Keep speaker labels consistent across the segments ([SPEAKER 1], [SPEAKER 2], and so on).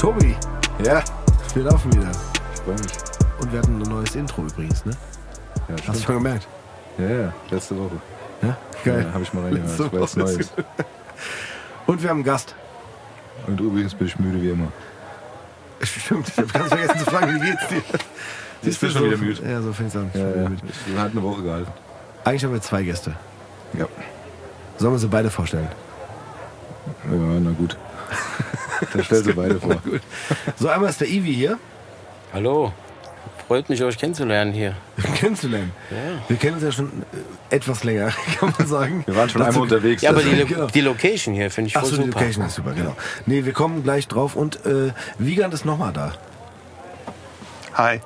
[SPEAKER 1] Tobi,
[SPEAKER 2] Ja,
[SPEAKER 1] wir laufen wieder.
[SPEAKER 2] ich freue mich.
[SPEAKER 1] Und wir hatten ein neues Intro übrigens, ne?
[SPEAKER 2] Ja,
[SPEAKER 1] Hast du schon gemerkt?
[SPEAKER 2] Ja, ja, letzte Woche.
[SPEAKER 1] Ja? Geil.
[SPEAKER 2] Ja, habe ich mal reingehört. Jetzt
[SPEAKER 1] Woche.
[SPEAKER 2] Neues.
[SPEAKER 1] Und wir haben einen Gast.
[SPEAKER 2] Und übrigens bin ich müde wie immer.
[SPEAKER 1] Stimmt, ich habe ganz vergessen zu fragen, wie geht's dir?
[SPEAKER 2] Ich bin schon
[SPEAKER 1] so,
[SPEAKER 2] wieder müde.
[SPEAKER 1] Ja, so fängt's an.
[SPEAKER 2] Ja, ja. Ich hat eine Woche gehalten.
[SPEAKER 1] Eigentlich haben wir zwei Gäste.
[SPEAKER 2] Ja.
[SPEAKER 1] Sollen wir sie beide vorstellen?
[SPEAKER 2] Ja, na gut. Dann stell sie beide vor.
[SPEAKER 1] So, einmal ist der Ivi hier,
[SPEAKER 3] Hallo, freut mich, euch kennenzulernen hier.
[SPEAKER 1] kennenzulernen.
[SPEAKER 3] Ja,
[SPEAKER 1] Wir kennen uns ja schon äh, etwas länger, kann man sagen.
[SPEAKER 2] Wir waren schon einmal unterwegs.
[SPEAKER 3] ja aber die, Lo
[SPEAKER 1] Genau.
[SPEAKER 3] die Location hier finde ich voll
[SPEAKER 1] Achso, die
[SPEAKER 3] super.
[SPEAKER 1] Location ist super, genau. Nee, wir kommen gleich drauf. Und äh, Wiegand ist nochmal da.
[SPEAKER 4] Hi.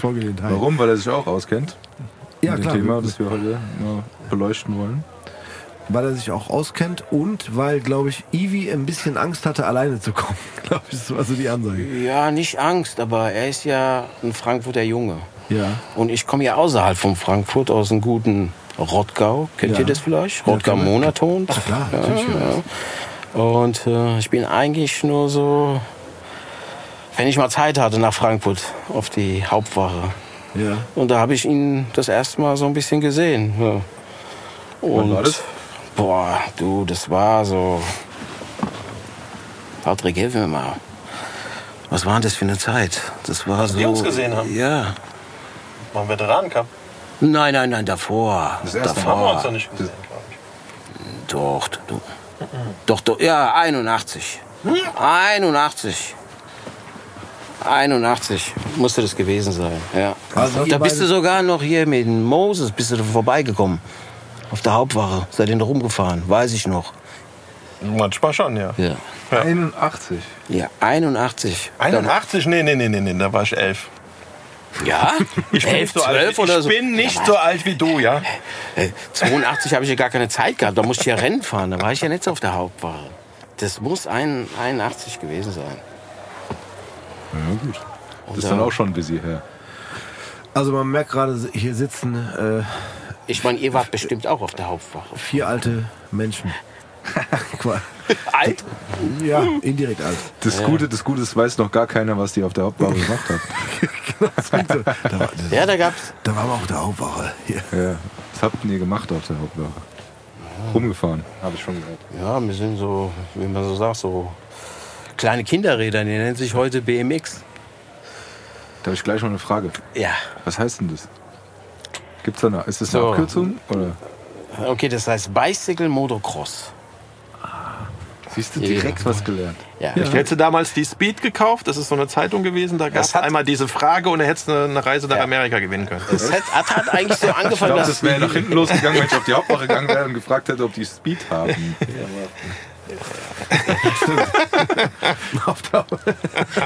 [SPEAKER 1] Vorgelehnt. Hi.
[SPEAKER 2] Warum? Weil er sich auch auskennt.
[SPEAKER 1] Ja,
[SPEAKER 2] mit dem
[SPEAKER 1] klar.
[SPEAKER 2] Thema, das wir heute mal beleuchten wollen.
[SPEAKER 1] Weil er sich auch auskennt und weil, glaube ich, Ivi ein bisschen Angst hatte, alleine zu kommen. glaube ich, das war so die Ansage.
[SPEAKER 3] Ja, nicht Angst, aber er ist ja ein Frankfurter Junge.
[SPEAKER 1] Ja.
[SPEAKER 3] Und ich komme ja außerhalb von Frankfurt aus einem guten Rottgau. Kennt
[SPEAKER 1] Ja.
[SPEAKER 3] ihr das vielleicht?
[SPEAKER 1] Ja,
[SPEAKER 3] Rottgau. Monaton.
[SPEAKER 1] Ach, klar, natürlich, ja.
[SPEAKER 3] Und äh, ich bin eigentlich nur so, wenn ich mal Zeit hatte nach Frankfurt auf die Hauptwache.
[SPEAKER 1] Ja.
[SPEAKER 3] Und da habe ich ihn das erste Mal so ein bisschen gesehen. Und
[SPEAKER 2] war das?
[SPEAKER 3] Boah, du, das war so. Patrick, hilf mir mal. Was war denn das für eine Zeit? Das war so.
[SPEAKER 4] wir uns gesehen haben?
[SPEAKER 3] Ja.
[SPEAKER 4] Beim Veteranencup.
[SPEAKER 3] Nein, nein, nein, davor.
[SPEAKER 2] Das erste
[SPEAKER 3] davor.
[SPEAKER 4] Haben wir uns doch nicht gesehen, glaube ich.
[SPEAKER 3] Doch, du. Doch, doch, ja, 81. 81. 81 musste das gewesen sein, ja.
[SPEAKER 1] Also
[SPEAKER 3] da bist du sogar noch hier mit dem Moses, bist du vorbeigekommen. Auf der Hauptwache. Seid ihr da rumgefahren, weiß ich noch.
[SPEAKER 4] Manchmal schon, ja.
[SPEAKER 3] Ja,
[SPEAKER 2] 81.
[SPEAKER 3] ja 81.
[SPEAKER 4] 81? Nee, nee, nee, nee, nee, da war ich elf.
[SPEAKER 3] Ja?
[SPEAKER 4] Ich bin
[SPEAKER 3] 11,
[SPEAKER 4] nicht so
[SPEAKER 3] 12
[SPEAKER 4] alt.
[SPEAKER 3] oder
[SPEAKER 4] ich
[SPEAKER 3] so.
[SPEAKER 4] bin nicht
[SPEAKER 3] Ja,
[SPEAKER 4] so alt wie du, ja.
[SPEAKER 3] Äh, 82 habe ich ja gar keine Zeit gehabt. Da musste ich ja Rennen fahren. Da war ich ja nicht so auf der Hauptwache. Das muss ein, 81 gewesen sein.
[SPEAKER 2] Ja, gut. Das ist dann
[SPEAKER 3] äh,
[SPEAKER 2] auch schon busy her.
[SPEAKER 1] Also man merkt gerade, hier sitzen äh,
[SPEAKER 3] Ich meine, ihr wart bestimmt auch auf der Hauptwache.
[SPEAKER 1] vier alte Menschen.
[SPEAKER 4] Alt?
[SPEAKER 1] ja, indirekt alt.
[SPEAKER 2] Das, Gute, das Gute ist, weiß noch gar keiner, was die auf der Hauptwache gemacht haben.
[SPEAKER 1] Da war,
[SPEAKER 3] Ja, da gab's.
[SPEAKER 1] da waren wir auch der Hauptwache. Hier.
[SPEAKER 2] Ja. Was habt ihr gemacht auf der Hauptwache? Rumgefahren, habe ich schon gehört.
[SPEAKER 3] Ja, wir sind so, wie man so sagt, so kleine Kinderräder. Die nennen sich heute BMX.
[SPEAKER 2] Da habe ich gleich noch eine Frage.
[SPEAKER 3] Ja.
[SPEAKER 2] Was heißt denn das? Gibt's da eine, ist das eine
[SPEAKER 3] So.
[SPEAKER 2] Abkürzung? Oder?
[SPEAKER 3] Okay, das heißt Bicycle Motocross.
[SPEAKER 2] Siehst du
[SPEAKER 3] Ja.
[SPEAKER 2] direkt was gelernt?
[SPEAKER 3] Ja.
[SPEAKER 4] Ich hätte damals die Speed gekauft, das ist so eine Zeitung gewesen, da gab es einmal diese Frage und da hättest du eine Reise nach
[SPEAKER 3] Ja.
[SPEAKER 4] Amerika gewinnen können.
[SPEAKER 3] Es hat, hat, eigentlich so
[SPEAKER 2] Ich
[SPEAKER 3] angefangen,
[SPEAKER 2] glaube,
[SPEAKER 3] dass
[SPEAKER 2] das wäre nach hinten losgegangen, wenn ich auf die Hauptwache gegangen wäre und gefragt hätte, ob die Speed haben.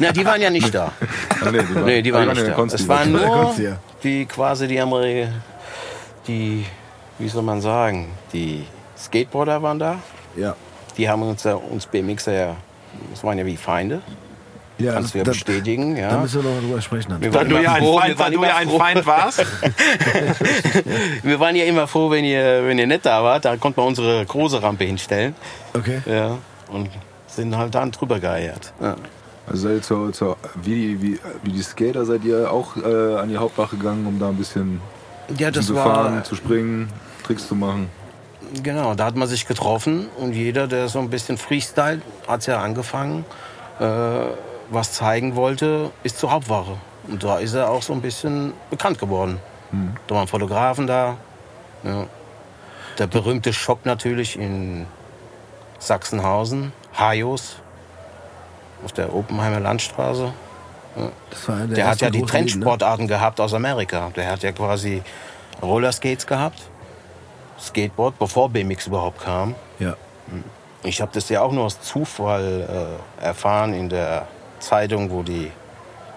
[SPEAKER 3] Na, die waren ja nicht da.
[SPEAKER 2] Ah, nee, die waren,
[SPEAKER 3] Nee, die waren nicht da. Es waren nur
[SPEAKER 1] du ja.
[SPEAKER 3] Die quasi die Amerikaner, die, wie soll man sagen, die Skateboarder waren da.
[SPEAKER 1] Ja.
[SPEAKER 3] Die haben uns, ja- uns BMXer ja, das waren ja wie Feinde.
[SPEAKER 1] ja
[SPEAKER 3] Kannst du ja
[SPEAKER 1] da,
[SPEAKER 3] bestätigen,
[SPEAKER 1] Da
[SPEAKER 3] ja.
[SPEAKER 1] müssen wir noch drüber sprechen. Dann.
[SPEAKER 3] Wir
[SPEAKER 4] Da
[SPEAKER 3] waren
[SPEAKER 4] du ja ein
[SPEAKER 3] froh, wir
[SPEAKER 4] Feind, da
[SPEAKER 3] waren
[SPEAKER 4] du ja ein. Feind warst.
[SPEAKER 3] Wir waren ja immer froh, wenn ihr, wenn ihr nicht da wart. Da konnte man unsere große Rampe hinstellen.
[SPEAKER 1] Okay.
[SPEAKER 3] Ja. Und sind halt dann drüber geeiert. Ja.
[SPEAKER 2] Also seid ihr zur, zur, wie, die, wie, wie die Skater seid ihr auch äh, an die Hauptwache gegangen, um da ein bisschen
[SPEAKER 3] Ja,
[SPEAKER 2] zu fahren, zu springen, Tricks zu machen.
[SPEAKER 3] genau. Da hat man sich getroffen und jeder, der so ein bisschen Freestyle, hat ja angefangen, äh, was zeigen wollte, ist zur Hauptwache. Und da ist er auch so ein bisschen bekannt geworden. Da waren Fotografen da. Ja. Der berühmte Schock natürlich in Sachsenhausen, Hajos, auf der Oppenheimer Landstraße.
[SPEAKER 1] Einer
[SPEAKER 3] Der hat ja die
[SPEAKER 1] Läden, ne?
[SPEAKER 3] Trendsportarten gehabt aus Amerika. Der hat ja quasi Rollerskates gehabt. Skateboard, bevor BMX überhaupt kam.
[SPEAKER 1] Ja.
[SPEAKER 3] Ich habe das ja auch nur aus Zufall äh, erfahren in der Zeitung, wo die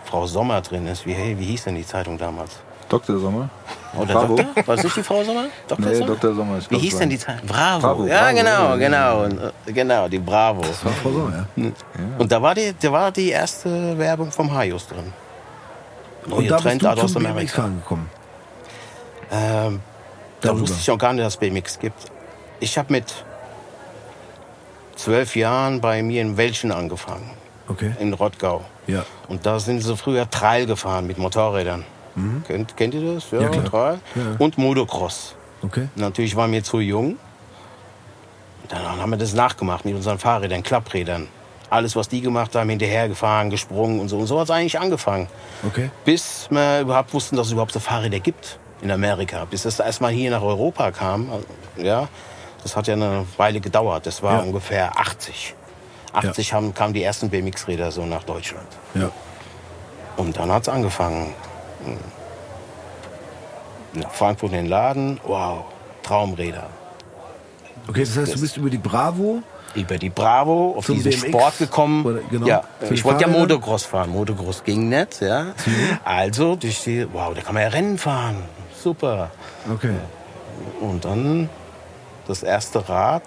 [SPEAKER 3] Frau Sommer drin ist. Wie, hey, wie hieß denn die Zeitung damals?
[SPEAKER 2] Dr. Sommer?
[SPEAKER 3] Oder
[SPEAKER 2] Bravo?
[SPEAKER 3] Doktor? War das nicht die Frau Sommer? Dr.
[SPEAKER 2] Nee,
[SPEAKER 3] Sommer?
[SPEAKER 2] Dr. Sommer.
[SPEAKER 3] Wie hieß denn die Zeitung? Bravo.
[SPEAKER 2] Bravo,
[SPEAKER 3] Ja,
[SPEAKER 2] Bravo,
[SPEAKER 3] genau, genau. Und, äh, Genau, die Bravo.
[SPEAKER 1] Das war Frau Sommer, ja.
[SPEAKER 3] Und da war die, da war die erste Werbung vom Haios drin.
[SPEAKER 1] Und
[SPEAKER 3] Neuer
[SPEAKER 1] da bist
[SPEAKER 3] Trend
[SPEAKER 1] du
[SPEAKER 3] aus
[SPEAKER 1] zum
[SPEAKER 3] Amerika.
[SPEAKER 1] BMX-Fahren gekommen.
[SPEAKER 3] Ähm, da wusste ich auch gar nicht, dass es BMX gibt. Ich habe mit zwölf Jahren bei mir in Welschen angefangen,
[SPEAKER 1] Okay.
[SPEAKER 3] in Rottgau.
[SPEAKER 1] Ja.
[SPEAKER 3] Und da sind sie früher Trail gefahren mit Motorrädern. Kennt, kennt ihr das?
[SPEAKER 1] Mhm. Ja, klar. Ja.
[SPEAKER 3] Und Motocross.
[SPEAKER 1] Okay.
[SPEAKER 3] Natürlich waren wir zu jung. Dann haben wir das nachgemacht mit unseren Fahrrädern, Klapprädern. Alles, was die gemacht haben, hinterhergefahren, gesprungen und so. Und so hat es eigentlich angefangen.
[SPEAKER 1] Okay.
[SPEAKER 3] Bis wir überhaupt wussten, dass es überhaupt so Fahrräder gibt in Amerika. Bis das erstmal hier nach Europa kam. Ja, das hat ja eine Weile gedauert. Das war
[SPEAKER 1] Ja.
[SPEAKER 3] ungefähr 80. 80 haben, kamen die ersten BMX-Räder so nach Deutschland.
[SPEAKER 1] Ja.
[SPEAKER 3] Und dann hat es angefangen. Nach Frankfurt in den Laden. Wow, Traumräder.
[SPEAKER 1] Okay, das heißt, du bist über die Bravo.
[SPEAKER 3] Über die Bravo auf
[SPEAKER 1] Zum
[SPEAKER 3] diesen
[SPEAKER 1] BMX
[SPEAKER 3] Sport gekommen.
[SPEAKER 1] oder- genau,
[SPEAKER 3] ja, ich wollte ja? Motocross fahren. Motocross ging nicht, ja. Also durch die, wow, da kann man ja Rennen fahren. Super.
[SPEAKER 1] Okay.
[SPEAKER 3] Und dann das erste Rad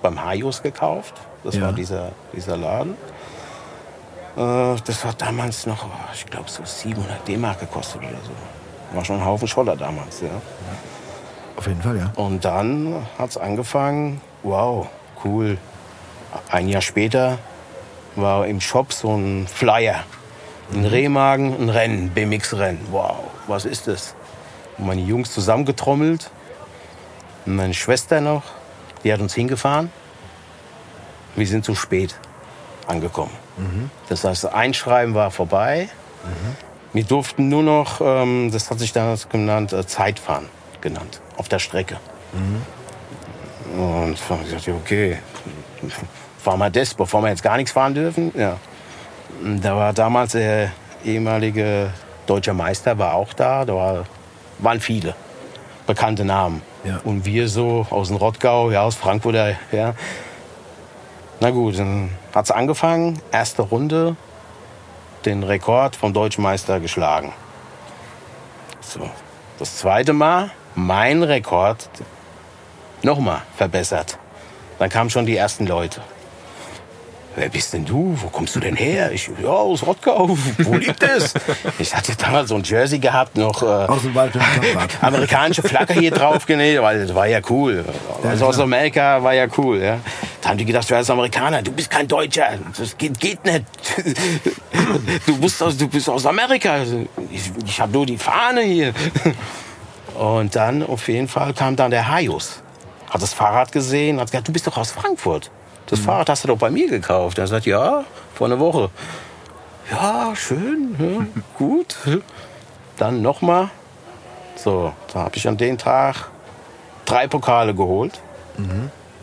[SPEAKER 3] beim Haios gekauft. Das
[SPEAKER 1] Ja.
[SPEAKER 3] war dieser, dieser Laden. Äh, das hat damals noch, ich glaube, so 700 D-Mark gekostet oder so. War schon ein Haufen Scholler damals, ja.
[SPEAKER 1] Auf jeden Fall, ja.
[SPEAKER 3] Und dann hat es angefangen, wow, cool. Ein Jahr später war im Shop so ein Flyer. In Remagen ein Rennen, BMX-Rennen. Wow, was ist das? Und meine Jungs zusammengetrommelt. Und meine Schwester noch, die hat uns hingefahren. Wir sind zu spät angekommen. Das heißt, Einschreiben war vorbei. Wir durften nur noch, ähm, das hat sich damals genannt, äh, Zeitfahren genannt, auf der Strecke. Und ich ja, okay, fahren wir das, bevor wir jetzt gar nichts fahren dürfen. Ja. Da war damals der ehemalige deutsche Meister, war auch da. Da war, waren viele bekannte Namen.
[SPEAKER 1] Ja.
[SPEAKER 3] Und wir so aus dem Rottgau, ja, aus Frankfurt, ja. Na gut, dann hat es angefangen, erste Runde, den Rekord vom deutschen Meister geschlagen. So, das zweite Mal, mein Rekord nochmal verbessert. Dann kamen schon die ersten Leute. Wer bist denn du? Wo kommst du denn her? Ich, ja, aus Rottgau. Wo liegt es? Ich hatte damals so ein Jersey gehabt, noch äh,
[SPEAKER 1] Aus dem Wald
[SPEAKER 3] amerikanische Flagge hier drauf genäht, weil das war ja cool. Also aus Amerika war ja cool. Ja. Da haben die gedacht, du bist Amerikaner, du bist kein Deutscher. Das geht, geht nicht. Du, musst aus, du bist aus Amerika. Ich, ich habe nur die Fahne hier. Und dann auf jeden Fall kam dann der Haios. Hat das Fahrrad gesehen, hat gesagt, du bist doch aus Frankfurt. Das Fahrrad hast du doch bei mir gekauft. Er sagt, ja, vor einer Woche. Ja, schön, ja, gut. Dann nochmal. So, da habe ich an den Tag drei Pokale geholt.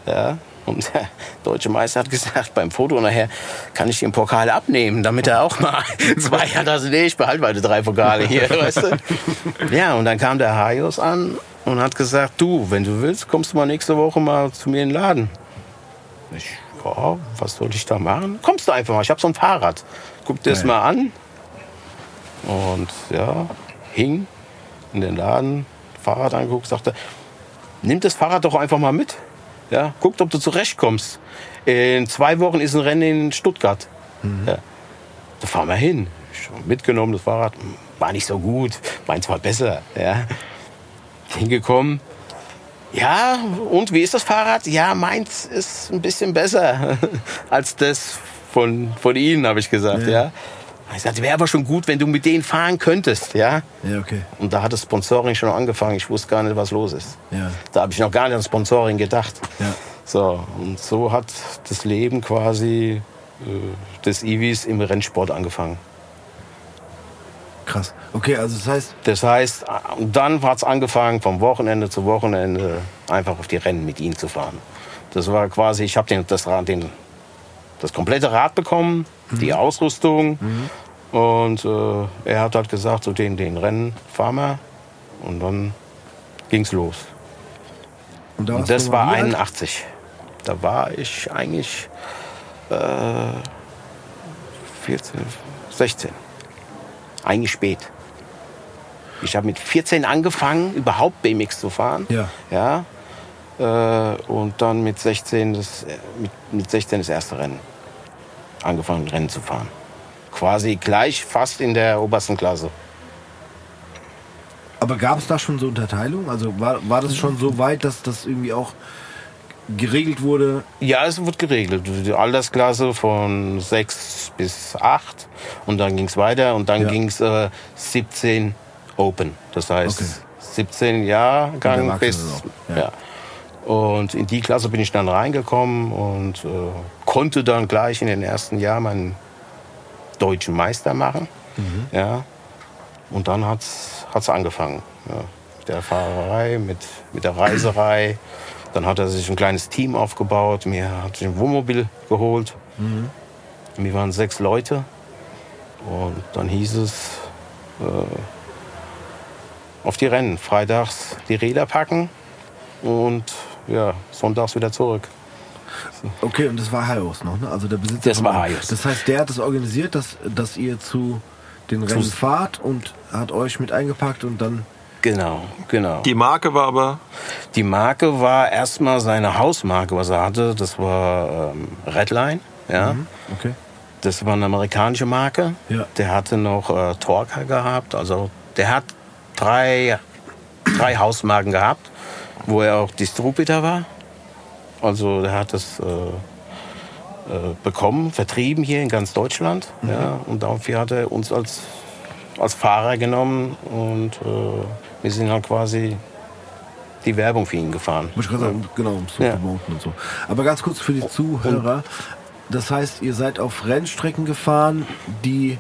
[SPEAKER 3] Ja, und der deutsche Meister hat gesagt, beim Foto nachher kann ich den Pokal abnehmen, damit er auch mal zwei hat. Also nee, ich behalte meine drei Pokale hier, weißt du. Ja, und dann kam der Haios an und hat gesagt, du, wenn du willst, kommst du mal nächste Woche mal zu mir in den Laden. Ich, ja, was soll ich da machen? Kommst du einfach mal, ich habe so ein Fahrrad. Guck dir das
[SPEAKER 1] Geil.
[SPEAKER 3] mal an. Und ja, hing in den Laden, Fahrrad angeguckt, sagte, nimm das Fahrrad doch einfach mal mit. Ja, guck, ob du zurechtkommst. In zwei Wochen ist ein Rennen in Stuttgart. Ja, da fahren wir hin. Mitgenommen, das Fahrrad. War nicht so gut, meins war besser. Ja. Hingekommen. Ja, und wie ist das Fahrrad? Ja, meins ist ein bisschen besser als das von, von Ihnen, habe ich gesagt.
[SPEAKER 1] Ja.
[SPEAKER 3] Ja. Ich sagte, wäre aber schon gut, wenn du mit denen fahren könntest. Ja.
[SPEAKER 1] Ja, okay.
[SPEAKER 3] Und da hat das Sponsoring schon angefangen. Ich wusste gar nicht, was los ist.
[SPEAKER 1] Ja.
[SPEAKER 3] Da habe ich noch gar nicht an Sponsoring gedacht.
[SPEAKER 1] Ja.
[SPEAKER 3] So, und so hat das Leben quasi äh, des Iwis im Rennsport angefangen.
[SPEAKER 1] Krass. Okay, also das heißt,
[SPEAKER 3] Das heißt, äh, dann hat es angefangen, vom Wochenende zu Wochenende einfach auf die Rennen mit ihm zu fahren. Das war quasi, ich habe den, das, Rad- den, das komplette Rad bekommen, die Ausrüstung. Und äh, er hat halt gesagt, so den, den Rennen fahren wir. Und dann ging's los.
[SPEAKER 1] Und da
[SPEAKER 3] Und das war
[SPEAKER 1] wie alt?
[SPEAKER 3] 81. Da war ich eigentlich äh, 14, 16. Eigentlich spät. Ich habe mit 14 angefangen, überhaupt BMX zu fahren.
[SPEAKER 1] Ja.
[SPEAKER 3] Ja. Äh, und dann mit 16, das, mit, mit 16 das erste Rennen. Angefangen, Rennen zu fahren. Quasi gleich fast in der obersten Klasse.
[SPEAKER 1] Aber gab es da schon so Unterteilung? Also war, war das schon so weit, dass das irgendwie auch geregelt wurde?
[SPEAKER 3] Ja, es wird geregelt. Die Altersklasse von 6 bis 8 und dann ging es weiter und dann
[SPEAKER 1] Ja.
[SPEAKER 3] ging es äh, 17 Open. Das heißt
[SPEAKER 1] Okay.
[SPEAKER 3] 17 Jahrgang bis. Ja.
[SPEAKER 1] ja.
[SPEAKER 3] Und in die Klasse bin ich dann reingekommen und äh, konnte dann gleich in den ersten Jahr meinen deutschen Meister machen.
[SPEAKER 1] Mhm.
[SPEAKER 3] Ja. Und dann hat es angefangen. Ja. Mit der Fahrerei, mit, mit der Reiserei. Dann hat er sich ein kleines Team aufgebaut. Mir hat sich ein Wohnmobil geholt.
[SPEAKER 1] Mhm.
[SPEAKER 3] Wir waren sechs Leute. Und dann hieß es, äh, auf die Rennen. Freitags die Räder packen und ja, sonntags wieder zurück.
[SPEAKER 1] Okay, und das war Haios noch, ne? Also der Besitzer.
[SPEAKER 3] Das war Haios.
[SPEAKER 1] Das heißt, der hat es organisiert, dass, dass ihr zu den Rennen fahrt und hat euch mit eingepackt und dann.
[SPEAKER 3] Genau, genau.
[SPEAKER 4] Die Marke war aber
[SPEAKER 3] Die Marke war erstmal seine Hausmarke, was er hatte. Das war ähm, Redline. Ja.
[SPEAKER 1] Okay.
[SPEAKER 3] Das war eine amerikanische Marke.
[SPEAKER 1] Ja.
[SPEAKER 3] Der hatte noch äh, Torca gehabt. Also der hat drei, drei Hausmarken gehabt, wo er auch Distributor war. Also der hat das äh, äh, bekommen, vertrieben hier in ganz Deutschland. Ja. Und dafür hat er uns als, als Fahrer genommen und äh, wir sind halt quasi die Werbung für ihn gefahren.
[SPEAKER 1] Ich gerade sagen, genau, um zu
[SPEAKER 3] Ja.
[SPEAKER 1] promoten und so. Aber ganz kurz für die Zuhörer. Das heißt, ihr seid auf Rennstrecken gefahren, die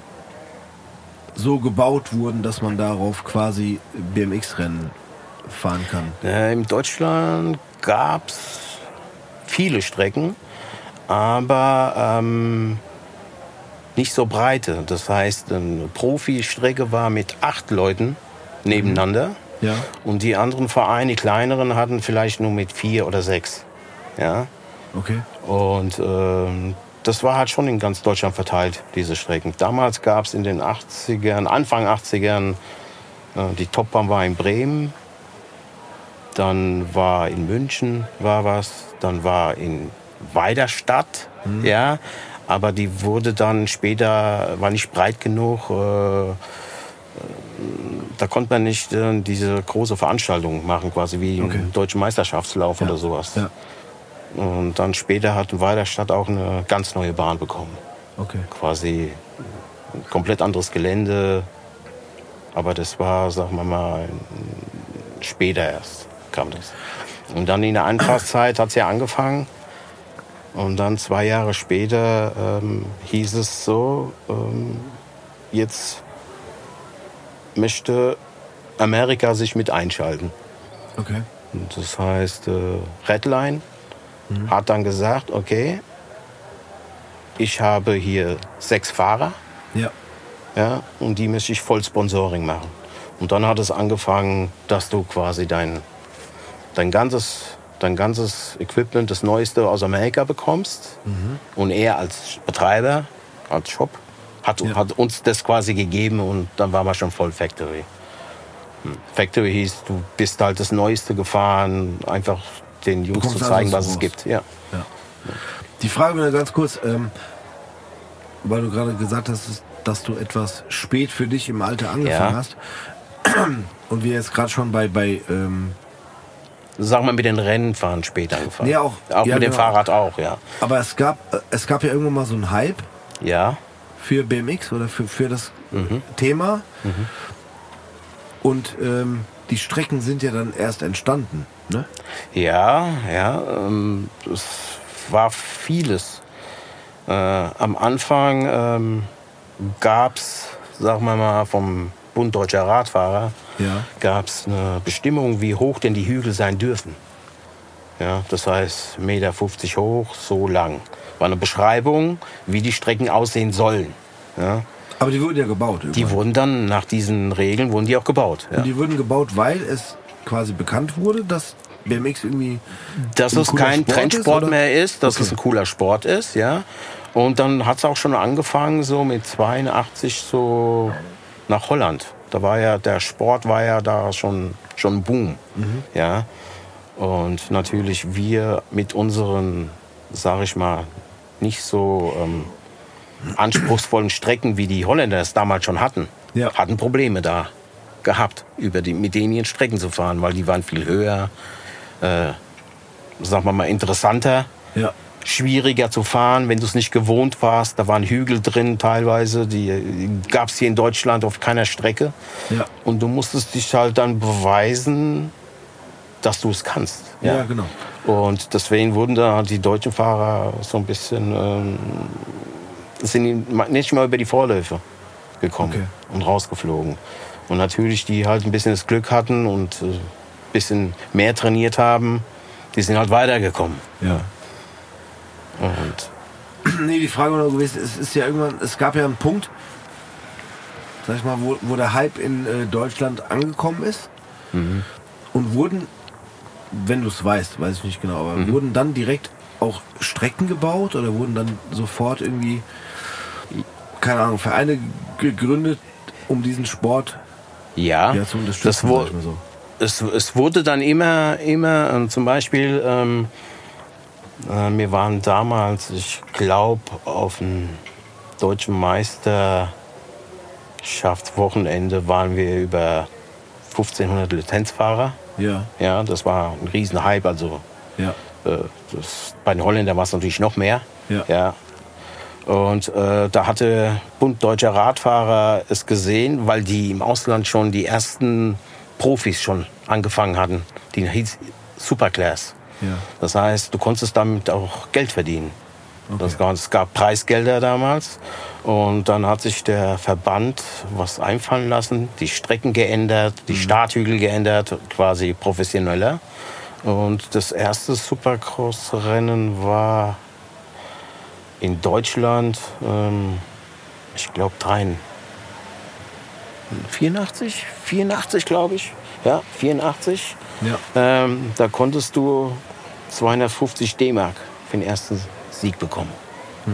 [SPEAKER 1] so gebaut wurden, dass man darauf quasi BMX-Rennen fahren kann.
[SPEAKER 3] Äh, in Deutschland gab es viele Strecken, aber ähm, nicht so breite. Das heißt, eine Profi-Strecke war mit acht Leuten nebeneinander
[SPEAKER 1] Ja.
[SPEAKER 3] und die anderen Vereine, die kleineren, hatten vielleicht nur mit vier oder sechs. Ja?
[SPEAKER 1] Okay.
[SPEAKER 3] Und ähm, das war halt schon in ganz Deutschland verteilt, diese Strecken. Damals gab es in den 80ern, Anfang 80ern, äh, die Topbahn war in Bremen, dann war in München war was, dann war in Weiderstadt, ja, aber die wurde dann später, war nicht breit genug, äh, da konnte man nicht äh, diese große Veranstaltung machen, quasi wie
[SPEAKER 1] Okay.
[SPEAKER 3] im deutschen Meisterschaftslauf oder sowas.
[SPEAKER 1] Ja.
[SPEAKER 3] Und dann später hat Weiderstadt auch eine ganz neue Bahn bekommen.
[SPEAKER 1] Okay.
[SPEAKER 3] Quasi ein komplett anderes Gelände. Aber das war, sagen wir mal, später erst kam das. Und dann in der Anfangszeit hat es ja angefangen. Und dann zwei Jahre später ähm, hieß es so, ähm, jetzt möchte Amerika sich mit einschalten.
[SPEAKER 1] Okay.
[SPEAKER 3] Und Das heißt, äh, Redline hat dann gesagt, okay, ich habe hier sechs Fahrer
[SPEAKER 1] Ja.
[SPEAKER 3] ja, und die möchte ich voll Sponsoring machen. Und dann hat es angefangen, dass du quasi dein, dein, ganzes, dein ganzes Equipment, das Neueste aus Amerika bekommst. Und er als Betreiber, als Shop, hat,
[SPEAKER 1] Ja.
[SPEAKER 3] hat uns das quasi gegeben und dann waren wir schon voll Factory. Hm. Factory hieß, du bist halt das Neueste gefahren, einfach den Jungs zu zeigen,
[SPEAKER 1] alles
[SPEAKER 3] was es gibt. Ja.
[SPEAKER 1] Die Frage wieder ganz kurz, ähm, weil du gerade gesagt hast, dass du etwas spät für dich im Alter angefangen
[SPEAKER 3] Ja.
[SPEAKER 1] hast. Und wir jetzt gerade schon bei, bei ähm,
[SPEAKER 3] Sagen wir mit den Rennfahren später angefangen.
[SPEAKER 1] Nee, auch-
[SPEAKER 3] auch
[SPEAKER 1] ja,
[SPEAKER 3] mit dem
[SPEAKER 1] genau.
[SPEAKER 3] Fahrrad auch, ja.
[SPEAKER 1] aber es gab äh, es gab ja irgendwann mal so einen Hype
[SPEAKER 3] Ja.
[SPEAKER 1] Für BMX oder für, für das
[SPEAKER 3] Mhm.
[SPEAKER 1] Thema. Und ähm, die Strecken sind ja dann erst entstanden. Ne?
[SPEAKER 3] Ja, ja, ähm, es war vieles. Äh, am Anfang ähm, gab es, sagen wir mal, vom Bund Deutscher Radfahrer,
[SPEAKER 1] Ja.
[SPEAKER 3] gab es eine Bestimmung, wie hoch denn die Hügel sein dürfen. Ja, das heißt, 1,50 Meter hoch, so lang. War eine Beschreibung, wie die Strecken aussehen sollen. Ja,
[SPEAKER 1] Aber die wurden ja gebaut.
[SPEAKER 3] die
[SPEAKER 1] irgendwann.
[SPEAKER 3] wurden dann, nach diesen Regeln, wurden die auch gebaut. Ja.
[SPEAKER 1] Und die wurden gebaut, weil es quasi bekannt wurde, dass BMX irgendwie
[SPEAKER 3] dass es kein
[SPEAKER 1] Sport ist,
[SPEAKER 3] Trendsport
[SPEAKER 1] oder?
[SPEAKER 3] mehr ist, dass
[SPEAKER 1] Okay.
[SPEAKER 3] es ein cooler Sport ist, ja. Und dann hat es auch schon angefangen, so mit 82 so nach Holland. Da war ja, der Sport war ja da schon, schon Boom,
[SPEAKER 1] Mhm.
[SPEAKER 3] ja. Und natürlich wir mit unseren, sag ich mal, nicht so ähm, anspruchsvollen Strecken, wie die Holländer es damals schon hatten,
[SPEAKER 1] Ja.
[SPEAKER 3] hatten Probleme da gehabt, über die, mit denen Strecken zu fahren, weil die waren viel höher, äh, sagen wir mal, interessanter,
[SPEAKER 1] Ja.
[SPEAKER 3] schwieriger zu fahren, wenn du es nicht gewohnt warst. Da waren Hügel drin teilweise, die gab es hier in Deutschland auf keiner Strecke.
[SPEAKER 1] Ja.
[SPEAKER 3] Und du musstest dich halt dann beweisen, dass du es kannst.
[SPEAKER 1] Ja, genau.
[SPEAKER 3] Und deswegen wurden da die deutschen Fahrer so ein bisschen, ähm, sind nicht mal über die Vorläufe gekommen
[SPEAKER 1] Okay.
[SPEAKER 3] und rausgeflogen. Und natürlich, die halt ein bisschen das Glück hatten und ein bisschen mehr trainiert haben, die sind halt weitergekommen.
[SPEAKER 1] Ja.
[SPEAKER 3] Und
[SPEAKER 1] Nee, die Frage war nur gewesen, es ist ja irgendwann, es gab ja einen Punkt, sag ich mal, wo, wo der Hype in äh, Deutschland angekommen ist und wurden, wenn du es weißt, weiß ich nicht genau, aber wurden dann direkt auch Strecken gebaut oder wurden dann sofort irgendwie, keine Ahnung, Vereine gegründet, um diesen Sport
[SPEAKER 3] ja,
[SPEAKER 1] ja, zu unterstützen?
[SPEAKER 3] das wurde,
[SPEAKER 1] so.
[SPEAKER 3] es, es wurde dann immer, immer ähm, zum Beispiel, ähm, äh, wir waren damals, ich glaube, auf dem deutschen Meisterschaftswochenende waren wir über 1500 Lizenzfahrer.
[SPEAKER 1] Ja,
[SPEAKER 3] Ja, das war ein Riesenhype. Also
[SPEAKER 1] ja,
[SPEAKER 3] äh, das, bei den Holländern war es natürlich noch mehr.
[SPEAKER 1] Ja.
[SPEAKER 3] Und äh, da hatte Bund Deutscher Radfahrer es gesehen, weil die im Ausland schon die ersten Profis schon angefangen hatten. Die hieß Superclass.
[SPEAKER 1] ja.
[SPEAKER 3] Das heißt, du konntest damit auch Geld verdienen. Das gab, es gab Preisgelder damals. Und dann hat sich der Verband was einfallen lassen, die Strecken geändert, die Starthügel geändert, quasi professioneller. Und das erste Supercross-Rennen war in Deutschland, ähm, ich glaube, 84, 84 glaube ich. Ja, 84.
[SPEAKER 1] Ja.
[SPEAKER 3] Ähm, da konntest du 250 D-Mark für den ersten Sieg bekommen.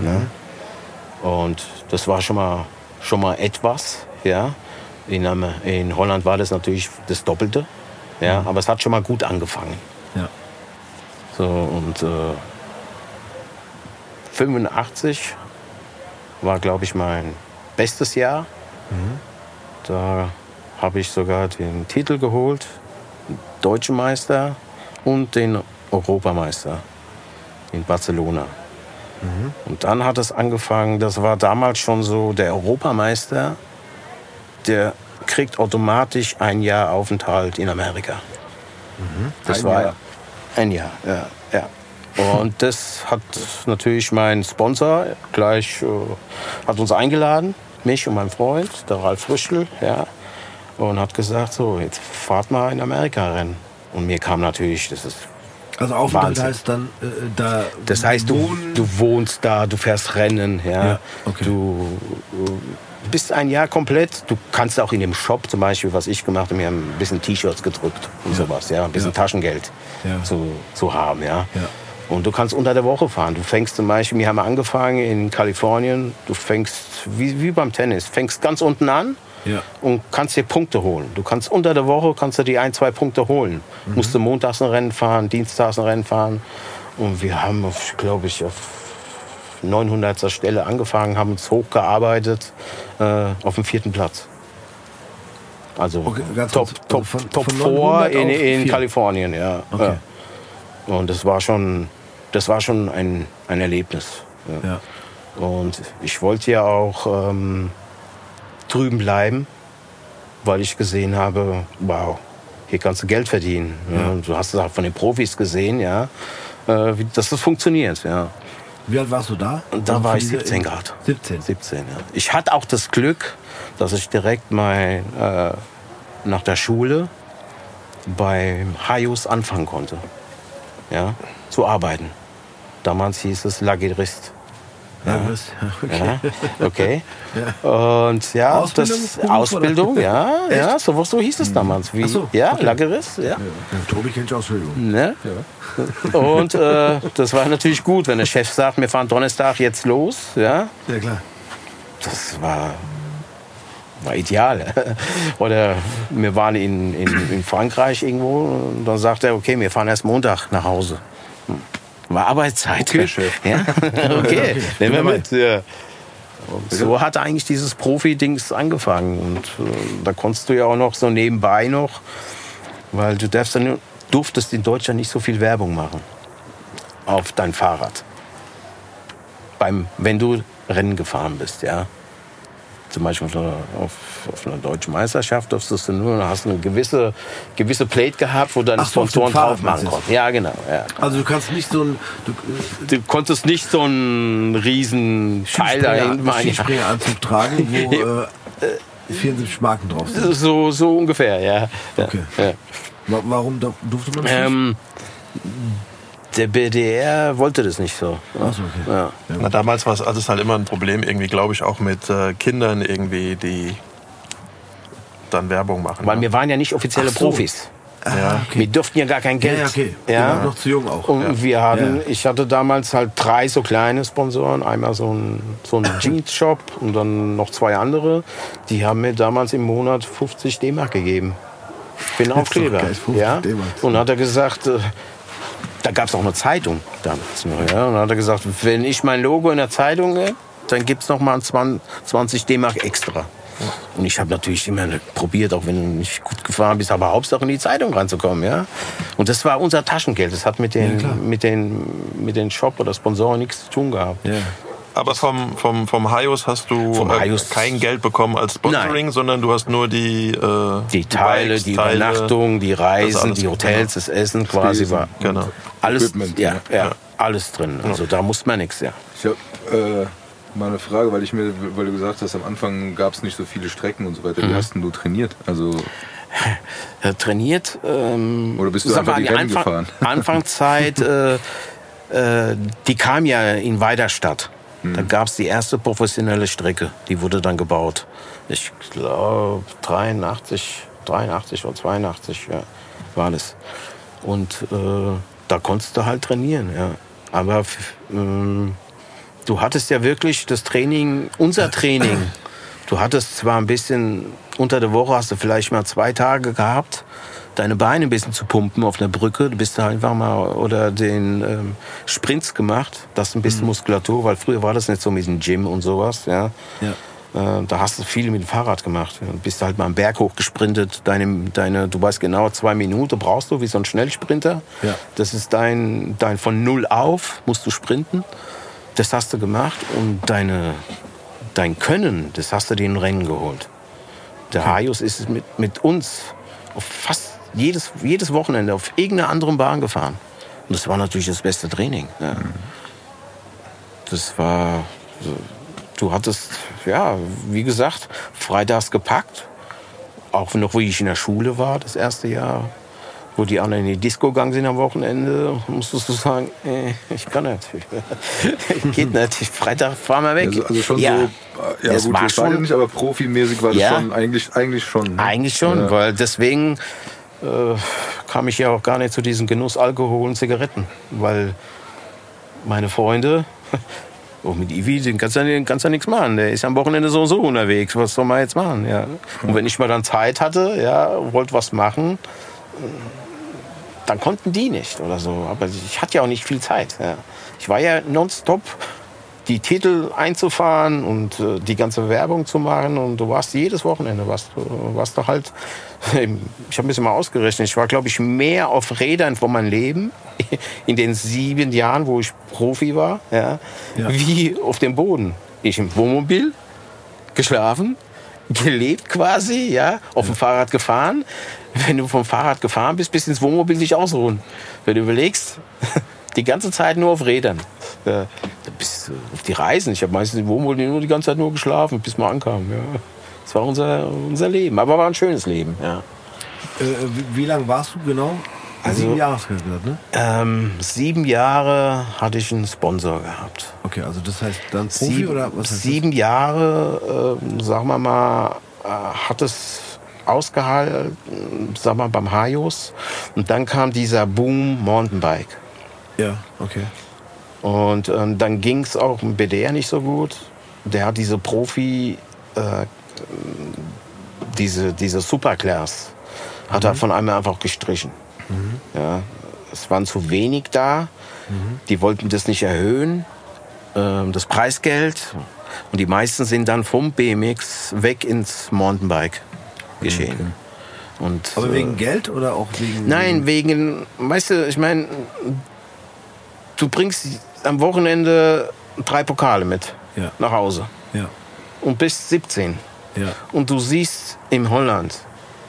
[SPEAKER 3] Ja. Und das war schon mal, schon mal etwas. Ja. In, Am- in Holland war das natürlich das Doppelte. Ja, aber es hat schon mal gut angefangen.
[SPEAKER 1] ja.
[SPEAKER 3] So, und äh, 85 war, glaube ich, mein bestes Jahr. Da habe ich sogar den Titel geholt, Deutschen Meister und den Europameister in Barcelona. Und dann hat es angefangen, das war damals schon so, der Europameister, der kriegt automatisch ein Jahr Aufenthalt in Amerika. Das
[SPEAKER 2] Ein
[SPEAKER 3] war
[SPEAKER 2] Jahr.
[SPEAKER 3] ein Jahr, ja, ja. Und das hat natürlich mein Sponsor gleich äh, hat uns eingeladen, mich und meinen Freund, der Ralf Frischl, ja, und hat gesagt, so jetzt fahrt mal in Amerika rennen. Und mir kam natürlich, das ist
[SPEAKER 1] Also Aufenthalt
[SPEAKER 3] Wahnsinn.
[SPEAKER 1] heißt dann äh, da
[SPEAKER 3] das heißt, du,
[SPEAKER 1] wohnen.
[SPEAKER 3] du wohnst da, du fährst Rennen, ja.
[SPEAKER 1] Ja, okay.
[SPEAKER 3] Du äh, bist ein Jahr komplett. Du kannst auch in dem Shop zum Beispiel, was ich gemacht habe, mir ein bisschen T-Shirts gedrückt und sowas, ja, ein bisschen
[SPEAKER 1] Ja.
[SPEAKER 3] Taschengeld
[SPEAKER 1] Ja.
[SPEAKER 3] zu, zu haben, ja.
[SPEAKER 1] Ja.
[SPEAKER 3] Und du kannst unter der Woche fahren. Du fängst zum Beispiel, wir haben angefangen in Kalifornien, du fängst wie, wie beim Tennis, fängst ganz unten an
[SPEAKER 1] Ja.
[SPEAKER 3] und kannst dir Punkte holen. Du kannst unter
[SPEAKER 1] Mhm.
[SPEAKER 3] der Woche kannst du die ein, zwei Punkte holen. Musst du montags ein Rennen fahren, dienstags ein Rennen fahren. Und wir haben, glaube ich, auf 900. Stelle angefangen, haben uns hochgearbeitet äh, auf dem vierten Platz. Also
[SPEAKER 1] Okay, ganz
[SPEAKER 3] Top,
[SPEAKER 1] kurz.
[SPEAKER 3] Top,
[SPEAKER 1] Also von-
[SPEAKER 3] Top
[SPEAKER 1] von
[SPEAKER 3] 4
[SPEAKER 1] 900
[SPEAKER 3] in, in. Kalifornien, ja.
[SPEAKER 1] Okay.
[SPEAKER 3] ja. Und das war schon, das war schon ein, ein Erlebnis. Ja.
[SPEAKER 1] Ja.
[SPEAKER 3] Und ich wollte ja auch ähm, drüben bleiben, weil ich gesehen habe, wow, hier kannst du Geld verdienen. Ja. Du hast es auch von den Profis gesehen, ja, äh, dass das funktioniert. Ja.
[SPEAKER 1] Wie alt warst du da?
[SPEAKER 3] Und da war ich
[SPEAKER 1] diese-
[SPEAKER 3] 17 Grad.
[SPEAKER 1] 17.
[SPEAKER 3] 17, ja. Ich hatte auch das Glück, dass ich direkt mal äh, nach der Schule beim Haius anfangen konnte. Ja, zu arbeiten. Damals hieß es Lagerist.
[SPEAKER 1] Ja, okay.
[SPEAKER 3] Ja, okay. Und ja,
[SPEAKER 1] Ausbildung,
[SPEAKER 3] das Ausbildung, ja, ja, so, so hieß es damals. Wie,
[SPEAKER 1] so,
[SPEAKER 3] ja,
[SPEAKER 1] okay.
[SPEAKER 3] Lagerist, ja.
[SPEAKER 1] Ja, Tobi kennt Ausbildung.
[SPEAKER 3] Ne? Und äh, das war natürlich gut, wenn der Chef sagt, wir fahren Donnerstag jetzt los. Ja,
[SPEAKER 1] Ja, klar.
[SPEAKER 3] das war, war ideal. Oder wir waren in, in, in Frankreich irgendwo und dann sagt er, okay, wir fahren erst Montag nach Hause. War Arbeitszeit.
[SPEAKER 2] Okay, Chef.
[SPEAKER 3] Ja, okay, nehmen wir mit. Ja. Und so hat eigentlich dieses Profi-Dings angefangen. Und äh, da konntest du ja auch noch so nebenbei noch, weil du darfst dann, durftest in Deutschland nicht so viel Werbung machen auf dein Fahrrad. Beim, wenn du Rennen gefahren bist, ja. Zum Beispiel auf einer, auf, auf einer deutschen Meisterschaft durftest du nur, hast eine gewisse, gewisse Plate gehabt, wo deine
[SPEAKER 1] Ach
[SPEAKER 3] Sponsoren drauf machen konnten. Ja, genau. Ja.
[SPEAKER 1] Also du kannst nicht so ein du,
[SPEAKER 3] Du konntest nicht so einen riesen Pfeil da hinten machen.
[SPEAKER 1] Skispringeranzug tragen, wo äh, 74 Marken drauf sind.
[SPEAKER 3] So, so ungefähr, ja. ja.
[SPEAKER 1] Okay.
[SPEAKER 3] ja.
[SPEAKER 1] Wa- Warum durfte man das nicht?
[SPEAKER 3] Der BDR wollte das nicht so.
[SPEAKER 1] Ach so, okay.
[SPEAKER 3] Ja.
[SPEAKER 4] Na, damals war es alles halt immer ein Problem, irgendwie, glaube ich, auch mit äh, Kindern irgendwie, die dann Werbung machen.
[SPEAKER 3] Weil
[SPEAKER 4] ne?
[SPEAKER 3] wir waren ja nicht offizielle
[SPEAKER 1] so.
[SPEAKER 3] Profis.
[SPEAKER 4] ja.
[SPEAKER 3] Wir durften ja gar kein
[SPEAKER 1] Ja,
[SPEAKER 3] Geld.
[SPEAKER 1] ja, okay.
[SPEAKER 3] Ja.
[SPEAKER 1] Genau, noch zu jung auch.
[SPEAKER 3] Und wir hatten,
[SPEAKER 1] Ja.
[SPEAKER 3] ich hatte damals halt drei so kleine Sponsoren. Einmal so ein, so ein Jeans-Shop und dann noch zwei andere. Die haben mir damals im Monat 50 D-Mark gegeben. Für den Aufkleber.
[SPEAKER 1] geil, 50
[SPEAKER 3] ja? Und hat er gesagt, äh, da gab es auch eine Zeitung damals noch. Ja? Und dann hat er gesagt, wenn ich mein Logo in der Zeitung habe, dann gibt es noch mal 20 20 D-Mark extra. Und ich habe natürlich immer probiert, auch wenn du nicht gut gefahren bist, aber Hauptsache in die Zeitung reinzukommen, ja. Und das war unser Taschengeld. Das hat mit den, mit den, mit den Shop oder Sponsoren nichts zu tun gehabt.
[SPEAKER 1] Ja.
[SPEAKER 4] Aber vom, vom, vom Haios hast du
[SPEAKER 3] Vom
[SPEAKER 4] äh, kein Geld bekommen als Sponsoring,
[SPEAKER 3] Nein.
[SPEAKER 4] sondern du hast nur die äh,
[SPEAKER 3] Die Teile,
[SPEAKER 4] Bikes,
[SPEAKER 3] die
[SPEAKER 4] Teile.
[SPEAKER 3] Übernachtung, die Reisen, die Hotels, das Essen quasi war
[SPEAKER 4] Genau.
[SPEAKER 3] alles,
[SPEAKER 2] Equipment,
[SPEAKER 3] ja,
[SPEAKER 2] ja.
[SPEAKER 3] ja, alles drin. Also da musste man nichts, ja.
[SPEAKER 2] Ich habe äh, mal eine Frage, weil ich mir, weil du gesagt hast, am Anfang gab es nicht so viele Strecken und so weiter.
[SPEAKER 3] Mhm.
[SPEAKER 2] Wie hast denn du trainiert? Also
[SPEAKER 3] äh, trainiert. Ähm,
[SPEAKER 2] Oder bist du einfach
[SPEAKER 3] mal,
[SPEAKER 2] die Rennen
[SPEAKER 3] Anfang,
[SPEAKER 2] gefahren?
[SPEAKER 3] Anfangszeit, äh, äh, die kam ja in Weiderstadt. Da gab es die erste professionelle Strecke, die wurde dann gebaut. Ich glaube 83, 83 oder 82 ja, war das. Und äh, da konntest du halt trainieren, ja. Aber ähm, du hattest ja wirklich das Training, unser Training. Du hattest zwar ein bisschen, unter der Woche hast du vielleicht mal zwei Tage gehabt, deine Beine ein bisschen zu pumpen auf der Brücke. Du bist da einfach mal, oder den ähm, Sprints gemacht, das ein bisschen Muskulatur, weil früher war das nicht so mit dem Gym und sowas, ja.
[SPEAKER 1] Ja.
[SPEAKER 3] Äh, da hast du viel mit dem Fahrrad gemacht. Du bist halt mal am Berg hochgesprintet. Deine, deine, du weißt genau, zwei Minuten brauchst du, wie so ein Schnellsprinter.
[SPEAKER 1] Ja.
[SPEAKER 3] Das ist dein, dein von null auf musst du sprinten. Das hast du gemacht und deine, dein Können, das hast du dir in den Rennen geholt. Der Haius ist mit, mit uns auf fast jedes, jedes Wochenende auf irgendeiner anderen Bahn gefahren. Und das war natürlich das beste Training. Ja. Das war, du hattest, ja, wie gesagt, freitags gepackt. Auch noch, wo ich in der Schule war, das erste Jahr, wo die anderen in die Disco gegangen sind am Wochenende, musstest du sagen, äh, ich kann nicht. Geht nicht. Freitag fahren wir weg.
[SPEAKER 2] Also, also schon
[SPEAKER 3] ja,
[SPEAKER 2] so, ja
[SPEAKER 3] das
[SPEAKER 2] gut,
[SPEAKER 3] war
[SPEAKER 2] das
[SPEAKER 3] schon-
[SPEAKER 2] nicht, aber profimäßig war das
[SPEAKER 3] Ja.
[SPEAKER 2] schon eigentlich, eigentlich schon. ne?
[SPEAKER 3] Eigentlich schon,
[SPEAKER 2] Ja.
[SPEAKER 3] weil deswegen äh, kam ich ja auch gar nicht zu diesem Genuss Alkohol und Zigaretten, weil meine Freunde, oh, mit Ivi, den kannst du ja, du nichts machen. Der ist am Wochenende so und so unterwegs. Was soll man jetzt machen? Ja. Und wenn ich mal dann Zeit hatte, ja, wollte was machen, dann konnten die nicht oder so. Aber ich hatte ja auch nicht viel Zeit. Ja. Ich war ja nonstop die Titel einzufahren und äh, die ganze Werbung zu machen. Und du warst jedes Wochenende warst warst du halt ich habe ein bisschen mal ausgerechnet ich war glaube ich mehr auf Rädern von meinem Leben in den sieben Jahren wo ich Profi war ja,
[SPEAKER 1] Ja.
[SPEAKER 3] wie auf dem Boden. Ich im Wohnmobil geschlafen gelebt quasi ja auf dem Fahrrad gefahren. Wenn du vom Fahrrad gefahren bist bis ins Wohnmobil dich ausruhen. Wenn du überlegst die ganze Zeit nur auf Rädern. Du auf die Reisen. Ich habe meistens im Wohnmobil nur die ganze Zeit nur geschlafen, bis wir ankamen. Ja. Das war unser, unser Leben. Aber war ein schönes Leben. Ja.
[SPEAKER 1] Äh, wie, wie lange warst du genau
[SPEAKER 3] Also-
[SPEAKER 1] Sieben Jahre hast du gesagt, ne?
[SPEAKER 3] Ähm, sieben Jahre hatte ich einen Sponsor gehabt.
[SPEAKER 1] Okay, also das heißt dann Profi
[SPEAKER 3] sieben,
[SPEAKER 1] oder was heißt
[SPEAKER 3] sieben Jahre, äh, sagen wir mal, äh, hat es ausgehalten, wir mal, beim Hajos. Und dann kam dieser Boom Mountainbike.
[SPEAKER 1] das? Ja, okay.
[SPEAKER 3] Und ähm, dann ging es auch im BDR nicht so gut. Der hat diese Profi, äh, diese, diese Superclass, hat er von einmal einfach gestrichen. Ja, es waren zu wenig da. Die wollten das nicht erhöhen, ähm, das Preisgeld. Und die meisten sind dann vom BMX weg ins Mountainbike geschehen. Und,
[SPEAKER 1] Aber
[SPEAKER 3] äh,
[SPEAKER 1] wegen Geld oder auch wegen.
[SPEAKER 3] Nein, wegen, weißt du, ich meine, du bringst am Wochenende drei Pokale mit
[SPEAKER 1] Ja.
[SPEAKER 3] nach Hause
[SPEAKER 1] Ja,
[SPEAKER 3] und bist 17.
[SPEAKER 1] ja.
[SPEAKER 3] Und du siehst in Holland,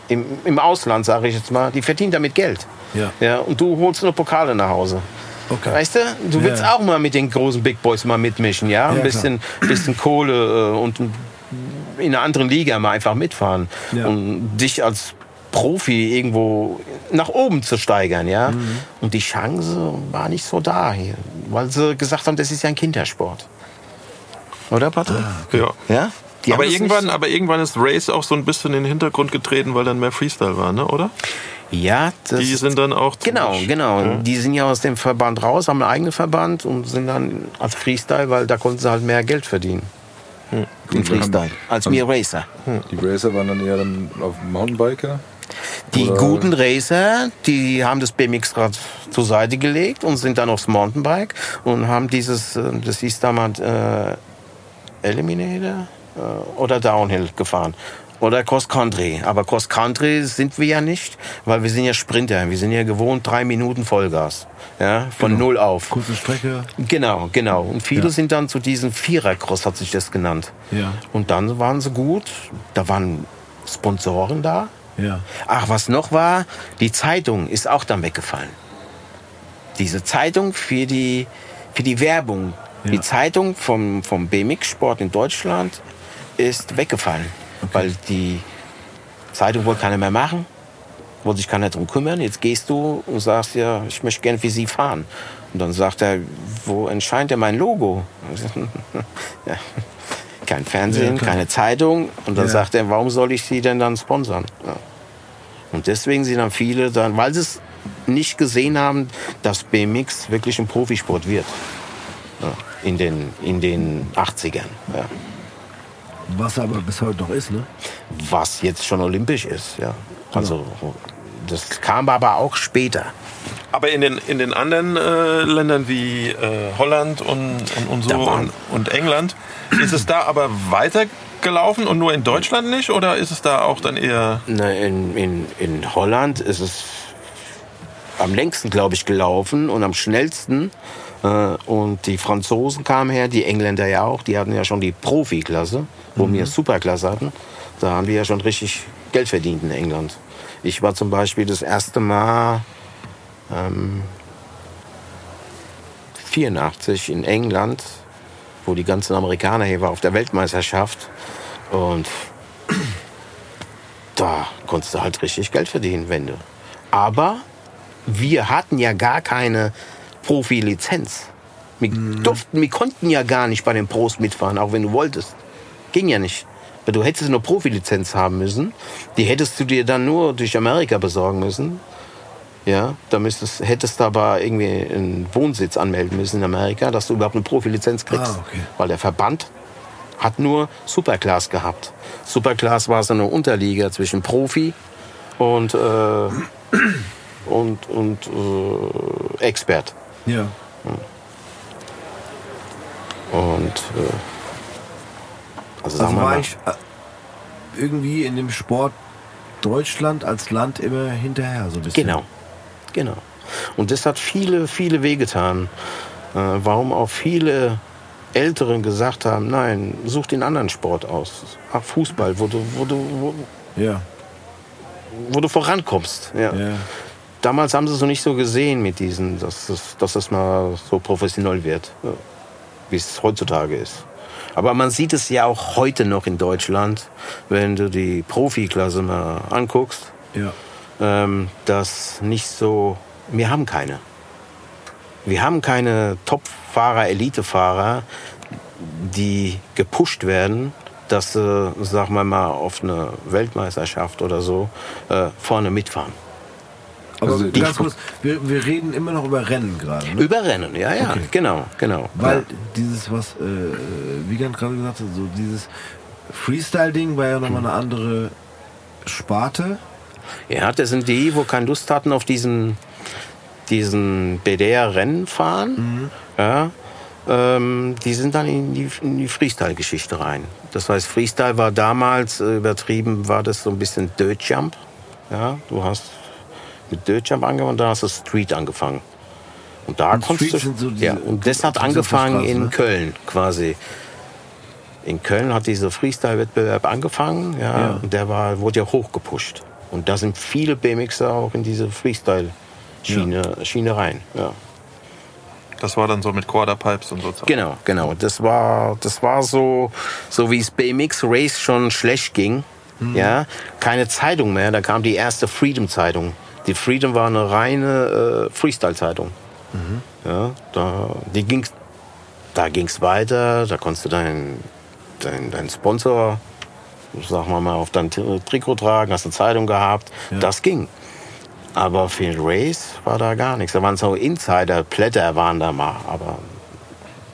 [SPEAKER 3] im, im Ausland, sage ich jetzt mal, die verdienen damit Geld.
[SPEAKER 1] Ja.
[SPEAKER 3] ja. Und du holst nur Pokale nach Hause.
[SPEAKER 1] Okay.
[SPEAKER 3] Weißt du, du willst auch mal mit den großen Big Boys mal mitmischen, ja? Ein bisschen, bisschen Kohle äh, und in einer anderen Liga mal einfach mitfahren. Und dich als Profi irgendwo nach oben zu steigern, ja?
[SPEAKER 1] Mhm.
[SPEAKER 3] Und die Chance war nicht so da hier, weil sie gesagt haben, das ist ja ein Kindersport. Oder, Patrick?
[SPEAKER 4] Ja.
[SPEAKER 3] Ja? Die
[SPEAKER 4] aber
[SPEAKER 3] haben
[SPEAKER 4] irgendwann, aber irgendwann ist Race auch so ein bisschen in den Hintergrund getreten, weil dann mehr Freestyle war, ne? oder?
[SPEAKER 3] Ja, das
[SPEAKER 4] Die sind dann auch
[SPEAKER 3] Genau, genau.
[SPEAKER 4] Ja.
[SPEAKER 3] Die sind ja aus dem Verband raus, haben einen eigenen Verband und sind dann als Freestyle, weil da konnten sie halt mehr Geld verdienen.
[SPEAKER 4] Hm.
[SPEAKER 3] Im Freestyle. Als mir Racer.
[SPEAKER 2] Die Racer waren dann eher dann auf Mountainbiker.
[SPEAKER 3] Die
[SPEAKER 2] Oder-
[SPEAKER 3] guten Racer, die haben das BMX-Rad zur Seite gelegt und sind dann aufs Mountainbike und haben dieses, äh, das hieß damals äh, Eliminator äh, oder Downhill gefahren. Oder Cross Country. Aber Cross Country sind wir ja nicht, weil wir sind ja Sprinter. Wir sind ja gewohnt, drei Minuten Vollgas. Ja, von null auf.
[SPEAKER 1] Kurze Strecke.
[SPEAKER 3] Genau, genau. Und viele
[SPEAKER 1] Ja.
[SPEAKER 3] sind dann zu diesem Vierercross, hat sich das genannt.
[SPEAKER 1] Ja.
[SPEAKER 3] Und dann waren sie gut. Da waren Sponsoren da.
[SPEAKER 1] Ja.
[SPEAKER 3] Ach, was noch war, die Zeitung ist auch dann weggefallen. Diese Zeitung für die, für die Werbung. Die
[SPEAKER 1] Ja.
[SPEAKER 3] Zeitung vom, vom BMX-Sport in Deutschland ist weggefallen. Weil die Zeitung wollte keiner mehr machen, wollte sich keiner drum kümmern. Jetzt gehst du und sagst ja, ich möchte gerne für Sie fahren. Und dann sagt er, wo entscheidet denn mein Logo? ja. Kein Fernsehen,
[SPEAKER 1] Ja,
[SPEAKER 3] keine Zeitung. Und dann sagt er, warum soll ich Sie denn dann sponsern? Und deswegen sind dann viele dann, weil sie es nicht gesehen haben, dass BMX wirklich ein Profisport wird. Ja, in, den, in den 80ern. Ja.
[SPEAKER 1] Was aber bis heute noch ist, ne?
[SPEAKER 3] Was jetzt schon olympisch ist. Ja. Also, das kam aber auch später.
[SPEAKER 4] Aber in den, in den anderen äh, Ländern wie äh, Holland und, und, und so und, und England, ist es da aber weitergelaufen und nur in Deutschland nicht? Oder ist es da auch dann eher.
[SPEAKER 3] Na, in, in, in Holland ist es am längsten, glaube ich, gelaufen und am schnellsten. Äh, Und die Franzosen kamen her, die Engländer ja auch. Die hatten ja schon die Profiklasse, wo wir Superklasse hatten. Da haben wir ja schon richtig Geld verdient in England. Ich war zum Beispiel das erste Mal ähm, 84 in England, wo die ganzen Amerikaner hier waren auf der Weltmeisterschaft. Und da konntest du halt richtig Geld verdienen, wenn du. Aber wir hatten ja gar keine Profilizenz. Wir durften, wir konnten ja gar nicht bei den Pros mitfahren, auch wenn du wolltest. Ging ja nicht. Weil du hättest eine Profilizenz haben müssen. Die hättest du dir dann nur durch Amerika besorgen müssen. Ja, da müsstest, hättest du aber irgendwie einen Wohnsitz anmelden müssen in Amerika, dass du überhaupt eine Profilizenz kriegst.
[SPEAKER 1] Ah, okay.
[SPEAKER 3] Weil der Verband hat nur Superclass gehabt. Superclass war so eine Unterliga zwischen Profi und, äh, und, und äh, Expert.
[SPEAKER 1] Ja.
[SPEAKER 3] Und äh, also sagen
[SPEAKER 1] Also war
[SPEAKER 3] mal,
[SPEAKER 1] ich äh, irgendwie in dem Sport Deutschland als Land immer hinterher, so ein bisschen.
[SPEAKER 3] Genau, genau. Und das hat viele, viele wehgetan. Äh, warum auch viele Älteren gesagt haben, nein, such den anderen Sport aus. Ach, Fußball, wo du, wo du, wo,
[SPEAKER 1] Ja.
[SPEAKER 3] wo du vorankommst. Ja.
[SPEAKER 1] Ja.
[SPEAKER 3] Damals haben sie es noch nicht so gesehen mit diesen, dass es, dass es mal so professionell wird, ja, wie es heutzutage ist. Aber man sieht es ja auch heute noch in Deutschland, wenn du die Profiklasse mal anguckst.
[SPEAKER 1] Ja.
[SPEAKER 3] Ähm, dass nicht so, wir haben keine. Wir haben keine Top-Fahrer, Elite-Fahrer, die gepusht werden, dass sie, sagen wir mal, auf eine Weltmeisterschaft oder so äh, vorne mitfahren.
[SPEAKER 1] Aber
[SPEAKER 2] Also
[SPEAKER 1] ganz kurz, wir, wir reden immer noch über Rennen gerade. Ne?
[SPEAKER 3] Über Rennen, ja, ja,
[SPEAKER 1] Okay.
[SPEAKER 3] genau, genau.
[SPEAKER 1] Weil
[SPEAKER 3] ja.
[SPEAKER 1] dieses, was äh, Wiegand gerade gesagt hat, so dieses Freestyle-Ding war ja nochmal eine andere Sparte.
[SPEAKER 3] Ja, das sind die, wo keine Lust hatten auf diesen, diesen BDR-Rennen fahren. Ja, ähm, die sind dann in die, in die Freestyle-Geschichte rein. Das heißt, Freestyle war damals äh, übertrieben, war das so ein bisschen Dirt Jump. Ja, du hast mit Dirt Jump angefangen, dann hast du Street angefangen. Und da
[SPEAKER 1] Und
[SPEAKER 3] konntest
[SPEAKER 1] Street
[SPEAKER 3] du,
[SPEAKER 1] so
[SPEAKER 3] ja, und das hat angefangen in
[SPEAKER 1] ne?
[SPEAKER 3] Köln quasi. In Köln hat dieser Freestyle-Wettbewerb angefangen, ja,
[SPEAKER 1] Ja.
[SPEAKER 3] und der war, wurde ja hochgepusht. Und da sind viele BMXer auch in diese Freestyle-Schiene Schiene rein. Ja.
[SPEAKER 4] Das war dann so mit Quarterpipes und so.
[SPEAKER 3] Genau, genau. Das war, das war so, so wie es BMX Race schon schlecht ging. Ja, keine Zeitung mehr. Da kam die erste Freedom-Zeitung. Die Freedom war eine reine äh, Freestyle-Zeitung. Ja, da, die ging's, da ging's weiter. Da konntest du deinen dein, dein Sponsor, sagen wir mal, auf dein Tri- Trikot tragen, hast eine Zeitung gehabt. Das ging. Aber für den Race war da gar nichts. Da waren so Insider, Blätter waren da mal, aber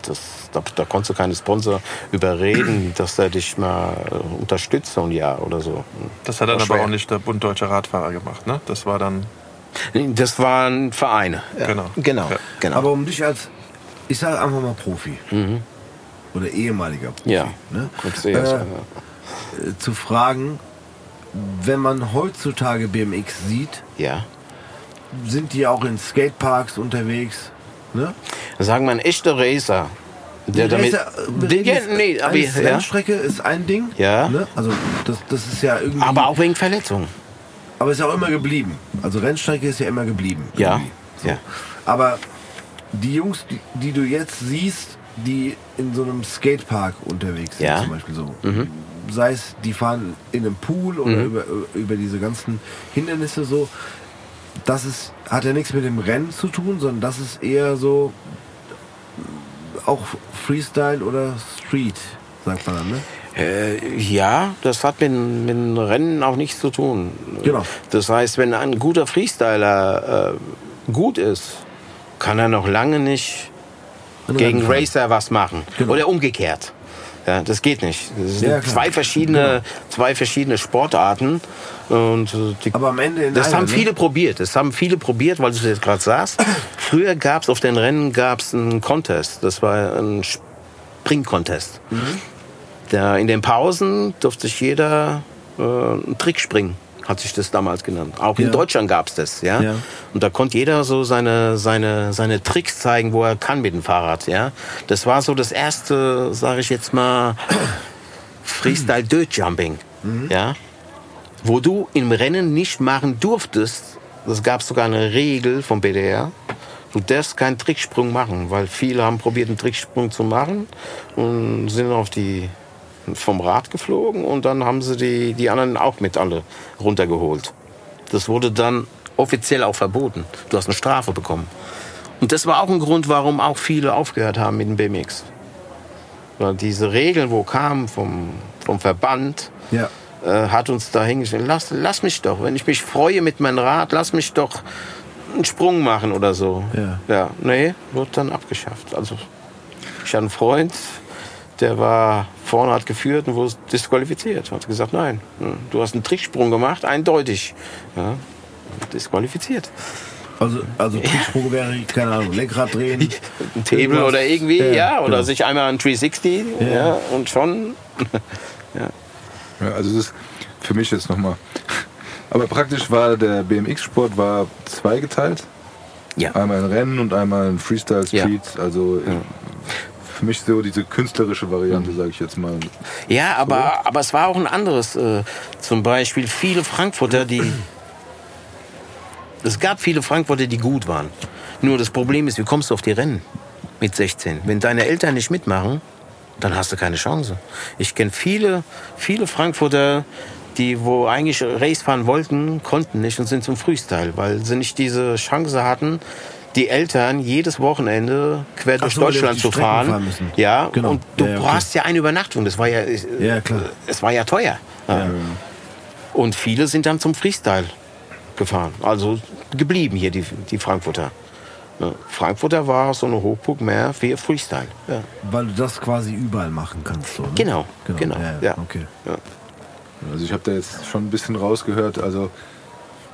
[SPEAKER 3] das, da, da konntest du keinen Sponsor überreden, dass er dich mal äh, unterstützt so ein Jahr oder so.
[SPEAKER 4] Das hat dann aber auch nicht der Bund Deutscher Radfahrer gemacht, ne? Das war dann,
[SPEAKER 3] Das waren Vereine. Ja.
[SPEAKER 4] Genau.
[SPEAKER 3] Genau.
[SPEAKER 4] Ja.
[SPEAKER 3] genau.
[SPEAKER 1] Aber um dich als, ich sage einfach mal Profi. Oder ehemaliger Profi.
[SPEAKER 3] Mhm. ja,
[SPEAKER 1] Ne? Äh,
[SPEAKER 3] ja.
[SPEAKER 1] Äh, zu fragen, wenn man heutzutage BMX sieht,
[SPEAKER 3] ja.
[SPEAKER 1] sind die auch in Skateparks unterwegs. Ne?
[SPEAKER 3] Sagen wir ein echter Racer. Der damit,
[SPEAKER 1] Racer, äh,
[SPEAKER 3] ja,
[SPEAKER 1] jetzt-
[SPEAKER 3] nee, aber, ja.
[SPEAKER 1] Rennstrecke ist ein Ding.
[SPEAKER 3] Ja.
[SPEAKER 1] Ne? Also das, das ist ja irgendwie.
[SPEAKER 3] aber auch wegen Verletzungen.
[SPEAKER 1] aber ist ja auch immer geblieben. Also Rennstrecke ist ja immer geblieben.
[SPEAKER 3] Ja.
[SPEAKER 1] So.
[SPEAKER 3] ja.
[SPEAKER 1] Aber die Jungs, die, die du jetzt siehst, die in so einem Skatepark unterwegs sind,
[SPEAKER 3] Ja. Mhm.
[SPEAKER 1] zum Beispiel so. Sei es, die fahren in einem Pool oder über, über diese ganzen Hindernisse so. Das ist, hat ja nichts mit dem Rennen zu tun, sondern das ist eher so auch Freestyle oder Street, sagt man dann, ne?
[SPEAKER 3] Äh, ja, das hat mit, mit dem Rennen auch nichts zu tun.
[SPEAKER 1] Genau.
[SPEAKER 3] Das heißt, wenn ein guter Freestyler äh, gut ist, kann er noch lange nicht gegen. Racer was machen.
[SPEAKER 1] Genau.
[SPEAKER 3] Oder umgekehrt. Ja, das geht nicht. Das sind
[SPEAKER 1] Ja,
[SPEAKER 3] zwei, verschiedene, zwei verschiedene Sportarten. Und äh, die,
[SPEAKER 1] Aber am Ende in
[SPEAKER 3] das haben
[SPEAKER 1] ne?
[SPEAKER 3] viele probiert. Das haben viele probiert, weil du es jetzt gerade sagst. Früher gab es auf den Rennen gab's einen Contest. Das war ein Spring-Contest.
[SPEAKER 1] Mhm.
[SPEAKER 3] Da in den Pausen durfte sich jeder äh, einen Trick springen, hat sich das damals genannt. Auch in
[SPEAKER 1] Ja.
[SPEAKER 3] Deutschland gab's das, ja?
[SPEAKER 1] Ja.
[SPEAKER 3] Und da konnte jeder so seine, seine, seine Tricks zeigen, wo er kann mit dem Fahrrad, ja? Das war so das erste, sage ich jetzt mal, Freestyle Dirt Jumping, ja? Wo du im Rennen nicht machen durftest, das gab sogar eine Regel vom BDR, du darfst keinen Tricksprung machen, weil viele haben probiert, einen Tricksprung zu machen und sind auf die vom Rad geflogen und dann haben sie die, die anderen auch mit alle runtergeholt. Das wurde dann offiziell auch verboten. Du hast eine Strafe bekommen. Und das war auch ein Grund, warum auch viele aufgehört haben mit dem BMX. Weil diese Regeln, wo kamen vom, vom Verband,
[SPEAKER 1] Ja.
[SPEAKER 3] äh, hat uns da hingestellt, lass, lass mich doch, wenn ich mich freue mit meinem Rad, lass mich doch einen Sprung machen oder so.
[SPEAKER 1] Ja.
[SPEAKER 3] Ja, nee, wird dann abgeschafft. Also ich hatte einen Freund, der war vorne, hat geführt und wurde disqualifiziert. Hat gesagt, nein, hm, du hast einen Tricksprung gemacht, eindeutig. Ja, disqualifiziert.
[SPEAKER 1] Also, also Tricksprung wäre, keine Ahnung, Lenkrad drehen.
[SPEAKER 3] Ein Table oder irgendwie,
[SPEAKER 1] Ja,
[SPEAKER 3] ja, oder
[SPEAKER 1] genau.
[SPEAKER 3] sich einmal ein 360 ja. und schon.
[SPEAKER 2] Ja, also das ist für mich jetzt nochmal. Aber praktisch war der BMX-Sport war zweigeteilt.
[SPEAKER 3] Ja.
[SPEAKER 2] Einmal ein Rennen und einmal ein Freestyle
[SPEAKER 3] Ja.
[SPEAKER 2] Street. Also für mich so diese künstlerische Variante, sage ich jetzt mal.
[SPEAKER 3] Ja, aber, aber es war auch ein anderes. Äh, zum Beispiel viele Frankfurter, die. Es gab viele Frankfurter, die gut waren. Nur das Problem ist, wie kommst du auf die Rennen mit 16? Wenn deine Eltern nicht mitmachen, dann hast du keine Chance. Ich kenne viele, viele Frankfurter, die wo eigentlich Race fahren wollten, konnten nicht und sind zum Freestyle, weil sie nicht diese Chance hatten, die Eltern jedes Wochenende quer durch
[SPEAKER 1] so,
[SPEAKER 3] Deutschland zu fahren.
[SPEAKER 1] fahren müssen.
[SPEAKER 3] Ja,
[SPEAKER 1] Genau.
[SPEAKER 3] und du
[SPEAKER 1] Ja, ja, okay.
[SPEAKER 3] brauchst ja eine Übernachtung. Das war ja,
[SPEAKER 1] Ja, klar.
[SPEAKER 3] es war ja teuer. Ja. Und viele sind dann zum Freestyle gefahren. Also geblieben hier, die, die Frankfurter. Frankfurter war so eine Hochburg mehr für Freestyle. Ja.
[SPEAKER 1] Weil du das quasi überall machen kannst. So, ne?
[SPEAKER 3] Genau, genau,
[SPEAKER 1] ja. Okay.
[SPEAKER 2] Also ich habe da jetzt schon ein bisschen rausgehört, also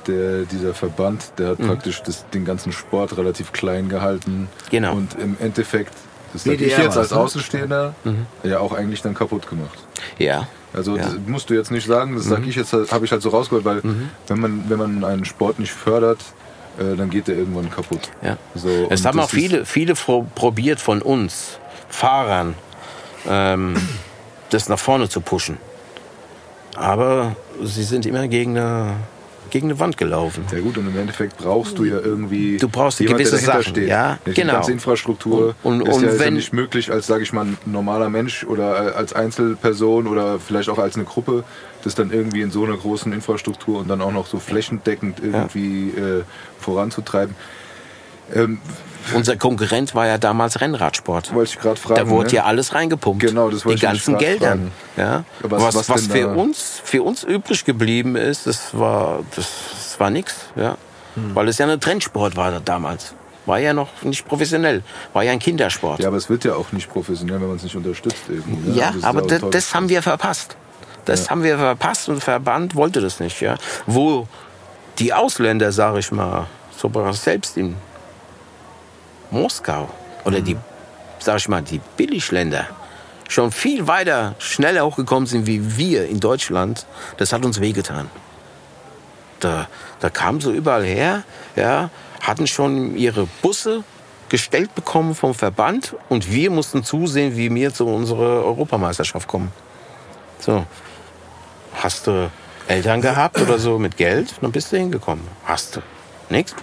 [SPEAKER 2] der, dieser Verband, der hat praktisch das, den ganzen Sport relativ klein gehalten.
[SPEAKER 3] Genau.
[SPEAKER 2] Und im Endeffekt, das sag ich jetzt als
[SPEAKER 1] ne?
[SPEAKER 2] Außenstehender, ja auch eigentlich dann kaputt gemacht.
[SPEAKER 3] ja.
[SPEAKER 2] Also
[SPEAKER 3] Ja.
[SPEAKER 2] das musst du jetzt nicht sagen, das sag ich jetzt, habe ich halt so rausgehört, weil wenn man wenn man einen Sport nicht fördert, äh, dann geht der irgendwann kaputt.
[SPEAKER 3] Ja.
[SPEAKER 2] So,
[SPEAKER 3] es haben auch viele, viele pro- probiert von uns, Fahrern, ähm, das nach vorne zu pushen. Aber sie sind immer gegen eine, gegen eine Wand gelaufen.
[SPEAKER 2] Ja gut, und im Endeffekt brauchst du ja irgendwie
[SPEAKER 3] Du brauchst
[SPEAKER 2] jemand,
[SPEAKER 3] gewisse
[SPEAKER 2] der
[SPEAKER 3] Sachen,
[SPEAKER 2] steht.
[SPEAKER 3] ja,
[SPEAKER 2] Die
[SPEAKER 3] genau.
[SPEAKER 2] ganze Infrastruktur
[SPEAKER 3] Und- und-
[SPEAKER 2] ist, ja,
[SPEAKER 3] und
[SPEAKER 2] ist ja
[SPEAKER 3] wenn-
[SPEAKER 2] nicht möglich als, sage ich mal, ein normaler Mensch oder als Einzelperson oder vielleicht auch als eine Gruppe, das dann irgendwie in so einer großen Infrastruktur und dann auch noch so flächendeckend irgendwie äh, voranzutreiben. Ähm,
[SPEAKER 3] Unser Konkurrent war ja damals Rennradsport.
[SPEAKER 2] wollte ich gerade fragen.
[SPEAKER 3] Da wurde
[SPEAKER 2] ne?
[SPEAKER 3] ja alles reingepumpt.
[SPEAKER 2] Genau, das wollte
[SPEAKER 3] Die ganzen
[SPEAKER 2] grad
[SPEAKER 3] Geldern. Ja.
[SPEAKER 2] Was-
[SPEAKER 3] Was,
[SPEAKER 2] was
[SPEAKER 3] was, für
[SPEAKER 2] da?
[SPEAKER 3] uns, für uns übrig geblieben ist, das war, das, das war nix. Ja.
[SPEAKER 2] Hm.
[SPEAKER 3] Weil es ja ein Trendsport war damals. War ja noch nicht professionell. War ja ein Kindersport.
[SPEAKER 2] Ja, aber es wird ja auch nicht professionell, wenn man es nicht unterstützt. Irgendwie, ne?
[SPEAKER 3] Ja,
[SPEAKER 2] Das
[SPEAKER 3] aber
[SPEAKER 2] ein
[SPEAKER 3] das, haben wir verpasst. Das haben wir verpasst und der Verband wollte das nicht. Ja. Wo die Ausländer, sage ich mal, sogar selbst in Moskau oder die, sag ich mal, die Billigländer schon viel weiter, schneller hochgekommen sind wie wir in Deutschland, das hat uns wehgetan. Da, da kamen sie überall her, ja, hatten schon ihre Busse gestellt bekommen vom Verband und wir mussten zusehen, wie wir zu unserer Europameisterschaft kommen. So, hast du Eltern gehabt oder so mit Geld, dann bist du hingekommen. Hast du nichts,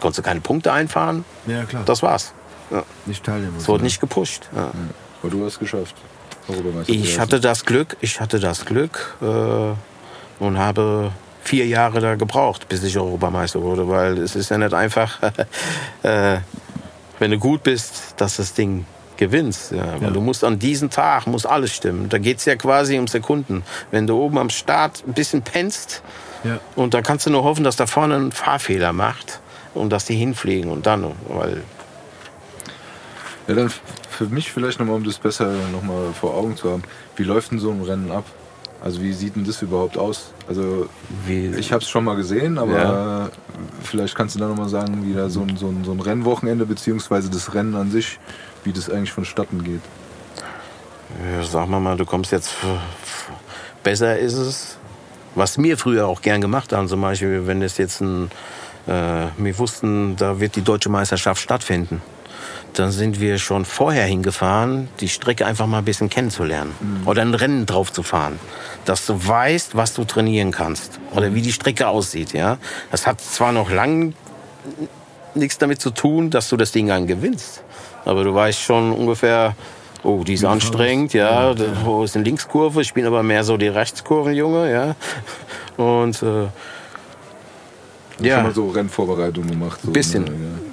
[SPEAKER 3] konntest du keine Punkte einfahren,
[SPEAKER 1] Ja, klar.
[SPEAKER 3] das war's. Ja,
[SPEAKER 1] nicht teilnehmen.
[SPEAKER 3] es wurde nicht gepusht. Ja.
[SPEAKER 2] Aber du hast es geschafft.
[SPEAKER 3] Ich hatte das Glück, ich hatte das Glück äh, und habe vier Jahre da gebraucht, bis ich Europameister wurde, weil es ist ja nicht einfach, äh, wenn du gut bist, dass das Ding gewinnst. Ja, weil du musst an diesem Tag muss alles stimmen. Da geht's ja quasi um Sekunden. Wenn du oben am Start ein bisschen pennst
[SPEAKER 1] Ja.
[SPEAKER 3] und da kannst du nur hoffen, dass da vorne ein Fahrfehler macht und dass die hinfliegen und dann, weil
[SPEAKER 2] Ja, dann für mich vielleicht nochmal, um das besser nochmal vor Augen zu haben. Wie läuft denn so ein Rennen ab? Also wie sieht denn das überhaupt aus? Also
[SPEAKER 3] wie
[SPEAKER 2] ich habe es schon mal gesehen, aber
[SPEAKER 3] Ja.
[SPEAKER 2] vielleicht kannst du da nochmal sagen, wie da so ein, so, ein, so ein Rennwochenende beziehungsweise das Rennen an sich, wie das eigentlich vonstatten geht.
[SPEAKER 3] Ja, sag mal mal, du kommst jetzt. Besser ist es, was wir früher auch gern gemacht haben, zum Beispiel, wenn es jetzt ein. Äh, wir wussten, da wird die deutsche Meisterschaft stattfinden. Dann sind wir schon vorher hingefahren, die Strecke einfach mal ein bisschen kennenzulernen. Oder ein Rennen drauf zu fahren. Dass du weißt, was du trainieren kannst. Oder wie die Strecke aussieht, ja. Das hat zwar noch lang nichts damit zu tun, dass du das Ding dann gewinnst. Aber du weißt schon ungefähr, oh, die ist anstrengend, ja, da- wo ist eine Linkskurve, ich bin aber mehr so die Rechtskurvenjunge, ja. Und äh,
[SPEAKER 2] Schon
[SPEAKER 3] ja,
[SPEAKER 2] mal so Rennvorbereitung gemacht. So,
[SPEAKER 3] Bisschen.
[SPEAKER 2] Ne? Ja.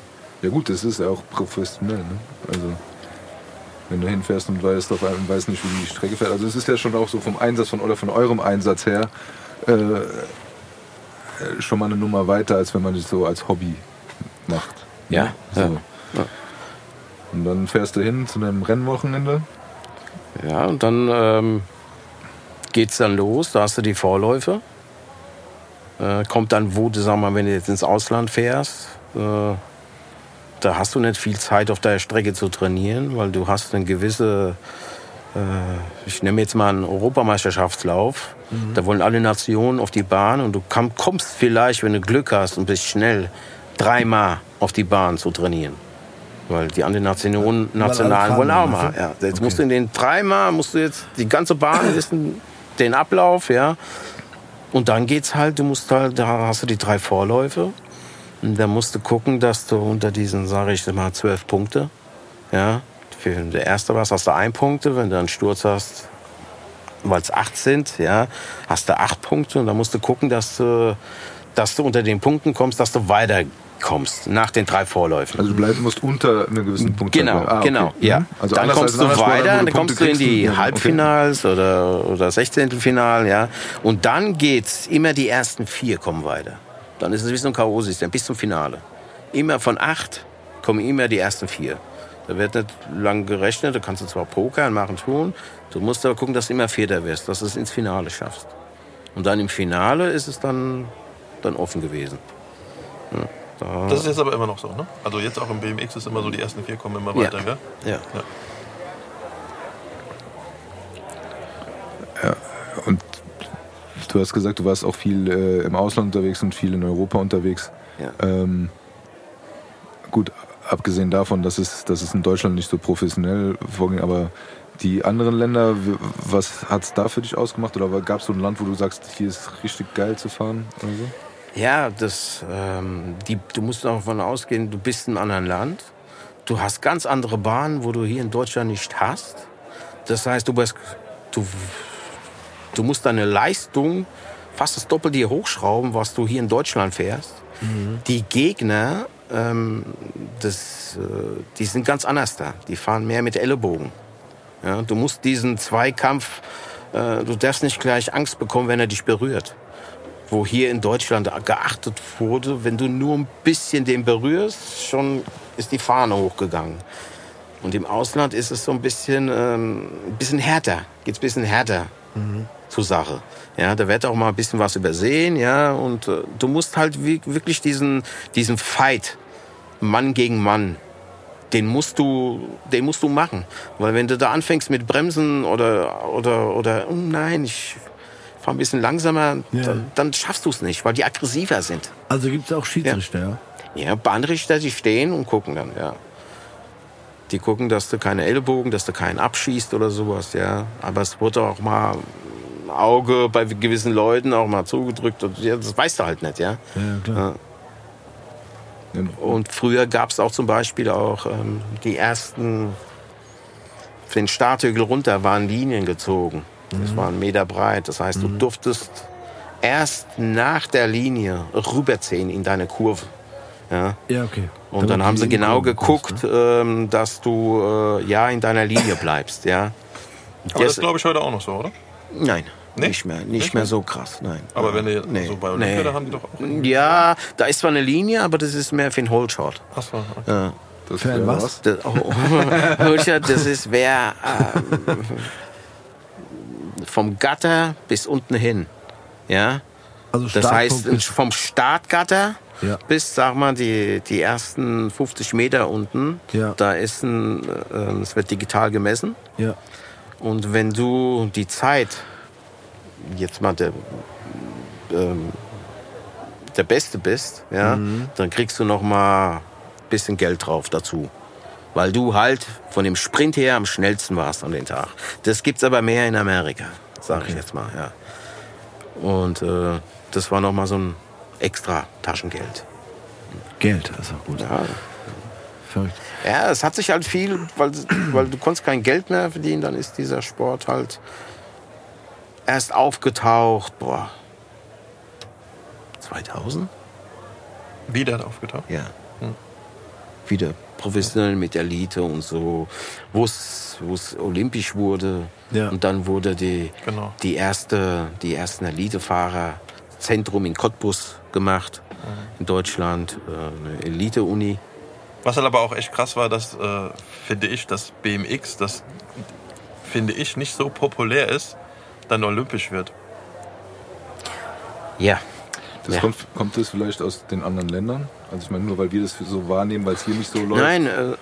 [SPEAKER 2] ja gut, das ist ja auch professionell. Ne? Also wenn du hinfährst und weißt, auf einmal weißt nicht, wie die Strecke fährt. Also es ist ja schon auch so vom Einsatz von oder von eurem Einsatz her äh, äh, schon mal eine Nummer weiter, als wenn man das so als Hobby macht.
[SPEAKER 3] Ja,
[SPEAKER 2] So.
[SPEAKER 3] ja, ja.
[SPEAKER 2] Und dann fährst du hin zu einem Rennwochenende.
[SPEAKER 3] ja, und dann ähm, geht's dann los, da hast du die Vorläufe. Äh, kommt dann, wo sag mal, wenn du jetzt ins Ausland fährst, äh, da hast du nicht viel Zeit auf der Strecke zu trainieren, weil du hast eine gewisse, äh, ich nehme jetzt mal einen Europameisterschaftslauf, da wollen alle Nationen auf die Bahn und du kam, kommst vielleicht, wenn du Glück hast und bist schnell, dreimal auf die Bahn zu trainieren. Weil die anderen Nationen, Nationalen wollen auch mal.
[SPEAKER 1] also?
[SPEAKER 3] Ja. Jetzt
[SPEAKER 1] Okay.
[SPEAKER 3] musst du in den dreimal, musst du jetzt die ganze Bahn wissen, den Ablauf, ja. Und dann geht's halt, du musst halt, da hast du die drei Vorläufe. Und da musst du gucken, dass du unter diesen, sage ich mal, zwölf Punkte, ja, für der erste was hast du ein Punkte, wenn du einen Sturz hast, weil es acht sind, ja, hast du acht Punkte und dann musst du gucken, dass du, dass du unter den Punkten kommst, dass du weiterkommst nach den drei Vorläufen.
[SPEAKER 2] Also du bleiben musst unter einer gewissen Punkt.
[SPEAKER 3] Genau, genau, ja.
[SPEAKER 2] Mhm. Also
[SPEAKER 3] dann kommst du weiter, dann kommst du in die
[SPEAKER 2] und- okay.
[SPEAKER 3] Halbfinals oder, oder 16. Final, ja. Und dann geht's, immer die ersten vier kommen weiter. Dann ist es wie so ein K.O.-System, bis zum Finale. Immer von acht kommen immer die ersten vier. Da wird nicht lang gerechnet, da kannst du zwar pokern, machen, tun. Du musst aber gucken, dass du immer Vierter wirst, dass du es ins Finale schaffst. Und dann im Finale ist es dann, dann offen gewesen. Ja, da,
[SPEAKER 4] Das ist jetzt aber immer noch so, ne? Also jetzt auch im BMX ist immer so, die ersten vier kommen immer
[SPEAKER 3] Ja.
[SPEAKER 4] weiter, gell?
[SPEAKER 3] ja.
[SPEAKER 2] Und du hast gesagt, du warst auch viel äh, im Ausland unterwegs und viel in Europa unterwegs.
[SPEAKER 3] Ja.
[SPEAKER 2] Ähm, gut, abgesehen davon, dass es, dass es in Deutschland nicht so professionell vorging, aber die anderen Länder, w- was hat es da für dich ausgemacht? Oder gab es so ein Land, wo du sagst, hier ist richtig geil zu fahren? Oder so?
[SPEAKER 3] Ja, das, ähm, die, du musst davon ausgehen, du bist in einem anderen Land. Du hast ganz andere Bahnen, wo du hier in Deutschland nicht hast. Das heißt, du, bist, du, du musst deine Leistung fast das Doppelte hier hochschrauben, was du hier in Deutschland fährst. Die Gegner, ähm, das, äh, die sind ganz anders da. Die fahren mehr mit Ellenbogen. Ja, du musst diesen Zweikampf, äh, du darfst nicht gleich Angst bekommen, wenn er dich berührt wo hier in Deutschland geachtet wurde, wenn du nur ein bisschen den berührst, schon ist die Fahne hochgegangen. Und im Ausland ist es so ein bisschen, ähm, ein bisschen härter, geht's ein bisschen härter zur Sache. Ja, da wird auch mal ein bisschen was übersehen, ja, und äh, du musst halt wirklich diesen, diesen Fight, Mann gegen Mann, den musst du, den musst du machen. Weil wenn du da anfängst mit Bremsen oder, oder, oder, oh nein, ich fahr ein bisschen langsamer,
[SPEAKER 1] Ja.
[SPEAKER 3] dann, dann schaffst du es nicht, weil die aggressiver sind.
[SPEAKER 1] Also gibt es auch Schiedsrichter, ja?
[SPEAKER 3] Ja, Bahnrichter, die stehen und gucken dann, ja. Die gucken, dass du keine Ellbogen, dass du keinen abschießt oder sowas, ja. Aber es wurde auch mal ein Auge bei gewissen Leuten auch mal zugedrückt. Und, ja, das weißt du halt nicht, ja.
[SPEAKER 1] Ja, klar.
[SPEAKER 2] Ja.
[SPEAKER 3] Und früher gab es auch zum Beispiel auch ähm, die ersten, für den Starthügel runter waren Linien gezogen. Das war ein Meter breit. Das heißt, du durftest erst nach der Linie rüberziehen in deine Kurve. Ja.
[SPEAKER 1] Ja, okay.
[SPEAKER 3] Und
[SPEAKER 1] Damit
[SPEAKER 3] dann haben sie genau
[SPEAKER 1] Kurve kommst,
[SPEAKER 3] geguckt, ähm, dass du äh, ja in deiner Linie bleibst. Ja.
[SPEAKER 4] Aber das glaube ich heute auch noch so, oder?
[SPEAKER 3] Nein,
[SPEAKER 4] Nee?
[SPEAKER 3] nicht mehr, nicht,
[SPEAKER 4] Nicht
[SPEAKER 3] mehr
[SPEAKER 4] mehr?
[SPEAKER 3] so krass, nein.
[SPEAKER 4] Aber wenn ihr
[SPEAKER 3] Nee,
[SPEAKER 4] so bei Olympia,
[SPEAKER 3] nee.
[SPEAKER 4] da haben die doch auch.
[SPEAKER 3] Ja, da ist zwar eine Linie, aber das ist mehr für den Holeshot.
[SPEAKER 4] Achso, okay.
[SPEAKER 3] Ja.
[SPEAKER 2] Das
[SPEAKER 1] Für ein
[SPEAKER 2] wäre
[SPEAKER 1] was?
[SPEAKER 3] Das, oh, das ist wer ähm, vom Gatter bis unten hin. Ja,
[SPEAKER 1] Also
[SPEAKER 3] das heißt vom Startgatter
[SPEAKER 1] Ja.
[SPEAKER 3] bis, sag mal, die, die ersten 50 Meter unten.
[SPEAKER 1] Ja.
[SPEAKER 3] Da ist ein, äh, es wird digital gemessen.
[SPEAKER 1] ja.
[SPEAKER 3] Und wenn du die Zeit, jetzt mal der, ähm, der Beste bist, ja, dann kriegst du noch mal ein bisschen Geld drauf dazu. Weil du halt von dem Sprint her am schnellsten warst an den Tag. Das gibt's aber mehr in Amerika, sage ich jetzt mal. Ja. Und äh, das war noch mal so ein extra Taschengeld.
[SPEAKER 1] Geld, auch gut.
[SPEAKER 3] Ja,
[SPEAKER 1] Verrückt.
[SPEAKER 3] Ja, es hat sich halt viel, weil, weil du konntest kein Geld mehr verdienen, dann ist dieser Sport halt erst aufgetaucht, boah, 2000?
[SPEAKER 4] Wieder aufgetaucht.
[SPEAKER 3] Ja. Wieder professionell mit Elite und so, wo es wo es olympisch wurde.
[SPEAKER 1] Ja.
[SPEAKER 3] Und dann wurde die,
[SPEAKER 4] Genau.
[SPEAKER 3] die, erste, die ersten Elitefahrer Zentrum in Cottbus gemacht, in Deutschland, äh, eine Elite-Uni.
[SPEAKER 4] Was halt aber auch echt krass war, dass, äh, finde ich, dass BMX, das finde ich, nicht so populär ist, dann olympisch wird.
[SPEAKER 3] Ja.
[SPEAKER 2] Das
[SPEAKER 3] Ja.
[SPEAKER 2] kommt, kommt das vielleicht aus den anderen Ländern? Also ich meine, nur weil wir das so wahrnehmen, weil es hier nicht so läuft.
[SPEAKER 3] Nein, äh,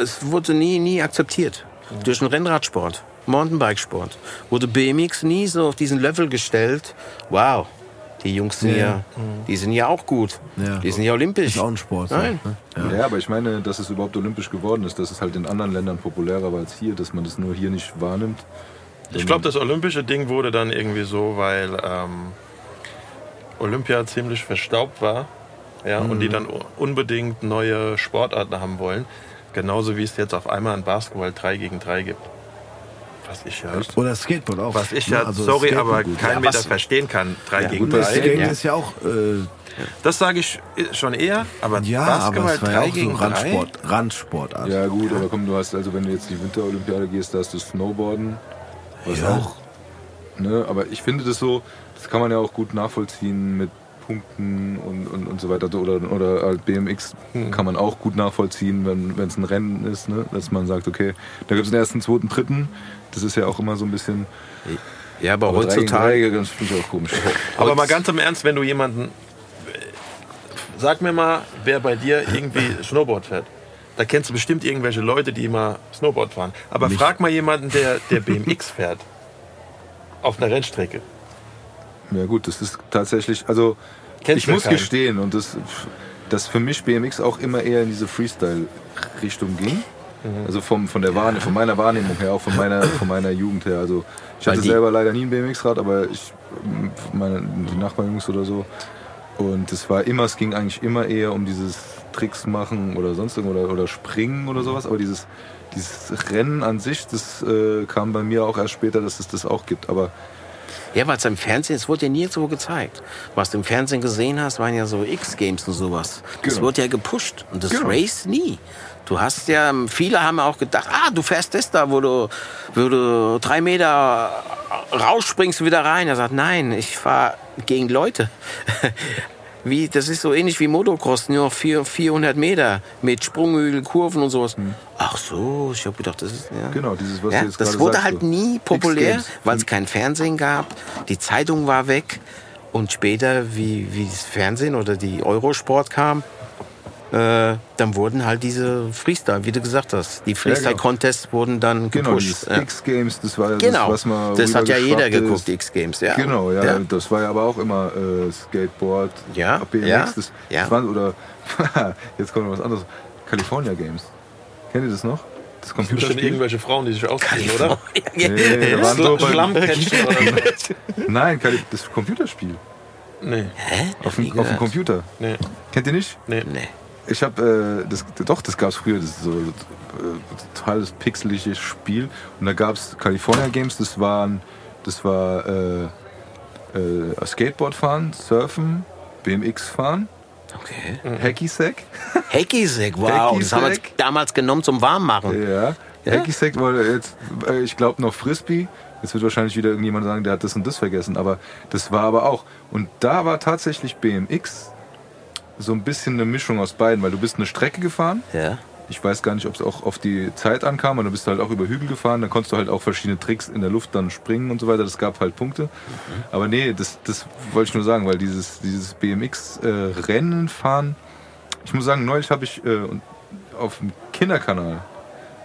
[SPEAKER 3] es wurde nie, nie akzeptiert. Durch den Rennradsport, Mountainbikesport wurde BMX nie so auf diesen Level gestellt. Wow, die Jungs sind ja, die sind ja auch gut.
[SPEAKER 1] Ja.
[SPEAKER 3] Die sind ja olympisch.
[SPEAKER 1] Ist auch ein Sport.
[SPEAKER 3] Nein.
[SPEAKER 1] ne?
[SPEAKER 2] Ja. aber ich meine, dass es überhaupt olympisch geworden ist, dass es halt in anderen Ländern populärer war als hier, dass man das nur hier nicht wahrnimmt.
[SPEAKER 4] Ich glaube, das olympische Ding wurde dann irgendwie so, weil ähm, Olympia ziemlich verstaubt war ja, und die dann unbedingt neue Sportarten haben wollen. Genauso wie es jetzt auf einmal in Basketball 3 gegen 3 gibt. Was ich ja,
[SPEAKER 1] Oder Skateboard auch.
[SPEAKER 4] was ich ja
[SPEAKER 1] also
[SPEAKER 4] sorry,
[SPEAKER 1] Skateboard
[SPEAKER 4] aber
[SPEAKER 1] gut.
[SPEAKER 4] kein
[SPEAKER 3] Ja,
[SPEAKER 4] Meter verstehen kann. Drei
[SPEAKER 3] Ja,
[SPEAKER 4] gegen
[SPEAKER 1] Gut, das
[SPEAKER 4] drei.
[SPEAKER 1] Skaten
[SPEAKER 3] ja.
[SPEAKER 1] ist ja auch, äh,
[SPEAKER 4] Das sage ich schon eher, aber
[SPEAKER 1] ja, aber
[SPEAKER 4] Basketball
[SPEAKER 1] es war ja
[SPEAKER 4] drei
[SPEAKER 1] auch so
[SPEAKER 4] gegen drei.
[SPEAKER 1] Randsport, Randsportart.
[SPEAKER 2] Ja gut, aber komm, du hast, also wenn du jetzt die Winterolympiade gehst, da hast du Snowboarden, was
[SPEAKER 1] Ja.
[SPEAKER 2] auch, ne, aber ich finde das so, das kann man ja auch gut nachvollziehen mit Punkten und, und, und so weiter. Oder, oder halt BMX kann man auch gut nachvollziehen, wenn es ein Rennen ist, ne? dass man sagt, okay, da gibt es den ersten, zweiten, dritten. Das ist ja auch immer so ein bisschen.
[SPEAKER 3] Ja, aber,
[SPEAKER 2] Aber
[SPEAKER 3] heutzutage.
[SPEAKER 2] drei, das finde ich auch komisch.
[SPEAKER 4] Aber mal ganz im Ernst, wenn du jemanden. Sag mir mal, wer bei dir irgendwie Snowboard fährt. Da kennst du bestimmt irgendwelche Leute, die immer Snowboard fahren. Aber frag mal jemanden, der, der BMX fährt. Auf einer Rennstrecke.
[SPEAKER 2] Ja gut, das ist tatsächlich, also
[SPEAKER 4] Kennst
[SPEAKER 2] ich muss
[SPEAKER 4] keinen.
[SPEAKER 2] gestehen und das, dass für mich BMX auch immer eher in diese Freestyle-Richtung ging.
[SPEAKER 4] Mhm.
[SPEAKER 2] Also vom, von, der Wahrne von meiner Wahrnehmung her, auch von meiner, von meiner Jugend her. Also ich hatte selber leider nie ein BMX-Rad, aber ich, meine, die Nachbarjungs oder so. Und es war immer, es ging eigentlich immer eher um dieses Tricks machen oder sonst irgendwo oder, oder springen oder sowas. Aber dieses, dieses Rennen an sich, das äh, kam bei mir auch erst später, dass es das auch gibt. Aber
[SPEAKER 3] Ja, weil es im Fernsehen, es wurde ja nirgendwo gezeigt. Was du im Fernsehen gesehen hast, waren ja so X-Games und sowas. Das
[SPEAKER 2] Genau.
[SPEAKER 3] wurde ja gepusht. Und das
[SPEAKER 2] Genau.
[SPEAKER 3] Race nie. Du hast ja, viele haben auch gedacht, ah, du fährst das da, wo du, wo du drei Meter rausspringst wieder rein. Er sagt, nein, ich fahre gegen Leute. Wie, das ist so ähnlich wie Motocross, nur vier- 400 Meter mit Sprunghügel, Kurven und sowas. Ach so, ich habe gedacht, das ist ja.
[SPEAKER 2] Hm. Genau, dieses, was
[SPEAKER 3] ja,
[SPEAKER 2] du jetzt
[SPEAKER 3] das wurde
[SPEAKER 2] sagst,
[SPEAKER 3] halt
[SPEAKER 2] so.
[SPEAKER 3] nie populär, weil es kein Fernsehen gab. Die Zeitung war weg. Und später, wie, wie das Fernsehen oder die Eurosport kam, äh, dann wurden halt diese Freestyle, wie du gesagt hast, die Freestyle-Contests wurden dann
[SPEAKER 2] Genau,
[SPEAKER 3] gepusht.
[SPEAKER 2] dieses
[SPEAKER 3] ja.
[SPEAKER 2] X-Games, das war ja
[SPEAKER 3] Genau,
[SPEAKER 2] das, was man
[SPEAKER 3] das hat ja jeder geguckt. X-Games. Ja.
[SPEAKER 2] Genau, ja,
[SPEAKER 3] Ja.
[SPEAKER 2] das war ja aber auch immer äh, Skateboard,
[SPEAKER 3] Ja,
[SPEAKER 2] BMX,
[SPEAKER 3] ja,
[SPEAKER 2] das,
[SPEAKER 3] ja.
[SPEAKER 2] das waren, oder jetzt kommt noch was anderes, California Games. Kennt ihr das noch? Das
[SPEAKER 4] Bestimmt
[SPEAKER 2] Computerspiel?
[SPEAKER 4] irgendwelche Frauen, die sich ausziehen, oder?
[SPEAKER 2] Nee, da waren so
[SPEAKER 4] Schlammcatchen oder so.
[SPEAKER 2] nein, das Computerspiel.
[SPEAKER 4] Nee,
[SPEAKER 3] Hä?
[SPEAKER 2] Auf dem, auf dem
[SPEAKER 3] gehört.
[SPEAKER 2] Computer.
[SPEAKER 4] nee,
[SPEAKER 2] Kennt ihr nicht?
[SPEAKER 4] nee.
[SPEAKER 3] Nee.
[SPEAKER 2] Ich habe, äh, das, doch, das gab es früher, das ist so äh, totales pixeliges Spiel. Und da gab es California Games, das waren, das war äh, äh, Skateboard fahren, Surfen, BMX fahren,
[SPEAKER 3] Okay.
[SPEAKER 2] Hacky Sack.
[SPEAKER 3] Hacky-Sack, wow. Das haben wir
[SPEAKER 2] Hacky-Sack.
[SPEAKER 3] damals genommen zum Warmmachen.
[SPEAKER 2] Ja.
[SPEAKER 3] Ja?
[SPEAKER 2] Hacky Sack war jetzt, äh, ich glaube noch Frisbee. Jetzt wird wahrscheinlich wieder irgendjemand sagen, der hat das und das vergessen. Aber das war aber auch. Und da war tatsächlich BMX so ein bisschen eine Mischung aus beiden, weil du bist eine Strecke gefahren.
[SPEAKER 3] Ja.
[SPEAKER 2] Ich weiß gar nicht, ob es auch auf die Zeit ankam, aber du bist halt auch über Hügel gefahren, dann konntest du halt auch verschiedene Tricks in der Luft dann springen und so weiter. Das gab halt Punkte. Aber nee, das, das wollte ich nur sagen, weil dieses, dieses BMX-Rennen fahren, ich muss sagen, neulich habe ich äh, auf dem Kinderkanal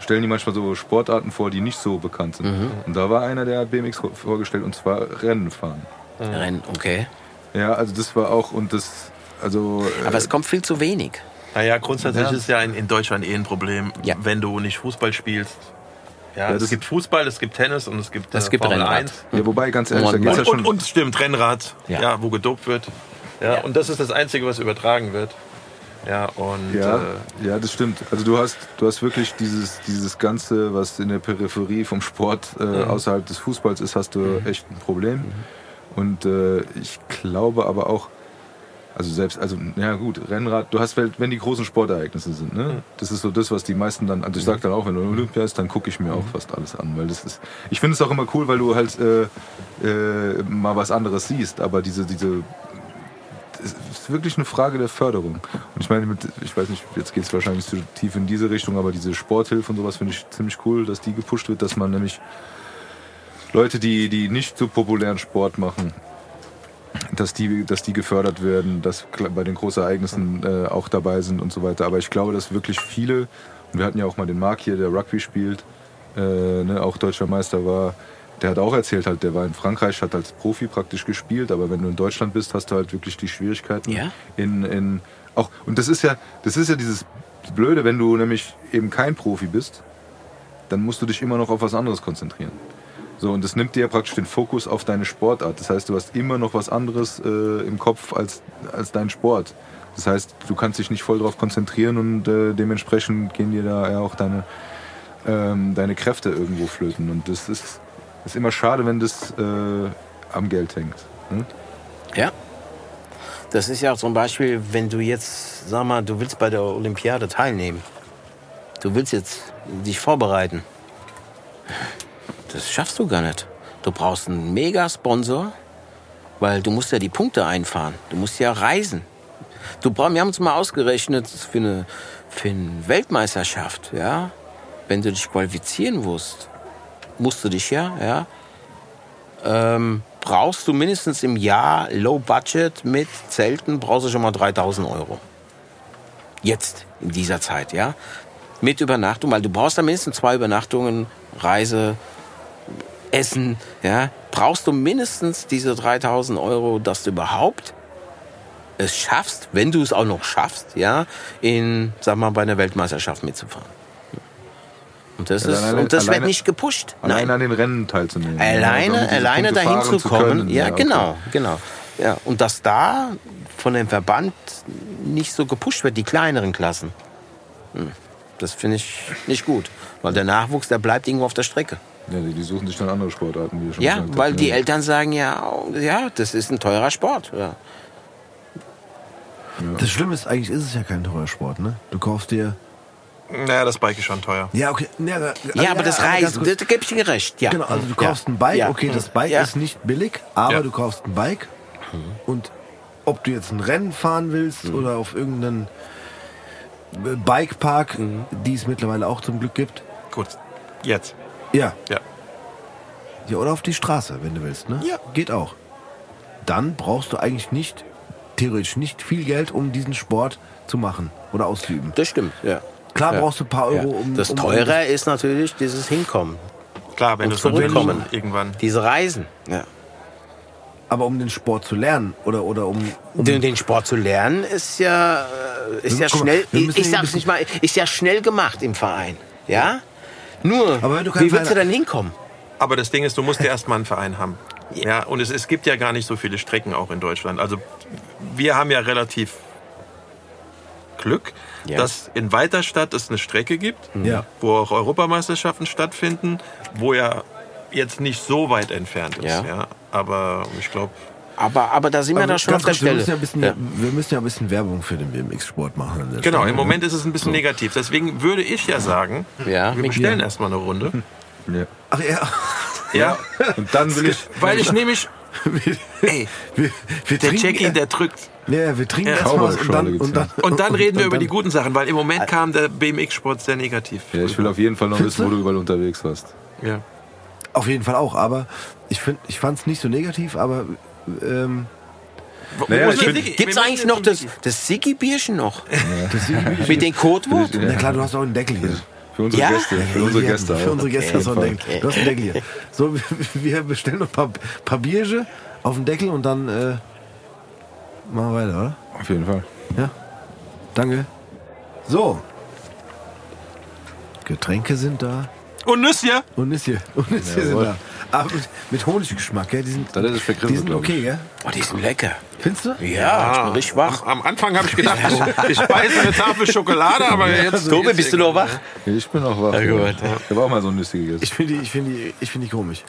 [SPEAKER 2] stellen die manchmal so Sportarten vor, die nicht so bekannt sind. Und da war einer, der BMX vorgestellt und zwar Rennen fahren.
[SPEAKER 3] Rennen, okay.
[SPEAKER 2] Ja, also das war auch und das, also äh,
[SPEAKER 3] Aber es kommt viel zu wenig.
[SPEAKER 4] Naja, grundsätzlich
[SPEAKER 2] Ja.
[SPEAKER 4] ist ja in, in Deutschland eh ein Problem,
[SPEAKER 3] Ja.
[SPEAKER 4] wenn du nicht Fußball spielst. Ja,
[SPEAKER 2] Ja,
[SPEAKER 4] es gibt Fußball, es gibt Tennis und es gibt,
[SPEAKER 3] Es
[SPEAKER 4] äh,
[SPEAKER 3] gibt
[SPEAKER 4] Formel
[SPEAKER 3] Rennrad.
[SPEAKER 4] 1.
[SPEAKER 2] ja, wobei ganz ehrlich, da
[SPEAKER 3] Und-
[SPEAKER 2] ja
[SPEAKER 4] Und,
[SPEAKER 2] schon.
[SPEAKER 4] und, und stimmt, Rennrad,
[SPEAKER 3] Ja.
[SPEAKER 4] ja. wo gedopt wird. Ja,
[SPEAKER 3] Ja.
[SPEAKER 4] Und das ist das Einzige, was übertragen wird. Ja, und
[SPEAKER 2] Ja,
[SPEAKER 4] äh,
[SPEAKER 2] ja, das stimmt. Also du hast, du hast wirklich dieses, dieses Ganze, was in der Peripherie vom Sport äh, außerhalb des Fußballs ist, hast du echt ein Problem. Und äh, ich glaube aber auch, also selbst, also ja gut, Rennrad, du hast, wenn wenn die großen Sportereignisse sind, ne? Das ist so das, was die meisten dann, also ich sag dann auch, wenn du Olympia ist, dann gucke ich mir auch fast alles an, weil das ist, ich finde es auch immer cool, weil du halt äh, äh, mal was anderes siehst, aber diese, diese es ist wirklich eine Frage der Förderung. Und ich meine, mit, ich weiß nicht, jetzt geht es wahrscheinlich zu tief in diese Richtung, aber diese Sporthilfe und sowas finde ich ziemlich cool, dass die gepusht wird, dass man nämlich Leute, die, die nicht so populären Sport machen, dass die, dass die gefördert werden, dass bei den Großereignissen äh, auch dabei sind und so weiter. Aber ich glaube, dass wirklich viele, und wir hatten ja auch mal den Marc hier, der Rugby spielt, äh, ne, auch deutscher Meister war, der hat auch erzählt, halt, der war in Frankreich, hat als Profi praktisch gespielt, aber wenn du in Deutschland bist, hast du halt wirklich die Schwierigkeiten
[SPEAKER 3] Ja.
[SPEAKER 2] in, in auch und das ist ja das ist ja dieses Blöde, wenn du nämlich eben kein Profi bist, dann musst du dich immer noch auf was anderes konzentrieren. So, und das nimmt dir praktisch den Fokus auf deine Sportart. Das heißt, du hast immer noch was anderes äh, im Kopf als, als dein Sport. Das heißt, du kannst dich nicht voll darauf konzentrieren und äh, dementsprechend gehen dir da ja auch deine ähm, deine Kräfte irgendwo flöten. Und das ist, ist immer schade, wenn das äh, am Geld hängt. Ne?
[SPEAKER 3] Ja. Das ist ja zum Beispiel, wenn du jetzt, sag mal, du willst bei der Olympiade teilnehmen. Du willst jetzt dich vorbereiten. Das schaffst du gar nicht. Du brauchst einen Mega-Sponsor, weil du musst ja die Punkte einfahren. Du musst ja reisen. Du brauchst, wir haben uns mal ausgerechnet für eine, für eine Weltmeisterschaft, ja. Wenn du dich qualifizieren musst, musst du dich ja, ja, ähm, brauchst du mindestens im Jahr Low Budget mit Zelten, brauchst du schon mal 3000 Euro. Jetzt, in dieser Zeit, ja. Mit Übernachtung, weil du brauchst da mindestens zwei Übernachtungen, Reise, Essen, ja. Brauchst du mindestens diese 3000 Euro, dass du überhaupt es schaffst, wenn du es auch noch schaffst, ja, in, sag mal, bei einer Weltmeisterschaft mitzufahren. Und das,
[SPEAKER 2] Ja,
[SPEAKER 3] ist,
[SPEAKER 2] alleine-
[SPEAKER 3] und das wird
[SPEAKER 2] alleine-
[SPEAKER 3] nicht gepusht.
[SPEAKER 2] Allein
[SPEAKER 3] Nein.
[SPEAKER 2] an den Rennen teilzunehmen.
[SPEAKER 3] Alleine,
[SPEAKER 2] damit diese
[SPEAKER 3] alleine dahin zu kommen.
[SPEAKER 2] können.
[SPEAKER 3] Ja,
[SPEAKER 2] okay.
[SPEAKER 3] genau, genau. Ja, und dass da von dem Verband nicht so gepusht wird, die kleineren Klassen. Hm, Das finde ich nicht gut. Weil der Nachwuchs, der bleibt irgendwo auf der Strecke.
[SPEAKER 2] Ja, die, die suchen sich dann andere Sportarten, wie schon
[SPEAKER 3] Ja,
[SPEAKER 2] gesagt
[SPEAKER 3] weil
[SPEAKER 2] habt,
[SPEAKER 3] die
[SPEAKER 2] ja.
[SPEAKER 3] Eltern sagen ja, ja, das ist ein teurer Sport. Ja.
[SPEAKER 1] Das Schlimme ist, eigentlich ist es ja kein teurer Sport, ne? Du kaufst dir.
[SPEAKER 4] Naja, das Bike ist schon teuer.
[SPEAKER 1] Ja, okay. Ja, da-
[SPEAKER 3] Ja, aber das das, da gebe ich dir recht. Ja.
[SPEAKER 1] Genau, also du
[SPEAKER 3] Ja.
[SPEAKER 1] kaufst ein Bike,
[SPEAKER 3] Ja.
[SPEAKER 1] okay, das Bike
[SPEAKER 3] Ja.
[SPEAKER 1] ist nicht billig, aber
[SPEAKER 4] Ja.
[SPEAKER 1] du kaufst ein Bike und ob du jetzt ein Rennen fahren willst
[SPEAKER 3] Mhm.
[SPEAKER 1] oder auf irgendeinen Bikepark,
[SPEAKER 3] Mhm.
[SPEAKER 1] die es mittlerweile auch zum Glück gibt.
[SPEAKER 4] Gut, jetzt.
[SPEAKER 1] Ja.
[SPEAKER 4] Ja.
[SPEAKER 1] Ja, oder auf die Straße, wenn du willst, ne?
[SPEAKER 3] Ja.
[SPEAKER 1] Geht auch. Dann brauchst du eigentlich nicht, theoretisch nicht viel Geld, um diesen Sport zu machen oder auszuüben.
[SPEAKER 3] Das stimmt, ja.
[SPEAKER 1] Klar
[SPEAKER 3] Ja.
[SPEAKER 1] brauchst du ein paar
[SPEAKER 3] Ja.
[SPEAKER 1] Euro, um.
[SPEAKER 3] Das
[SPEAKER 1] um,
[SPEAKER 3] Teure ist natürlich dieses Hinkommen,
[SPEAKER 4] Klar, wenn du
[SPEAKER 3] zurückkommen.
[SPEAKER 4] irgendwann.
[SPEAKER 3] diese Reisen. Ja.
[SPEAKER 1] Aber um den Sport zu lernen oder, oder um. um
[SPEAKER 3] Den, den Sport zu lernen ist ja, äh, ist ja
[SPEAKER 1] mal,
[SPEAKER 3] schnell, ich, sag's nicht mal, ist ja schnell gemacht im Verein. Ja? Nur, wie willst du denn hinkommen?
[SPEAKER 4] Aber das Ding ist, du musst ja erstmal einen Verein haben. Ja, und es, es gibt ja gar nicht so viele Strecken auch in Deutschland. Also wir haben ja relativ Glück,
[SPEAKER 3] Ja.
[SPEAKER 4] dass in Weiterstadt es eine Strecke gibt,
[SPEAKER 1] Ja.
[SPEAKER 4] wo auch Europameisterschaften stattfinden, wo ja jetzt nicht so weit entfernt ist.
[SPEAKER 3] Ja.
[SPEAKER 4] Ja. Aber ich glaube,
[SPEAKER 3] Aber, aber da sind wir
[SPEAKER 1] Aber
[SPEAKER 3] da schon auf der
[SPEAKER 1] kurz, wir,
[SPEAKER 3] Stelle.
[SPEAKER 1] müssen ja ein bisschen, wir müssen ja ein bisschen Werbung für den BMX-Sport machen.
[SPEAKER 4] genau,
[SPEAKER 1] Stelle,
[SPEAKER 4] im? Moment ist es ein bisschen negativ. Deswegen würde ich ja sagen,
[SPEAKER 3] Ja,
[SPEAKER 4] wir bestellen erstmal eine Runde.
[SPEAKER 2] Ja.
[SPEAKER 1] Ach ja.
[SPEAKER 4] Ja,
[SPEAKER 2] Und dann will ich.
[SPEAKER 4] weil ich nämlich, ey,
[SPEAKER 1] Wir, wir
[SPEAKER 4] der
[SPEAKER 1] trinken,
[SPEAKER 4] Jackie, der drückt.
[SPEAKER 1] ja, wir trinken
[SPEAKER 4] Ja.
[SPEAKER 1] erstmal und dann, und dann,
[SPEAKER 4] Und dann reden wir über die guten Sachen, weil im Moment kam der BMX-Sport sehr negativ.
[SPEAKER 2] Ja, ich will auf jeden Fall noch wissen, wo
[SPEAKER 1] du?
[SPEAKER 2] du überall unterwegs warst.
[SPEAKER 4] Ja.
[SPEAKER 1] Auf jeden Fall auch, aber ich, find, ich fand es nicht so negativ, aber ähm,
[SPEAKER 2] Naja?
[SPEAKER 3] Gibt's
[SPEAKER 4] Wir
[SPEAKER 3] eigentlich noch das, das Siggi-Bierchen noch?
[SPEAKER 1] das
[SPEAKER 3] Mit den Codewort?
[SPEAKER 1] Na klar, du hast auch einen Deckel hier.
[SPEAKER 2] Für unsere
[SPEAKER 3] Ja?
[SPEAKER 2] Gäste. Für unsere Gäste
[SPEAKER 1] Für
[SPEAKER 2] auch.
[SPEAKER 1] unsere Gäste hast du einen Deckel. Du hast einen Deckel hier. So, wir- bestellen noch ein paar, paar Bierge auf den Deckel und dann äh, machen wir weiter, oder?
[SPEAKER 2] Auf jeden Fall.
[SPEAKER 1] Ja. Danke. So. Getränke sind da.
[SPEAKER 4] Und Nüsschen?
[SPEAKER 1] Und Nüsschen. Und Nüsschen sind da. Aber mit, Honiggeschmack, gell? Die sind,
[SPEAKER 2] Das ist für
[SPEAKER 1] die sind
[SPEAKER 2] glaub ich.
[SPEAKER 1] okay, gell?
[SPEAKER 3] Oh, die sind lecker.
[SPEAKER 1] Findest du?
[SPEAKER 3] Ja, ich bin richtig wach.
[SPEAKER 4] Am Anfang habe ich gedacht, ich, ich speise eine Tafel Schokolade, aber jetzt.
[SPEAKER 3] Tobi, bist du noch wach?
[SPEAKER 2] Ich bin auch wach.
[SPEAKER 3] Ja, gut.
[SPEAKER 2] Ich habe auch mal so ein Nüsse gegessen.
[SPEAKER 1] Ich finde die, ich finde die, ich finde die komisch.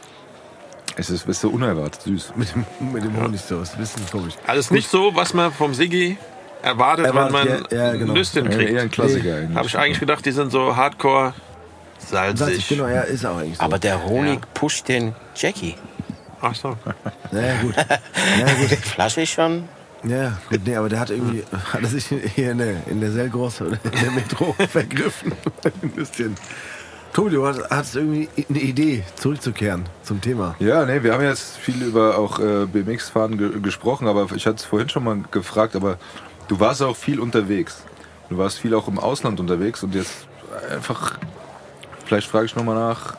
[SPEAKER 2] Es ist, ist so unerwartet süß.
[SPEAKER 1] Mit dem, mit dem Honigsoße. Ein bisschen komisch.
[SPEAKER 4] Alles nicht so, was man vom Siggi erwartet,
[SPEAKER 1] Erwartet,
[SPEAKER 4] wenn man
[SPEAKER 1] ja, ja, genau.
[SPEAKER 4] Nüsschen
[SPEAKER 2] Ja, eher ein
[SPEAKER 4] kriegt.
[SPEAKER 2] Klassiker eigentlich.
[SPEAKER 4] Habe ich eigentlich gedacht, die sind so hardcore
[SPEAKER 1] Salzig,
[SPEAKER 4] salzig.
[SPEAKER 1] genau, ja, ist auch eigentlich so.
[SPEAKER 3] Aber der Honig pusht den Jackie.
[SPEAKER 4] Ach so.
[SPEAKER 1] ja, gut. Ja, gut.
[SPEAKER 3] Die Flasche ist schon.
[SPEAKER 1] Ja, gut, nee, aber der hat irgendwie, hat er sich hier in der, in der Selgrosse oder in der Metro vergriffen. Ein bisschen. Tobi, du hast, hast irgendwie eine Idee, zurückzukehren zum Thema.
[SPEAKER 2] Ja, nee, wir haben jetzt viel über auch äh, BMX-Fahren ge gesprochen, aber ich hatte es vorhin schon mal gefragt, aber du warst auch viel unterwegs. Du warst viel auch im Ausland unterwegs und jetzt einfach, vielleicht frage ich nochmal nach,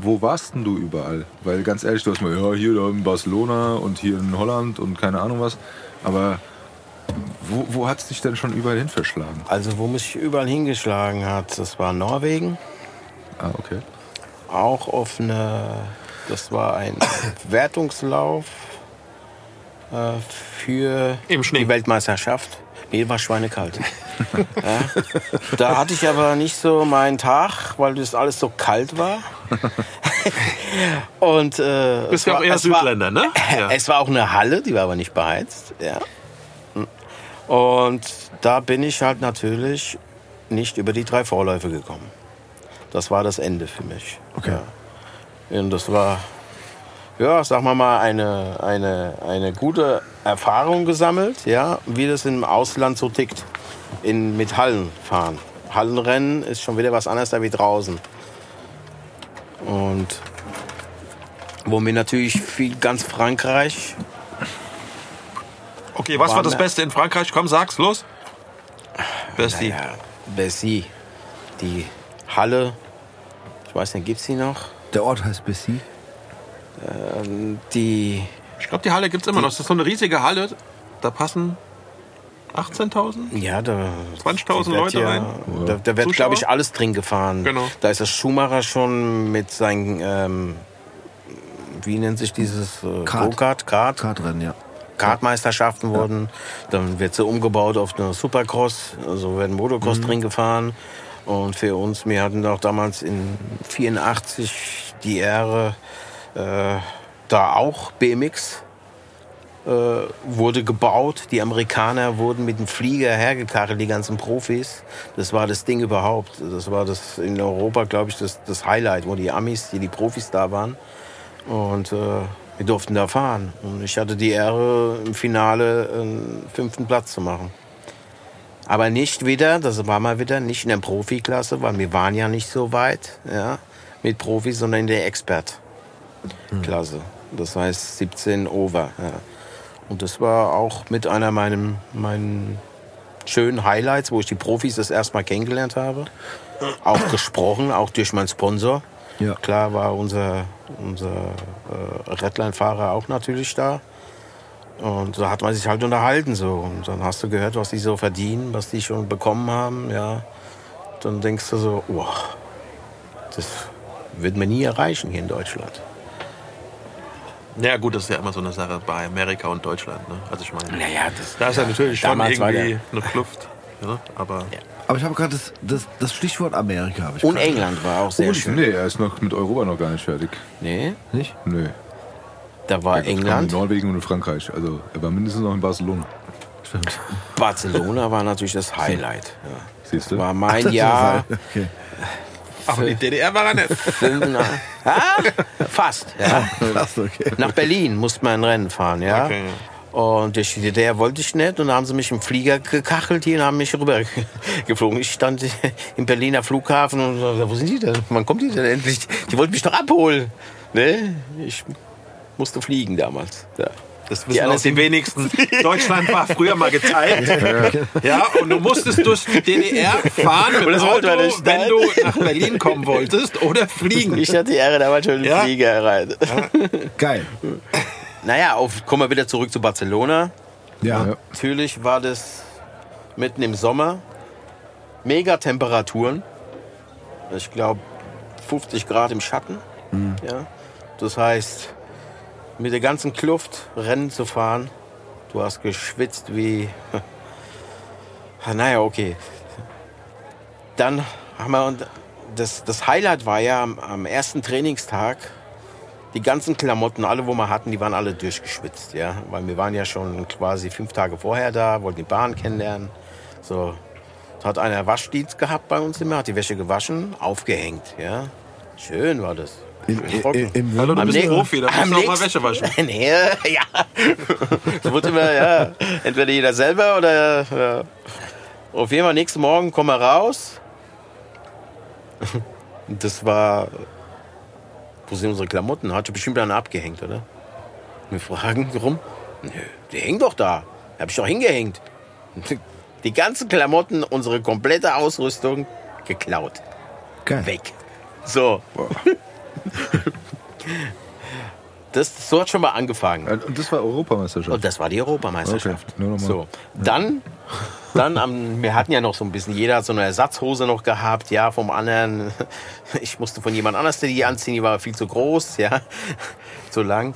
[SPEAKER 2] wo warst denn du überall? Weil ganz ehrlich, du hast mal, ja, hier da in Barcelona und hier in Holland und keine Ahnung was, aber wo, wo hat es dich denn schon überall hin verschlagen?
[SPEAKER 3] Also, wo mich überall hingeschlagen hat, das war Norwegen.
[SPEAKER 2] Ah, okay.
[SPEAKER 3] Auch auf eine. Das war ein Wertungslauf äh, für
[SPEAKER 4] Im Schnee.
[SPEAKER 3] die Weltmeisterschaft. Mir war schweinekalt. Ja. Da hatte ich aber nicht so meinen Tag, weil das alles so kalt war. Und äh,
[SPEAKER 4] Bist
[SPEAKER 3] es
[SPEAKER 4] ja auch eher
[SPEAKER 3] es war-
[SPEAKER 4] Südländer, ne? Ja.
[SPEAKER 3] Es war auch eine Halle, die war aber nicht beheizt. Ja. Und da bin ich halt natürlich nicht über die drei Vorläufe gekommen. Das war das Ende für mich.
[SPEAKER 1] Okay.
[SPEAKER 3] Ja. Und das war, ja, sagen wir mal, eine, eine, eine gute Erfahrung gesammelt, ja, wie das im Ausland so tickt. In, mit Hallen fahren. Hallenrennen ist schon wieder was anderes da wie draußen. Und womit natürlich viel ganz Frankreich
[SPEAKER 4] Okay, was war
[SPEAKER 3] War
[SPEAKER 4] das Beste in Frankreich? Komm, sag's, los. Besti.
[SPEAKER 3] Naja, Bessie, die Halle, ich weiß nicht, gibt's die noch?
[SPEAKER 1] Der Ort heißt Bessie.
[SPEAKER 3] Die,
[SPEAKER 4] Ich glaube, die Halle gibt's immer noch. Das ist so eine riesige Halle. Da passen 18.000?
[SPEAKER 3] ja, da
[SPEAKER 4] 20.000
[SPEAKER 3] die wird
[SPEAKER 4] Leute
[SPEAKER 3] ja,
[SPEAKER 4] rein?
[SPEAKER 3] Da, da wird, glaube ich, alles drin gefahren.
[SPEAKER 4] Genau.
[SPEAKER 3] Da ist der Schumacher schon mit seinen, ähm, wie nennt sich dieses äh,
[SPEAKER 1] Kart.
[SPEAKER 3] Go-Kart? Kart?
[SPEAKER 1] Kartrennen, ja.
[SPEAKER 3] Kartmeisterschaften wurden. Dann wird sie umgebaut auf eine Supercross, also werden Motocross
[SPEAKER 4] Mhm.
[SPEAKER 3] drin gefahren. Und für uns, wir hatten auch damals in 84 die Ehre, äh, da auch BMX äh, wurde gebaut. Die Amerikaner wurden mit dem Flieger hergekarrt, die ganzen Profis. Das war das Ding überhaupt. Das war das in Europa, glaube ich, das, das Highlight, wo die Amis, die, die Profis da waren. Und äh, wir durften da fahren. Und ich hatte die Ehre, im Finale einen fünften Platz zu machen. Aber nicht wieder, das war mal wieder, nicht in der Profiklasse, weil wir waren ja nicht so weit ja, mit Profis, sondern in der Expert-Klasse. Das heißt 17 over. Ja. Und das war auch mit einer meinen, meinen schönen Highlights, wo ich die Profis das erste Mal kennengelernt habe. Auch gesprochen, auch durch meinen Sponsor.
[SPEAKER 1] Ja.
[SPEAKER 3] Klar war unser, unser äh, Redline-Fahrer auch natürlich da. Und da hat man sich halt unterhalten so. Und dann hast du gehört, was die so verdienen, was die schon bekommen haben. Ja. Dann denkst du so, oh, das wird man nie erreichen hier in Deutschland.
[SPEAKER 4] Ja, gut, das ist ja immer so eine Sache bei Amerika und Deutschland. Ne? Also ich meine,
[SPEAKER 3] Naja, das,
[SPEAKER 4] da ist ja natürlich schon irgendwie eine Kluft. Ja? Aber
[SPEAKER 1] Aber ich habe gerade das, das, das Stichwort Amerika.
[SPEAKER 3] Und. England war auch sehr
[SPEAKER 2] Oh,
[SPEAKER 3] schön.
[SPEAKER 2] nee, er ist noch mit Europa noch gar nicht fertig.
[SPEAKER 3] Nee,
[SPEAKER 1] Nicht?
[SPEAKER 2] Nö.
[SPEAKER 3] da war England.
[SPEAKER 2] Norwegen und in Frankreich. Also er war mindestens noch in Barcelona.
[SPEAKER 1] Stimmt.
[SPEAKER 3] Barcelona war natürlich das Highlight. Ja.
[SPEAKER 2] Siehst du?
[SPEAKER 3] War mein Jahr.
[SPEAKER 1] Okay.
[SPEAKER 4] Aber die DDR war er nicht.
[SPEAKER 3] Fast. Ja.
[SPEAKER 1] Krass, okay.
[SPEAKER 3] Nach Berlin musste man ein Rennen fahren, ja.
[SPEAKER 4] Okay,
[SPEAKER 3] Und durch die DDR wollte ich nicht. Und dann haben sie mich im Flieger gekachelt hier und haben mich rüber geflogen. Ich stand im Berliner Flughafen und so, wo sind die denn? Wann kommt die denn endlich? Die wollten mich doch abholen. Ne? Ich musste fliegen damals. Ja.
[SPEAKER 4] Das wissen auch die wenigsten. Deutschland war früher mal geteilt. Ja, und du musstest durch die DDR fahren mit
[SPEAKER 3] das
[SPEAKER 4] Auto,
[SPEAKER 3] nicht,
[SPEAKER 4] wenn du nach Berlin kommen wolltest oder fliegen.
[SPEAKER 3] Ich hatte die Ehre, damals schon in den
[SPEAKER 4] Ja?
[SPEAKER 3] Flieger rein.
[SPEAKER 1] Geil.
[SPEAKER 3] Naja, auf, kommen wir wieder zurück zu Barcelona.
[SPEAKER 1] Ja.
[SPEAKER 2] Ja.
[SPEAKER 3] Natürlich war das mitten im Sommer. Mega Temperaturen. Ich glaube 50 Grad im Schatten. Ja. Das heißt, mit der ganzen Kluft Rennen zu fahren. Du hast geschwitzt wie. Naja, okay. Dann haben wir. Das, das Highlight war ja am, am ersten Trainingstag die ganzen Klamotten, alle, wo wir hatten, die waren alle durchgeschwitzt, ja. Weil wir waren ja schon quasi fünf Tage vorher da, wollten die Bahn kennenlernen. So. Da hat einer Waschdienst gehabt bei uns immer, hat die Wäsche gewaschen, aufgehängt, ja. Schön war das.
[SPEAKER 1] In,
[SPEAKER 3] trocken.
[SPEAKER 1] im
[SPEAKER 4] Hallo, du
[SPEAKER 3] Am
[SPEAKER 4] bist ein
[SPEAKER 3] nächsten-
[SPEAKER 4] Profi, da musst du auch mal Wäsche waschen.
[SPEAKER 3] nee, ja. Das wird immer, ja. Entweder jeder selber oder. Ja. Auf jeden Fall, nächsten Morgen kommen wir raus. Das war. Wo sind unsere Klamotten? Hat bestimmt einer abgehängt, oder? Wir fragen, warum? Nö, die hängen doch da. Hab ich doch hingehängt. Die ganzen Klamotten, unsere komplette Ausrüstung geklaut.
[SPEAKER 1] Geil.
[SPEAKER 3] Weg. So. Das, so hat schon mal angefangen.
[SPEAKER 2] Und das war Europameisterschaft.
[SPEAKER 3] Und das war die Europameisterschaft.
[SPEAKER 2] Okay.
[SPEAKER 3] So, dann, dann am, wir hatten ja noch so ein bisschen, jeder hat so eine Ersatzhose noch gehabt, ja, vom anderen. Ich musste von jemand anders die anziehen, die war viel zu groß, ja, zu lang.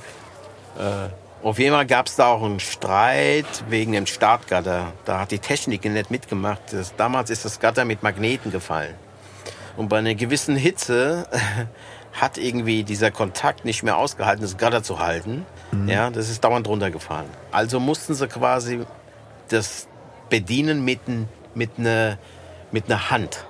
[SPEAKER 3] Äh, Auf jeden Fall gab es da auch einen Streit wegen dem Startgatter. Da hat die Technik nicht mitgemacht. Das, damals ist das Gatter mit Magneten gefallen. Und bei einer gewissen Hitze hat irgendwie dieser Kontakt nicht mehr ausgehalten, das Gatter zu halten. Ja, das ist dauernd runtergefallen. Also mussten sie quasi das bedienen mit, mit einer mit einer Hand.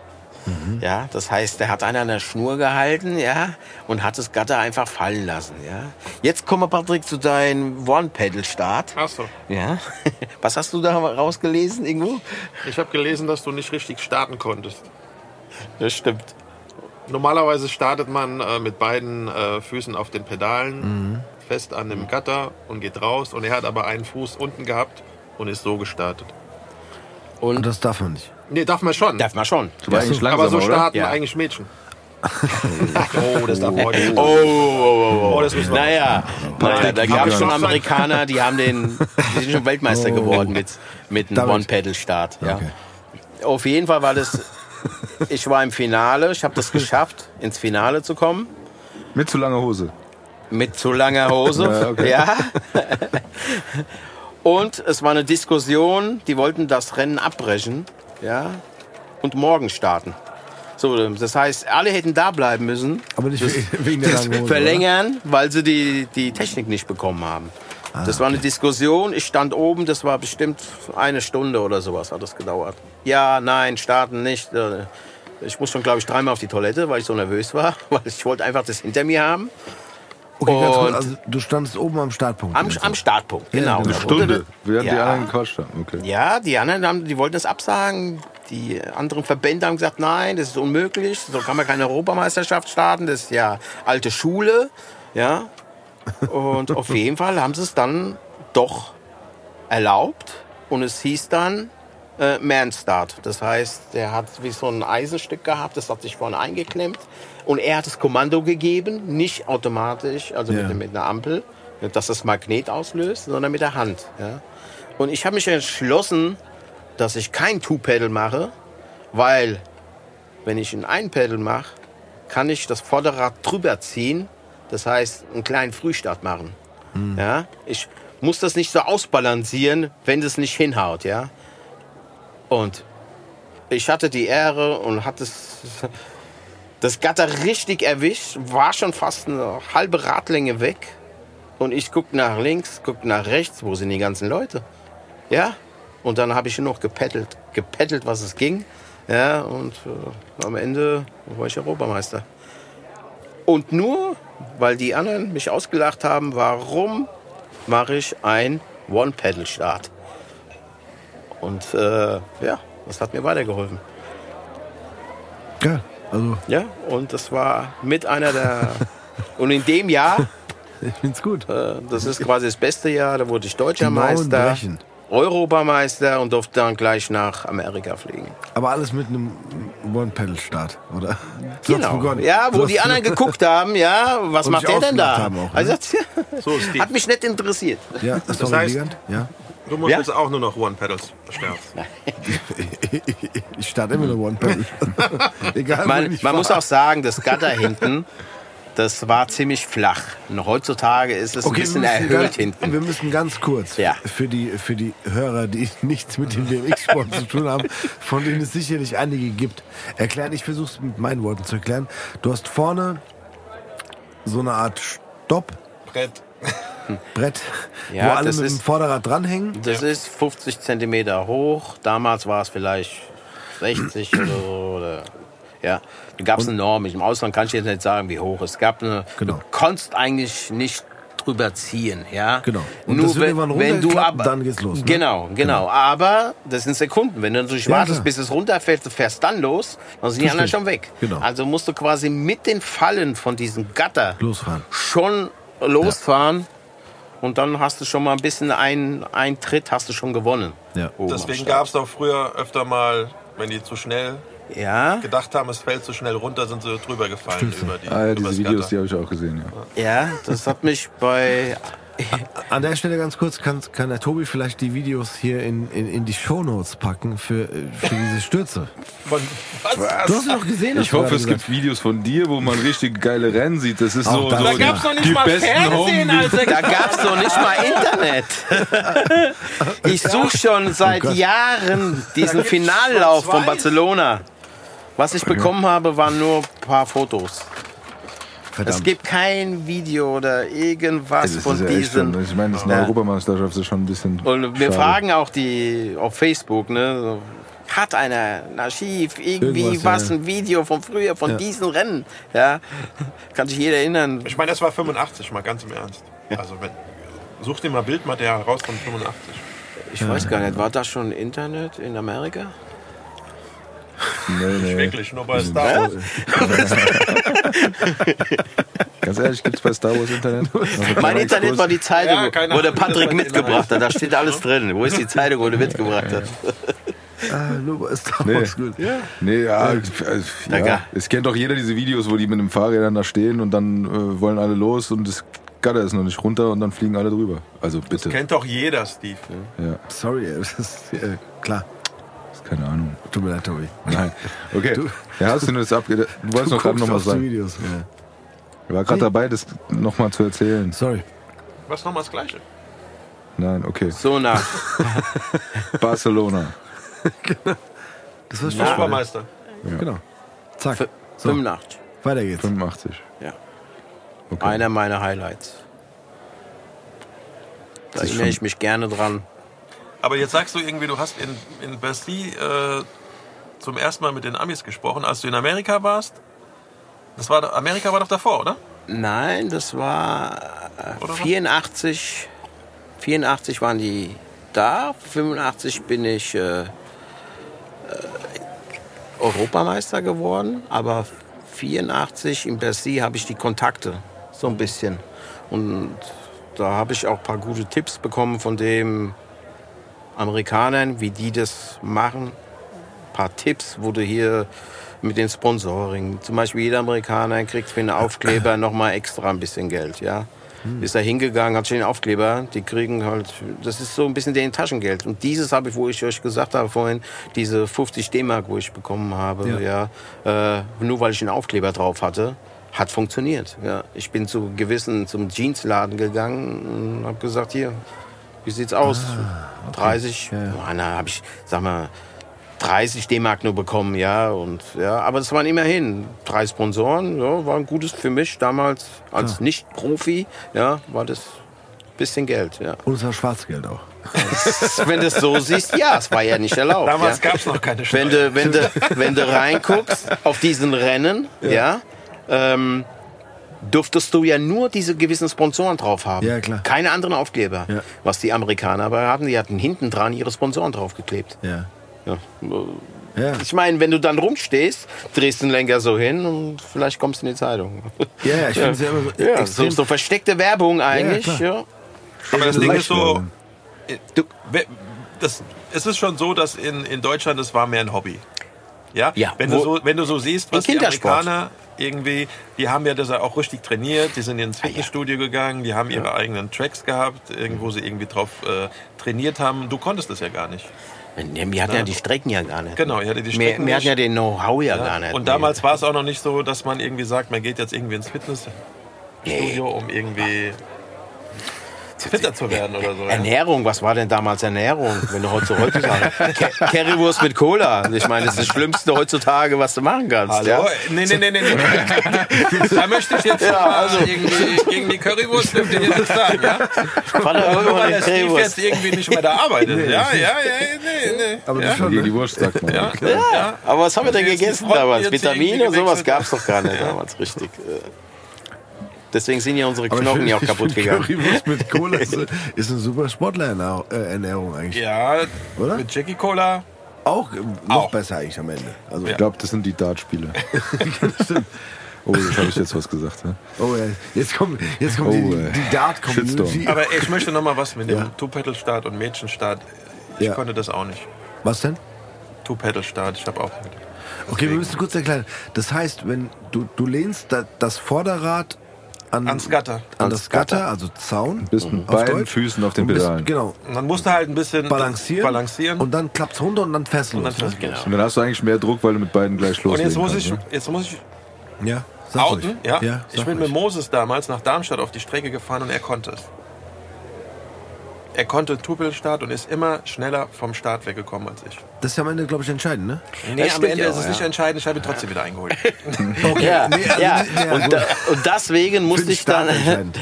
[SPEAKER 3] Ja, das heißt, der hat einer an der Schnur gehalten, ja, und hat das Gatter einfach fallen lassen, ja. Jetzt kommen wir, Patrick, zu deinem One-Pedal-Start.
[SPEAKER 4] Ach so.
[SPEAKER 3] Ja. Was hast du da rausgelesen irgendwo?
[SPEAKER 4] Ich habe gelesen, dass du nicht richtig starten konntest.
[SPEAKER 3] Das stimmt.
[SPEAKER 4] Normalerweise startet man äh, mit beiden äh, Füßen auf den Pedalen, fest an dem Gatter und geht raus. Und er hat aber einen Fuß unten gehabt und ist so gestartet.
[SPEAKER 1] Und das darf man nicht.
[SPEAKER 4] Nee, darf man schon.
[SPEAKER 3] Darf man schon.
[SPEAKER 2] Langsamer,
[SPEAKER 4] aber so
[SPEAKER 2] oder?
[SPEAKER 4] starten
[SPEAKER 3] Ja.
[SPEAKER 4] eigentlich Mädchen. oh, das darf man heute nicht.
[SPEAKER 3] Oh, oh, oh,
[SPEAKER 4] Oh, das müssen wir-
[SPEAKER 3] Naja, naja da gab es schon? Amerikaner, die haben den, die sind schon Weltmeister geworden mit, mit einem. One-Pedal-Start. Ja.
[SPEAKER 1] Okay.
[SPEAKER 3] Auf jeden Fall war das, ich war im Finale, ich habe das geschafft, ins Finale zu kommen.
[SPEAKER 2] Mit zu langer Hose.
[SPEAKER 3] Mit zu langer Hose.
[SPEAKER 2] Ja.
[SPEAKER 3] Und es war eine Diskussion, die wollten das Rennen abbrechen, ja, und morgen starten. So, das heißt, alle hätten da bleiben müssen,
[SPEAKER 1] Aber nicht wegen der langen Hose.
[SPEAKER 3] verlängern, weil sie die, die Technik nicht bekommen haben.
[SPEAKER 1] Ah,
[SPEAKER 3] das war eine Diskussion. Ich stand oben, das war bestimmt eine Stunde oder sowas hat das gedauert. Ja, nein, starten nicht. Äh, Ich muss schon, glaube ich, dreimal auf die Toilette, weil ich so nervös war, weil ich wollte einfach das hinter mir haben.
[SPEAKER 1] Okay, ganz kurz, also du standest oben am Startpunkt.
[SPEAKER 3] Am, am Startpunkt, genau.
[SPEAKER 1] genau.
[SPEAKER 3] Da
[SPEAKER 2] Stunde. Während die
[SPEAKER 3] Ja.
[SPEAKER 2] anderen gequatscht haben. Okay.
[SPEAKER 3] Ja, die anderen haben, die wollten das absagen. Die anderen Verbände haben gesagt, nein, das ist unmöglich. So kann man keine Europameisterschaft starten. Das ist ja alte Schule. Ja. Und auf jeden Fall haben sie es dann doch erlaubt. Und es hieß dann äh, Manstart. Das heißt, der hat wie so ein Eisenstück gehabt, das hat sich vorne eingeklemmt. Und er hat das Kommando gegeben, nicht automatisch, also
[SPEAKER 1] Ja.
[SPEAKER 3] mit, mit einer Ampel, dass das Magnet auslöst, sondern mit der Hand. Ja. Und ich habe mich entschlossen, dass ich kein Two-Pedal mache, weil wenn ich ein Ein-Pedal mache, kann ich das Vorderrad drüber ziehen. Das heißt, einen kleinen Frühstart machen. Ja, ich muss das nicht so ausbalancieren, wenn es nicht hinhaut. Ja. Und ich hatte die Ehre und hatte das, das Gatter richtig erwischt, war schon fast eine halbe Radlänge weg. Und ich guck nach links, guck nach rechts, wo sind die ganzen Leute? Ja, und dann habe ich noch gepeddelt, gepeddelt, was es ging. Ja, und äh, am Ende war ich Europameister. Und nur, weil die anderen mich ausgelacht haben, warum mache ich ein One-Pedal-Start? Und äh, ja, das hat mir weitergeholfen.
[SPEAKER 1] Geil. Also,
[SPEAKER 3] Ja, und das war mit einer der. und in dem Jahr,
[SPEAKER 1] ich find's gut.
[SPEAKER 3] äh, das ist quasi das beste Jahr, da wurde ich Deutscher
[SPEAKER 1] Die Mauern
[SPEAKER 3] Meister,
[SPEAKER 1] brechen.
[SPEAKER 3] Europameister und durfte dann gleich nach Amerika fliegen.
[SPEAKER 1] Aber alles mit einem One-Pedal-Start, oder? So
[SPEAKER 3] Genau.
[SPEAKER 1] begonnen.
[SPEAKER 3] Ja,
[SPEAKER 1] So
[SPEAKER 3] wo
[SPEAKER 1] hat's
[SPEAKER 3] die anderen geguckt haben, ja, was
[SPEAKER 1] Und
[SPEAKER 3] macht der denn da?
[SPEAKER 1] auch, ne?
[SPEAKER 3] also,
[SPEAKER 4] So, Steve.
[SPEAKER 3] hat mich nicht interessiert.
[SPEAKER 1] Ja, sorry,
[SPEAKER 4] heißt-
[SPEAKER 1] Wiegand. Ja.
[SPEAKER 4] Du musst
[SPEAKER 3] Ja.
[SPEAKER 4] jetzt auch nur noch One-Pedals starten.
[SPEAKER 1] Ich starte immer nur One-Pedal. Egal,
[SPEAKER 3] Man, man muss auch sagen, das Gatter hinten, das war ziemlich flach. Und heutzutage ist es ein bisschen erhöht
[SPEAKER 1] ganz,
[SPEAKER 3] hinten.
[SPEAKER 1] Wir müssen ganz kurz
[SPEAKER 3] Ja.
[SPEAKER 1] für, die, für die Hörer, die nichts mit dem BMX-Sport zu tun haben, von denen es sicherlich einige gibt, erklären. Ich versuche es mit meinen Worten zu erklären. Du hast vorne so eine Art Stoppbrett,
[SPEAKER 4] Brett.
[SPEAKER 3] Ja,
[SPEAKER 1] wo alle
[SPEAKER 3] das
[SPEAKER 1] mit dem
[SPEAKER 3] ist-
[SPEAKER 1] Vorderrad dranhängen.
[SPEAKER 3] Das ist 50 Zentimeter hoch. Damals war es vielleicht 60 oder so. Oder, ja, gab es eine Norm. Im Ausland kann ich jetzt nicht sagen, wie hoch. Es gab eine.
[SPEAKER 1] Genau.
[SPEAKER 3] Du konntest eigentlich nicht drüber ziehen, ja.
[SPEAKER 1] Genau. Und
[SPEAKER 3] Nur wenn,
[SPEAKER 1] irgendwann
[SPEAKER 3] wenn du aber
[SPEAKER 1] dann geht's los, ne?
[SPEAKER 3] Genau, genau. Aber das sind Sekunden. Wenn du natürlich
[SPEAKER 1] Ja,
[SPEAKER 3] wartest,
[SPEAKER 1] klar.
[SPEAKER 3] bis es runterfällt, du fährst dann los, dann sind die
[SPEAKER 1] Das
[SPEAKER 3] anderen
[SPEAKER 1] stimmt.
[SPEAKER 3] schon weg.
[SPEAKER 1] Genau.
[SPEAKER 3] Also musst du quasi mit den Fallen von diesem Gatter
[SPEAKER 1] Losfahren.
[SPEAKER 3] schon losfahren. Und dann hast du schon mal ein bisschen einen, einen Tritt hast du schon gewonnen.
[SPEAKER 1] Ja.
[SPEAKER 3] Oben am
[SPEAKER 4] Deswegen gab es doch früher öfter mal, wenn die zu schnell
[SPEAKER 3] Ja,
[SPEAKER 4] gedacht haben, es fällt zu schnell runter, sind sie drüber gefallen über die
[SPEAKER 2] Ah ja, diese Videos,
[SPEAKER 4] Gatter.
[SPEAKER 2] die habe ich auch gesehen, ja.
[SPEAKER 3] ja, das hat mich bei
[SPEAKER 1] An der Stelle ganz kurz, kann, kann der Tobi vielleicht die Videos hier in, in, in die Shownotes packen für, für diese Stürze?
[SPEAKER 4] Von,
[SPEAKER 1] Du hast doch gesehen,
[SPEAKER 2] Ich hoffe, es gibt Videos von dir, wo man richtig geile Rennen sieht. Das ist so,
[SPEAKER 1] Auch das,
[SPEAKER 2] so
[SPEAKER 1] Da gab's
[SPEAKER 3] noch nicht
[SPEAKER 2] die
[SPEAKER 3] mal
[SPEAKER 2] besten
[SPEAKER 3] Fernsehen, Alter. Da gab's noch nicht mal Internet. Ich suche schon seit
[SPEAKER 1] Gott.
[SPEAKER 3] Jahren diesen Finallauf von Barcelona. Was ich bekommen habe, waren nur ein paar Fotos. Es
[SPEAKER 1] Verdammt.
[SPEAKER 3] gibt kein Video oder irgendwas
[SPEAKER 2] Das
[SPEAKER 3] von
[SPEAKER 2] ja
[SPEAKER 3] diesen.
[SPEAKER 2] ich meine, das ist eine
[SPEAKER 3] Ja.
[SPEAKER 2] Europameisterschaft, das ist schon ein bisschen.
[SPEAKER 3] Und wir
[SPEAKER 2] schade.
[SPEAKER 3] fragen auch die auf Facebook, ne? Hat einer ein Archiv, irgendwie
[SPEAKER 1] Irgendwas,
[SPEAKER 3] was,
[SPEAKER 1] ja.
[SPEAKER 3] ein Video von früher, von
[SPEAKER 1] Ja.
[SPEAKER 3] diesen Rennen? Ja, kann sich jeder erinnern.
[SPEAKER 4] ich meine, das war 85, mal ganz im Ernst. Also, wenn, such dir mal Bildmaterial raus von 85.
[SPEAKER 3] Ich weiß gar nicht, war das schon Internet in Amerika?
[SPEAKER 2] Nee, nee.
[SPEAKER 4] Wirklich, nur bei Star Wars.
[SPEAKER 2] Ganz ehrlich, gibt es bei Star Wars Internet? Also
[SPEAKER 3] Mein Internet
[SPEAKER 2] Exkurs.
[SPEAKER 3] war die Zeitung,
[SPEAKER 4] Ja, keine
[SPEAKER 3] wo der
[SPEAKER 4] das
[SPEAKER 3] Patrick mitgebracht hat. Da steht alles drin. Wo ist die Zeitung, wo der mitgebracht hat?
[SPEAKER 1] Ah, nur bei Star
[SPEAKER 2] Nee.
[SPEAKER 1] Wars, gut.
[SPEAKER 2] Nee, ja, also,
[SPEAKER 3] Na
[SPEAKER 2] ja. Es kennt doch jeder diese Videos, wo die mit den Fahrrädern da stehen und dann äh, wollen alle los und das Gatter ist noch nicht runter und dann fliegen alle drüber. Also bitte.
[SPEAKER 4] Kennt doch jeder, Steve.
[SPEAKER 2] Ja,
[SPEAKER 1] Sorry, ey, das ist äh, klar.
[SPEAKER 2] Keine Ahnung.
[SPEAKER 1] Tut mir leid, Tobi.
[SPEAKER 2] Nein. Okay. ja, hast du nur das abge... Du wolltest noch gerade noch was
[SPEAKER 1] auf die
[SPEAKER 2] sagen.
[SPEAKER 1] Videos. Ja.
[SPEAKER 2] Ich war gerade dabei, das nochmal zu erzählen.
[SPEAKER 1] Sorry.
[SPEAKER 4] Was nochmal das Gleiche?
[SPEAKER 2] Nein, okay.
[SPEAKER 3] So nach.
[SPEAKER 2] Barcelona.
[SPEAKER 1] Das war Stichwort.
[SPEAKER 4] Obermeister.
[SPEAKER 1] Genau. Zack. So,
[SPEAKER 3] 85.
[SPEAKER 1] weiter geht's.
[SPEAKER 2] 85.
[SPEAKER 3] Ja.
[SPEAKER 2] Okay.
[SPEAKER 3] Einer meiner Highlights. Da erinnere ich mich gerne dran.
[SPEAKER 4] Aber jetzt sagst du irgendwie, du hast in, in Bercy äh, zum ersten Mal mit den Amis gesprochen, als du in Amerika warst. Das war, Amerika war doch davor, oder?
[SPEAKER 3] Nein, das war
[SPEAKER 4] Oder was?
[SPEAKER 3] 84. 84 waren die da. 85 bin ich äh, äh, Europameister geworden. Aber 84 in Bercy habe ich die Kontakte so ein bisschen. Und da habe ich auch ein paar gute Tipps bekommen von den Amerikanern, wie die das machen. Ein paar Tipps, wo du hier mit den Sponsoring, zum Beispiel jeder Amerikaner kriegt für einen Aufkleber nochmal extra ein bisschen Geld, ja. Ist da hingegangen, hat schon den Aufkleber, die kriegen halt, das ist so ein bisschen deren Taschengeld. Und dieses habe ich, wo ich euch gesagt habe vorhin, diese 50 D-Mark, wo ich bekommen habe, ja, äh, nur weil ich einen Aufkleber drauf hatte, hat funktioniert. Ja. Ich bin zu gewissen, zum Jeansladen gegangen und habe gesagt, hier, wie sieht's aus? 30,
[SPEAKER 1] Ja, ja.
[SPEAKER 3] ja, na, habe ich, sag mal, 30 D-Mark nur bekommen, ja. Und, ja. Aber das waren immerhin drei Sponsoren, ja, war ein gutes für mich damals als Nicht-Profi, ja, war das ein bisschen Geld, ja.
[SPEAKER 1] Und es war Schwarzgeld auch.
[SPEAKER 3] Wenn du es so siehst, ja, es war ja nicht erlaubt.
[SPEAKER 4] Damals
[SPEAKER 3] ja.
[SPEAKER 4] gab es noch keine Steuer.
[SPEAKER 3] wenn du, wenn du, wenn du reinguckst auf diesen Rennen, ja, ähm, durftest du ja nur diese gewissen Sponsoren drauf haben.
[SPEAKER 1] Ja, klar.
[SPEAKER 3] Keine anderen Aufkleber.
[SPEAKER 1] Ja.
[SPEAKER 3] Was die Amerikaner aber hatten, die hatten hinten dran ihre Sponsoren draufgeklebt.
[SPEAKER 1] Ja.
[SPEAKER 3] Ja.
[SPEAKER 1] Ja.
[SPEAKER 3] Ich meine, wenn du dann rumstehst, drehst den Lenker so hin und vielleicht kommst du in die Zeitung.
[SPEAKER 1] Ja, ja, ich finde es ja immer so
[SPEAKER 3] Ja, so, so versteckte Werbung eigentlich.
[SPEAKER 1] klar.
[SPEAKER 3] Ja,
[SPEAKER 4] Aber das Ding ist so,
[SPEAKER 3] Du-
[SPEAKER 4] das, es ist schon so, dass in, in Deutschland das war mehr ein Hobby. Ja,
[SPEAKER 3] Ja,
[SPEAKER 4] wenn, du so, wenn du so siehst, was die. Amerikaner irgendwie, die haben ja das auch richtig trainiert, die sind ins Fitnessstudio gegangen, die haben ihre eigenen Tracks gehabt, irgendwo sie irgendwie drauf äh, trainiert haben. Du konntest das ja gar nicht.
[SPEAKER 3] Wir hatten ja die Strecken ja gar nicht.
[SPEAKER 4] Genau, ihr hattet die
[SPEAKER 3] Wir,
[SPEAKER 4] Strecken
[SPEAKER 3] wir hatten ja den Know-how ja, gar nicht.
[SPEAKER 4] Und damals war es auch noch nicht so, dass man irgendwie sagt, man geht jetzt irgendwie ins Fitnessstudio, um irgendwie fitter zu werden oder so. Ja.
[SPEAKER 3] Ernährung, was war denn damals Ernährung, wenn du heute heutzutage Currywurst mit Cola. Ich meine, das ist das Schlimmste heutzutage, was du machen kannst.
[SPEAKER 4] Hallo?
[SPEAKER 3] Ja?
[SPEAKER 4] Nee, nee, nee, nee, nee. Da möchte ich jetzt ja, also irgendwie gegen die Currywurst dürft ihr jetzt sagen, ja? Nur weil der Steve jetzt irgendwie nicht mehr da arbeitet. Ja, ja, ja, nee, nee.
[SPEAKER 1] Aber
[SPEAKER 4] ja?
[SPEAKER 1] schon, ne?
[SPEAKER 2] die Wurst, sagt man.
[SPEAKER 4] Ja, ja.
[SPEAKER 3] Aber was haben wir denn gegessen damals? Vitamine und sowas gab es doch gar nicht damals, richtig. Deswegen sind ja unsere Knochen ja auch
[SPEAKER 1] ich
[SPEAKER 3] kaputt gegangen.
[SPEAKER 1] Currywurst mit Cola ist, ist eine super Sportlerernährung äh, Ernährung eigentlich.
[SPEAKER 4] ja
[SPEAKER 1] Oder?
[SPEAKER 4] mit Jackie Cola.
[SPEAKER 1] Auch äh, noch
[SPEAKER 4] Auch.
[SPEAKER 1] besser eigentlich am Ende. Also,
[SPEAKER 2] Ich glaube, das sind die Dartspiele. oh, jetzt habe ich jetzt was gesagt. Ja?
[SPEAKER 1] Oh, ja, jetzt kommt, jetzt kommt
[SPEAKER 2] Oh,
[SPEAKER 1] die,
[SPEAKER 2] äh,
[SPEAKER 1] die Dart-Community.
[SPEAKER 4] Aber ich möchte noch mal was mit
[SPEAKER 1] Ja.
[SPEAKER 4] dem Two-Pedal-Start und Mädchenstart. Ich
[SPEAKER 1] Ja.
[SPEAKER 4] konnte das auch nicht.
[SPEAKER 1] Was denn?
[SPEAKER 4] Two-Pedal-Start, ich habe auch.
[SPEAKER 1] Okay, wir müssen kurz erklären. Das heißt, wenn du, du lehnst da, das Vorderrad an,
[SPEAKER 4] Ans Gatter.
[SPEAKER 1] an das Gatter, also Zaun.
[SPEAKER 2] Bist mit
[SPEAKER 1] auf
[SPEAKER 2] beiden
[SPEAKER 1] Deutsch.
[SPEAKER 2] Füßen auf den
[SPEAKER 1] Und bist-
[SPEAKER 2] Pedalen.
[SPEAKER 1] Genau.
[SPEAKER 4] Und dann musst du halt ein bisschen
[SPEAKER 1] Balancieren.
[SPEAKER 4] balancieren
[SPEAKER 1] Und dann klappt's runter und dann fesseln.
[SPEAKER 4] und
[SPEAKER 1] du.
[SPEAKER 4] Genau.
[SPEAKER 2] Und dann hast du eigentlich mehr Druck, weil du mit beiden gleich
[SPEAKER 4] Und
[SPEAKER 2] loslegen
[SPEAKER 4] jetzt muss
[SPEAKER 2] kannst,
[SPEAKER 4] ich,
[SPEAKER 2] ne?
[SPEAKER 4] jetzt muss ich
[SPEAKER 1] Ja, sag
[SPEAKER 4] outen.
[SPEAKER 1] ruhig.
[SPEAKER 4] Ja?
[SPEAKER 1] ja
[SPEAKER 4] ich bin
[SPEAKER 1] ruhig.
[SPEAKER 4] mit Moses damals nach Darmstadt auf die Strecke gefahren und er konnte es. Er konnte Tupelstart und ist immer schneller vom Start weggekommen als ich.
[SPEAKER 1] Das ist ja am Ende, glaube ich, entscheidend, ne?
[SPEAKER 4] Nee,
[SPEAKER 3] Das
[SPEAKER 4] am Ende
[SPEAKER 3] ja
[SPEAKER 4] ist es
[SPEAKER 3] auch,
[SPEAKER 4] nicht
[SPEAKER 3] ja.
[SPEAKER 4] entscheidend, ich habe ihn trotzdem wieder eingeholt.
[SPEAKER 3] Ja,
[SPEAKER 1] Nee, also
[SPEAKER 3] ja.
[SPEAKER 1] ja,
[SPEAKER 3] Und,
[SPEAKER 1] gut.
[SPEAKER 3] da, und deswegen musste ich dann,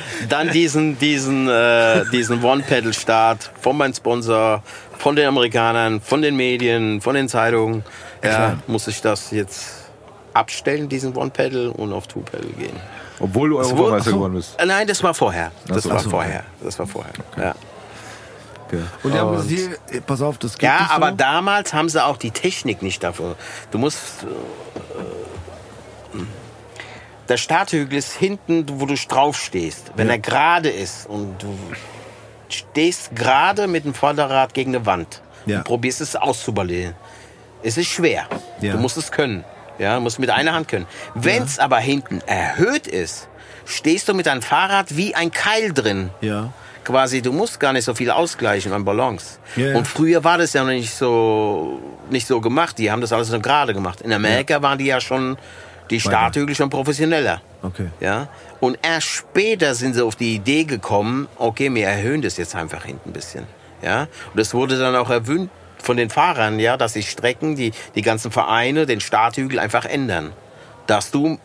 [SPEAKER 3] dann diesen, diesen, äh, diesen One-Pedal-Start von meinem Sponsor, von den Amerikanern, von den Medien, von den Zeitungen, ja, muss ich das jetzt abstellen, diesen One-Pedal und auf Two-Pedal gehen.
[SPEAKER 2] Obwohl du Europameister geworden bist.
[SPEAKER 3] Nein, das war vorher. Das
[SPEAKER 2] so,
[SPEAKER 3] war
[SPEAKER 2] so,
[SPEAKER 3] vorher. Das war vorher. Ja.
[SPEAKER 1] Und die haben gesagt, hier, eh, pass auf, das geht
[SPEAKER 3] Ja,
[SPEAKER 1] nicht
[SPEAKER 3] aber
[SPEAKER 1] so.
[SPEAKER 3] damals haben sie auch die Technik nicht dafür. Du musst. Äh, der Starthügel ist hinten, wo du drauf stehst. Wenn er gerade ist und du stehst gerade mit dem Vorderrad gegen eine Wand
[SPEAKER 1] Ja.
[SPEAKER 3] und probierst es auszubalancieren. Es ist schwer.
[SPEAKER 1] Ja.
[SPEAKER 3] Du musst es können. Ja, du musst mit einer Hand können. Wenn es aber hinten erhöht ist, stehst du mit deinem Fahrrad wie ein Keil drin
[SPEAKER 1] Ja.
[SPEAKER 3] Quasi, du musst gar nicht so viel ausgleichen an Balance.
[SPEAKER 1] Ja, ja.
[SPEAKER 3] Und früher war das ja noch nicht so, nicht so gemacht. Die haben das alles nur gerade gemacht. In Amerika waren die ja schon, die Starthügel schon professioneller.
[SPEAKER 1] Okay.
[SPEAKER 3] Ja? Und erst später sind sie auf die Idee gekommen, okay, wir erhöhen das jetzt einfach hinten ein bisschen. Ja? Und das wurde dann auch erwünscht von den Fahrern, ja, dass die Strecken, die, die ganzen Vereine, den Starthügel einfach ändern. Dass du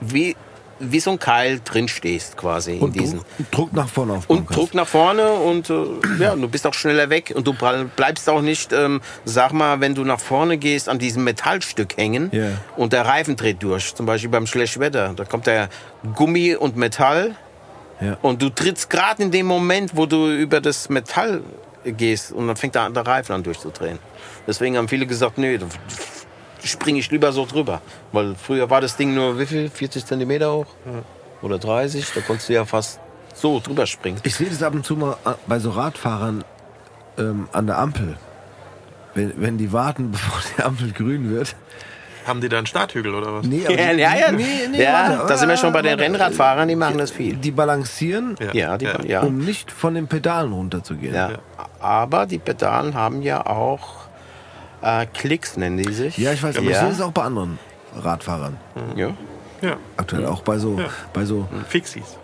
[SPEAKER 3] wie, wie so ein Keil drin stehst quasi in
[SPEAKER 1] Und
[SPEAKER 3] diesen.
[SPEAKER 1] Druck, Druck nach vorne aufbauen
[SPEAKER 3] Und
[SPEAKER 1] kannst.
[SPEAKER 3] Druck nach vorne und äh, ja, du bist auch schneller weg und du bleib- bleibst auch nicht, ähm, sag mal, wenn du nach vorne gehst, an diesem Metallstück hängen
[SPEAKER 1] Ja.
[SPEAKER 3] und der Reifen dreht durch. Zum Beispiel beim Schlechtwetter. Da kommt der Gummi und Metall
[SPEAKER 1] Ja.
[SPEAKER 3] und du trittst gerade in dem Moment, wo du über das Metall gehst und dann fängt der, der Reifen an durchzudrehen. Deswegen haben viele gesagt, nee, springe ich lieber so drüber. Weil früher war das Ding nur wie viel? 40 Zentimeter hoch? Oder 30? Da konntest du ja fast so drüber springen.
[SPEAKER 1] Ich sehe das ab und zu mal äh, bei so Radfahrern ähm, an der Ampel. Wenn, wenn die warten, bevor die Ampel grün wird.
[SPEAKER 4] Haben die da einen Starthügel oder was?
[SPEAKER 1] Nee, aber
[SPEAKER 3] Ja,
[SPEAKER 1] die-
[SPEAKER 3] ja, ja.
[SPEAKER 1] Nee, nee,
[SPEAKER 3] ja
[SPEAKER 1] warte,
[SPEAKER 3] da sind wir schon bei den. Rennradfahrern, die machen das viel.
[SPEAKER 1] Die balancieren,
[SPEAKER 3] Ja, die, ja.
[SPEAKER 1] um nicht von den Pedalen runterzugehen.
[SPEAKER 3] ja. Aber die Pedalen haben ja auch äh, Klicks, nennen die sich.
[SPEAKER 1] Ja, ich weiß, aber ich
[SPEAKER 3] ja.
[SPEAKER 1] sehe das auch bei anderen Radfahrern.
[SPEAKER 3] Ja.
[SPEAKER 4] Ja,
[SPEAKER 1] Aktuell auch bei so, bei so,
[SPEAKER 4] Fixies.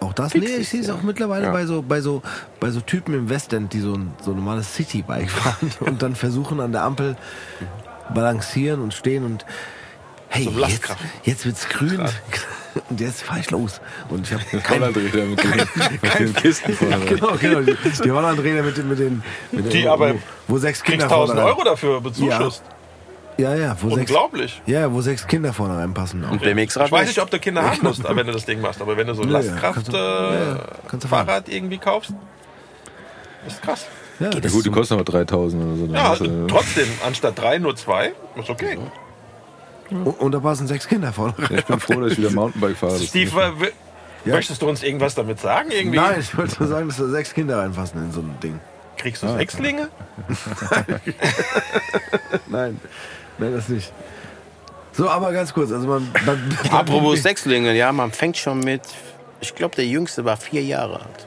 [SPEAKER 1] auch das. Nee, ich sehe es auch mittlerweile bei so, bei so, bei so Typen im Westend, die so ein so ein normales Citybike fahren und dann versuchen an der Ampel balancieren und stehen und hey,
[SPEAKER 4] So
[SPEAKER 1] jetzt,
[SPEAKER 4] Lastkraft.
[SPEAKER 1] jetzt wird's grün und jetzt fahr ich los und ich habe kein,
[SPEAKER 2] Hollandräder mit den, mit den Kisten vorne.
[SPEAKER 1] genau, genau, die, die Hollandräder mit, den- mit den, mit den
[SPEAKER 4] Die aber
[SPEAKER 1] wo, wo sechs Kinder
[SPEAKER 4] Kriegst 1000
[SPEAKER 1] vorne rein-
[SPEAKER 4] Euro dafür bezuschusst.
[SPEAKER 1] Ja, ja, wo sechs,
[SPEAKER 4] Unglaublich.
[SPEAKER 1] ja, wo sechs Kinder vorne reinpassen.
[SPEAKER 3] Und BMX-Rad
[SPEAKER 4] Ich weiß
[SPEAKER 3] nicht.
[SPEAKER 4] ob du Kinder haben musst, wenn du das Ding machst, aber wenn du so ein
[SPEAKER 1] Ja, ja, kannst du- ja, ja,
[SPEAKER 4] Lastkraft-Fahrrad
[SPEAKER 1] kannst du fahren.
[SPEAKER 4] irgendwie kaufst, ist krass.
[SPEAKER 1] Ja,
[SPEAKER 2] Ja gut, die kosten aber 3000 oder so.
[SPEAKER 4] Ja,
[SPEAKER 2] du-
[SPEAKER 4] trotzdem, anstatt drei nur zwei, ist okay.
[SPEAKER 1] Und, und da passen sechs Kinder vorne rein.
[SPEAKER 2] Ja, ich bin froh, dass ich wieder Mountainbike fahre.
[SPEAKER 4] Steve, äh,
[SPEAKER 1] Ja.
[SPEAKER 4] möchtest du uns irgendwas damit sagen? Irgendwie?
[SPEAKER 1] Nein, ich wollte nur sagen, dass da sechs Kinder reinpassen in so ein Ding.
[SPEAKER 4] Kriegst du
[SPEAKER 2] Ah,
[SPEAKER 4] Sechslinge?
[SPEAKER 1] Nein, nein, das nicht. So, aber ganz kurz, also man. man
[SPEAKER 3] Apropos Sechslinge, ja, man fängt schon mit, ich glaube, der Jüngste war vier Jahre alt,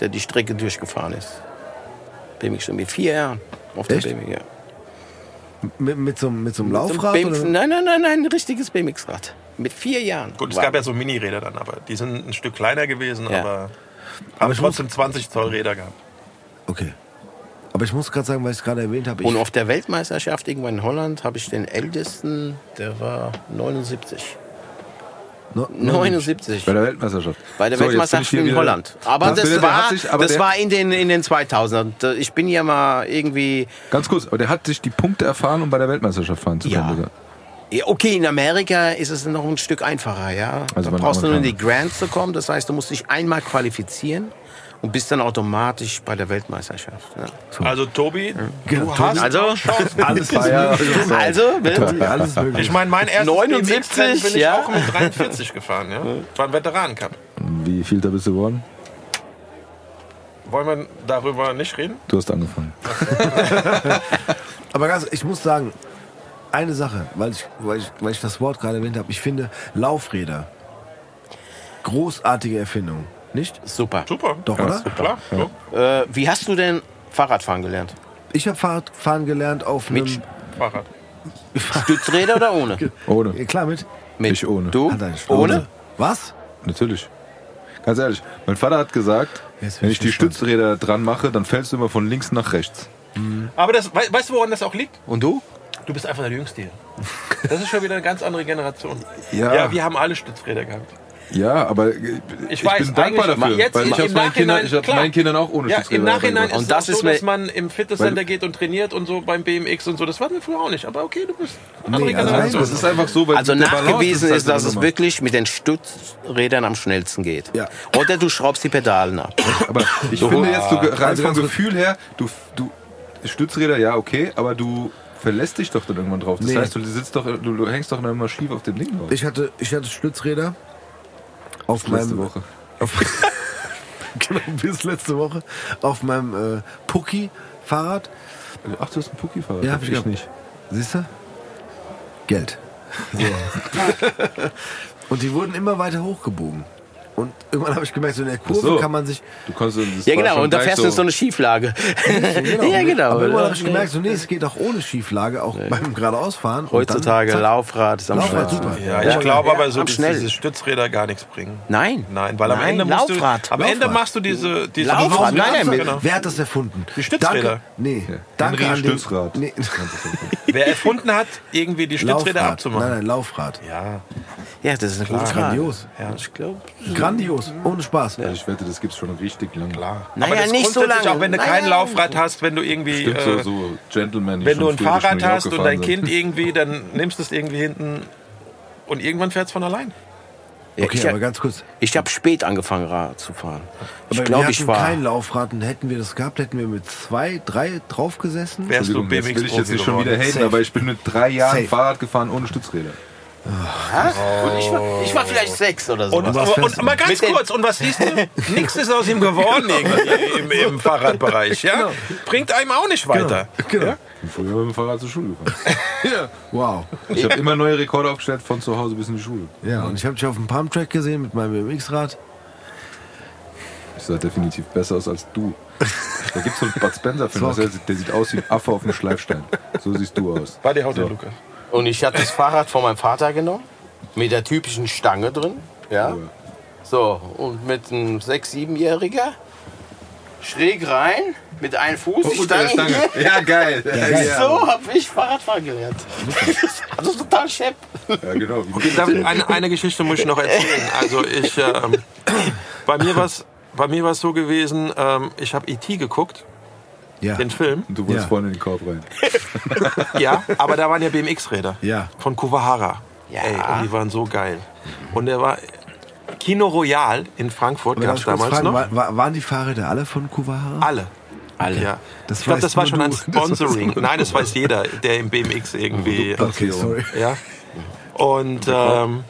[SPEAKER 3] der die Strecke durchgefahren ist. BMX schon mit vier Jahren auf der
[SPEAKER 1] Echt?
[SPEAKER 3] BMX, ja.
[SPEAKER 1] Mit, mit, so, einem- mit so einem
[SPEAKER 3] So ein
[SPEAKER 1] Laufrad?
[SPEAKER 3] BMX,
[SPEAKER 1] oder?
[SPEAKER 3] nein, nein, nein, nein, ein richtiges BMX-Rad. Mit vier Jahren.
[SPEAKER 4] Gut, es gab ja so Mini-Räder dann, aber die sind ein Stück kleiner gewesen,
[SPEAKER 3] Ja.
[SPEAKER 4] aber
[SPEAKER 1] Aber
[SPEAKER 4] haben
[SPEAKER 1] ich muss-
[SPEAKER 4] trotzdem 20 Zoll Räder gehabt.
[SPEAKER 1] Okay. Aber ich muss gerade sagen, weil ich es gerade erwähnt habe.
[SPEAKER 3] Und auf der Weltmeisterschaft irgendwann in Holland habe ich den ältesten, der war 79.
[SPEAKER 1] no, no,
[SPEAKER 3] 79.
[SPEAKER 2] Bei der Weltmeisterschaft.
[SPEAKER 3] Bei der
[SPEAKER 2] So,
[SPEAKER 3] Weltmeisterschaft in Holland. Aber das,
[SPEAKER 2] der
[SPEAKER 3] war,
[SPEAKER 2] sich- aber
[SPEAKER 3] das war in den, in den 2000ern. Ich bin ja mal irgendwie
[SPEAKER 2] Ganz kurz, aber der hat sich die Punkte erfahren, um bei der Weltmeisterschaft fahren zu
[SPEAKER 3] Ja.
[SPEAKER 2] können. sogar.
[SPEAKER 3] Ja, Okay, in Amerika ist es noch ein Stück einfacher, ja.
[SPEAKER 2] Also
[SPEAKER 3] da brauchst du nur in die. Grants zu kommen. Das heißt, du musst dich einmal qualifizieren und bist dann automatisch bei der Weltmeisterschaft. Ja.
[SPEAKER 4] Also Tobi,
[SPEAKER 1] Genau,
[SPEAKER 4] du hast
[SPEAKER 3] Also,
[SPEAKER 1] alles
[SPEAKER 2] ja, also,
[SPEAKER 3] also,
[SPEAKER 1] alles möglich.
[SPEAKER 4] Ich meine, mein erstes
[SPEAKER 3] 79,
[SPEAKER 4] BMX-Rennen bin ich
[SPEAKER 3] ja.
[SPEAKER 4] auch mit 43 gefahren. Ja? War ein Veteranencup.
[SPEAKER 2] Wie viel da bist du geworden?
[SPEAKER 4] Wollen wir darüber nicht reden?
[SPEAKER 2] Du hast angefangen.
[SPEAKER 1] Aber ganz, ich muss sagen, eine Sache, weil ich, weil ich, weil ich das Wort gerade erwähnt habe. Ich finde Laufräder großartige Erfindung. Nicht?
[SPEAKER 3] Super.
[SPEAKER 4] Super.
[SPEAKER 1] Doch, oder?
[SPEAKER 4] Klar. So.
[SPEAKER 3] Äh, wie hast du denn Fahrradfahren gelernt?
[SPEAKER 1] Ich habe Fahrradfahren gelernt auf
[SPEAKER 3] Mit
[SPEAKER 1] einem...
[SPEAKER 4] Fahrrad.
[SPEAKER 3] Stützräder oder ohne?
[SPEAKER 2] Ohne.
[SPEAKER 1] Ja, klar, mit.
[SPEAKER 3] Mit.
[SPEAKER 2] Ich ohne.
[SPEAKER 3] Du? Ohne?
[SPEAKER 1] Was?
[SPEAKER 2] Natürlich. Ganz ehrlich, mein Vater hat gesagt,
[SPEAKER 1] Jetzt
[SPEAKER 2] wenn
[SPEAKER 1] ich
[SPEAKER 2] die
[SPEAKER 1] gespannt.
[SPEAKER 2] Stützräder dran mache, dann fällst du immer von links nach rechts.
[SPEAKER 4] Aber das, wei- weißt du, woran das auch liegt?
[SPEAKER 3] Und du?
[SPEAKER 4] Du bist einfach der Jüngste hier. Das ist schon wieder eine ganz andere Generation.
[SPEAKER 2] Ja.
[SPEAKER 4] Ja, wir haben alle Stützräder gehabt.
[SPEAKER 2] Ja, aber ich,
[SPEAKER 4] Ich weiß,
[SPEAKER 2] bin dankbar dafür,
[SPEAKER 4] jetzt
[SPEAKER 2] weil ich habe meinen, Kindern, ich hab
[SPEAKER 4] klar.
[SPEAKER 2] meinen Kindern auch ohne
[SPEAKER 4] Ja,
[SPEAKER 2] Stützräder
[SPEAKER 4] im Nachhinein ist
[SPEAKER 3] Und
[SPEAKER 4] es
[SPEAKER 3] das
[SPEAKER 4] auch
[SPEAKER 3] ist
[SPEAKER 4] so, dass man im Fitnesscenter geht und trainiert und so beim BMX und so. Das war mir früher auch nicht. Aber okay, du bist
[SPEAKER 1] Nee, also
[SPEAKER 4] Generation.
[SPEAKER 2] Das ist einfach so, weil
[SPEAKER 3] Also
[SPEAKER 2] Balance
[SPEAKER 3] nachgewiesen ist, dass es wirklich mit den Stützrädern am schnellsten geht.
[SPEAKER 1] Ja.
[SPEAKER 3] Oder du schraubst die Pedalen ab.
[SPEAKER 2] Aber ich finde jetzt, du, rein
[SPEAKER 1] Also
[SPEAKER 2] vom Gefühl her, du, du Stützräder, ja, okay, aber du verlässt dich doch dann irgendwann drauf. Das
[SPEAKER 1] Nee.
[SPEAKER 2] heißt, du sitzt doch, du, du hängst doch immer schief auf dem Ding drauf.
[SPEAKER 1] Ich hatte, ich hatte Stützräder auf
[SPEAKER 2] letzte
[SPEAKER 1] meinem
[SPEAKER 2] Woche.
[SPEAKER 1] Auf, genau, bis letzte Woche auf meinem äh, Pucki-Fahrrad.
[SPEAKER 2] Ach, du hast ein Pucki-Fahrrad.
[SPEAKER 1] Ja,
[SPEAKER 2] hab
[SPEAKER 1] ich
[SPEAKER 2] ich nicht.
[SPEAKER 1] Siehst du? Geld. So. Und die wurden immer weiter hochgebogen. Und irgendwann habe ich gemerkt, so in der Kurve
[SPEAKER 2] so.
[SPEAKER 1] kann man sich.
[SPEAKER 2] Du das
[SPEAKER 3] Ja genau, und da fährst du in so eine Schieflage. ja genau.
[SPEAKER 1] Aber irgendwann
[SPEAKER 3] Ja.
[SPEAKER 1] habe ich gemerkt, so nee, es geht auch ohne Schieflage, auch beim geradeausfahren.
[SPEAKER 3] Heutzutage
[SPEAKER 1] dann,
[SPEAKER 3] Laufrad ist am
[SPEAKER 1] Laufrad,
[SPEAKER 3] schnellsten.
[SPEAKER 1] super.
[SPEAKER 4] Ja,
[SPEAKER 3] Ja,
[SPEAKER 4] ich glaube
[SPEAKER 3] ja,
[SPEAKER 4] aber so, dass
[SPEAKER 3] schnell.
[SPEAKER 4] diese Stützräder gar nichts bringen.
[SPEAKER 3] Nein.
[SPEAKER 4] Nein, weil am
[SPEAKER 3] Nein,
[SPEAKER 4] Ende musst
[SPEAKER 3] Laufrad.
[SPEAKER 4] du, am Ende
[SPEAKER 1] Laufrad.
[SPEAKER 4] machst du diese, diese
[SPEAKER 3] Laufrad, nein, nein,
[SPEAKER 4] genau.
[SPEAKER 1] Wer hat das erfunden?
[SPEAKER 4] Die Stützräder.
[SPEAKER 1] Danke, nee, danke
[SPEAKER 2] Henry
[SPEAKER 1] an den,
[SPEAKER 2] Stützrad.
[SPEAKER 1] Nee,
[SPEAKER 4] Wer erfunden hat, irgendwie die Stützräder abzumachen.
[SPEAKER 1] Nein, nein, Laufrad.
[SPEAKER 4] Ja,
[SPEAKER 3] Ja, das ist eine gute Frage.
[SPEAKER 1] Grandios.
[SPEAKER 4] ja.
[SPEAKER 3] Ich glaube.
[SPEAKER 1] Grandios, ohne Spaß.
[SPEAKER 2] Also ich wette, das gibt's schon richtig lange.
[SPEAKER 4] Klar.
[SPEAKER 3] Naja,
[SPEAKER 4] aber das
[SPEAKER 3] nicht so lange.
[SPEAKER 4] Auch wenn du
[SPEAKER 3] Naja.
[SPEAKER 4] kein Laufrad hast, wenn du irgendwie,
[SPEAKER 2] Stimmt,
[SPEAKER 4] äh,
[SPEAKER 2] so, so Gentlemen, die
[SPEAKER 4] wenn du ein Fahrrad hast und dein
[SPEAKER 2] sind.
[SPEAKER 4] Kind irgendwie, dann nimmst du es irgendwie hinten und irgendwann fährt es von allein.
[SPEAKER 3] Ja,
[SPEAKER 1] Okay,
[SPEAKER 3] ich
[SPEAKER 1] aber ganz kurz.
[SPEAKER 3] ich habe spät angefangen, Rad zu fahren. Ich
[SPEAKER 1] Aber
[SPEAKER 3] glaube,
[SPEAKER 1] wir
[SPEAKER 3] ich war.
[SPEAKER 1] kein Laufrad und hätten wir das gehabt, hätten wir mit zwei, drei drauf gesessen.
[SPEAKER 4] Wärst du
[SPEAKER 2] will ich jetzt nicht schon wieder haten,
[SPEAKER 1] Safe.
[SPEAKER 2] aber ich bin mit drei Jahren
[SPEAKER 1] Safe.
[SPEAKER 2] Fahrrad gefahren ohne Stützräder.
[SPEAKER 3] Und ich war, ich war vielleicht sechs oder so.
[SPEAKER 4] Und,
[SPEAKER 1] was
[SPEAKER 4] und mal ganz
[SPEAKER 3] Mit
[SPEAKER 4] kurz, und was siehst du? Nichts ist aus ihm geworden irgendwie im, im Fahrradbereich. Ja? Bringt einem auch nicht weiter.
[SPEAKER 1] Genau.
[SPEAKER 4] Ja?
[SPEAKER 2] Ich bin früher mit dem Fahrrad zur Schule gefahren.
[SPEAKER 1] Wow.
[SPEAKER 2] Ich habe immer neue Rekorde aufgestellt von zu Hause bis in die Schule.
[SPEAKER 1] Ja, und ich habe dich auf dem Pumptrack gesehen mit meinem BMX-Rad.
[SPEAKER 2] Ich sah definitiv besser aus als du. Da gibt es so einen Bud Spencer-Film, der sieht aus wie ein Affe auf einem Schleifstein. So siehst du aus.
[SPEAKER 4] War die Haut der
[SPEAKER 2] So.
[SPEAKER 4] Lukas.
[SPEAKER 3] Und ich hatte das Fahrrad von meinem Vater genommen, mit der typischen Stange drin. Ja. So, und mit einem sechs-, siebenjähriger schräg rein, mit einem Fuß
[SPEAKER 2] der
[SPEAKER 3] Stange.
[SPEAKER 2] Stange. Ja, geil. Ja,
[SPEAKER 3] So habe ich Fahrradfahren gelernt. Also total schepp.
[SPEAKER 2] ja genau.
[SPEAKER 4] Ich- Eine, eine Geschichte muss ich noch erzählen. Also ich, ähm, bei mir war es bei mir war's so gewesen, ähm, ich habe E.T. geguckt,
[SPEAKER 1] Ja.
[SPEAKER 4] den Film.
[SPEAKER 2] Und du wolltest
[SPEAKER 1] Ja.
[SPEAKER 2] vorne in den Korb rein.
[SPEAKER 4] Ja, aber da waren ja BMX-Räder.
[SPEAKER 1] Ja.
[SPEAKER 4] Von Kuwahara.
[SPEAKER 3] Ja.
[SPEAKER 4] Ey, und die waren so geil. Und der war Kino Royal in Frankfurt, gab es damals
[SPEAKER 1] fragen,
[SPEAKER 4] noch.
[SPEAKER 1] war, war, waren die Fahrräder alle von Kuwahara?
[SPEAKER 4] Alle.
[SPEAKER 3] Alle.
[SPEAKER 4] Ja.
[SPEAKER 1] Das
[SPEAKER 4] ich glaube,
[SPEAKER 1] weißt
[SPEAKER 4] das war schon ein.
[SPEAKER 1] Das
[SPEAKER 4] Sponsoring.
[SPEAKER 1] nur
[SPEAKER 4] Nein, das weiß jeder, der im BMX irgendwie.
[SPEAKER 1] Okay, sorry.
[SPEAKER 4] Ja. Und ähm,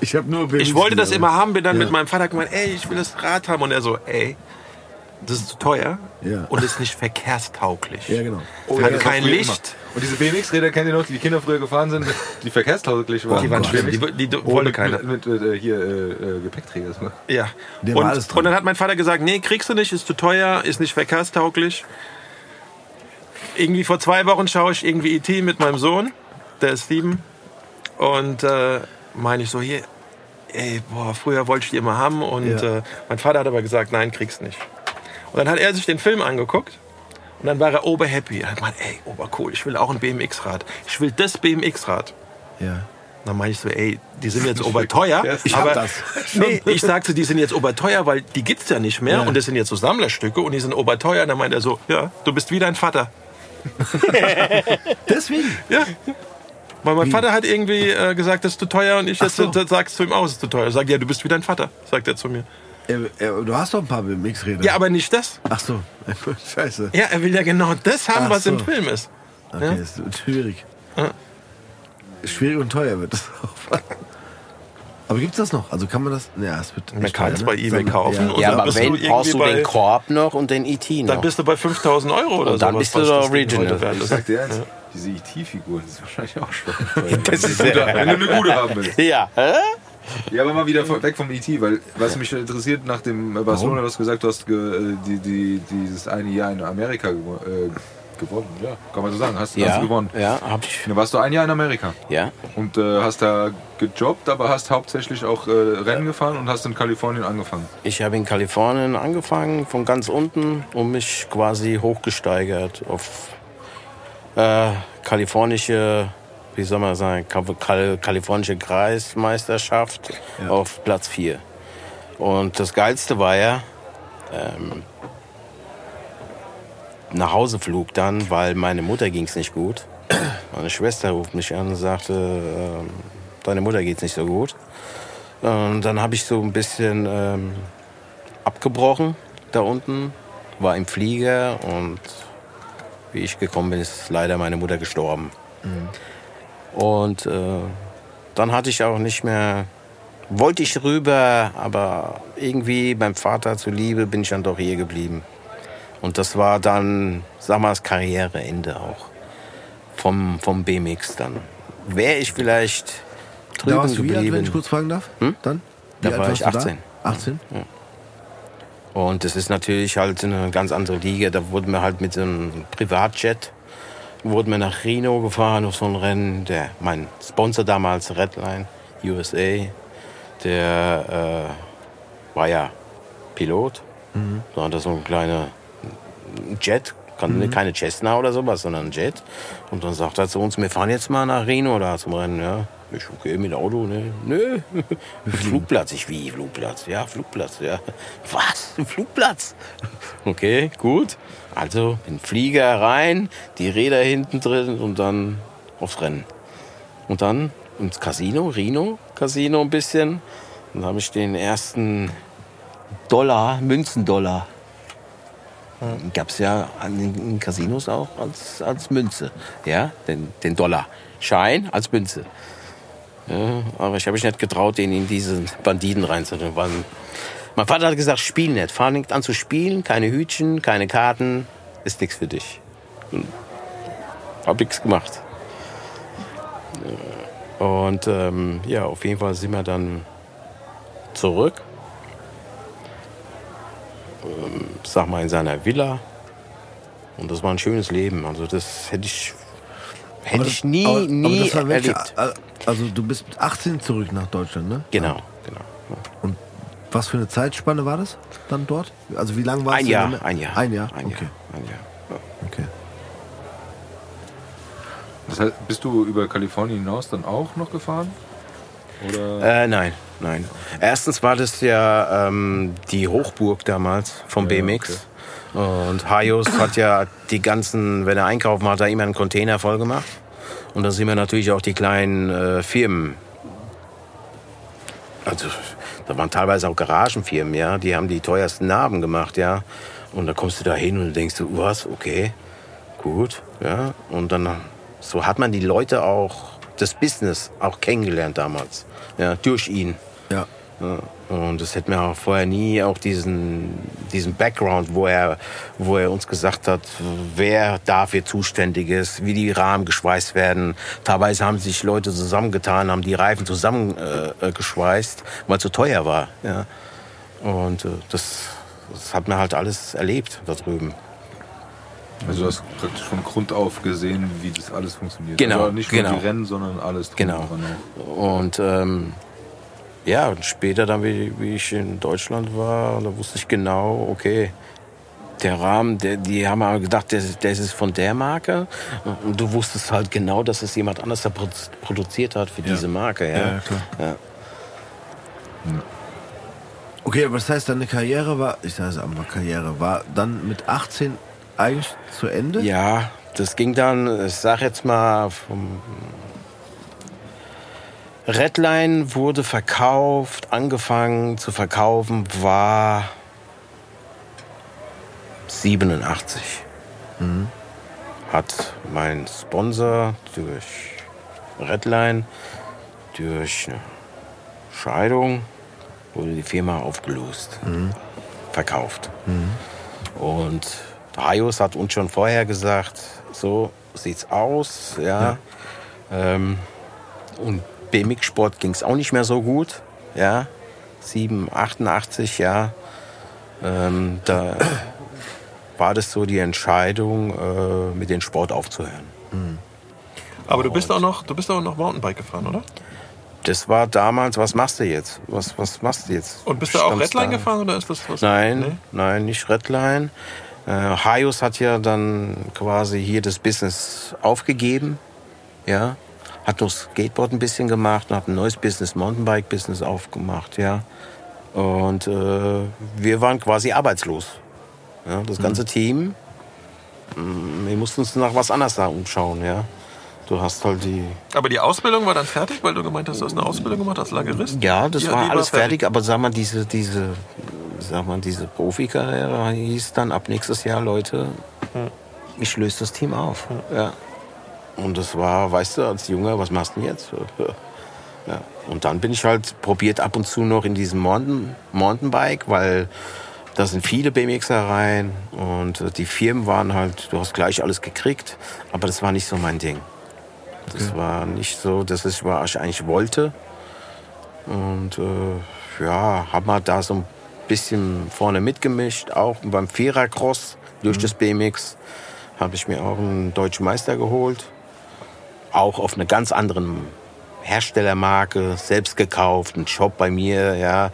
[SPEAKER 1] Ich habe nur BMX
[SPEAKER 4] ich wollte das immer haben, bin dann
[SPEAKER 1] Ja.
[SPEAKER 4] mit meinem Vater gemeint, ey, ich will das Rad haben. Und er so, ey, das ist zu teuer
[SPEAKER 1] Ja.
[SPEAKER 4] und ist nicht verkehrstauglich.
[SPEAKER 1] Ja, genau.
[SPEAKER 4] Hat
[SPEAKER 2] ja,
[SPEAKER 4] kein Licht.
[SPEAKER 2] Und diese BMX-Räder kennt ihr noch, die die Kinder früher gefahren sind, die verkehrstauglich waren.
[SPEAKER 4] Die waren
[SPEAKER 2] Oh
[SPEAKER 4] schlimm, die, die
[SPEAKER 2] Oh,
[SPEAKER 4] wollte
[SPEAKER 2] mit,
[SPEAKER 4] keiner.
[SPEAKER 2] Mit, mit, äh, hier äh, äh, Gepäckträger. so.
[SPEAKER 4] Ja.
[SPEAKER 1] Der war
[SPEAKER 4] und,
[SPEAKER 1] alles
[SPEAKER 4] und dann hat mein Vater gesagt, nee, kriegst du nicht, ist zu teuer, ist nicht verkehrstauglich. Irgendwie vor zwei Wochen schaue ich irgendwie E.T. mit meinem Sohn, der ist sieben. Und äh, meine ich so, hier, ey, boah, früher wollte ich die immer haben. Und
[SPEAKER 1] Ja.
[SPEAKER 4] äh, mein Vater hat aber gesagt, nein, kriegst nicht. Und dann hat er sich den Film angeguckt. Und dann war er oberhappy. Er hat gemeint, ey, obercool, ich will auch ein BMX-Rad. Ich will das BMX-Rad.
[SPEAKER 1] Ja.
[SPEAKER 4] Dann meine ich so, ey, die sind jetzt oberteuer.
[SPEAKER 1] Ich
[SPEAKER 4] aber
[SPEAKER 1] das.
[SPEAKER 4] Nee, ich sagte, die sind jetzt oberteuer, weil die gibt's ja nicht mehr
[SPEAKER 1] Ja.
[SPEAKER 4] und das sind jetzt so Sammlerstücke und die sind oberteuer. Dann meint er so, ja, du bist wie dein Vater.
[SPEAKER 1] Deswegen.
[SPEAKER 4] Ja. Weil mein Vater hat irgendwie äh, gesagt, das ist zu teuer und ich jetzt
[SPEAKER 1] so.
[SPEAKER 4] sag's zu ihm aus, es ist zu teuer. Er sagt, ja, du bist wie dein Vater, sagt er zu mir.
[SPEAKER 1] Äh, äh, du hast doch ein paar BMX-Räder.
[SPEAKER 4] Ja, aber nicht das.
[SPEAKER 1] Ach so. Scheiße.
[SPEAKER 4] Ja, er will ja genau das haben,
[SPEAKER 1] Ach
[SPEAKER 4] was im
[SPEAKER 1] so.
[SPEAKER 4] Film ist.
[SPEAKER 1] Okay,
[SPEAKER 4] Ja.
[SPEAKER 1] ist schwierig. Schwierig und teuer wird das auch. Aber gibt's das noch? Also kann man das? Ja, es wird.
[SPEAKER 4] Man kann es
[SPEAKER 1] teuer,
[SPEAKER 4] bei
[SPEAKER 1] ne?
[SPEAKER 4] eBay kaufen
[SPEAKER 1] Ja.
[SPEAKER 3] Ja, aber
[SPEAKER 4] du
[SPEAKER 3] wenn
[SPEAKER 4] irgendwie
[SPEAKER 3] brauchst du
[SPEAKER 4] bei-
[SPEAKER 3] den Korb noch und den ET noch.
[SPEAKER 4] Dann bist du bei 5000 Euro oder so.
[SPEAKER 3] dann bist du der Original.
[SPEAKER 2] Ich sag dir eins, diese E.T.-Figur, das ist wahrscheinlich auch schon. Das ist wenn du eine gute haben willst.
[SPEAKER 3] ja, hä?
[SPEAKER 2] Ja, aber mal wieder weg vom ET, weil was mich interessiert, nach dem äh, Barcelona, du hast gesagt, du hast ge, äh, die, die, dieses eine Jahr in Amerika äh, gewonnen. Ja, kann man so sagen. Hast, hast
[SPEAKER 3] Ja,
[SPEAKER 2] du gewonnen.
[SPEAKER 3] ja, hab ich.
[SPEAKER 2] Da warst du ein Jahr in Amerika
[SPEAKER 3] Ja,
[SPEAKER 2] und äh, hast da gejobbt, aber hast hauptsächlich auch äh, Rennen gefahren und hast in Kalifornien angefangen.
[SPEAKER 3] ich habe in Kalifornien angefangen, von ganz unten und mich quasi hochgesteigert auf äh, kalifornische, wie soll man sagen, Kal Kal kalifornische Kreismeisterschaft auf Platz 4. Und das Geilste war ja, ähm, nach Hause flog dann, weil meine Mutter ging es nicht gut. Meine Schwester ruft mich an und sagte, ähm, deine Mutter geht's nicht so gut. Und dann habe ich so ein bisschen ähm, abgebrochen da unten, war im Flieger und wie ich gekommen bin, ist leider meine Mutter gestorben. Und äh, dann hatte ich auch nicht mehr, wollte ich rüber, aber irgendwie beim Vater zuliebe bin ich dann doch hier geblieben. Und das war dann, sag mal, das Karriereende auch vom, vom BMX dann. Wäre ich vielleicht drüben
[SPEAKER 1] Da warst du wie alt, wenn ich
[SPEAKER 3] geblieben.
[SPEAKER 1] kurz fragen darf?
[SPEAKER 3] Hm?
[SPEAKER 1] Dann?
[SPEAKER 3] Da
[SPEAKER 1] Wie alt
[SPEAKER 3] war ich
[SPEAKER 1] du da?
[SPEAKER 3] 18.
[SPEAKER 1] 18?
[SPEAKER 3] Und das ist natürlich halt eine ganz andere Liga. Da wurden wir halt mit so einem Privatjet wurden wir nach Reno gefahren auf so ein Rennen. Der, mein Sponsor damals, Redline USA, der äh, war ja Pilot. Da hat er so ein kleiner Jet, kann, keine Cessna oder sowas, sondern ein Jet. Und dann sagt er zu uns, wir fahren jetzt mal nach Reno da zum Rennen. Ja, ich okay mit Auto, ne? Nö. Flugplatz, ich wie Flugplatz? Ja, Flugplatz, ja. Was? Flugplatz? Okay, gut. Also in den Flieger rein, die Räder hinten drin und dann aufs Rennen. Und dann ins Casino, Reno Casino ein bisschen. Dann habe ich den ersten Dollar, Münzendollar. Gab es ja an den in Casinos auch als, als Münze. Ja, den, den Dollar. Schein als Münze. Ja, aber ich habe mich nicht getraut, den in diesen Banditen reinzutun. weil Mein Vater hat gesagt, spiel nicht. Fahr nicht an zu spielen, keine Hütchen, keine Karten, ist nichts für dich. Hm. Hab nichts gemacht. Ja, Und ähm, ja, auf jeden Fall sind wir dann zurück. Ähm, sag mal in seiner Villa. Und das war ein schönes Leben. Also das hätte ich, hätte ich nie,
[SPEAKER 1] aber,
[SPEAKER 3] nie
[SPEAKER 1] aber
[SPEAKER 3] erlebt.
[SPEAKER 1] Also du bist mit 18 zurück nach Deutschland, ne?
[SPEAKER 3] Genau, genau.
[SPEAKER 1] Und was für eine Zeitspanne war das dann dort? Also wie lange war es?
[SPEAKER 3] Ein
[SPEAKER 1] in
[SPEAKER 3] Jahr, ein Jahr.
[SPEAKER 1] Ein Jahr,
[SPEAKER 3] Ein
[SPEAKER 1] okay.
[SPEAKER 3] Jahr, ein Jahr.
[SPEAKER 1] okay.
[SPEAKER 2] Das heißt, bist du über Kalifornien hinaus dann auch noch gefahren? Oder?
[SPEAKER 3] Äh, nein, nein. Erstens war das ja ähm, die Hochburg damals vom BMX. Und Hajos hat ja die ganzen, wenn er einkaufen hat, er immer einen Container voll gemacht. Und da sind wir natürlich auch die kleinen äh, Firmen. Also, da waren teilweise auch Garagenfirmen, ja. Die haben die teuersten Narben gemacht, ja. Und da kommst du da hin und denkst du, was, okay, gut, ja. Und dann, so hat man die Leute auch, das Business auch kennengelernt damals, ja, durch ihn.
[SPEAKER 1] Ja.
[SPEAKER 3] Ja, und das hätten wir auch vorher nie auch diesen, diesen Background, wo er, wo er uns gesagt hat, wer dafür zuständig ist, wie die Rahmen geschweißt werden. Teilweise haben sich Leute zusammengetan, haben die Reifen zusammengeschweißt, äh, geschweißt, weil es so teuer war. Ja. Und äh, das, das hat man halt alles erlebt da drüben.
[SPEAKER 2] Also du hast praktisch von Grund auf gesehen, wie das alles funktioniert.
[SPEAKER 3] Genau,
[SPEAKER 2] Also nicht nur
[SPEAKER 3] genau.
[SPEAKER 2] die Rennen, sondern alles
[SPEAKER 3] Genau.
[SPEAKER 2] Und
[SPEAKER 3] ähm, ja, und später dann, wie, wie ich in Deutschland war, da wusste ich genau, okay, der Rahmen, der, die haben aber gedacht, der, der ist von der Marke. Und du wusstest halt genau, dass es jemand anders da produ- produziert hat für diese Marke. Ja,
[SPEAKER 1] Ja, ja, klar.
[SPEAKER 3] Ja.
[SPEAKER 1] Okay, aber das heißt, deine Karriere war, ich sage es einmal Karriere, war dann mit 18 eigentlich zu Ende?
[SPEAKER 3] Ja, das ging dann, ich sag jetzt mal, vom Redline wurde verkauft, angefangen zu verkaufen war 87. Hat mein Sponsor durch Redline, durch eine Scheidung, wurde die Firma aufgelöst, verkauft. Und Haios hat uns schon vorher gesagt, so sieht's aus, ja. Ähm, und BMX-Sport ging es auch nicht mehr so gut. Ja, 7, 88, ja. Ähm, da war das so die Entscheidung, äh, mit dem Sport aufzuhören.
[SPEAKER 4] Aber du bist auch noch, du bist auch noch Mountainbike gefahren, oder?
[SPEAKER 3] Das war damals, was machst du jetzt? Was, was machst du jetzt?
[SPEAKER 4] Und bist du auch Redline
[SPEAKER 3] da?
[SPEAKER 4] gefahren oder ist das was?
[SPEAKER 3] Nein,
[SPEAKER 4] Nee?
[SPEAKER 3] nein, nicht Redline. Äh, Haios hat ja dann quasi hier das Business aufgegeben. Ja. Hat noch Skateboard ein bisschen gemacht und hat ein neues Business, Mountainbike-Business aufgemacht, ja. Und äh, wir waren quasi arbeitslos. Ja, das ganze Team. Mm, Wir mussten uns nach was anderes da umschauen, ja. Du hast halt die
[SPEAKER 4] Aber die Ausbildung war dann fertig, weil du gemeint hast, du hast eine Ausbildung gemacht als Lagerist?
[SPEAKER 3] Ja, das
[SPEAKER 4] Ja,
[SPEAKER 3] war
[SPEAKER 4] die
[SPEAKER 3] alles fertig, aber sag mal, diese, diese, sag mal, diese Profikarriere hieß dann ab nächstes Jahr, Leute, ich löse das Team auf. Ja. Und das war, weißt du, als Junge, was machst du denn jetzt? Ja. Und dann bin ich halt probiert ab und zu noch in diesem Mountain, Mountainbike, weil da sind viele BMXer rein und die Firmen waren halt, du hast gleich alles gekriegt, aber das war nicht so mein Ding. Das war nicht so, das ist, was ich eigentlich wollte. Und äh, ja, haben wir da so ein bisschen vorne mitgemischt. Auch beim Vierercross durch das BMX habe ich mir auch einen deutschen Meister geholt. Auch auf einer ganz anderen Herstellermarke, selbst gekauft, ein Shop bei mir, ja.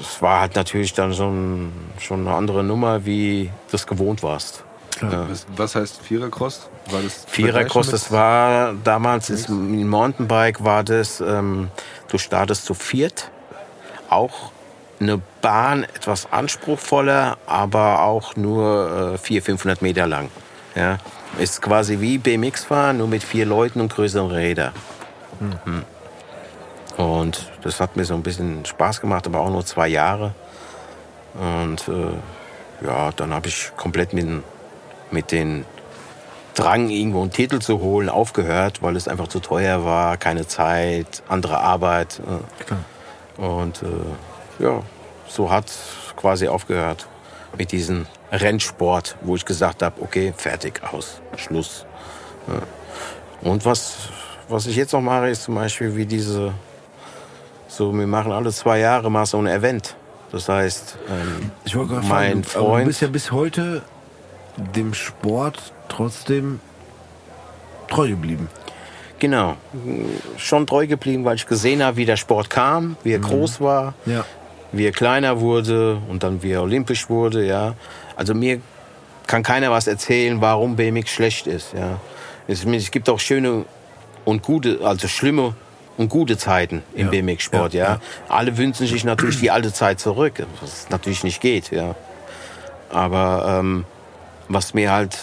[SPEAKER 3] Es war halt natürlich dann ein, schon eine andere Nummer, wie du es gewohnt warst. Ja.
[SPEAKER 2] Was, heißt Vierercross? War das
[SPEAKER 3] Vierercross, das war damals ist, im Mountainbike war das, ähm, du startest zu viert, auch eine Bahn etwas anspruchsvoller, aber auch nur äh, 400, 500 Meter lang. Ja. Ist quasi wie BMX fahren, nur mit vier Leuten und größeren Rädern. Hm. Und das hat mir so ein bisschen Spaß gemacht, aber auch nur zwei Jahre. Und äh, ja, dann habe ich komplett mit, mit den Drang, irgendwo einen Titel zu holen, aufgehört, weil es einfach zu teuer war, keine Zeit, andere Arbeit. äh. Und äh, ja, so hat quasi aufgehört mit diesem Rennsport, wo ich gesagt habe, okay, fertig, aus, Schluss. Ja. Und was, was ich jetzt noch mache, ist zum Beispiel wie diese, so wir machen alle zwei Jahre mal so ein Event. Das heißt, ähm,
[SPEAKER 1] Ich wollte gerade
[SPEAKER 3] mein
[SPEAKER 1] fragen, aber du
[SPEAKER 3] Freund,
[SPEAKER 1] bist ja bis heute dem Sport trotzdem treu geblieben.
[SPEAKER 3] genau, schon treu geblieben, weil ich gesehen habe, wie der Sport kam, wie er groß war,
[SPEAKER 1] Ja.
[SPEAKER 3] wie er kleiner wurde und dann wie er olympisch wurde, ja. Also mir kann keiner was erzählen, warum BMX schlecht ist, ja. Es, es gibt auch schöne und gute, also schlimme und gute Zeiten im
[SPEAKER 1] Ja.
[SPEAKER 3] BMX-Sport,
[SPEAKER 1] Ja,
[SPEAKER 3] ja. Alle wünschen sich natürlich die alte Zeit zurück, was natürlich nicht geht, ja. Aber ähm, was wir halt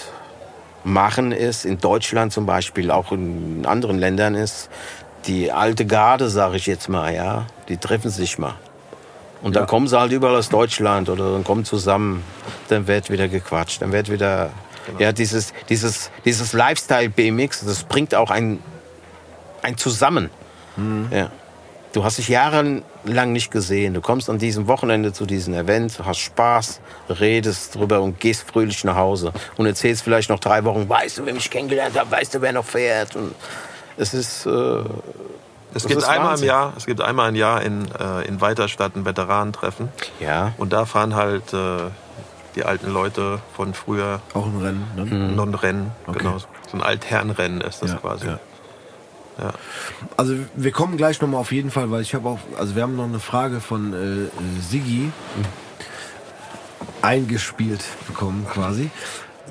[SPEAKER 3] machen ist, in Deutschland zum Beispiel, auch in anderen Ländern ist, die alte Garde, sage ich jetzt mal, ja, die treffen sich mal. Und dann kommen sie halt überall aus Deutschland oder dann kommen zusammen, dann wird wieder gequatscht, dann wird wieder, ja, dieses, dieses, dieses Lifestyle BMX, das bringt auch ein, ein Zusammen. Ja. Du hast dich jahrelang nicht gesehen. Du kommst an diesem Wochenende zu diesem Event, hast Spaß, redest drüber und gehst fröhlich nach Hause und erzählst vielleicht noch drei Wochen, weißt du, wer mich kennengelernt hat, weißt du, wer noch fährt. Und es ist, äh,
[SPEAKER 4] Es
[SPEAKER 3] Das
[SPEAKER 4] gibt einmal
[SPEAKER 3] Wahnsinn.
[SPEAKER 4] im Jahr, es gibt einmal im Jahr in, äh, in Weiterstadt ein Veteranentreffen.
[SPEAKER 3] ja,
[SPEAKER 4] Und da fahren halt äh, die alten Leute von früher
[SPEAKER 1] Auch ein Rennen. Ne?
[SPEAKER 3] Mhm.
[SPEAKER 4] noch ein Rennen.
[SPEAKER 1] Okay.
[SPEAKER 4] Genau. So ein Altherrenrennen ist das
[SPEAKER 1] Ja,
[SPEAKER 4] quasi.
[SPEAKER 1] ja.
[SPEAKER 4] Ja.
[SPEAKER 1] Also wir kommen gleich nochmal auf jeden Fall, weil ich habe auch, also wir haben noch eine Frage von äh, äh, Sigi eingespielt bekommen quasi.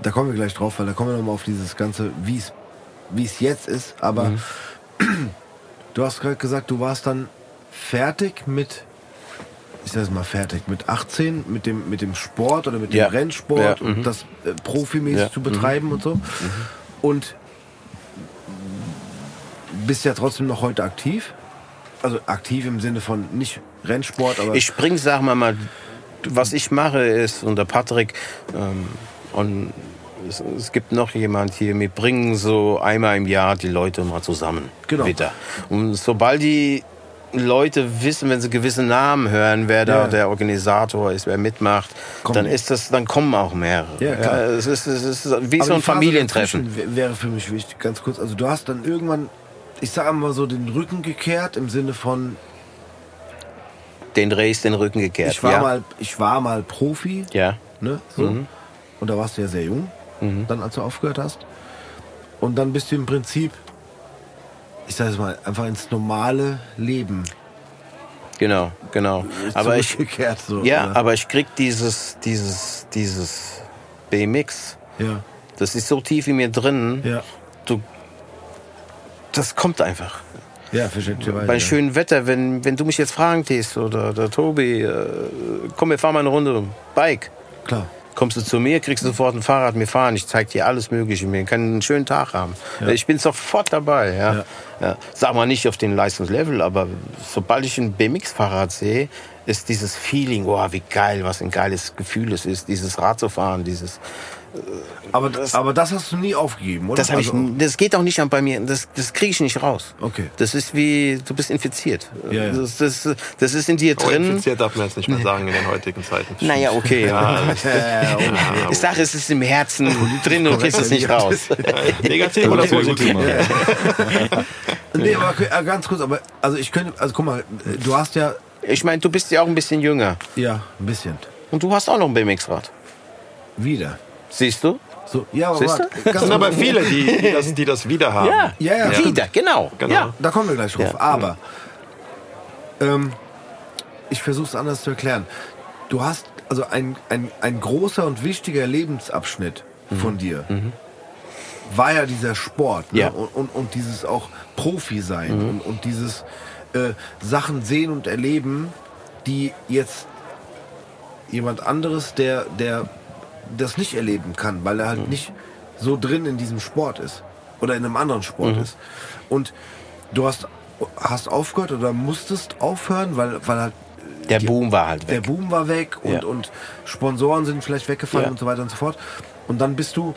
[SPEAKER 1] Da kommen wir gleich drauf, weil da kommen wir nochmal auf dieses ganze, wie es wie es jetzt ist. Aber du hast gerade gesagt, du warst dann fertig mit, ich sag mal fertig, mit 18, mit dem, mit dem Sport oder mit dem
[SPEAKER 3] Ja.
[SPEAKER 1] Rennsport
[SPEAKER 3] Ja,
[SPEAKER 1] und
[SPEAKER 3] mhm.
[SPEAKER 1] das äh, profimäßig
[SPEAKER 3] Ja,
[SPEAKER 1] zu betreiben und so. Und bist ja trotzdem noch heute aktiv. Also aktiv im Sinne von nicht Rennsport, aber
[SPEAKER 3] Ich bring, sag mal mal, was ich mache ist, und der Patrick, ähm, und es, es gibt noch jemand hier, wir bringen so einmal im Jahr die Leute mal zusammen.
[SPEAKER 1] Genau.
[SPEAKER 3] Wieder. Und sobald die Leute wissen, wenn sie gewisse Namen hören, wer da
[SPEAKER 1] Ja.
[SPEAKER 3] der Organisator ist, wer mitmacht,
[SPEAKER 1] Kommen
[SPEAKER 3] dann ist das, dann kommen auch mehrere.
[SPEAKER 1] Ja, klar.
[SPEAKER 3] es, ist, es ist wie
[SPEAKER 1] Aber
[SPEAKER 3] so ein Familientreffen.
[SPEAKER 1] Wäre für mich wichtig, ganz kurz. Also du hast dann irgendwann ich sage mal so, den Rücken gekehrt im Sinne von,
[SPEAKER 3] Den Race den Rücken gekehrt.
[SPEAKER 1] ich war,
[SPEAKER 3] ja.
[SPEAKER 1] mal, ich war mal Profi,
[SPEAKER 3] Ja.
[SPEAKER 1] ne? So. Und da warst du ja sehr jung, dann als du aufgehört hast. Und dann bist du im Prinzip, ich sage es mal, einfach ins normale Leben
[SPEAKER 3] Genau, genau. Aber ich.
[SPEAKER 1] So,
[SPEAKER 3] ja,
[SPEAKER 1] oder?
[SPEAKER 3] aber ich krieg dieses, dieses, dieses BMX.
[SPEAKER 1] ja,
[SPEAKER 3] Das ist so tief in mir drin.
[SPEAKER 1] ja,
[SPEAKER 3] Du, das kommt einfach.
[SPEAKER 1] ja, verständlicherweise.
[SPEAKER 3] Bei
[SPEAKER 1] ja.
[SPEAKER 3] schönem Wetter, wenn, wenn du mich jetzt fragen tätst oder der Tobi, äh, komm, wir fahren mal eine Runde Bike.
[SPEAKER 1] Klar.
[SPEAKER 3] Kommst du zu mir, kriegst du sofort ein Fahrrad, wir fahren. Ich zeig dir alles Mögliche. Wir können einen schönen Tag haben. Ich bin sofort dabei. Ja.
[SPEAKER 1] Ja.
[SPEAKER 3] Ja. Sag mal nicht auf den Leistungslevel, aber sobald ich ein BMX-Fahrrad sehe, ist dieses Feeling, oh, wie geil, was ein geiles Gefühl es ist, dieses Rad zu fahren, dieses.
[SPEAKER 1] Aber das, aber das hast du nie aufgegeben, oder?
[SPEAKER 3] Das, hab ich,
[SPEAKER 1] Also-
[SPEAKER 3] das geht auch nicht an bei mir, das, das kriege ich nicht raus.
[SPEAKER 1] Okay.
[SPEAKER 3] Das ist wie, du bist infiziert.
[SPEAKER 1] Ja, ja.
[SPEAKER 3] Das, das, das ist in dir
[SPEAKER 4] Oh,
[SPEAKER 3] drin.
[SPEAKER 4] infiziert darf man jetzt nicht mehr sagen in den heutigen Zeiten.
[SPEAKER 3] Naja, okay.
[SPEAKER 4] Ja,
[SPEAKER 3] Ich sage, es ist im Herzen drin und kriegst es nicht raus.
[SPEAKER 4] negativ oder
[SPEAKER 2] Das ist ja gut
[SPEAKER 4] positiv?
[SPEAKER 1] Nee, aber äh, ganz kurz, aber also ich könnte, also guck mal, äh, du hast ja,
[SPEAKER 3] Ich meine, du bist ja auch ein bisschen jünger.
[SPEAKER 1] ja, ein bisschen.
[SPEAKER 3] Und du hast auch noch ein BMX-Rad.
[SPEAKER 1] Wieder.
[SPEAKER 3] Siehst du?
[SPEAKER 1] So, ja, aber
[SPEAKER 3] Siehst du?
[SPEAKER 4] Das sind aber viele, die, die, das, die das wieder haben.
[SPEAKER 3] Ja,
[SPEAKER 1] Ja, ja, stimmt.
[SPEAKER 3] wieder, genau.
[SPEAKER 4] Genau.
[SPEAKER 3] Ja.
[SPEAKER 1] Da kommen wir gleich drauf.
[SPEAKER 3] Ja.
[SPEAKER 1] Aber ähm, ich versuche es anders zu erklären. Du hast also ein, ein, ein großer und wichtiger Lebensabschnitt von dir. War ja dieser Sport ne?
[SPEAKER 3] Ja.
[SPEAKER 1] und, und, und dieses auch Profi sein und, und dieses äh, Sachen sehen und erleben, die jetzt jemand anderes, der, der das nicht erleben kann, weil er halt nicht so drin in diesem Sport ist oder in einem anderen Sport ist. Und du hast, hast aufgehört oder musstest aufhören, weil, weil halt
[SPEAKER 3] Der Boom war halt
[SPEAKER 1] der
[SPEAKER 3] weg.
[SPEAKER 1] Boom war weg und,
[SPEAKER 3] Ja.
[SPEAKER 1] und Sponsoren sind vielleicht weggefallen
[SPEAKER 3] Ja.
[SPEAKER 1] und so weiter und so fort. Und dann bist du,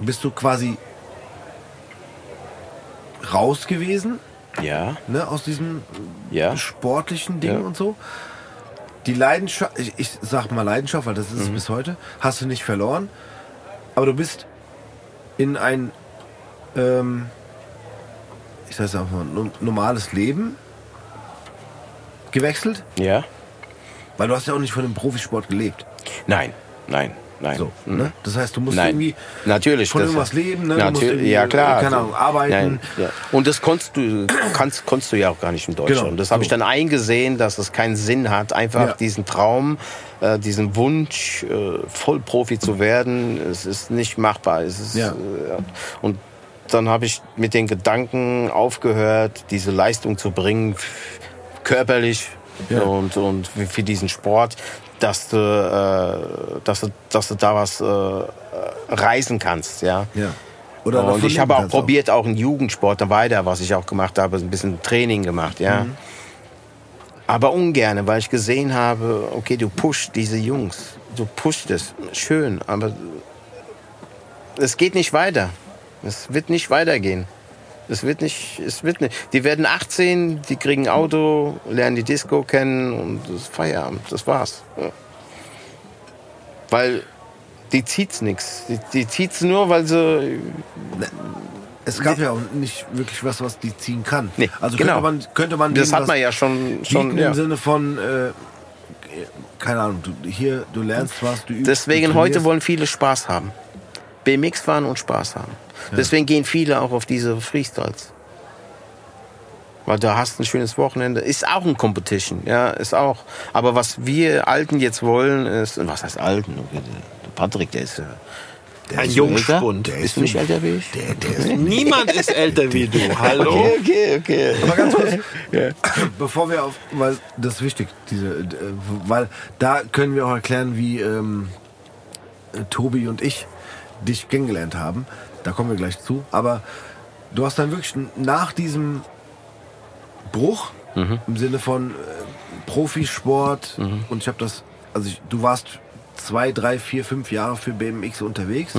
[SPEAKER 1] bist du quasi raus gewesen,
[SPEAKER 3] Ja,
[SPEAKER 1] ne, aus diesem
[SPEAKER 3] ja.
[SPEAKER 1] sportlichen Ding und so. Die Leidenschaft, ich, ich sag mal Leidenschaft, weil das ist
[SPEAKER 3] Mhm.
[SPEAKER 1] es bis heute, hast du nicht verloren. Aber du bist in ein, ähm, ich sag jetzt einfach mal, no- normales Leben gewechselt,
[SPEAKER 3] Ja.
[SPEAKER 1] weil du hast ja auch nicht von dem Profisport gelebt.
[SPEAKER 3] Nein, nein, nein.
[SPEAKER 1] So,
[SPEAKER 3] Mhm.
[SPEAKER 1] ne? Das heißt, du musst
[SPEAKER 3] Nein,
[SPEAKER 1] irgendwie
[SPEAKER 3] natürlich.
[SPEAKER 1] von irgendwas leben, ne?
[SPEAKER 3] Natürlich, ja klar.
[SPEAKER 1] keine Ahnung, arbeiten.
[SPEAKER 3] Ja. Und das konntest du, kannst, konntest du ja auch gar nicht in Deutschland.
[SPEAKER 1] Genau,
[SPEAKER 3] das habe
[SPEAKER 1] so.
[SPEAKER 3] ich dann eingesehen, dass es keinen Sinn hat, einfach
[SPEAKER 1] Ja.
[SPEAKER 3] diesen Traum, äh, diesen Wunsch, äh, Vollprofi zu werden. Es ist nicht machbar. Ist,
[SPEAKER 1] Ja.
[SPEAKER 3] äh, und dann habe ich mit den Gedanken aufgehört, diese Leistung zu bringen, körperlich
[SPEAKER 1] Ja.
[SPEAKER 3] und, und für diesen Sport, dass du, äh, dass du, dass du da was äh, reisen kannst, ja.
[SPEAKER 1] Ja. Oder
[SPEAKER 3] und ich habe auch probiert, auch einen Jugendsport dann weiter, was ich auch gemacht habe, ein bisschen Training gemacht, ja.
[SPEAKER 1] Mhm.
[SPEAKER 3] Aber ungerne, weil ich gesehen habe, okay, du pusht diese Jungs, du pusht es, schön, aber es geht nicht weiter. Es wird nicht weitergehen. Es wird nicht, es wird nicht. Die werden 18, die kriegen ein Auto, lernen die Disco kennen und das ist Feierabend. Das war's. Ja. Weil die zieht's nix. Die, die zieht's nur, weil sie
[SPEAKER 1] Es gab ja auch nicht wirklich was, was die ziehen kann.
[SPEAKER 3] Nee,
[SPEAKER 1] also
[SPEAKER 3] genau.
[SPEAKER 1] könnte man, könnte man
[SPEAKER 3] Das hat man ja schon, schon ja.
[SPEAKER 1] im Sinne von, äh, keine Ahnung, du, hier, du lernst was, du übst.
[SPEAKER 3] Deswegen
[SPEAKER 1] du
[SPEAKER 3] heute wollen viele Spaß haben. BMX fahren und Spaß haben. Deswegen gehen viele auch auf diese Freestyles. Weil da hast du ein schönes Wochenende. Ist auch ein Competition, ja, ist auch. Aber was wir Alten jetzt wollen, ist, was heißt Alten? Der Patrick, der ist, äh, der
[SPEAKER 4] Ein
[SPEAKER 3] ist
[SPEAKER 4] Jungspund.
[SPEAKER 3] Bist du nicht älter wie ich? Der, der ist
[SPEAKER 4] Niemand ist älter wie du. Hallo?
[SPEAKER 3] Okay, okay, okay.
[SPEAKER 1] Aber ganz kurz, bevor wir auf, weil das ist wichtig, diese, weil da können wir auch erklären, wie ähm, äh, Tobi und ich dich kennengelernt haben. Da kommen wir gleich zu. Aber du hast dann wirklich nach diesem Bruch im Sinne von äh, Profisport und ich habe das, also ich, du warst zwei, drei, vier, fünf Jahre für BMX unterwegs.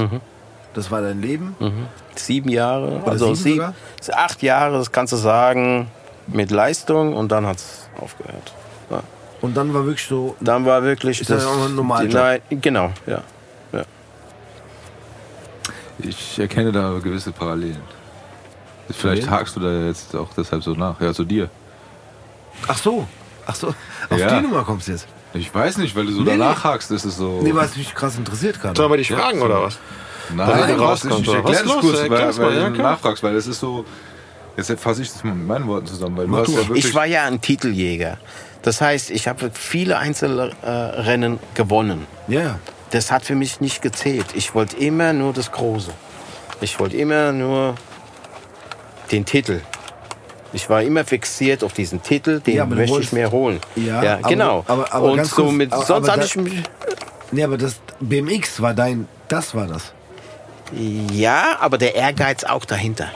[SPEAKER 1] Das war dein Leben.
[SPEAKER 3] Sieben Jahre,
[SPEAKER 1] Oder
[SPEAKER 3] also
[SPEAKER 1] sieben
[SPEAKER 3] sieben, acht Jahre, das kannst du sagen, mit Leistung und dann hat's aufgehört. Ja.
[SPEAKER 1] Und dann war wirklich so,
[SPEAKER 3] Dann war wirklich
[SPEAKER 1] Ist das auch ein Normaljob?
[SPEAKER 3] Nein, genau, ja.
[SPEAKER 2] Ich erkenne da gewisse Parallelen. Vielleicht
[SPEAKER 1] Wen?
[SPEAKER 2] hakst du da jetzt auch deshalb so nach. Ja, zu dir.
[SPEAKER 1] Ach so. Ach so. Auf
[SPEAKER 2] Ja.
[SPEAKER 1] die Nummer kommst du jetzt.
[SPEAKER 2] Ich weiß nicht, weil du so
[SPEAKER 1] Nee,
[SPEAKER 2] danach hakst, ist es so.
[SPEAKER 1] Nee, weil es mich krass interessiert gerade.
[SPEAKER 4] Sollen wir dich fragen oder was?
[SPEAKER 2] Nein, Nein
[SPEAKER 4] du
[SPEAKER 2] was nicht.
[SPEAKER 4] rauskommst,
[SPEAKER 2] Ich
[SPEAKER 4] oder?
[SPEAKER 2] erkläre
[SPEAKER 4] Was
[SPEAKER 2] das
[SPEAKER 4] ist
[SPEAKER 2] kurz,
[SPEAKER 4] los?
[SPEAKER 2] weil, weil
[SPEAKER 4] mal, ja,
[SPEAKER 2] du nachfragst, weil es ist so. Jetzt fasse ich das mal mit meinen Worten zusammen, weil du
[SPEAKER 1] Mach
[SPEAKER 2] hast
[SPEAKER 1] du.
[SPEAKER 2] ja wirklich.
[SPEAKER 3] Ich war ja ein Titeljäger. Das heißt, ich habe viele Einzelrennen gewonnen.
[SPEAKER 1] Ja, ja.
[SPEAKER 3] Das hat für mich nicht gezählt. Ich wollte immer nur das Große. Ich wollte immer nur den Titel. Ich war immer fixiert auf diesen Titel, den
[SPEAKER 1] Ja,
[SPEAKER 3] möchte ich mir holen.
[SPEAKER 1] Ja, aber-
[SPEAKER 3] genau.
[SPEAKER 1] aber- aber
[SPEAKER 3] Und
[SPEAKER 1] ganz kurz,
[SPEAKER 3] somit,
[SPEAKER 1] aber-
[SPEAKER 3] sonst
[SPEAKER 1] aber
[SPEAKER 3] hatte
[SPEAKER 1] da-
[SPEAKER 3] ich mich.
[SPEAKER 1] Nee, aber das BMX war dein, das war das.
[SPEAKER 3] Ja, aber der Ehrgeiz auch dahinter.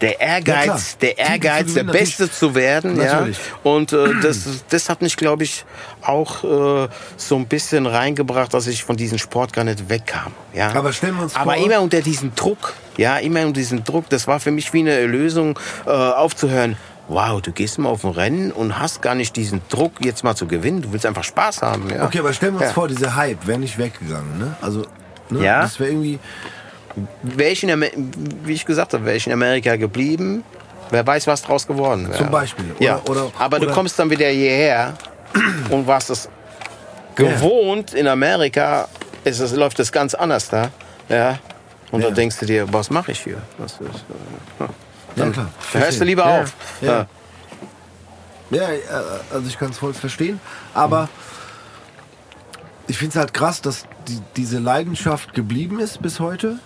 [SPEAKER 3] Der. Ehrgeiz, der Ehrgeiz, der Beste zu werden, ja. Und äh, das, das hat mich, glaube ich, auch äh, so ein bisschen reingebracht, dass ich von diesem Sport gar nicht wegkam. Ja.
[SPEAKER 1] Aber stellen wir uns
[SPEAKER 3] Aber
[SPEAKER 1] vor-
[SPEAKER 3] immer unter diesem Druck, ja, immer unter diesem Druck. Das war für mich wie eine Lösung, äh, aufzuhören. Wow, du gehst mal auf ein Rennen und hast gar nicht diesen Druck, jetzt mal zu gewinnen. Du willst einfach Spaß haben. Ja.
[SPEAKER 1] Okay, aber stellen wir uns
[SPEAKER 3] Ja.
[SPEAKER 1] vor, dieser Hype wäre nicht weggegangen, ne? Also, ne?
[SPEAKER 3] Ja.
[SPEAKER 1] Das wäre irgendwie.
[SPEAKER 3] Wäre ich wie ich gesagt habe, wäre ich in Amerika geblieben, wer weiß, was draus geworden wäre.
[SPEAKER 1] Zum Beispiel. Oder-
[SPEAKER 3] ja.
[SPEAKER 1] oder-
[SPEAKER 3] Aber du
[SPEAKER 1] oder-
[SPEAKER 3] kommst dann wieder hierher und warst es gewohnt in Amerika, ist es, läuft es ganz anders da. Ja. Und
[SPEAKER 1] Ja.
[SPEAKER 3] da denkst du dir, was mache ich hier? Was ist, äh,
[SPEAKER 1] Ja, klar.
[SPEAKER 3] da hörst du lieber
[SPEAKER 1] ja,
[SPEAKER 3] auf.
[SPEAKER 1] Ja. Ja, äh, also ich kann es voll verstehen. Aber ich finde es halt krass, dass die, diese Leidenschaft geblieben ist bis heute.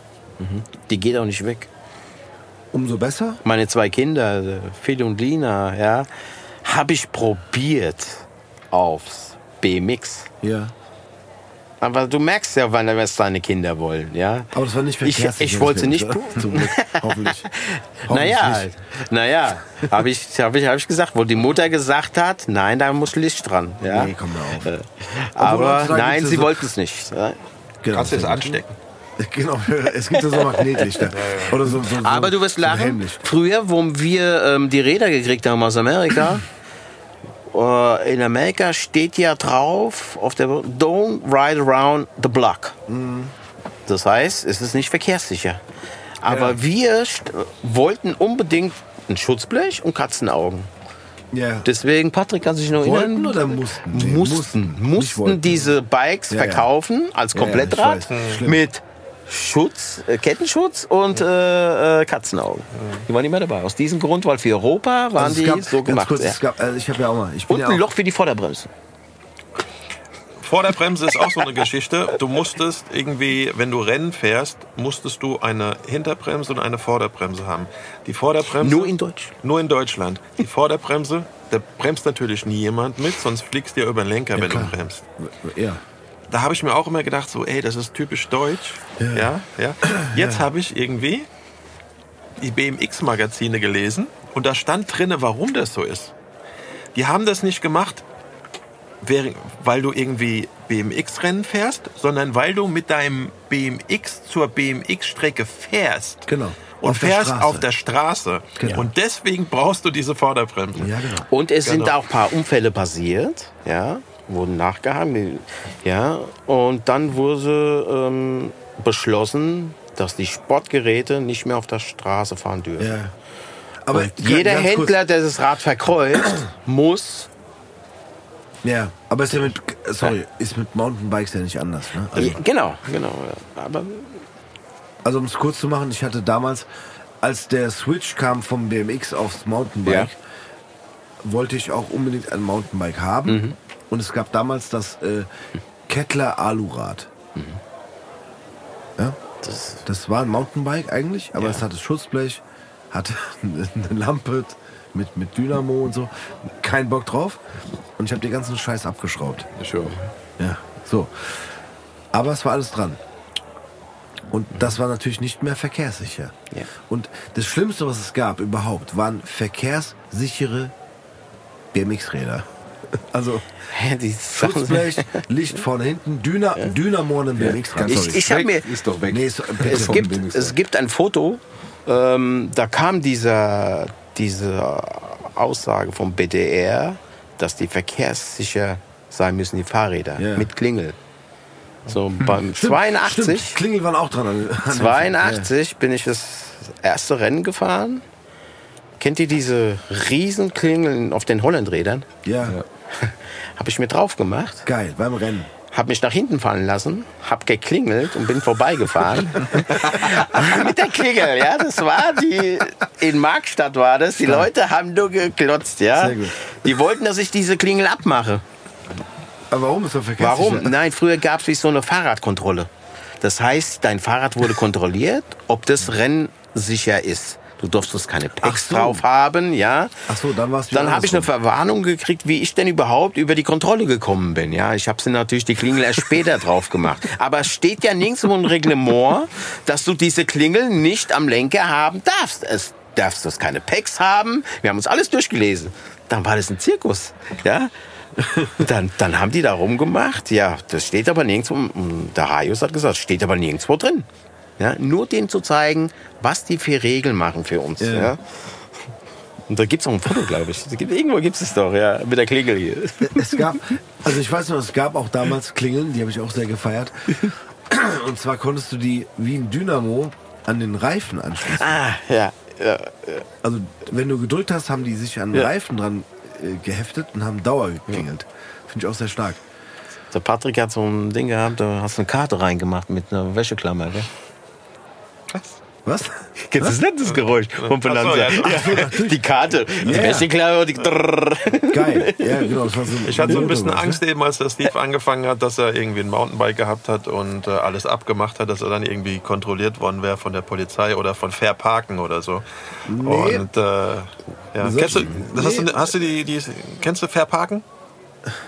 [SPEAKER 3] Die geht auch nicht weg.
[SPEAKER 1] Umso besser.
[SPEAKER 3] Meine zwei Kinder, äh, Phil und Lina, ja, habe ich probiert aufs BMX.
[SPEAKER 1] Ja.
[SPEAKER 3] Aber du merkst ja, wann was deine Kinder wollen, ja.
[SPEAKER 1] Aber das war nicht
[SPEAKER 3] Ich,
[SPEAKER 1] verkehrssicher,
[SPEAKER 3] ich wollte nicht.
[SPEAKER 1] Zum Glück. Hoffentlich.
[SPEAKER 3] Naja,
[SPEAKER 1] Hoffentlich
[SPEAKER 3] naja, habe ich, hab ich, hab ich gesagt, wo die Mutter gesagt hat, nein, da muss Licht dran. Ja.
[SPEAKER 1] Nee, komm mal auf.
[SPEAKER 3] Aber
[SPEAKER 1] heutzutage
[SPEAKER 3] nein, sie
[SPEAKER 1] so-
[SPEAKER 3] wollten es nicht. Ja.
[SPEAKER 1] Genau,
[SPEAKER 4] Kannst du es anstecken?
[SPEAKER 1] Genau, es gibt ja so Magnetlichter. Oder so, so, so,
[SPEAKER 3] Aber du wirst
[SPEAKER 1] so
[SPEAKER 3] lachen.
[SPEAKER 1] Helmlicht.
[SPEAKER 3] Früher, wo wir ähm, die Räder gekriegt haben aus Amerika, äh, in Amerika steht ja drauf auf der Don't ride around the block. Das heißt, es ist nicht verkehrssicher. Aber wir st- wollten unbedingt ein Schutzblech und Katzenaugen.
[SPEAKER 1] Ja.
[SPEAKER 3] Deswegen, Patrick kann sich noch
[SPEAKER 1] Wollten
[SPEAKER 3] erinnern.
[SPEAKER 1] oder mussten? Nee,
[SPEAKER 3] mussten,
[SPEAKER 1] mussten.
[SPEAKER 3] mussten, diese Bikes
[SPEAKER 1] Ja, ja.
[SPEAKER 3] verkaufen als
[SPEAKER 1] Ja, ja,
[SPEAKER 3] Komplettrad.
[SPEAKER 1] Schlimm.
[SPEAKER 3] mit Schutz, äh, Kettenschutz und äh, äh, Katzenaugen. Die waren immer dabei. Aus diesem Grund, weil für Europa waren
[SPEAKER 1] Also es
[SPEAKER 3] die
[SPEAKER 1] gab,
[SPEAKER 3] so gemacht.
[SPEAKER 1] Kurz,
[SPEAKER 3] ja.
[SPEAKER 1] es gab, also ich habe ja auch mal. Ich bin
[SPEAKER 3] Und
[SPEAKER 1] ja
[SPEAKER 3] ein
[SPEAKER 1] auch,
[SPEAKER 3] Loch für die Vorderbremse.
[SPEAKER 4] Vorderbremse ist auch so eine Geschichte. Du musstest irgendwie, wenn du Rennen fährst, musstest du eine Hinterbremse und eine Vorderbremse haben. Die Vorderbremse.
[SPEAKER 3] Nur in Deutsch.
[SPEAKER 4] Nur in Deutschland. Die Vorderbremse, da bremst natürlich nie jemand mit, sonst fliegst du ja über den Lenker, wenn
[SPEAKER 1] klar.
[SPEAKER 4] du bremst.
[SPEAKER 1] Ja.
[SPEAKER 4] Da habe ich mir auch immer gedacht, so, ey, das ist typisch deutsch. Ja, ja. Jetzt habe ich irgendwie die BMX-Magazine gelesen und da stand drinne, warum das so ist. Die haben das nicht gemacht, weil du irgendwie BMX-Rennen fährst, sondern weil du mit deinem BMX zur BMX-Strecke fährst.
[SPEAKER 1] Genau.
[SPEAKER 4] Und
[SPEAKER 1] Auf der
[SPEAKER 4] fährst
[SPEAKER 1] Straße.
[SPEAKER 4] auf der Straße.
[SPEAKER 1] Genau.
[SPEAKER 4] Und deswegen brauchst du diese Vorderbremse.
[SPEAKER 1] Ja, genau.
[SPEAKER 3] Und es sind
[SPEAKER 4] Genau.
[SPEAKER 3] auch ein paar Unfälle passiert, ja, wurden nachgehangen, ja, und dann wurde ähm, beschlossen, dass die Sportgeräte nicht mehr auf der Straße fahren dürfen.
[SPEAKER 1] Ja. Aber
[SPEAKER 3] Und jeder Händler, der das Rad verkreuzt, muss.
[SPEAKER 1] Ja, aber ist ja mit, sorry, ist mit Mountainbikes ja nicht anders. Ne? Also,
[SPEAKER 3] Genau, genau. ja. Aber
[SPEAKER 1] also um es kurz zu machen, ich hatte damals, als der Switch kam vom BMX aufs Mountainbike,
[SPEAKER 3] Ja.
[SPEAKER 1] wollte ich auch unbedingt ein Mountainbike haben.
[SPEAKER 3] Mhm.
[SPEAKER 1] Und es gab damals das äh, Kettler Alurad. Ja?
[SPEAKER 3] das,
[SPEAKER 1] Das war ein Mountainbike eigentlich, aber
[SPEAKER 3] Ja.
[SPEAKER 1] es hatte Schutzblech, hatte eine Lampe mit, mit Dynamo und so. Kein Bock drauf. Und ich habe den ganzen Scheiß abgeschraubt.
[SPEAKER 2] Auch.
[SPEAKER 1] Ja, so. Aber es war alles dran. Und das war natürlich nicht mehr verkehrssicher.
[SPEAKER 3] Ja.
[SPEAKER 1] Und das Schlimmste, was es gab überhaupt, waren verkehrssichere BMX-Räder. Also Schutzblech, Licht vorne hinten, Dyna Dynamo und ein BMX-Rad.
[SPEAKER 3] Ich- ich hab mir-
[SPEAKER 2] Ist doch weg.
[SPEAKER 1] Nee, bitte.
[SPEAKER 3] es gibt, es gibt ein Foto, ähm, da kam dieser, diese Aussage vom BDR, dass die verkehrssicher sein müssen, die Fahrräder,
[SPEAKER 1] Ja.
[SPEAKER 3] mit Klingel. So beim
[SPEAKER 1] Stimmt,
[SPEAKER 3] 82,
[SPEAKER 1] Stimmt. Klingel waren auch dran. An, an
[SPEAKER 3] 82 bin ich das erste Rennen gefahren Kennt ihr diese Riesenklingeln auf den Hollandrädern?
[SPEAKER 1] Ja,
[SPEAKER 2] Ja.
[SPEAKER 3] Habe ich mir drauf gemacht,
[SPEAKER 1] geil, beim Rennen.
[SPEAKER 3] habe mich nach hinten fallen lassen, habe geklingelt und bin vorbeigefahren. Mit der Klingel, ja, das war die, in Markstadt war das, die Leute haben nur geklotzt, ja.
[SPEAKER 1] Sehr gut.
[SPEAKER 3] Die wollten, dass ich diese Klingel abmache.
[SPEAKER 1] Aber warum ist das verkehrt?
[SPEAKER 3] Warum? Nein, früher gab es wie so eine Fahrradkontrolle. Das heißt, dein Fahrrad wurde kontrolliert, ob das rennsicher ist. Du durftest keine Packs
[SPEAKER 1] so.
[SPEAKER 3] drauf haben, ja.
[SPEAKER 1] Ach so, dann war's wieder
[SPEAKER 3] Dann habe ich eine. Verwarnung gekriegt, wie ich denn überhaupt über die Kontrolle gekommen bin. Ja, ich habe sie natürlich die Klingel erst später drauf gemacht. Aber es steht ja nirgendwo ein Reglement, dass du diese Klingel nicht am Lenker haben darfst. Es darfst du keine Packs haben. Wir haben uns alles durchgelesen. Dann war das ein Zirkus. Ja. Dann, dann haben die da rumgemacht. Ja, das steht aber nirgendwo. Der Hajus hat gesagt, steht aber nirgendwo drin. Ja, nur denen zu zeigen, was die für Regeln machen für uns.
[SPEAKER 1] Ja.
[SPEAKER 3] Ja. Und da gibt es auch ein Foto, glaube ich. Irgendwo gibt es es doch, ja, mit der Klingel hier.
[SPEAKER 1] Es gab, also ich weiß noch, es gab auch damals Klingeln, die habe ich auch sehr gefeiert. Und zwar konntest du die wie ein Dynamo an den Reifen anschließen.
[SPEAKER 3] Ah, ja. ja.
[SPEAKER 1] Also wenn du gedrückt hast, haben die sich an den
[SPEAKER 3] Ja.
[SPEAKER 1] Reifen dran äh, geheftet und haben Dauer geklingelt. Finde ich auch sehr stark.
[SPEAKER 3] Der Patrick hat so ein Ding gehabt, da hast du eine Karte reingemacht mit einer Wäscheklammer, gell?
[SPEAKER 1] Was?
[SPEAKER 3] Kennst du das das Geräusch vom Finanzamt?
[SPEAKER 4] ja.
[SPEAKER 3] ja. Die Karte, die
[SPEAKER 1] Ja.
[SPEAKER 3] Die... Drrrr.
[SPEAKER 1] Geil. Ja, genau. Das war so
[SPEAKER 4] Ich hatte so ein bisschen Angst eben, als der Steve angefangen hat, dass er irgendwie ein Mountainbike gehabt hat und äh, alles abgemacht hat, dass er dann irgendwie kontrolliert worden wäre von der Polizei oder von Fair Parken oder so.
[SPEAKER 1] Nee.
[SPEAKER 4] Und äh, ja. Kennst du, das hast, du, hast du die, die, kennst du Fair Parken?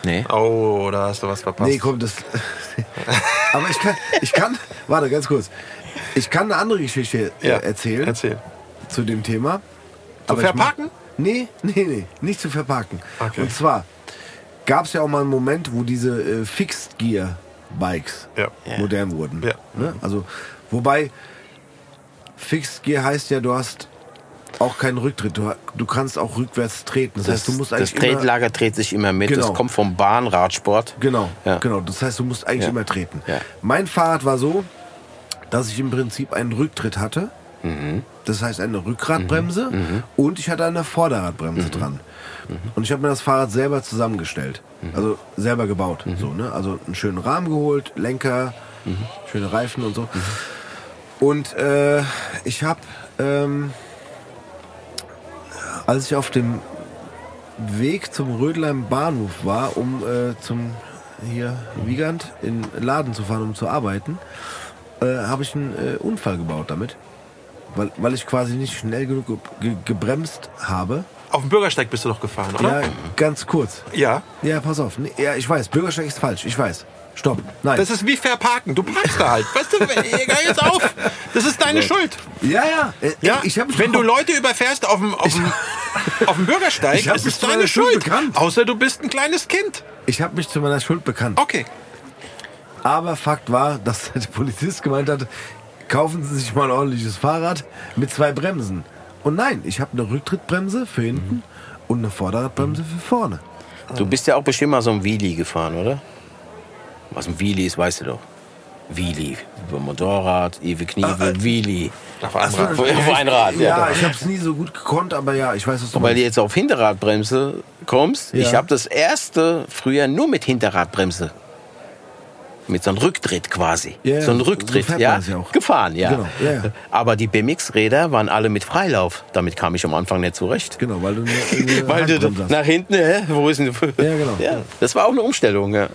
[SPEAKER 3] Nee.
[SPEAKER 4] Oh, da hast du was verpasst.
[SPEAKER 1] Nee, komm, das. Aber ich kann, ich kann, warte, ganz kurz. Ich kann eine andere Geschichte äh,
[SPEAKER 4] ja.
[SPEAKER 1] erzählen
[SPEAKER 4] Erzähl.
[SPEAKER 1] zu dem Thema.
[SPEAKER 4] Zu
[SPEAKER 1] Aber ich
[SPEAKER 4] verpacken?
[SPEAKER 1] mach- Nee, nee, nee, nicht zu verpacken.
[SPEAKER 4] Okay.
[SPEAKER 1] Und zwar gab es ja auch mal einen Moment, wo diese äh, Fixed Gear Bikes
[SPEAKER 4] Ja.
[SPEAKER 1] modern wurden.
[SPEAKER 4] Ja.
[SPEAKER 1] Ne? Also, wobei Fixed Gear heißt ja, du hast auch keinen Rücktritt. Du, du kannst auch rückwärts treten. Das, heißt, du musst
[SPEAKER 3] das
[SPEAKER 1] eigentlich immer,
[SPEAKER 3] Tretlager dreht sich immer mit.
[SPEAKER 1] Genau.
[SPEAKER 3] Das kommt vom Bahnradsport.
[SPEAKER 1] Genau,
[SPEAKER 3] Ja.
[SPEAKER 1] genau. Das heißt, du musst eigentlich
[SPEAKER 3] Ja.
[SPEAKER 1] immer treten.
[SPEAKER 3] Ja.
[SPEAKER 1] Mein Fahrrad war so, dass ich im Prinzip einen Rücktritt hatte.
[SPEAKER 3] Mhm.
[SPEAKER 1] Das heißt eine Rückradbremse und ich hatte eine Vorderradbremse
[SPEAKER 3] Mhm.
[SPEAKER 1] dran. Und ich habe mir das Fahrrad selber zusammengestellt.
[SPEAKER 3] Mhm.
[SPEAKER 1] Also selber gebaut. So, ne? Also einen schönen Rahmen geholt, Lenker,
[SPEAKER 3] Mhm.
[SPEAKER 1] schöne Reifen und so. Und äh, ich habe, ähm, als ich auf dem Weg zum Rödelheim Bahnhof war, um äh, zum hier Wiegand in den Laden zu fahren, um zu arbeiten, äh, habe ich einen äh, Unfall gebaut damit. Weil, weil ich quasi nicht schnell genug ge ge gebremst habe.
[SPEAKER 4] Auf dem Bürgersteig bist du doch gefahren, oder?
[SPEAKER 1] Ja, ganz kurz.
[SPEAKER 4] Ja.
[SPEAKER 1] Ja, pass auf. Nee, ja, ich weiß, Bürgersteig ist falsch. Ich weiß. Stopp. Nein.
[SPEAKER 4] Das ist wie Fair Parken. Du parkst da halt. Weißt du, egal jetzt auf. Das ist deine Schuld.
[SPEAKER 1] ja, ja. Äh,
[SPEAKER 4] Ja,
[SPEAKER 1] ich hab
[SPEAKER 4] wenn du Leute überfährst auf dem, auf dem, auf dem Bürgersteig, ist es deine
[SPEAKER 1] Schuld
[SPEAKER 4] Schuld.
[SPEAKER 1] bekannt.
[SPEAKER 4] Außer du bist ein kleines Kind.
[SPEAKER 1] Ich habe mich zu meiner Schuld bekannt.
[SPEAKER 4] Okay.
[SPEAKER 1] Aber Fakt war, dass der Polizist gemeint hat, kaufen Sie sich mal ein ordentliches Fahrrad mit zwei Bremsen. Und nein, ich habe eine Rücktrittbremse für hinten und eine Vorderradbremse für vorne.
[SPEAKER 3] Du bist ja auch bestimmt mal so ein Wheelie gefahren, oder? Was ein Wheelie ist, weißt du doch. Wheelie. Über Motorrad, Ewe Knievel, Wheelie.
[SPEAKER 4] Auf
[SPEAKER 1] Ach
[SPEAKER 4] Rad.
[SPEAKER 3] Auf ein Rad, ja.
[SPEAKER 1] Ja, ich habe es nie so gut gekonnt, aber ja, ich weiß, was du
[SPEAKER 3] Und weil du jetzt auf Hinterradbremse kommst,
[SPEAKER 1] Ja.
[SPEAKER 3] ich habe das erste früher nur mit Hinterradbremse. Mit so einem Rücktritt quasi.
[SPEAKER 1] Ja,
[SPEAKER 3] so ein
[SPEAKER 1] so
[SPEAKER 3] Rücktritt,
[SPEAKER 1] man
[SPEAKER 3] ja. Gefahren, ja.
[SPEAKER 1] Genau, ja.
[SPEAKER 3] Aber die BMX-Räder waren alle mit Freilauf. Damit kam ich am Anfang nicht zurecht.
[SPEAKER 1] Genau, weil du
[SPEAKER 3] Weil du nach hinten, hä? Wo ist denn
[SPEAKER 1] Ja, genau.
[SPEAKER 3] Ja, das war auch eine Umstellung, ja.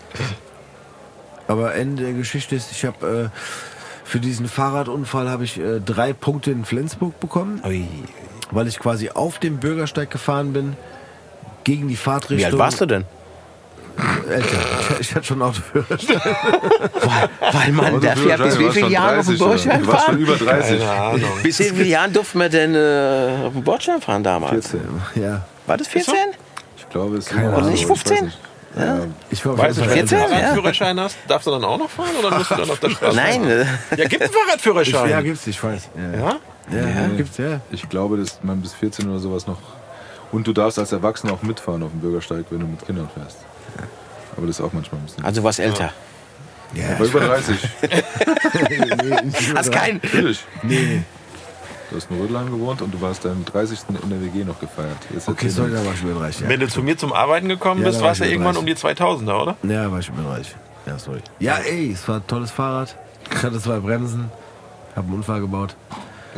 [SPEAKER 1] Aber Ende der Geschichte ist, ich habe äh, für diesen Fahrradunfall habe ich äh, drei Punkte in Flensburg bekommen,
[SPEAKER 3] Ui.
[SPEAKER 1] weil ich quasi auf dem Bürgersteig gefahren bin gegen die Fahrtrichtung.
[SPEAKER 3] Wie alt warst du denn?
[SPEAKER 1] Älter. Ich, ich hatte schon einen Autoführerschein.
[SPEAKER 3] Weil man, der fährt bis wie viele Jahre auf dem Bordstein
[SPEAKER 2] Du warst schon
[SPEAKER 3] fahren?
[SPEAKER 2] über 30.
[SPEAKER 4] Keine Ahnung.
[SPEAKER 3] Bis wie viele Jahren durften wir denn äh, auf dem Bordstein fahren damals?
[SPEAKER 2] 14.
[SPEAKER 1] ja.
[SPEAKER 3] War das 14?
[SPEAKER 2] Ich glaube, es
[SPEAKER 1] Ahnung.
[SPEAKER 2] so,
[SPEAKER 3] nicht
[SPEAKER 2] ich weiß
[SPEAKER 3] 15?
[SPEAKER 2] nicht. Ja.
[SPEAKER 1] Ich war auf
[SPEAKER 4] Weißt du, wenn du
[SPEAKER 3] 14?
[SPEAKER 4] einen
[SPEAKER 3] Ja.
[SPEAKER 4] Fahrradführerschein hast, darfst du dann auch noch fahren oder musst du dann auf der Straße?
[SPEAKER 3] Nein,
[SPEAKER 4] Ja, gibt einen Fahrradführerschein.
[SPEAKER 1] Ja, gibt's, ich weiß. Ja,
[SPEAKER 4] Ja?
[SPEAKER 1] ja. gibt's, ja.
[SPEAKER 2] Ich glaube, dass man bis 14 oder sowas noch. Und du darfst als Erwachsener auch mitfahren auf dem Bürgersteig, wenn du mit Kindern fährst. Aber das ist auch manchmal ein bisschen.
[SPEAKER 3] also was älter.
[SPEAKER 1] ja
[SPEAKER 2] Aber über 30.
[SPEAKER 3] Hast keinen.
[SPEAKER 2] Natürlich.
[SPEAKER 1] Nee,
[SPEAKER 2] Du hast in Rödelheim gewohnt und du warst deinen 30. in der WG noch gefeiert. Jetzt
[SPEAKER 1] Okay, sorry, da war ich über 30. Ja,
[SPEAKER 4] Wenn du zu mir zum Arbeiten gekommen
[SPEAKER 1] Ja,
[SPEAKER 4] bist,
[SPEAKER 1] war
[SPEAKER 4] warst du
[SPEAKER 1] ich
[SPEAKER 4] irgendwann
[SPEAKER 1] 30.
[SPEAKER 4] um die 2000er, oder?
[SPEAKER 1] ja war ich über 30. Ja, sorry. Ja, ey, es war ein tolles Fahrrad. Ich hatte zwei Bremsen. Hab einen Unfall gebaut.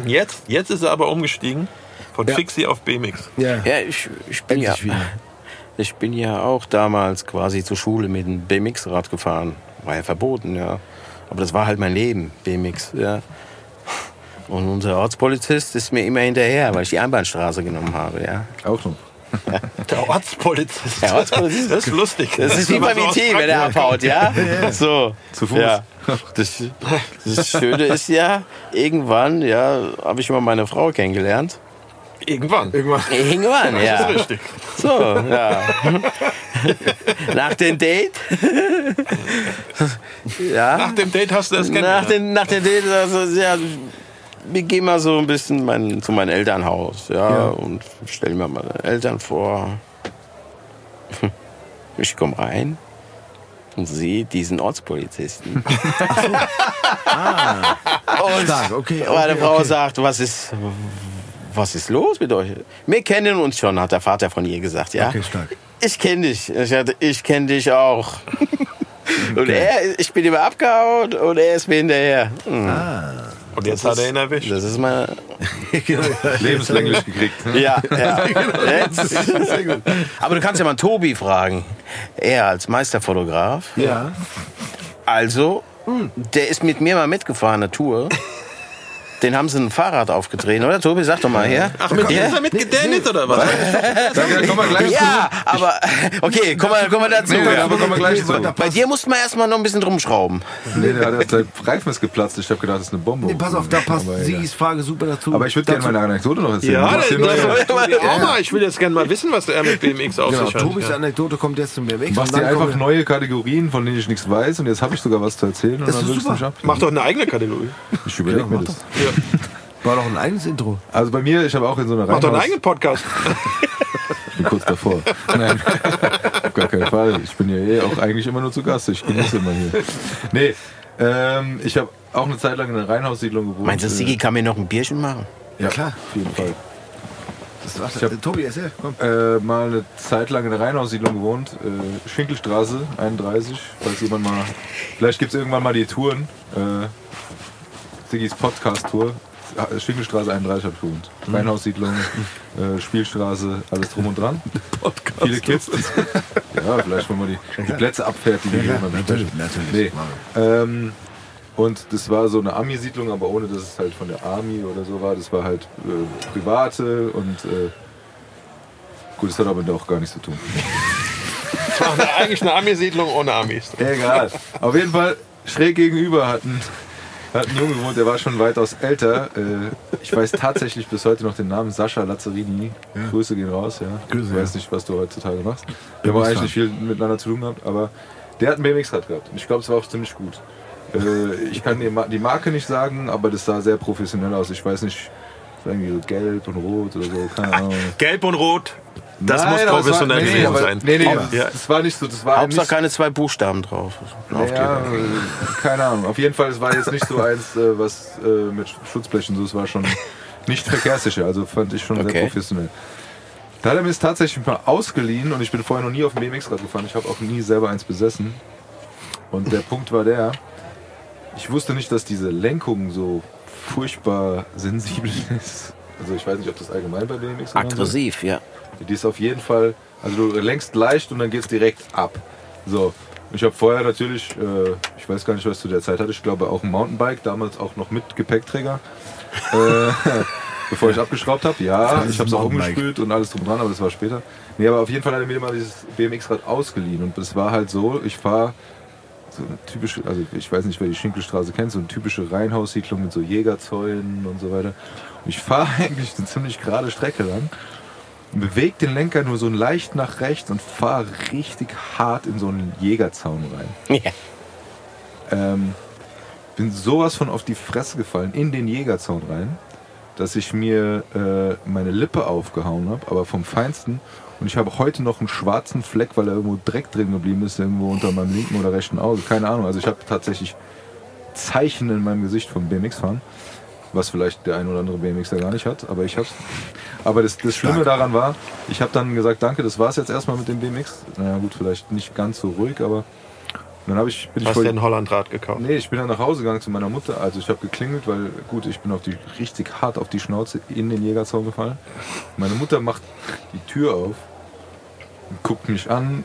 [SPEAKER 4] Jetzt, jetzt ist er aber umgestiegen von
[SPEAKER 1] Ja.
[SPEAKER 4] Fixie auf BMX.
[SPEAKER 1] Ja,
[SPEAKER 3] Ja, ich, ich, bin ja,
[SPEAKER 1] endlich wieder.
[SPEAKER 3] Ich bin ja auch damals quasi zur Schule mit einem BMX-Rad gefahren. War ja verboten, ja. Aber das war halt mein Leben, BMX, ja. Und unser Ortspolizist ist mir immer hinterher, weil ich die Einbahnstraße genommen habe, ja.
[SPEAKER 2] Auch noch.
[SPEAKER 4] Der Ortspolizist.
[SPEAKER 3] Der Ortspolizist.
[SPEAKER 4] Das ist lustig.
[SPEAKER 3] Das ist wie beim IT, wenn er abhaut, ja? So.
[SPEAKER 2] Zu Fuß.
[SPEAKER 3] Ja. Das, das Schöne ist ja, irgendwann, ja, habe ich mal meine Frau kennengelernt.
[SPEAKER 4] Irgendwann. Irgendwann.
[SPEAKER 3] Irgendwann, ja.
[SPEAKER 4] Das ist richtig.
[SPEAKER 3] So, ja. Nach dem Date. ja.
[SPEAKER 4] Nach dem Date hast du das
[SPEAKER 3] Nach
[SPEAKER 4] kennengelernt.
[SPEAKER 3] dem, nach dem Date, also, ja, wir gehen mal so ein bisschen mein, zu meinem Elternhaus, ja, und stellen mir meine Eltern vor. Ich komme rein und sehe diesen Ortspolizisten. und
[SPEAKER 1] Stark, okay,
[SPEAKER 3] meine
[SPEAKER 1] okay,
[SPEAKER 3] Frau
[SPEAKER 1] okay.
[SPEAKER 3] sagt, was ist, was ist los mit euch? Wir kennen uns schon, hat der Vater von ihr gesagt, ja.
[SPEAKER 1] Okay, stark.
[SPEAKER 3] Ich kenne dich. Ich, hatte, ich kenne dich auch. Und er, ich bin immer abgehauen und er ist mir hinterher. Hm,
[SPEAKER 4] Und jetzt hat er ihn erwischt.
[SPEAKER 3] Das ist mal.
[SPEAKER 2] Lebenslänglich gekriegt.
[SPEAKER 3] Ja, ja. Jetzt. Aber du kannst ja mal Tobi fragen. Er als Meisterfotograf.
[SPEAKER 1] Ja.
[SPEAKER 3] Also, der ist mit mir mal mitgefahren, eine Tour. Den haben sie ein Fahrrad aufgetreten, oder? Tobi, sag doch mal her.
[SPEAKER 4] Ach, mit
[SPEAKER 3] Ja?
[SPEAKER 4] ist er mitgedänet oder was?
[SPEAKER 2] Da kommen wir gleich
[SPEAKER 3] Ja, aber okay, komm mal, komm mal dazu.
[SPEAKER 2] Nee, aber kommen wir gleich zu.
[SPEAKER 3] Bei dir musste man erstmal noch ein bisschen rumschrauben.
[SPEAKER 2] Nee, der hat sein Reifen ist geplatzt. Ich habe gedacht, das ist eine Bombe.
[SPEAKER 1] Nee, pass auf, da passt
[SPEAKER 2] Aber.
[SPEAKER 1] Sigis Frage super dazu.
[SPEAKER 2] Aber ich würde gerne meine Anekdote noch erzählen.
[SPEAKER 4] Ja, das, das, das. Ich will jetzt gerne mal wissen, was er mit BMX auf
[SPEAKER 1] Genau,
[SPEAKER 4] sich hat.
[SPEAKER 1] Tobis
[SPEAKER 4] Ja.
[SPEAKER 1] Anekdote kommt jetzt zum BMX.
[SPEAKER 2] Du machst
[SPEAKER 1] und
[SPEAKER 2] dir
[SPEAKER 1] dann
[SPEAKER 2] einfach
[SPEAKER 1] kommen wir-
[SPEAKER 2] neue Kategorien, von denen ich nichts weiß. Und jetzt habe ich sogar was zu erzählen. Und
[SPEAKER 1] Das
[SPEAKER 2] dann
[SPEAKER 1] ist super.
[SPEAKER 4] Mach doch eine eigene Kategorie.
[SPEAKER 2] Ich überlege
[SPEAKER 1] Ja,
[SPEAKER 2] mir
[SPEAKER 1] mach
[SPEAKER 2] das.
[SPEAKER 1] War doch ein eigenes Intro.
[SPEAKER 2] Also bei mir, ich habe auch in so einer
[SPEAKER 4] Mach doch einen eigenen Podcast.
[SPEAKER 2] Ich bin kurz davor. Nein, auf gar keinen Fall. Ich bin ja eh auch eigentlich immer nur zu Gast. Ich genieße immer hier. Nee, ähm, ich habe auch eine Zeit lang in einer Reihenhaussiedlung gewohnt.
[SPEAKER 3] Meinst du, Sigi kann mir noch ein Bierchen machen?
[SPEAKER 2] Ja,
[SPEAKER 1] klar.
[SPEAKER 2] Auf jeden Fall.
[SPEAKER 1] Das war,
[SPEAKER 2] Ich hab-
[SPEAKER 1] äh, Tobi, erzähl, komm.
[SPEAKER 2] Äh, mal eine Zeit lang in einer Reihenhaussiedlung gewohnt. Äh, Schinkelstraße 31. Falls jemand mal. Vielleicht gibt es irgendwann mal die Touren. Äh, Sigis Podcast-Tour. Schinkelstraße 31 habe ich gewohnt.
[SPEAKER 1] Mhm.
[SPEAKER 2] Reihenhaussiedlung, äh, Spielstraße, alles drum und dran. Viele Kids. ja, vielleicht wollen wir die, die Plätze abfertigen.
[SPEAKER 1] Ja, natürlich, natürlich.
[SPEAKER 2] Nee. Ähm, und das war so eine Army-Siedlung, aber ohne dass es halt von der Army oder so war. Das war halt äh, private und äh, gut, das hat aber auch gar nichts zu tun.
[SPEAKER 4] Das war eigentlich eine Army-Siedlung ohne Amis.
[SPEAKER 2] Egal. Auf jeden Fall schräg gegenüber hat ein, hat ein Junge gewohnt, der war schon weitaus älter. Äh, ich weiß tatsächlich bis heute noch den Namen Sascha Lazzarini. Grüße gehen raus, ja.
[SPEAKER 1] Grüße,
[SPEAKER 2] ich weiß nicht, was du heutzutage machst. Wir haben eigentlich nicht viel miteinander zu tun gehabt, aber der hat ein BMX-Rad gehabt. Und ich glaube, es war auch ziemlich gut. Äh, ich kann die, Ma- die Marke nicht sagen, aber das sah sehr professionell aus. Ich weiß nicht, irgendwie so gelb und rot oder so, keine Ahnung.
[SPEAKER 4] Gelb und Rot. Das
[SPEAKER 2] Nein,
[SPEAKER 4] muss professionell
[SPEAKER 2] war, nee,
[SPEAKER 4] gewesen
[SPEAKER 2] aber,
[SPEAKER 4] sein.
[SPEAKER 2] Nee, nee,
[SPEAKER 4] Ja.
[SPEAKER 2] das war nicht so. Das war
[SPEAKER 3] Hauptsache
[SPEAKER 2] nicht,
[SPEAKER 3] keine zwei Buchstaben drauf.
[SPEAKER 2] ja,
[SPEAKER 3] Aufkleber.
[SPEAKER 2] äh, keine Ahnung. Auf jeden Fall, es war jetzt nicht so eins, äh, was äh, mit Schutzblechen so. Es war schon nicht verkehrssicher. Also fand ich schon sehr
[SPEAKER 3] Okay.
[SPEAKER 2] professionell. Da hat er mir es tatsächlich mal ausgeliehen und ich bin vorher noch nie auf dem BMX-Rad gefahren. Ich habe auch nie selber eins besessen. Und der Punkt war der, ich wusste nicht, dass diese Lenkung so furchtbar sensibel ist. Also ich weiß nicht, ob das allgemein bei BMX ist.
[SPEAKER 3] Aggressiv, ja.
[SPEAKER 2] Die ist auf jeden Fall, also du lenkst leicht und dann geht es direkt ab. So. Ich habe vorher natürlich, äh, ich weiß gar nicht, was zu der Zeit hatte, ich glaube auch ein Mountainbike, damals auch noch mit Gepäckträger. äh, bevor ich abgeschraubt habe, ja, ich habe es auch umgespült und alles drum dran, aber das war später. Nee, aber auf jeden Fall hat er mir mal dieses BMX-Rad ausgeliehen und es war halt so, ich fahre so eine typische, also ich weiß nicht, wer die Schinkelstraße kennt, so eine typische Reihenhaussiedlung mit so Jägerzäunen und so weiter. Und ich fahre eigentlich eine ziemlich gerade Strecke lang bewege den Lenker nur so leicht nach rechts und fahre richtig hart in so einen Jägerzaun rein.
[SPEAKER 3] ja.
[SPEAKER 2] Ähm, bin sowas von auf die Fresse gefallen, in den Jägerzaun rein, dass ich mir äh, meine Lippe aufgehauen habe, aber vom Feinsten. Und ich habe heute noch einen schwarzen Fleck, weil da irgendwo Dreck drin geblieben ist, irgendwo unter meinem linken oder rechten Auge. Keine Ahnung. Also ich habe tatsächlich Zeichen in meinem Gesicht vom BMX-Fahren. Was vielleicht der ein oder andere BMXer gar nicht hat, aber ich hab's. Aber das, das Schlimme daran war, ich habe dann gesagt, danke, das war's jetzt erstmal mit dem BMX. Naja gut, vielleicht nicht ganz so ruhig, aber dann habe ich, bin ich
[SPEAKER 4] Hast
[SPEAKER 2] voll,
[SPEAKER 4] du ein Hollandrad gekauft?
[SPEAKER 2] Nee, ich bin dann nach Hause gegangen zu meiner Mutter. Also ich habe geklingelt, weil gut, ich bin auf die richtig hart auf die Schnauze in den Jägerzaun gefallen. Meine Mutter macht die Tür auf und guckt mich an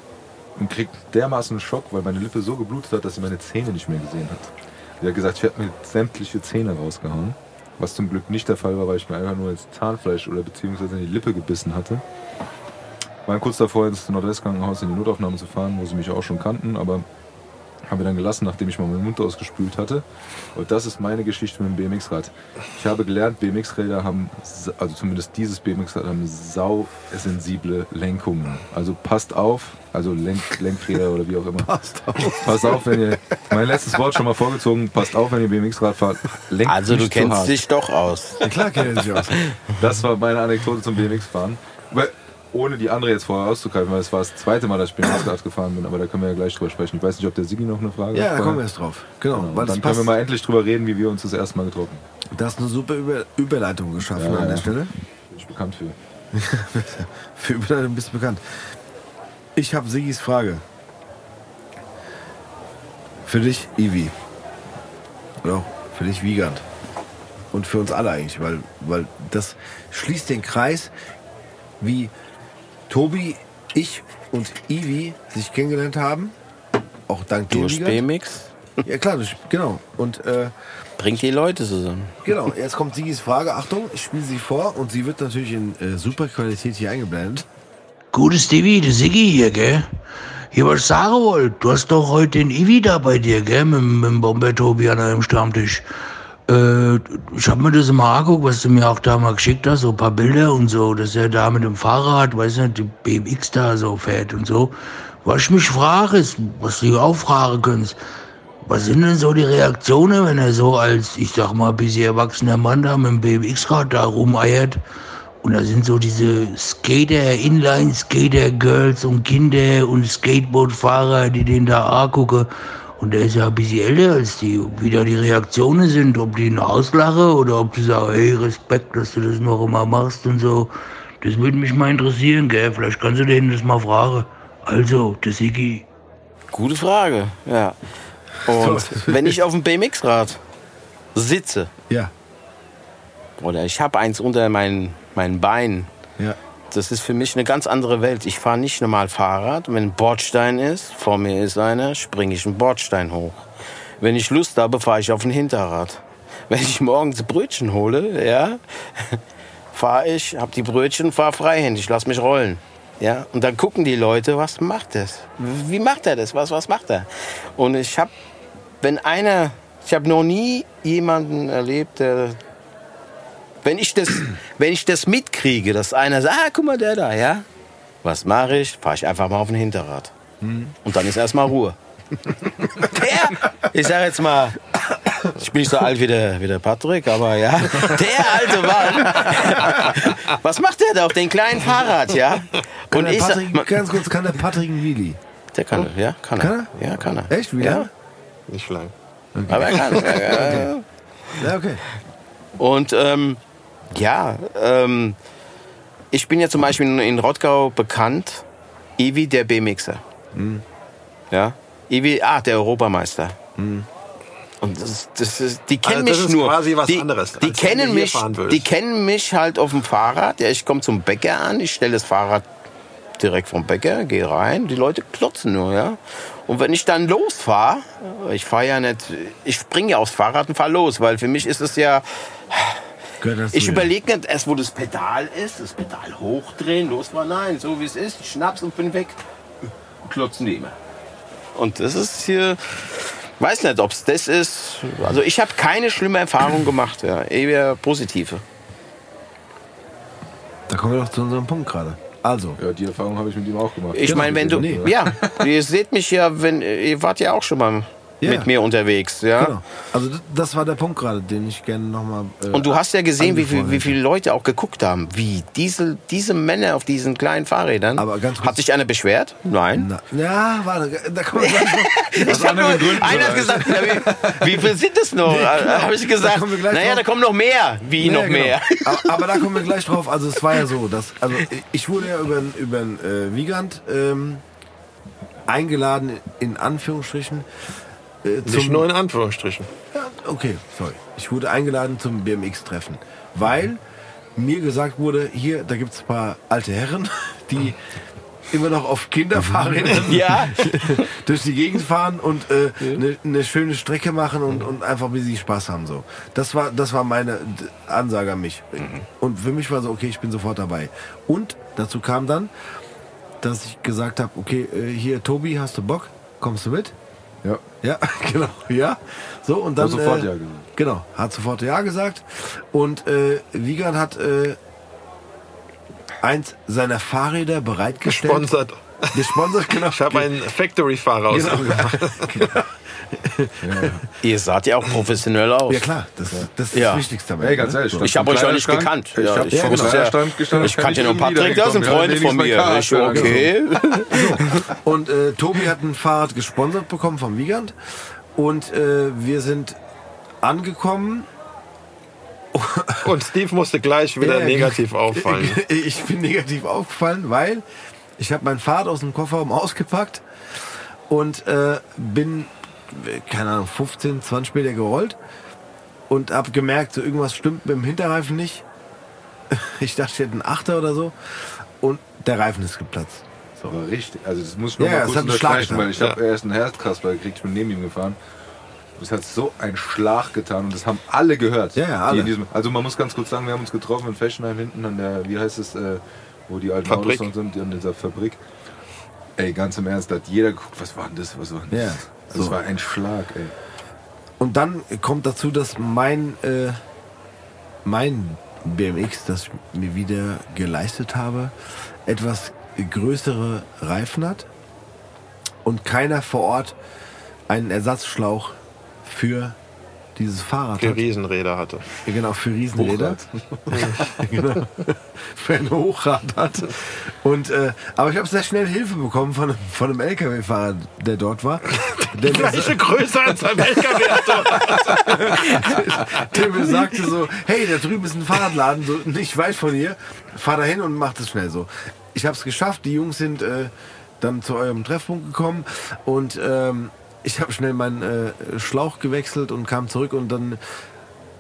[SPEAKER 2] und kriegt dermaßen einen Schock, weil meine Lippe so geblutet hat, dass sie meine Zähne nicht mehr gesehen hat. Sie hat gesagt, ich hätte mir sämtliche Zähne rausgehauen. Was zum Glück nicht der Fall war, weil ich mir einfach nur ins Zahnfleisch oder beziehungsweise in die Lippe gebissen hatte. Waren kurz davor, ins Nordwestkrankenhaus in die Notaufnahme zu fahren, wo sie mich auch schon kannten, aber haben wir dann gelassen, nachdem ich mal meinen Mund ausgespült hatte. Und das ist meine Geschichte mit dem BMX-Rad. Ich habe gelernt, BMX-Räder haben, also zumindest dieses BMX-Rad haben sau sensible Lenkungen. Also passt auf, also Lenk, Lenkräder oder wie auch immer. Passt auf. Passt auf, wenn ihr, mein letztes Wort schon mal vorgezogen, passt auf, wenn ihr BMX-Rad fahrt. Lenkt
[SPEAKER 3] Also du kennst dich doch aus.
[SPEAKER 1] Ja, klar kennen sich aus.
[SPEAKER 2] Das war meine Anekdote zum BMX-Fahren. Ohne die andere jetzt vorher auszugreifen, weil es war das zweite Mal, dass ich BMX-Rad gefahren bin, aber da können wir ja gleich drüber sprechen. Ich weiß nicht, ob der Sigi noch eine Frage
[SPEAKER 1] Ja,
[SPEAKER 2] hat.
[SPEAKER 1] da kommen wir erst drauf. Genau,
[SPEAKER 2] Genau. dann können wir mal endlich drüber reden, wie wir uns das erste Mal getroffen haben.
[SPEAKER 1] Das ist eine super Über Überleitung geschaffen
[SPEAKER 2] Ja,
[SPEAKER 1] an der
[SPEAKER 2] ja.
[SPEAKER 1] Stelle.
[SPEAKER 2] Bin ich bekannt für.
[SPEAKER 1] Für Überleitung bist du bekannt. Ich habe Sigis Frage. Für dich, Ivi. Oder auch für dich, Wiegand. Und für uns alle eigentlich, weil, weil das schließt den Kreis, wie Tobi, ich und Ivi sich kennengelernt haben. Auch dank dir,
[SPEAKER 3] Durch. BMX
[SPEAKER 1] Ja, klar, durch, genau. Und äh,
[SPEAKER 3] bringt die Leute zusammen.
[SPEAKER 1] genau, jetzt kommt Sigis Frage. Achtung, ich spiele sie vor und sie wird natürlich in äh, super Qualität hier eingeblendet.
[SPEAKER 5] Gute Stevie, der Siggi hier, gell? Hier, was ich sagen wollte, du hast doch heute den Ivi da bei dir, gell? Mit, mit dem Bomber-Tobi an einem Stammtisch. Äh, ich hab mir das mal angeguckt, was du mir auch da mal geschickt hast, so ein paar Bilder und so, dass er da mit dem Fahrrad, weiß nicht, die BMX da so fährt und so. Was ich mich frage, ist, was du auch fragen kannst, was sind denn so die Reaktionen, wenn er so als, ich sag mal, bisschen erwachsener Mann da mit dem BMX-Rad da rumeiert? Und da sind so diese Skater, Inline-Skater-Girls und Kinder und Skateboardfahrer, die den da angucken. Und der ist ja ein bisschen älter als die. Wie da die Reaktionen sind, ob die ihn auslachen oder ob die sagen, hey, Respekt, dass du das noch immer machst und so. Das würde mich mal interessieren, gell? Vielleicht kannst du denen das mal fragen. Also, der Sigi.
[SPEAKER 3] Gute Frage, ja. Und wenn ich auf dem BMX-Rad sitze
[SPEAKER 1] Ja,
[SPEAKER 3] oder ich habe eins unter meinen, meinen Beinen,
[SPEAKER 1] ja.
[SPEAKER 3] Das ist für mich eine ganz andere Welt. Ich fahre nicht normal Fahrrad. Wenn ein Bordstein ist, vor mir ist einer, springe ich einen Bordstein hoch. Wenn ich Lust habe, fahre ich auf ein Hinterrad. Wenn ich morgens Brötchen hole, ja, fahre ich, habe die Brötchen, fahre freihändig, lass mich rollen. Ja, und dann gucken die Leute, was macht das? Wie macht er das? Was, was macht er? Und ich habe, wenn einer, ich habe noch nie jemanden erlebt, der wenn ich das, wenn ich das mitkriege, dass einer sagt, ah, guck mal, der da, ja, was mache ich? Fahre ich einfach mal auf ein Hinterrad. Und dann ist erstmal Ruhe. Der, ich sage jetzt mal, ich bin nicht so alt wie der, wie der Patrick, aber ja, der alte Mann, was macht der da auf dem kleinen Fahrrad, ja?
[SPEAKER 1] Kann
[SPEAKER 3] Und
[SPEAKER 1] der
[SPEAKER 3] ich sag,
[SPEAKER 1] Patrick, ganz kurz, kann der Patrick einen Wheelie?
[SPEAKER 3] der kann, er, ja, kann er.
[SPEAKER 1] Kann
[SPEAKER 3] Ja, kann er.
[SPEAKER 1] Echt? Wie
[SPEAKER 3] Ja?
[SPEAKER 4] Nicht lang.
[SPEAKER 3] aber er kann. Ja, ja, ja.
[SPEAKER 1] Ja, okay.
[SPEAKER 3] Und ähm, ja, ähm, ich bin ja zum Beispiel in, Rottgau bekannt, Ivi der BMXer. Ja, Ivi, ah, der Europameister. Und das, das ist, die kennen
[SPEAKER 4] Also
[SPEAKER 3] mich nur.
[SPEAKER 4] quasi was
[SPEAKER 3] die,
[SPEAKER 4] anderes,
[SPEAKER 3] Die kennen mich, die kennen mich halt auf dem Fahrrad. Ja, ich komme zum Bäcker an, ich stelle das Fahrrad direkt vom Bäcker, gehe rein, die Leute klotzen nur, ja. Und wenn ich dann losfahre, ich fahre ja nicht, ich springe ja aufs Fahrrad und fahre los, weil für mich ist es ja, ich überlege nicht erst, wo das Pedal ist, das Pedal hochdrehen, losfahren, nein, so wie es ist, ich schnaps und bin weg, klotzen die immer. Und das ist hier, weiß nicht, ob es das ist, also ich habe keine schlimme Erfahrung gemacht, ja, eher positive.
[SPEAKER 1] Da kommen wir doch zu unserem Punkt gerade. Also,
[SPEAKER 2] Ja, die Erfahrung habe ich mit ihm auch gemacht.
[SPEAKER 3] Ich
[SPEAKER 1] Genau,
[SPEAKER 3] meine, wenn du,
[SPEAKER 1] nee.
[SPEAKER 3] ja, ihr seht mich ja, wenn, ihr wart ja auch schon mal
[SPEAKER 1] Ja.
[SPEAKER 3] mit mir unterwegs. Ja?
[SPEAKER 1] Genau. Also das war der Punkt gerade, den ich gerne nochmal. Äh,
[SPEAKER 3] Und du hast ja gesehen, wie, viel, wie viele Leute auch geguckt haben. Wie diese, diese Männer auf diesen kleinen Fahrrädern.
[SPEAKER 1] Aber ganz kurz-
[SPEAKER 3] Hat sich einer beschwert? Nein.
[SPEAKER 1] Na, ja, warte, da kommen wir gleich noch.
[SPEAKER 3] Ich hab nur, einer hat gesagt, wie, wie viel sind es noch? Da habe ich gesagt,
[SPEAKER 1] kommen wir gleich
[SPEAKER 3] naja,
[SPEAKER 1] drauf.
[SPEAKER 3] da kommen noch mehr. Wie noch
[SPEAKER 1] Ja, genau.
[SPEAKER 3] mehr?
[SPEAKER 1] Aber, aber da kommen wir gleich drauf. Also es war ja so, dass also ich wurde ja über über äh, Wiegand ähm, eingeladen in Anführungsstrichen äh,
[SPEAKER 4] Nicht
[SPEAKER 1] zum
[SPEAKER 4] nur in Anführungsstrichen.
[SPEAKER 1] Ja, okay, sorry. Ich wurde eingeladen zum BMX-Treffen, weil mir gesagt wurde, hier, da gibt es ein paar alte Herren, die immer noch auf Kinderfahrrädern
[SPEAKER 3] Ja.
[SPEAKER 1] durch die Gegend fahren und eine äh, ne- ne schöne Strecke machen und, und einfach wie sie Spaß haben. So. Das war, das war meine Ansage an mich. Und für mich war so, okay, ich bin sofort dabei. Und dazu kam dann, dass ich gesagt habe, okay, äh, hier, Tobi, hast du Bock? Kommst du mit?
[SPEAKER 2] Ja.
[SPEAKER 1] Ja, genau, ja. So, und dann.
[SPEAKER 2] Hat sofort
[SPEAKER 1] äh,
[SPEAKER 2] Ja gesagt.
[SPEAKER 1] Genau, hat sofort Ja gesagt. Und äh, Wiegand hat äh, eins seiner Fahrräder bereitgestellt.
[SPEAKER 4] Gesponsert.
[SPEAKER 1] Gesponsert, genau.
[SPEAKER 4] Ich habe einen Factory-Fahrer aus.
[SPEAKER 1] Genau.
[SPEAKER 3] Ihr saht ja auch professionell aus.
[SPEAKER 1] Ja klar, das, das ist
[SPEAKER 3] Ja.
[SPEAKER 1] das Wichtigste. dabei,
[SPEAKER 2] Ey, ganz
[SPEAKER 1] ne?
[SPEAKER 2] ehrlich.
[SPEAKER 1] So.
[SPEAKER 2] stand
[SPEAKER 3] Ich habe euch auch nicht gekannt.
[SPEAKER 2] Ich
[SPEAKER 3] Ja,
[SPEAKER 2] habe
[SPEAKER 3] ich ja-
[SPEAKER 2] Kleiderschrank gestanden.
[SPEAKER 3] Ich kannte nur ein paar
[SPEAKER 2] irgendwie
[SPEAKER 3] Trick aus dem
[SPEAKER 2] wiedergekommen.
[SPEAKER 3] Freund
[SPEAKER 2] Ja,
[SPEAKER 3] von mir. Ich, okay.
[SPEAKER 1] Und äh, Tobi hat ein Fahrrad gesponsert bekommen vom Wiegand. Und äh, wir sind angekommen.
[SPEAKER 4] Und Steve musste gleich wieder
[SPEAKER 1] Ja,
[SPEAKER 4] negativ auffallen.
[SPEAKER 1] Ich bin negativ aufgefallen, weil ich habe mein Fahrrad aus dem Kofferraum ausgepackt und äh, bin, keine Ahnung, 15, 20 Meter gerollt und habe gemerkt, so irgendwas stimmt mit dem Hinterreifen nicht. Ich dachte, ich hätte einen Achter oder so und der Reifen ist geplatzt. So.
[SPEAKER 2] Aber richtig, also das muss ich noch
[SPEAKER 1] Ja,
[SPEAKER 2] mal kurz unterstreichen,
[SPEAKER 1] Schlag
[SPEAKER 2] weil ich habe erst einen Herzkasper gekriegt, ich bin neben ihm gefahren. Es hat so einen Schlag getan und das haben alle gehört.
[SPEAKER 1] Ja, ja, alle.
[SPEAKER 2] in diesem, also man muss ganz kurz sagen, wir haben uns getroffen in Fessenheim hinten an der, wie heißt es, äh, wo die alten
[SPEAKER 4] Fabrik.
[SPEAKER 2] Autos sind, an dieser Fabrik. Ey, ganz im Ernst, da hat jeder geguckt, was war denn das, was war denn das?
[SPEAKER 1] Ja,
[SPEAKER 2] Es
[SPEAKER 1] so.
[SPEAKER 2] war ein Schlag, ey.
[SPEAKER 1] Und dann kommt dazu, dass mein, äh, mein BMX, das ich mir wieder geleistet habe, etwas größere Reifen hat und keiner vor Ort einen Ersatzschlauch für dieses Fahrrad
[SPEAKER 4] Für
[SPEAKER 1] hat.
[SPEAKER 4] Riesenräder hatte.
[SPEAKER 1] Ja, Genau, für Riesenräder. genau. Für ein Hochrad hat. Und, äh, aber ich habe sehr schnell Hilfe bekommen von, einem- von einem LKW-Fahrer, der dort war. Der sa-
[SPEAKER 4] Welche Größe hat sein LKW?
[SPEAKER 1] der mir sagte so, hey, da drüben ist ein Fahrradladen, so nicht weit von hier. Fahr da hin und mach das schnell so. Ich habe es geschafft. Die Jungs sind äh, dann zu eurem Treffpunkt gekommen und ähm, ich habe schnell meinen äh, Schlauch gewechselt und kam zurück und dann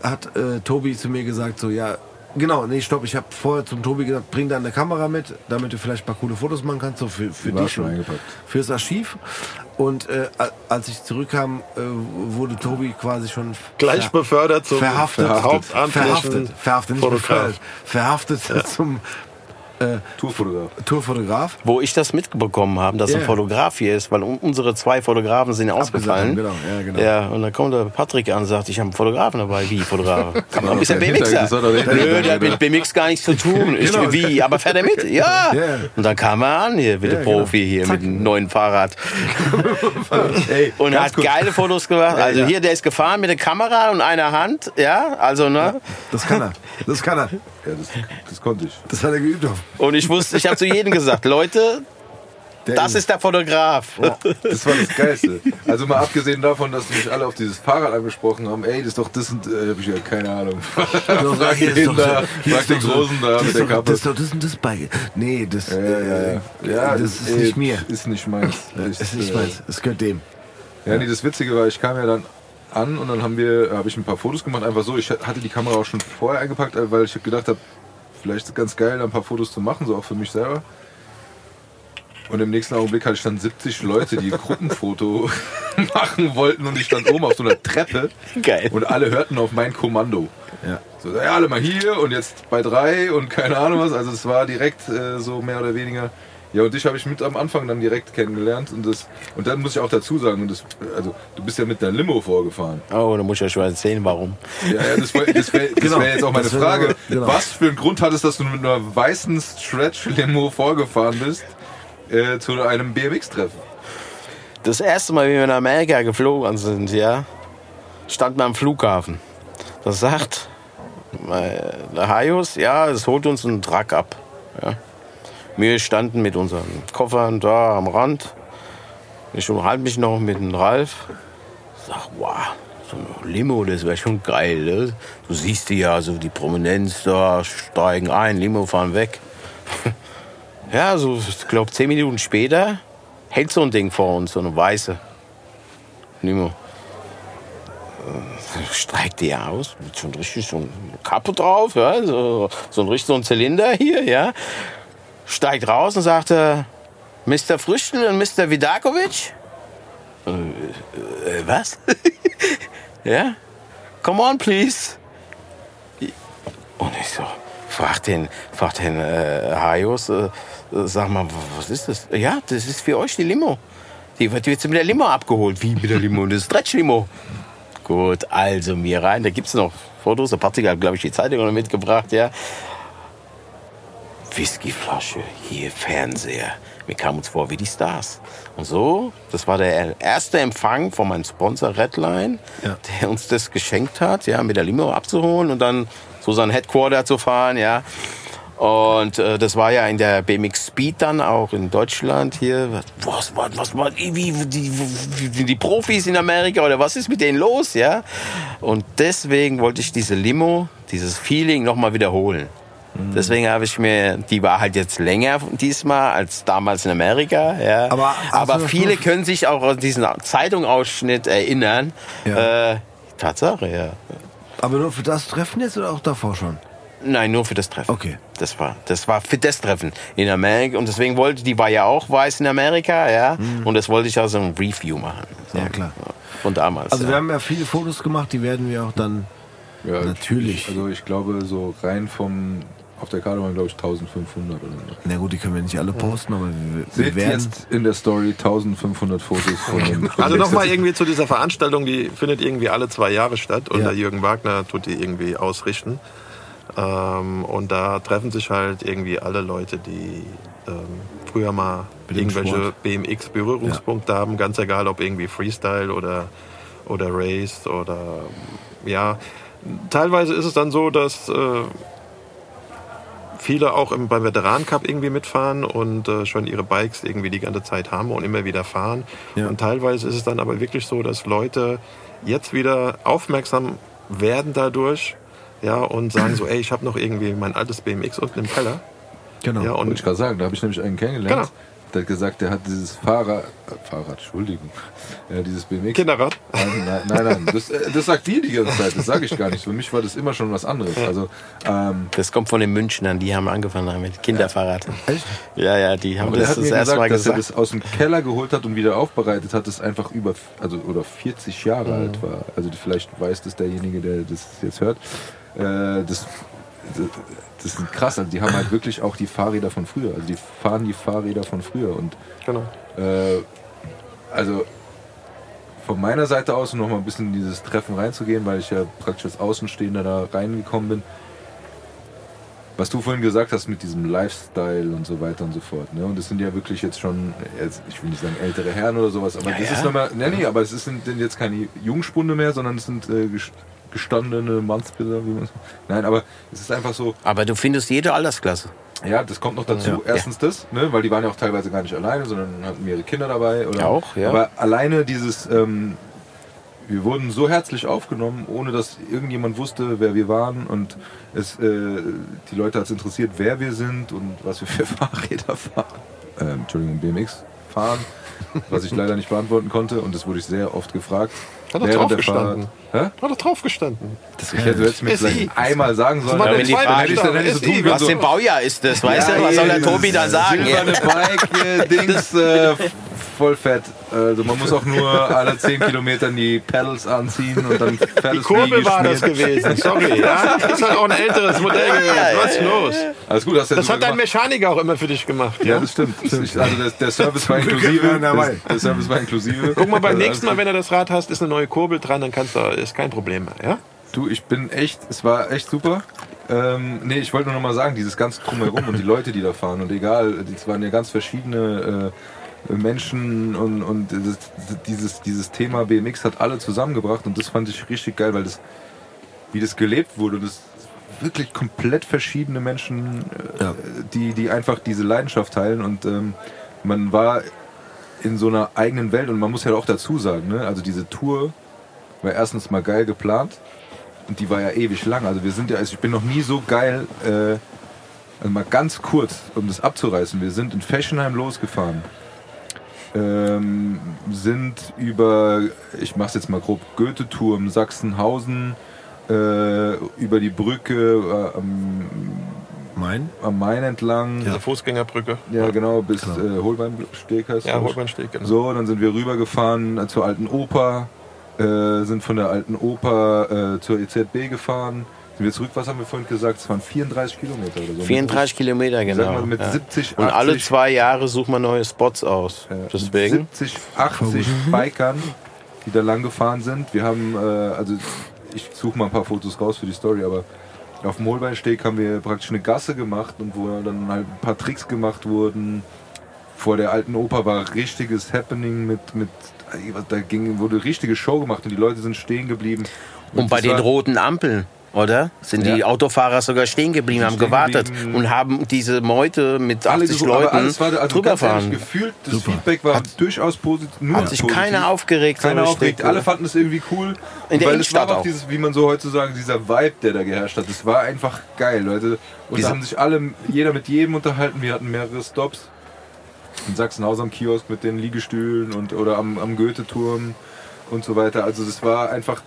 [SPEAKER 1] hat äh, Tobi zu mir gesagt so, ja, genau, nee, stopp, ich habe vorher zum Tobi gesagt, bring deine Kamera mit, damit du vielleicht ein paar coole Fotos machen kannst, so für, für
[SPEAKER 2] Die war
[SPEAKER 1] dich
[SPEAKER 2] schon
[SPEAKER 1] und fürs Archiv. Und äh, als ich zurückkam, äh, wurde Tobi quasi schon
[SPEAKER 4] Gleich
[SPEAKER 1] ver-
[SPEAKER 4] befördert zum
[SPEAKER 1] verhaftet,
[SPEAKER 4] hauptamtlichen
[SPEAKER 1] verhaftet, verhaftet, nicht
[SPEAKER 4] Fotograf.
[SPEAKER 1] befördert, verhaftet zum
[SPEAKER 2] Tourfotograf.
[SPEAKER 1] Tourfotograf.
[SPEAKER 3] Wo ich das mitbekommen habe, dass
[SPEAKER 1] Ja.
[SPEAKER 3] ein Fotograf hier ist, weil un- unsere zwei Fotografen sind ja ausgefallen.
[SPEAKER 1] Genau, ja, genau.
[SPEAKER 3] Ja, und dann kommt der Patrick an und sagt, ich habe einen Fotografen dabei. Wie, Fotograf? Kann man ein bisschen
[SPEAKER 2] der
[SPEAKER 3] BMXer. Nö, der hat mit? BMX gar nichts zu tun. Ich,
[SPEAKER 1] Genau.
[SPEAKER 3] Wie, aber fährt er mit? Ja.
[SPEAKER 1] Ja.
[SPEAKER 3] Und dann kam er an hier, bitte
[SPEAKER 1] Ja, genau.
[SPEAKER 3] Profi hier
[SPEAKER 1] Zack.
[SPEAKER 3] mit einem neuen Fahrrad.
[SPEAKER 2] Ey,
[SPEAKER 3] Und hat
[SPEAKER 2] kurz.
[SPEAKER 3] geile Fotos gemacht. Also
[SPEAKER 2] ja.
[SPEAKER 3] hier, der ist gefahren mit der Kamera und einer Hand. Ja, also ne.
[SPEAKER 1] Das kann er. Das kann er.
[SPEAKER 2] Ja, das, das konnte ich.
[SPEAKER 1] Das hat er geübt auf.
[SPEAKER 3] Und ich wusste, ich habe zu jedem gesagt, Leute,
[SPEAKER 2] Der
[SPEAKER 3] das ist der Fotograf.
[SPEAKER 2] Das war das Geilste. Also mal abgesehen davon, dass mich alle auf dieses Fahrrad angesprochen haben, ey, das ist doch das und äh, hab ich ja keine Ahnung. Frag den da, frag den Großen da
[SPEAKER 1] das
[SPEAKER 2] mit
[SPEAKER 1] ist
[SPEAKER 2] der
[SPEAKER 1] doch-
[SPEAKER 2] Kappe.
[SPEAKER 1] Das ist doch das und das bei. Nee, das,
[SPEAKER 2] Ja, ja,
[SPEAKER 1] äh,
[SPEAKER 2] ja. ja
[SPEAKER 1] das ist
[SPEAKER 2] ey,
[SPEAKER 1] nicht mir.
[SPEAKER 2] Ist nicht meins.
[SPEAKER 1] Das ist
[SPEAKER 2] äh,
[SPEAKER 1] nicht meins. Es gehört dem.
[SPEAKER 2] Ja, nee, das Witzige war, ich kam ja dann an und dann haben wir, habe ich ein paar Fotos gemacht, einfach so. Ich hatte die Kamera auch schon vorher eingepackt, äh, weil ich gedacht habe, vielleicht ist es ganz geil, ein paar Fotos zu machen, so auch für mich selber. Und im nächsten Augenblick hatte ich dann 70 Leute, die ein Gruppenfoto machen wollten und ich stand oben auf so einer Treppe
[SPEAKER 3] Geil.
[SPEAKER 2] und alle hörten auf mein Kommando.
[SPEAKER 1] Ja.
[SPEAKER 2] So, ja, alle mal hier und jetzt bei drei und keine Ahnung was. Also es war direkt äh, so mehr oder weniger. Ja, und dich habe ich mit am Anfang dann direkt kennengelernt. Und, das, und dann muss ich auch dazu sagen, und das, also, du bist ja mit der Limo vorgefahren.
[SPEAKER 3] Oh, da muss ich euch mal erzählen, warum.
[SPEAKER 2] Ja, ja das wäre das wär, das
[SPEAKER 1] Genau.
[SPEAKER 2] wär jetzt auch meine
[SPEAKER 1] Das
[SPEAKER 2] Frage.
[SPEAKER 1] genau.
[SPEAKER 2] Was für einen Grund hattest, dass du mit einer weißen Stretch-Limo vorgefahren bist äh, zu einem BMX-Treffen?
[SPEAKER 3] Das erste Mal, wie wir nach Amerika geflogen sind, ja, standen wir am Flughafen. Da sagt äh, der Haius, ja, es holt uns einen Truck ab. Ja. Wir standen mit unseren Koffern da am Rand. Ich unterhalte mich noch mit dem Ralf. Sag, wow, so ein Limo, das wäre schon geil. Ne? Du siehst die ja, so die Prominenz da, steigen ein, Limo fahren weg. ja, so, ich glaube, zehn Minuten später hält so ein Ding vor uns, so eine weiße Limo. Äh, Steigt die aus, mit schon richtig so eine Kappe drauf, ja, so, so ein richtig so ein Zylinder hier, ja. Steigt raus und sagt, äh, Mr. Früchtel und Mr. Vidakovic? Äh, äh, was? ja? Come on, please. Und ich so, frag den, frag den äh, Hajos, äh, sag mal, was ist das? Ja, das ist für euch die Limo. Die wird jetzt mit der Limo abgeholt. Wie mit der Limo? Das ist Stretch-Limo. Gut, also mir rein. Da gibt's noch Fotos. Der Patrick hat, glaube ich, die Zeitung noch mitgebracht, ja. Whiskyflasche, hier Fernseher. Wir kamen uns vor wie die Stars. Und so, das war der erste Empfang von meinem Sponsor Redline,
[SPEAKER 1] Ja.
[SPEAKER 3] der uns das geschenkt hat, ja, mit der Limo abzuholen und dann zu seinem Headquarter zu fahren, ja. Und äh, das war ja in der BMX Speed dann auch in Deutschland hier. Was, was, was, was wie, wie, die, wie, die Profis in Amerika oder was ist mit denen los, ja? Und deswegen wollte ich diese Limo, dieses Feeling nochmal wiederholen. Deswegen habe ich mir, die war halt jetzt länger diesmal als damals in Amerika, ja.
[SPEAKER 1] Aber
[SPEAKER 3] Aber viele können sich auch an diesen Zeitungausschnitt erinnern.
[SPEAKER 1] Ja.
[SPEAKER 3] Äh, Tatsache, ja.
[SPEAKER 1] Aber nur für das Treffen jetzt oder auch davor schon?
[SPEAKER 3] Nein, nur für das Treffen.
[SPEAKER 1] Okay.
[SPEAKER 3] Das war, das war für das Treffen in Amerika. Und deswegen wollte, die war ja auch weiß in Amerika, ja. Und das wollte ich also ein Review machen. So.
[SPEAKER 1] Mhm. Ja, klar.
[SPEAKER 3] Von damals.
[SPEAKER 1] Also
[SPEAKER 3] ja.
[SPEAKER 1] wir haben ja viele Fotos gemacht, die werden wir auch dann
[SPEAKER 2] Ja,
[SPEAKER 1] Natürlich.
[SPEAKER 2] Ich, also ich glaube, so rein vom. Auf der Karte waren, glaube ich, 1500 oder so.
[SPEAKER 1] Na gut, die können wir nicht alle posten, aber wir, wir
[SPEAKER 2] Seht
[SPEAKER 1] werden.
[SPEAKER 2] jetzt in der Story 1500 Fotos von dem.
[SPEAKER 4] Also nochmal irgendwie zu dieser Veranstaltung, die findet irgendwie alle zwei Jahre statt und
[SPEAKER 1] Ja.
[SPEAKER 4] der Jürgen Wagner tut die irgendwie ausrichten. Ähm, und da treffen sich halt irgendwie alle Leute, die ähm, früher mal irgendwelche. BMX-Berührungspunkte haben, ganz egal ob irgendwie Freestyle oder, oder Race oder ja. Teilweise ist es dann so, dass äh, viele auch im, beim Veteran-Cup irgendwie mitfahren und äh, schon ihre Bikes irgendwie die ganze Zeit haben und immer wieder fahren.
[SPEAKER 1] Ja.
[SPEAKER 4] Und teilweise ist es dann aber wirklich so, dass Leute jetzt wieder aufmerksam werden dadurch ja, und sagen so, ey, ich habe noch irgendwie mein altes BMX unten im Keller.
[SPEAKER 1] Genau.
[SPEAKER 4] Ja,
[SPEAKER 2] Wollte
[SPEAKER 4] und
[SPEAKER 2] ich gerade sagen, da habe ich nämlich einen kennengelernt.
[SPEAKER 4] Genau.
[SPEAKER 2] Der hat gesagt, der hat dieses Fahrrad, äh, Fahrrad, Entschuldigung, ja, dieses BMX.
[SPEAKER 4] Kinderrad.
[SPEAKER 2] Nein, nein, nein, nein. Das, äh, das sagt ihr die ganze Zeit, das sage ich gar nicht. Für mich war das immer schon was anderes. Also, ähm,
[SPEAKER 3] das kommt von den Münchnern, die haben angefangen damit Kinderfahrrad.
[SPEAKER 1] Echt?
[SPEAKER 3] Ja, ja, die haben
[SPEAKER 2] aber
[SPEAKER 3] das
[SPEAKER 2] hat
[SPEAKER 3] das
[SPEAKER 2] mir
[SPEAKER 3] erste Mal
[SPEAKER 2] gesagt, dass er das aus dem Keller geholt hat und wieder aufbereitet hat, das einfach über, also, oder 40 Jahre
[SPEAKER 3] Mhm.
[SPEAKER 2] alt war. Also vielleicht weiß das derjenige, der das jetzt hört. Äh, das, das, das ist krass. Also die haben halt wirklich auch die Fahrräder von früher. Also die fahren die Fahrräder von früher und
[SPEAKER 4] Genau.
[SPEAKER 2] Äh, also von meiner Seite aus, um noch mal ein bisschen in dieses Treffen reinzugehen, weil ich ja praktisch als Außenstehender da reingekommen bin. Was du vorhin gesagt hast mit diesem Lifestyle und so weiter und so fort. Ne? Und das sind ja wirklich jetzt schon, ich will nicht sagen ältere Herren oder sowas, aber
[SPEAKER 3] Ja,
[SPEAKER 2] das
[SPEAKER 3] ja.
[SPEAKER 2] ist nochmal, nee, nee, aber es sind jetzt keine Jungspunde mehr, sondern es sind äh, gestandene Mannsbilder, wie man Nein, aber es ist einfach so,
[SPEAKER 3] Aber du findest jede Altersklasse.
[SPEAKER 2] ja, das kommt noch dazu.
[SPEAKER 3] Ja.
[SPEAKER 2] Erstens das, ne, weil die waren ja auch teilweise gar nicht alleine, sondern hatten mehrere Kinder dabei. Oder,
[SPEAKER 3] Auch, ja.
[SPEAKER 2] Aber alleine dieses, ähm, wir wurden so herzlich aufgenommen, ohne dass irgendjemand wusste, wer wir waren und es, äh, die Leute hat es interessiert, wer wir sind und was wir für Fahrräder fahren. Ähm, Entschuldigung, BMX fahren, was ich leider nicht beantworten konnte und das wurde ich sehr oft gefragt.
[SPEAKER 4] Hat er
[SPEAKER 2] während
[SPEAKER 4] drauf
[SPEAKER 2] der
[SPEAKER 4] gestanden?
[SPEAKER 2] Fahrt. Hä?
[SPEAKER 4] Hat er drauf gestanden?
[SPEAKER 2] Ich hätte du hättest mir vielleicht einmal sagen sollen.
[SPEAKER 3] der
[SPEAKER 2] wenn dann hätte ich dann hätte ich so tun können,
[SPEAKER 3] Was ein Baujahr ist das, weißt du? Was soll der Tobi dann sagen?
[SPEAKER 2] Silberne Bike, Dings, äh, voll fett. Also man muss auch nur alle 10 Kilometer die Pedals anziehen und dann fährt
[SPEAKER 4] Die Kurbel war das gewesen, sorry. Ja? Das ist halt auch ein älteres Modell gewesen. Was ist los?
[SPEAKER 2] Alles gut, hast du
[SPEAKER 4] Das hat dein. Mechaniker auch immer für dich gemacht.
[SPEAKER 2] Ja,
[SPEAKER 4] Ja?
[SPEAKER 2] das stimmt. Also der, der Service war inklusive. Der, der Service war inklusive.
[SPEAKER 4] Guck mal, beim
[SPEAKER 2] Also
[SPEAKER 4] nächsten Mal, wenn du das Rad hast, ist eine neue Kurbel dran, dann kannst du, ist kein Problem mehr. Ja?
[SPEAKER 2] Du, ich bin echt, es war echt super. Ähm, nee, ich wollte nur noch mal sagen, dieses ganze Drumherum und die Leute, die da fahren und egal, es waren ja ganz verschiedene Menschen und, und dieses, dieses Thema BMX hat alle zusammengebracht und das fand ich richtig geil, weil das, wie das gelebt wurde, das wirklich komplett verschiedene Menschen, äh,
[SPEAKER 1] Ja.
[SPEAKER 2] die, die einfach diese Leidenschaft teilen und ähm, man war in so einer eigenen Welt und man muss ja auch dazu sagen, ne? also diese Tour war erstens mal geil geplant und die war ja ewig lang. Also wir sind ja, also ich bin noch nie so geil, äh, also mal ganz kurz, um das abzureißen. Wir sind in Fechenheim losgefahren. Ähm, sind über, ich mach's jetzt mal grob, Goethe-Turm, Sachsenhausen, äh, über die Brücke äh, am,
[SPEAKER 1] Mein?
[SPEAKER 2] am Main entlang.
[SPEAKER 4] Diese Fußgängerbrücke.
[SPEAKER 2] Ja, genau, bis äh, Holbeinsteg heißt
[SPEAKER 4] Ja. Holbeinsteg, genau.
[SPEAKER 2] So, dann sind wir rübergefahren äh, zur alten Oper, äh, sind von der alten Oper äh, zur EZB gefahren. Sind wir zurück, was haben wir vorhin gesagt? Es waren 34 Kilometer oder so.
[SPEAKER 3] 34 Kilometer,
[SPEAKER 2] Sag
[SPEAKER 3] genau.
[SPEAKER 2] mal, mit
[SPEAKER 3] ja.
[SPEAKER 2] 70,
[SPEAKER 3] Und alle
[SPEAKER 2] 80,
[SPEAKER 3] zwei Jahre sucht man neue Spots aus.
[SPEAKER 2] äh,
[SPEAKER 3] Deswegen.
[SPEAKER 2] 70, 80 Bikern, die da lang gefahren sind. Wir haben, äh, also ich suche mal ein paar Fotos raus für die Story, aber auf dem Holbeinsteg haben wir praktisch eine Gasse gemacht und wo dann halt ein paar Tricks gemacht wurden. Vor der alten Oper war richtiges Happening mit, mit da ging, wurde richtige Show gemacht und die Leute sind stehen geblieben.
[SPEAKER 3] Und bei
[SPEAKER 2] das
[SPEAKER 3] den
[SPEAKER 2] war-
[SPEAKER 3] roten Ampeln, oder? Sind die
[SPEAKER 2] Ja.
[SPEAKER 3] Autofahrer sogar stehen geblieben,
[SPEAKER 2] Sind
[SPEAKER 3] haben
[SPEAKER 2] stehen
[SPEAKER 3] gewartet
[SPEAKER 2] geblieben.
[SPEAKER 3] und haben diese Meute mit
[SPEAKER 2] alle
[SPEAKER 3] 80
[SPEAKER 2] gesucht, aber
[SPEAKER 3] Leuten
[SPEAKER 2] alles war da, also
[SPEAKER 3] drüber
[SPEAKER 2] ganz ehrlich,
[SPEAKER 3] fahren.
[SPEAKER 2] gefühlt, das Feedback war durchaus positiv. Nur
[SPEAKER 3] Hat sich
[SPEAKER 2] positiv.
[SPEAKER 3] keiner aufgeregt. so
[SPEAKER 2] Keiner aufgeregt. Alle fanden es irgendwie cool.
[SPEAKER 3] In der
[SPEAKER 2] weil
[SPEAKER 3] Innenstadt
[SPEAKER 2] es war auch
[SPEAKER 3] auch.
[SPEAKER 2] dieses, wie man so heutzutage, dieser Vibe, der da geherrscht hat. Das war einfach geil, Leute. Und
[SPEAKER 3] Diese-
[SPEAKER 2] da haben sich alle, jeder mit jedem unterhalten. Wir hatten mehrere Stops. In Sachsenhaus am Kiosk mit den Liegestühlen und oder am, am Goethe-Turm und so weiter. Also das war einfach,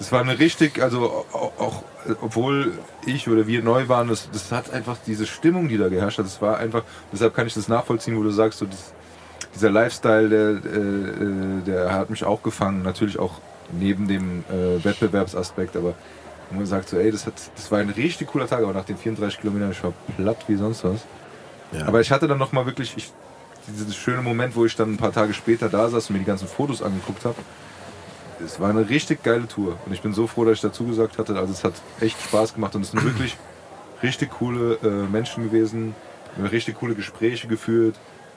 [SPEAKER 2] das war eine richtig, also auch, obwohl ich oder wir neu waren, das, das hat einfach diese Stimmung, die da geherrscht hat. Das war einfach, deshalb kann ich das nachvollziehen, wo du sagst, so das, dieser Lifestyle, der, äh, der hat mich auch gefangen. Natürlich auch neben dem äh, Wettbewerbsaspekt, aber wo man sagt so, ey, das, hat, das war ein richtig cooler Tag, aber nach den 34 Kilometern, ich war platt wie sonst was.
[SPEAKER 1] Ja.
[SPEAKER 2] Aber ich hatte dann nochmal wirklich ich, dieses schöne Moment, wo ich dann ein paar Tage später da saß und mir die ganzen Fotos angeguckt habe. Es war eine richtig geile Tour und ich bin so froh, dass ich dazu gesagt hatte. Also es hat echt Spaß gemacht und es sind wirklich richtig coole äh, Menschen gewesen, wir haben richtig coole Gespräche geführt.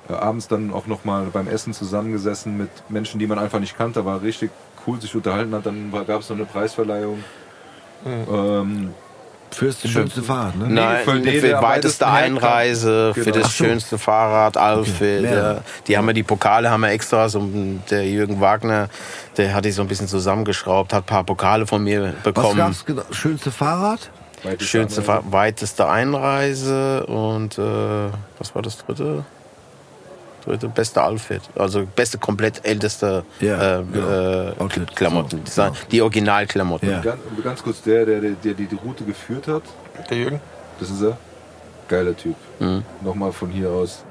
[SPEAKER 2] Äh, abends dann auch nochmal beim Essen zusammengesessen mit Menschen, die man einfach nicht kannte, war richtig cool sich unterhalten hat. Dann gab es noch eine Preisverleihung. Ähm,
[SPEAKER 1] Fürs schönste Fahrrad, ne?
[SPEAKER 3] Nein,
[SPEAKER 2] für
[SPEAKER 3] für, die
[SPEAKER 2] der am
[SPEAKER 3] weiteste. Einreise, für
[SPEAKER 2] Genau.
[SPEAKER 3] das
[SPEAKER 2] Ach so.
[SPEAKER 3] schönste Fahrrad, Alfred.
[SPEAKER 1] mehrere.
[SPEAKER 3] ja. Die haben wir, die Pokale haben wir extra, so der Jürgen Wagner, der hat die so ein bisschen zusammengeschraubt, hat ein paar Pokale von mir
[SPEAKER 1] Was
[SPEAKER 3] bekommen.
[SPEAKER 1] gab's genau? Schönste Fahrrad?
[SPEAKER 2] weiteste
[SPEAKER 3] Schönste. Fahr weiteste Einreise und äh, was war das dritte? Dritte, beste Outfit. Also beste komplett älteste
[SPEAKER 1] Ja,
[SPEAKER 3] äh,
[SPEAKER 1] genau.
[SPEAKER 3] äh,
[SPEAKER 1] Outlet.
[SPEAKER 3] Klamotten.
[SPEAKER 1] So,
[SPEAKER 3] Die
[SPEAKER 1] genau.
[SPEAKER 3] Die Originalklamotten.
[SPEAKER 1] Ja.
[SPEAKER 2] Ganz, ganz kurz, der, der, der, der die Route geführt hat,
[SPEAKER 4] Der Jürgen?
[SPEAKER 2] das ist er. Geiler Typ.
[SPEAKER 3] Mhm.
[SPEAKER 2] Nochmal von hier aus.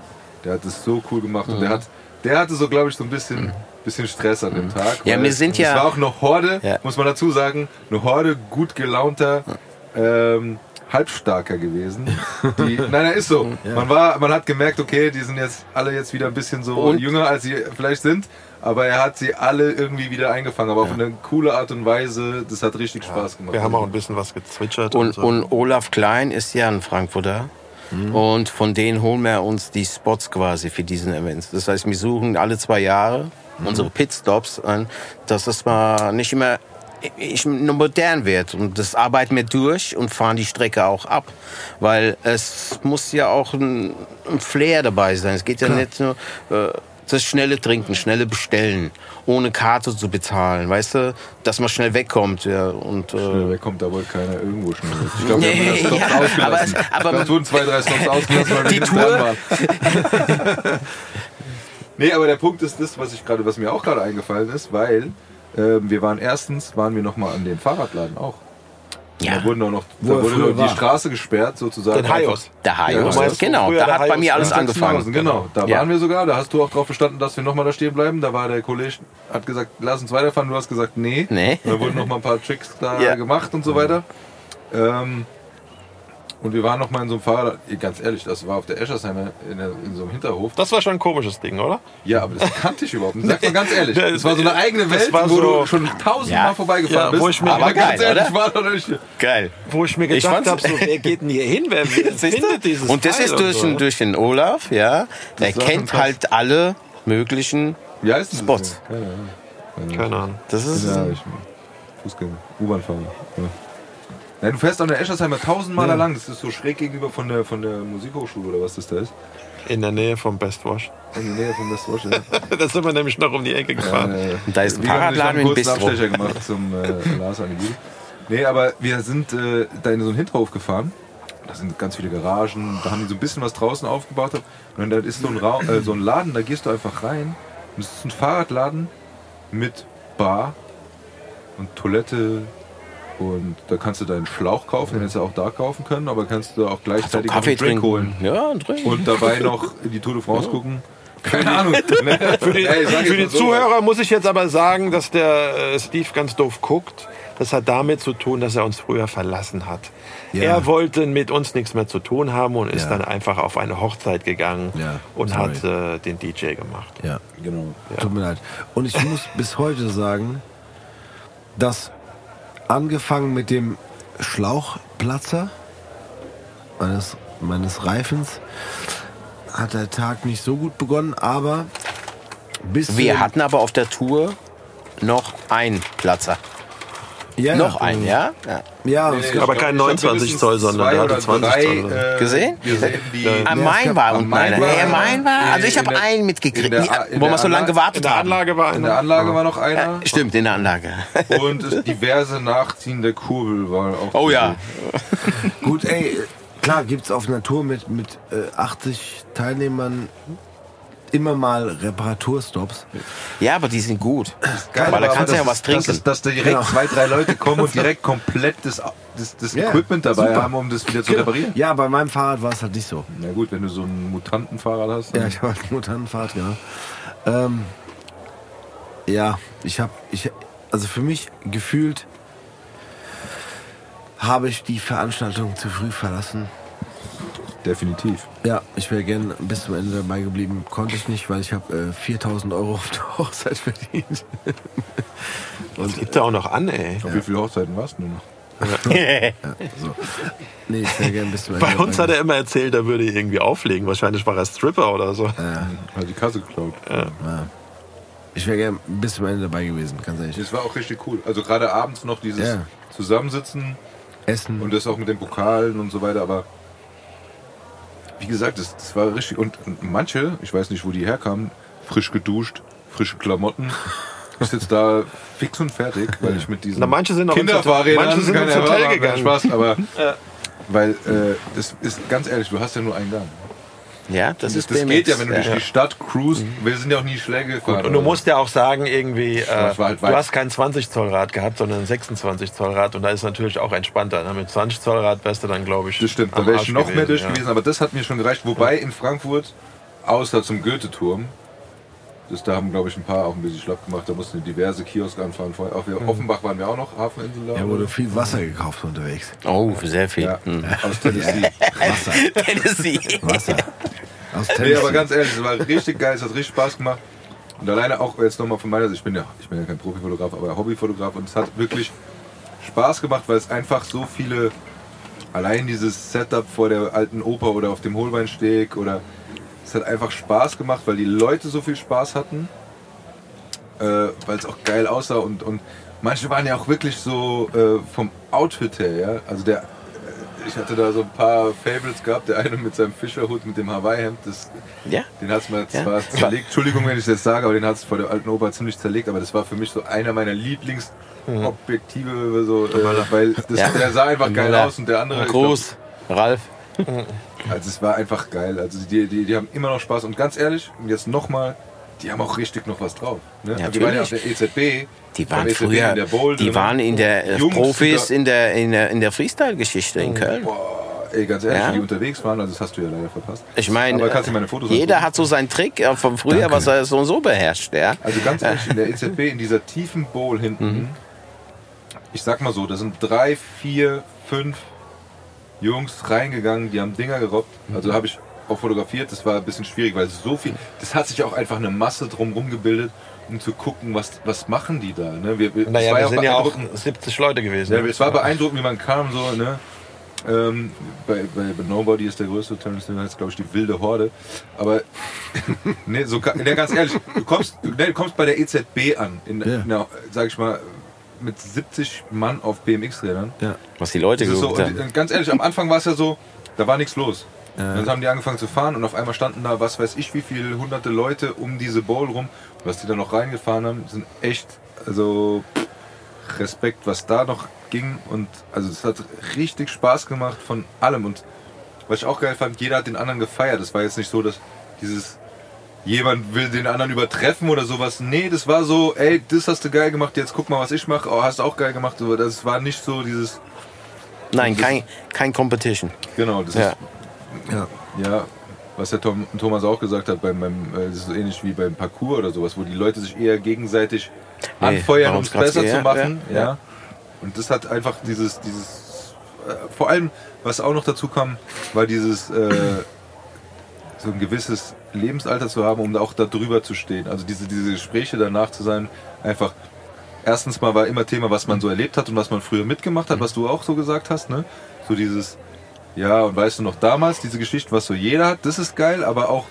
[SPEAKER 2] Der hat es so cool gemacht und der hat, der hatte so, glaube ich, so ein bisschen, bisschen Stress an dem Tag.
[SPEAKER 3] Mhm. Ja,
[SPEAKER 2] weil
[SPEAKER 3] wir sind ja-
[SPEAKER 2] Es war auch noch Horde,
[SPEAKER 3] Ja.
[SPEAKER 2] muss man dazu sagen, eine Horde gut gelaunter, ähm, halbstarker gewesen. Die, nein, nein, ist so. Man war, man hat gemerkt, okay, die sind jetzt alle jetzt wieder ein bisschen so
[SPEAKER 3] Und-
[SPEAKER 2] jünger, als sie vielleicht sind. Aber er hat sie alle irgendwie wieder eingefangen, aber auf eine coole Art und Weise. Das hat richtig Spaß gemacht.
[SPEAKER 4] Wir haben auch ein bisschen was gezwitschert.
[SPEAKER 3] Und,
[SPEAKER 4] so.
[SPEAKER 3] und Olaf Klein ist ja ein Frankfurter. Und von denen holen wir uns die Spots quasi für diesen Events. Das heißt, wir suchen alle zwei Jahre unsere Pitstops an, dass das mal nicht immer ich, modern wird. Und das arbeiten wir durch und fahren die Strecke auch ab. Weil es muss ja auch ein, ein Flair dabei sein. Es geht ja nicht nur äh, das schnelle Trinken, schnelle Bestellen, ohne Karte zu bezahlen. Weißt du, dass man schnell wegkommt. Ja, und, äh,
[SPEAKER 2] Schnell weg kommt da wohl keiner irgendwo schnell weg. Ich glaube, wir haben das Stops
[SPEAKER 3] ja,
[SPEAKER 2] ausgelassen.
[SPEAKER 3] aber aber
[SPEAKER 2] ich glaub, zwei, drei Stops ausgelassen, weil wir
[SPEAKER 3] Die
[SPEAKER 2] nicht
[SPEAKER 3] Tour-
[SPEAKER 2] waren. nee, aber der Punkt ist das, was, ich gerade, was mir auch gerade eingefallen ist, weil ähm, wir waren erstens, waren wir noch mal an dem Fahrradladen auch.
[SPEAKER 3] Ja.
[SPEAKER 2] Da wurden auch noch, da wurde noch die
[SPEAKER 1] war.
[SPEAKER 2] Straße gesperrt sozusagen.
[SPEAKER 4] Den Haios.
[SPEAKER 3] Der Haios,
[SPEAKER 2] Ja,
[SPEAKER 3] genau. Da hat bei
[SPEAKER 4] Haios
[SPEAKER 3] mir alles angefangen.
[SPEAKER 2] Genau, da
[SPEAKER 3] Ja.
[SPEAKER 2] waren wir sogar, da hast du auch drauf verstanden, dass wir nochmal da stehen bleiben. Da war der Kollege, hat gesagt, lass uns weiterfahren. Du hast gesagt, nee.
[SPEAKER 3] Nee.
[SPEAKER 2] Da wurden noch mal ein paar Tricks da
[SPEAKER 3] Ja.
[SPEAKER 2] gemacht und so weiter. Ähm, und wir waren noch mal in so einem Fahrrad, ganz ehrlich, das war auf der Eschersheimer in, der, in so einem Hinterhof.
[SPEAKER 4] Das war schon ein komisches Ding, oder?
[SPEAKER 2] Ja, aber das kannte ich überhaupt nicht. Sag mal ganz ehrlich, das war so eine eigene Welt,
[SPEAKER 4] war
[SPEAKER 2] wo
[SPEAKER 4] so-
[SPEAKER 2] du schon tausendmal
[SPEAKER 3] Ja.
[SPEAKER 2] vorbeigefahren
[SPEAKER 4] Ja,
[SPEAKER 2] bist.
[SPEAKER 4] wo ich mir-
[SPEAKER 2] aber
[SPEAKER 3] Aber
[SPEAKER 2] ganz
[SPEAKER 3] geil,
[SPEAKER 2] ehrlich,
[SPEAKER 3] oder?
[SPEAKER 2] war da nicht.
[SPEAKER 3] Geil.
[SPEAKER 4] Wo ich mir gedacht habe, so, wer geht denn hier hin? Wer, wer
[SPEAKER 3] Siehst du?
[SPEAKER 4] findet dieses
[SPEAKER 3] Und das
[SPEAKER 4] Teil
[SPEAKER 3] ist durch,
[SPEAKER 4] so?
[SPEAKER 3] den, durch den Olaf, ja. Der kennt halt alle möglichen
[SPEAKER 2] Wie heißt dieses
[SPEAKER 3] Spots.
[SPEAKER 2] Keine Ahnung.
[SPEAKER 4] Keine Ahnung.
[SPEAKER 3] Das ist
[SPEAKER 2] Ja, ich, Fußgänger, U-Bahn-Fahrer. Ja. Ja, du fährst an der Eschersheimer tausendmal
[SPEAKER 1] Ja.
[SPEAKER 2] lang. Das ist so schräg gegenüber von der, von der Musikhochschule oder was das da ist.
[SPEAKER 4] In der Nähe vom Best Wash.
[SPEAKER 2] In der Nähe von Westwash. Ja.
[SPEAKER 4] da sind wir nämlich noch um die Ecke gefahren.
[SPEAKER 2] Äh,
[SPEAKER 3] Und da ist ein Fahrradladen
[SPEAKER 2] kurzen
[SPEAKER 3] Bistro.
[SPEAKER 2] Abstecher gemacht zum äh, Lars Anegil. Nee, aber wir sind äh, da in so einen Hinterhof gefahren. Da sind ganz viele Garagen. Da haben die so ein bisschen was draußen aufgebaut. Und dann ist so ein, Raum, äh, so ein Laden, da gehst du einfach rein. Und es ist ein Fahrradladen mit Bar und Toilette. Und da kannst du deinen Schlauch kaufen, den hättest du auch da kaufen können, aber kannst du auch gleichzeitig noch
[SPEAKER 3] Kaffee
[SPEAKER 2] einen Drink
[SPEAKER 3] trinken.
[SPEAKER 2] holen.
[SPEAKER 3] Ja, ein Drink.
[SPEAKER 2] Und dabei noch die Tour de France gucken. Keine Ahnung.
[SPEAKER 4] Für die,
[SPEAKER 2] Ey,
[SPEAKER 4] für die
[SPEAKER 2] so.
[SPEAKER 4] Zuhörer muss ich jetzt aber sagen, dass der äh, Steve ganz doof guckt. Das hat damit zu tun, dass er uns früher verlassen hat.
[SPEAKER 1] Ja.
[SPEAKER 4] Er wollte mit uns nichts mehr zu tun haben und ist
[SPEAKER 1] Ja.
[SPEAKER 4] dann einfach auf eine Hochzeit gegangen
[SPEAKER 1] Ja,
[SPEAKER 4] und
[SPEAKER 1] sorry.
[SPEAKER 4] hat äh, den DJ gemacht.
[SPEAKER 1] Ja,
[SPEAKER 2] Genau.
[SPEAKER 1] tut mir leid. Und ich muss bis heute sagen, dass angefangen mit dem Schlauchplatzer meines, meines Reifens hat der Tag nicht so gut begonnen, aber bis
[SPEAKER 3] Wir hatten aber auf der Tour noch einen Platzer.
[SPEAKER 1] Ja,
[SPEAKER 3] Noch einen, ja? ja.
[SPEAKER 1] Ja, es gab-
[SPEAKER 4] Aber kein 29 Zoll, sondern der hatte 20 Zoll.
[SPEAKER 2] äh,
[SPEAKER 3] Gesehen?
[SPEAKER 1] Ja, ich hab-
[SPEAKER 3] war
[SPEAKER 2] am
[SPEAKER 3] unten
[SPEAKER 2] Main
[SPEAKER 3] einer.
[SPEAKER 2] war-
[SPEAKER 3] Ja. Also ich habe einen mitgekriegt, wo wir so lange gewartet
[SPEAKER 4] In der
[SPEAKER 3] haben.
[SPEAKER 4] Anlage war
[SPEAKER 2] in der
[SPEAKER 4] einer.
[SPEAKER 2] Anlage war noch einer.
[SPEAKER 3] Ja, stimmt, in der Anlage.
[SPEAKER 2] Und diverse Nachziehen der Kurbel war auch.
[SPEAKER 3] Oh ja.
[SPEAKER 1] Gut, ey, klar gibt's auf einer Tour mit, mit äh, 80 Teilnehmern immer mal Reparaturstops.
[SPEAKER 3] Ja, aber die sind gut.
[SPEAKER 2] Geil,
[SPEAKER 3] Weil da kannst du ja was trinken.
[SPEAKER 2] Dass, dass da direkt
[SPEAKER 1] Genau.
[SPEAKER 2] zwei, drei Leute kommen und direkt komplett das, das, das
[SPEAKER 1] Ja,
[SPEAKER 2] Equipment dabei
[SPEAKER 1] super.
[SPEAKER 2] haben, um das wieder zu reparieren.
[SPEAKER 1] Ja, bei meinem Fahrrad war es halt nicht so.
[SPEAKER 2] Na gut, wenn du so ein Mutantenfahrrad hast.
[SPEAKER 1] Ja, ich habe halt ein Mutantenfahrrad, genau. Ähm, ja, ich habe, ich, also für mich gefühlt habe ich die Veranstaltung zu früh verlassen.
[SPEAKER 2] Definitiv.
[SPEAKER 1] Ja, ich wäre gern bis zum Ende dabei geblieben. Konnte ich nicht, weil ich habe äh, 4000 Euro auf der Hochzeit verdient.
[SPEAKER 4] Das gibt er auch noch an, ey.
[SPEAKER 2] Auf wie viele Hochzeiten warst du noch?
[SPEAKER 1] So. Nee, ich wäre gern bis zum Ende
[SPEAKER 4] Bei uns
[SPEAKER 1] dabei
[SPEAKER 4] hat er immer erzählt, er würde irgendwie auflegen. Wahrscheinlich war er Stripper oder so.
[SPEAKER 2] Hat die Kasse geklaut.
[SPEAKER 1] Ich wäre gern bis zum Ende dabei gewesen, ganz ehrlich.
[SPEAKER 2] Das war auch richtig cool. Also gerade abends noch dieses
[SPEAKER 1] Ja.
[SPEAKER 2] Zusammensitzen
[SPEAKER 1] Essen.
[SPEAKER 2] und das auch mit den Pokalen und so weiter. Aber wie gesagt, das, das war richtig. Und, manche, ich weiß nicht, wo die herkamen, frisch geduscht, frische Klamotten. Ich sitze da fix und fertig, weil ich mit diesen
[SPEAKER 4] Na, manche sind
[SPEAKER 2] Kinderfahrrädern
[SPEAKER 4] manche sind ins Hotel gegangen.
[SPEAKER 2] Spaß, aber weil äh, das ist ganz ehrlich, du hast ja nur einen Gang.
[SPEAKER 3] Ja, das,
[SPEAKER 2] Das,
[SPEAKER 3] ist
[SPEAKER 2] das
[SPEAKER 3] BMX.
[SPEAKER 2] geht ja, wenn du durch die Stadt cruist. Wir sind ja auch nie Schläge gefahren.
[SPEAKER 4] Und du musst ja auch sagen, irgendwie, äh,
[SPEAKER 2] halt
[SPEAKER 4] du hast kein 20 Zoll Rad gehabt, sondern ein 26 Zoll Rad und da ist natürlich auch entspannter. Ne? Mit 20 Zoll Rad wärst du dann, glaube ich,
[SPEAKER 2] Das stimmt, da wäre ich noch mehr durch
[SPEAKER 4] ja.
[SPEAKER 2] gewesen, aber das hat mir schon gereicht. Wobei in Frankfurt, außer zum Goethe-Turm, das, da haben, glaube ich, ein paar auch ein bisschen schlapp gemacht. Da mussten wir diverse Kioske anfahren. Vorher- Auf Offenbach waren wir auch noch, Hafeninsel da.
[SPEAKER 1] ja, wurde viel Wasser gekauft unterwegs.
[SPEAKER 3] Oh, sehr viel.
[SPEAKER 2] ja,
[SPEAKER 3] Hm.
[SPEAKER 2] aus Tennessee.
[SPEAKER 1] Wasser.
[SPEAKER 3] Tennessee.
[SPEAKER 1] Wasser. Aus
[SPEAKER 2] nee,
[SPEAKER 1] Tennessee.
[SPEAKER 2] aber ganz ehrlich, es war richtig geil, es hat richtig Spaß gemacht. Und alleine auch jetzt nochmal von meiner Seite, ich bin ja, ich bin ja kein Profifotograf, aber Hobbyfotograf und es hat wirklich Spaß gemacht, weil es einfach so viele, allein dieses Setup vor der alten Oper oder auf dem Holbeinsteg oder es hat einfach Spaß gemacht, weil die Leute so viel Spaß hatten, äh, weil es auch geil aussah und, und manche waren ja auch wirklich so äh, vom Outfit her, ja, also der ich hatte da so ein paar Favorites gehabt. Der eine mit seinem Fischerhut, mit dem Hawaii-Hemd, das
[SPEAKER 3] Ja.
[SPEAKER 2] den hat es mir
[SPEAKER 3] Ja.
[SPEAKER 2] zwar zerlegt, Entschuldigung, wenn ich das sage, aber den hat es vor der alten Oper ziemlich zerlegt, aber das war für mich so einer meiner Lieblingsobjektive, so, äh, weil das,
[SPEAKER 3] Ja.
[SPEAKER 2] der sah einfach geil aus und der andere. ich
[SPEAKER 3] Gruß, Ralf.
[SPEAKER 2] Also es war einfach geil. Also die, die, die haben immer noch Spaß und ganz ehrlich, und jetzt nochmal, die haben auch richtig noch was drauf. Ne?
[SPEAKER 3] Ja,
[SPEAKER 2] Also wir waren ja auf der EZB.
[SPEAKER 3] Die waren
[SPEAKER 2] EZB
[SPEAKER 3] früher,
[SPEAKER 2] in der Bowl
[SPEAKER 3] die
[SPEAKER 2] drin.
[SPEAKER 3] waren in der äh,
[SPEAKER 2] Jungs
[SPEAKER 3] Profis in der, in der, in der Freestyle-Geschichte in Köln.
[SPEAKER 2] Boah, ey, ganz ehrlich,
[SPEAKER 3] Ja.
[SPEAKER 2] die unterwegs waren, also das hast du ja leider verpasst.
[SPEAKER 3] Ich meine,
[SPEAKER 2] Aber kannst du meine Fotos
[SPEAKER 3] jeder hat so seinen Trick äh, von früher, was er so und so beherrscht. Ja?
[SPEAKER 2] Also ganz ehrlich, in der EZB, in dieser tiefen Bowl hinten,
[SPEAKER 3] Mhm.
[SPEAKER 2] ich sag mal so, da sind drei, vier, fünf Jungs reingegangen, die haben Dinger gerobbt.
[SPEAKER 3] Mhm.
[SPEAKER 2] Also habe ich auch fotografiert, das war ein bisschen schwierig, weil so viel, das hat sich auch einfach eine Masse drumherum gebildet, um zu gucken, was, was machen die da. Ne? Wir, wir,
[SPEAKER 4] Naja, wir sind ja auch
[SPEAKER 2] beeindruckend.
[SPEAKER 4] 70 Leute gewesen.
[SPEAKER 2] Ja, es war beeindruckend, wie man kam, so, ne? Ähm, bei, bei, Nobody ist der größte Terrence Hill, heißt glaube ich die wilde Horde. Aber nee, so nee, ganz ehrlich, du kommst, nee, du kommst bei der EZB an, in,
[SPEAKER 1] Ja.
[SPEAKER 2] in der, sag ich mal, mit 70 Mann auf BMX-Rädern.
[SPEAKER 1] Ja.
[SPEAKER 3] Was die Leute
[SPEAKER 2] ist so,
[SPEAKER 3] haben.
[SPEAKER 2] ganz ehrlich, am Anfang war es ja so, da war nichts los. Dann haben die angefangen zu fahren und auf einmal standen da, was weiß ich, wie viele hunderte Leute um diese Bowl rum. Und Was die da noch reingefahren haben, sind echt, also Respekt, was da noch ging. Und also es hat richtig Spaß gemacht von allem. Und was ich auch geil fand, jeder hat den anderen gefeiert. Es war jetzt nicht so, dass dieses jemand will den anderen übertreffen oder sowas. Nee, das war so, ey, das hast du geil gemacht, jetzt guck mal, was ich mache. Oh, hast du auch geil gemacht. Das war nicht so dieses,
[SPEAKER 3] Nein, kein, kein Competition.
[SPEAKER 2] genau, das
[SPEAKER 3] Ja.
[SPEAKER 2] ist Ja, was der Tom, Thomas auch gesagt hat, beim, beim, äh, das ist so ähnlich wie beim Parcours oder sowas, wo die Leute sich eher gegenseitig
[SPEAKER 3] Nee,
[SPEAKER 2] anfeuern, um es besser
[SPEAKER 3] ja,
[SPEAKER 2] zu machen.
[SPEAKER 3] ja,
[SPEAKER 2] Ja,
[SPEAKER 3] ja.
[SPEAKER 2] Und das hat einfach dieses, dieses äh, vor allem, was auch noch dazu kam, war dieses äh, so ein gewisses Lebensalter zu haben, um auch da drüber zu stehen. Also diese, diese Gespräche danach zu sein, einfach erstens mal war immer Thema, was man so erlebt hat und was man früher mitgemacht hat, was du auch so gesagt hast, ne? So dieses, ja, und weißt du noch damals, diese Geschichte, was so jeder hat, das ist geil, aber auch,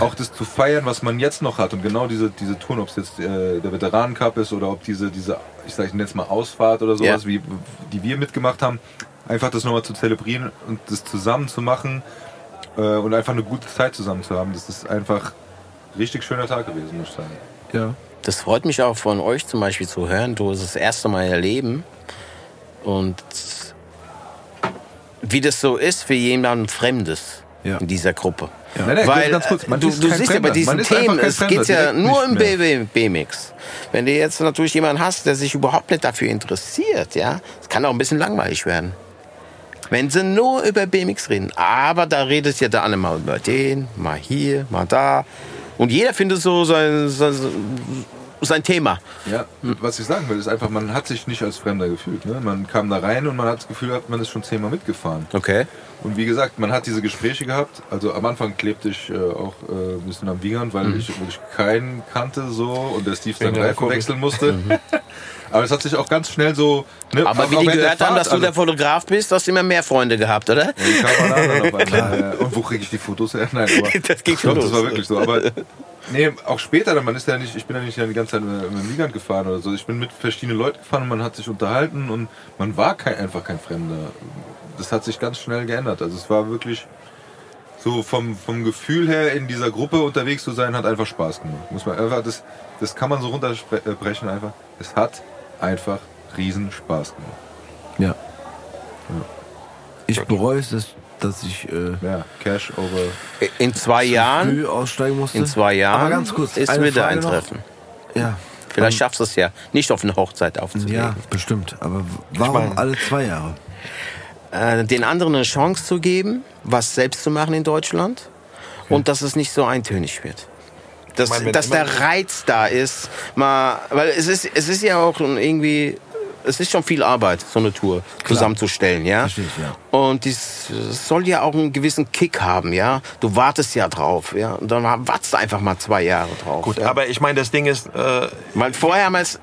[SPEAKER 2] auch das zu feiern, was man jetzt noch hat. Und genau diese, diese Touren, ob es jetzt äh, der Veteranencup ist oder ob diese, diese ich sag ich nenne es mal Ausfahrt oder sowas,
[SPEAKER 3] Ja.
[SPEAKER 2] wie, die wir mitgemacht haben, einfach das nochmal zu zelebrieren und das zusammen zu machen äh, und einfach eine gute Zeit zusammen zu haben, das ist einfach ein richtig schöner Tag gewesen, muss ich sagen.
[SPEAKER 1] Ja.
[SPEAKER 3] Das freut mich auch von euch zum Beispiel zu hören. Du es das erste Mal erleben. Und wie das so ist für jemanden Fremdes
[SPEAKER 1] Ja.
[SPEAKER 3] in dieser Gruppe.
[SPEAKER 2] Nein, nein,
[SPEAKER 3] Weil
[SPEAKER 2] ganz kurz, man
[SPEAKER 3] du,
[SPEAKER 2] ist
[SPEAKER 3] du siehst ja bei diesen Themen, es geht ja nur im BMX. Wenn du jetzt natürlich jemanden hast, der sich überhaupt nicht dafür interessiert, ja, es kann auch ein bisschen langweilig werden. Wenn sie nur über BMX reden. Aber da redet ja der andere mal über den, mal hier, mal da. Und jeder findet so sein, sein, sein Thema.
[SPEAKER 2] Ja, was ich sagen will, ist einfach, man hat sich nicht als Fremder gefühlt. Ne? Man kam da rein und man hat das Gefühl gehabt, man ist schon zehnmal mitgefahren.
[SPEAKER 3] Okay.
[SPEAKER 2] Und wie gesagt, man hat diese Gespräche gehabt. Also am Anfang klebte ich äh, auch äh, ein bisschen am Wiegand, weil ich wirklich keinen kannte so und der Steve seinen
[SPEAKER 4] der
[SPEAKER 2] Reifen wechseln musste. Aber es hat sich auch ganz schnell so. Ne,
[SPEAKER 3] Aber wie die gehört haben, dass du
[SPEAKER 2] also-
[SPEAKER 3] der Fotograf bist, hast du immer mehr Freunde gehabt, oder?
[SPEAKER 2] Ja, Und wo kriege ich die Fotos her? Nein, aber
[SPEAKER 3] Das ging schon
[SPEAKER 2] das war wirklich so. Aber nee, auch später, man ist ja nicht, ich bin ja nicht die ganze Zeit mit dem Wiegand gefahren oder so. Ich bin mit verschiedenen Leuten gefahren und man hat sich unterhalten und man war kein, einfach kein Fremder. Das hat sich ganz schnell geändert. Also es war wirklich so vom, vom Gefühl her in dieser Gruppe unterwegs zu sein, hat einfach Spaß gemacht. Muss man einfach, das, das kann man so runterbrechen einfach. Es hat einfach riesen Spaß gemacht.
[SPEAKER 1] Ja. Ich bereue es, dass, dass ich äh,
[SPEAKER 2] Ja, Cash over.
[SPEAKER 3] In zwei Jahren,
[SPEAKER 1] früh aussteigen musste.
[SPEAKER 3] in zwei Jahren
[SPEAKER 1] Aber ganz kurz,
[SPEAKER 3] ist
[SPEAKER 1] eine
[SPEAKER 3] wieder
[SPEAKER 1] Frage
[SPEAKER 3] ein
[SPEAKER 1] noch.
[SPEAKER 3] Treffen.
[SPEAKER 1] Ja.
[SPEAKER 3] Vielleicht schaffst du es ja, nicht auf eine Hochzeit aufzulegen.
[SPEAKER 1] Ja, bestimmt. Aber warum
[SPEAKER 4] meine-
[SPEAKER 1] alle zwei Jahre?
[SPEAKER 3] Äh, den anderen eine Chance zu geben, was selbst zu machen in Deutschland und dass es nicht so eintönig wird. Dass,
[SPEAKER 4] meine,
[SPEAKER 3] dass der Reiz da ist, mal, weil es ist, es ist ja auch irgendwie, es ist schon viel Arbeit, so eine Tour zusammenzustellen, ja.
[SPEAKER 1] Verstehe ich, ja.
[SPEAKER 3] Und dies es soll ja auch einen gewissen Kick haben, ja. Du wartest ja drauf, ja. Und dann wartest du einfach mal zwei Jahre drauf.
[SPEAKER 4] Gut,
[SPEAKER 3] ja.
[SPEAKER 4] aber ich meine, das Ding ist, äh,
[SPEAKER 3] Weil vorher haben wir es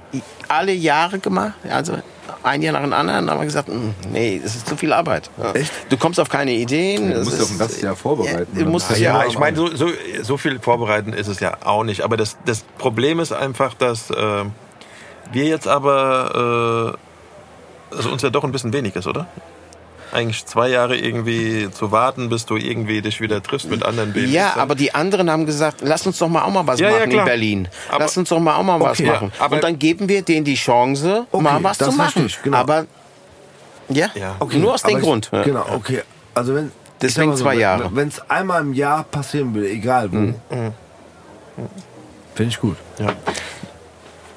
[SPEAKER 3] alle Jahre gemacht, also ein Jahr nach dem anderen, haben wir gesagt, "Mm, nee, das ist zu viel Arbeit. Ja.
[SPEAKER 1] Echt?
[SPEAKER 3] Du kommst auf keine Ideen.
[SPEAKER 2] Du musst ja
[SPEAKER 3] ist-
[SPEAKER 2] auch ein ganzes Jahr vorbereiten.
[SPEAKER 3] Ja, du musst
[SPEAKER 2] ja,
[SPEAKER 4] ja, ich meine, so, so, so viel vorbereiten ist es ja auch nicht. Aber das, das Problem ist einfach, dass äh, wir jetzt aber, äh, also uns ja doch ein bisschen wenig ist, oder? Eigentlich zwei Jahre irgendwie zu warten, bis du irgendwie dich wieder triffst mit anderen Babys.
[SPEAKER 3] Ja, aber die anderen haben gesagt, lass uns doch mal auch mal was
[SPEAKER 4] Ja, ja,
[SPEAKER 3] machen in
[SPEAKER 4] klar.
[SPEAKER 3] Berlin.
[SPEAKER 4] Aber-
[SPEAKER 3] lass uns doch mal auch mal was
[SPEAKER 4] Okay,
[SPEAKER 3] machen.
[SPEAKER 4] aber-
[SPEAKER 3] Und dann geben wir denen die Chance,
[SPEAKER 1] Okay,
[SPEAKER 3] mal was
[SPEAKER 1] das
[SPEAKER 3] zu machen.
[SPEAKER 1] ich, genau.
[SPEAKER 3] Aber ja,
[SPEAKER 4] Ja.
[SPEAKER 3] nur aus dem
[SPEAKER 1] ich-
[SPEAKER 3] Grund. Ja.
[SPEAKER 1] Genau, okay. Also wenn
[SPEAKER 3] Deswegen
[SPEAKER 1] mal
[SPEAKER 3] zwei Jahre.
[SPEAKER 1] Wenn es einmal im Jahr passieren würde, egal wo,
[SPEAKER 3] Mhm.
[SPEAKER 1] finde ich gut.
[SPEAKER 4] Ja.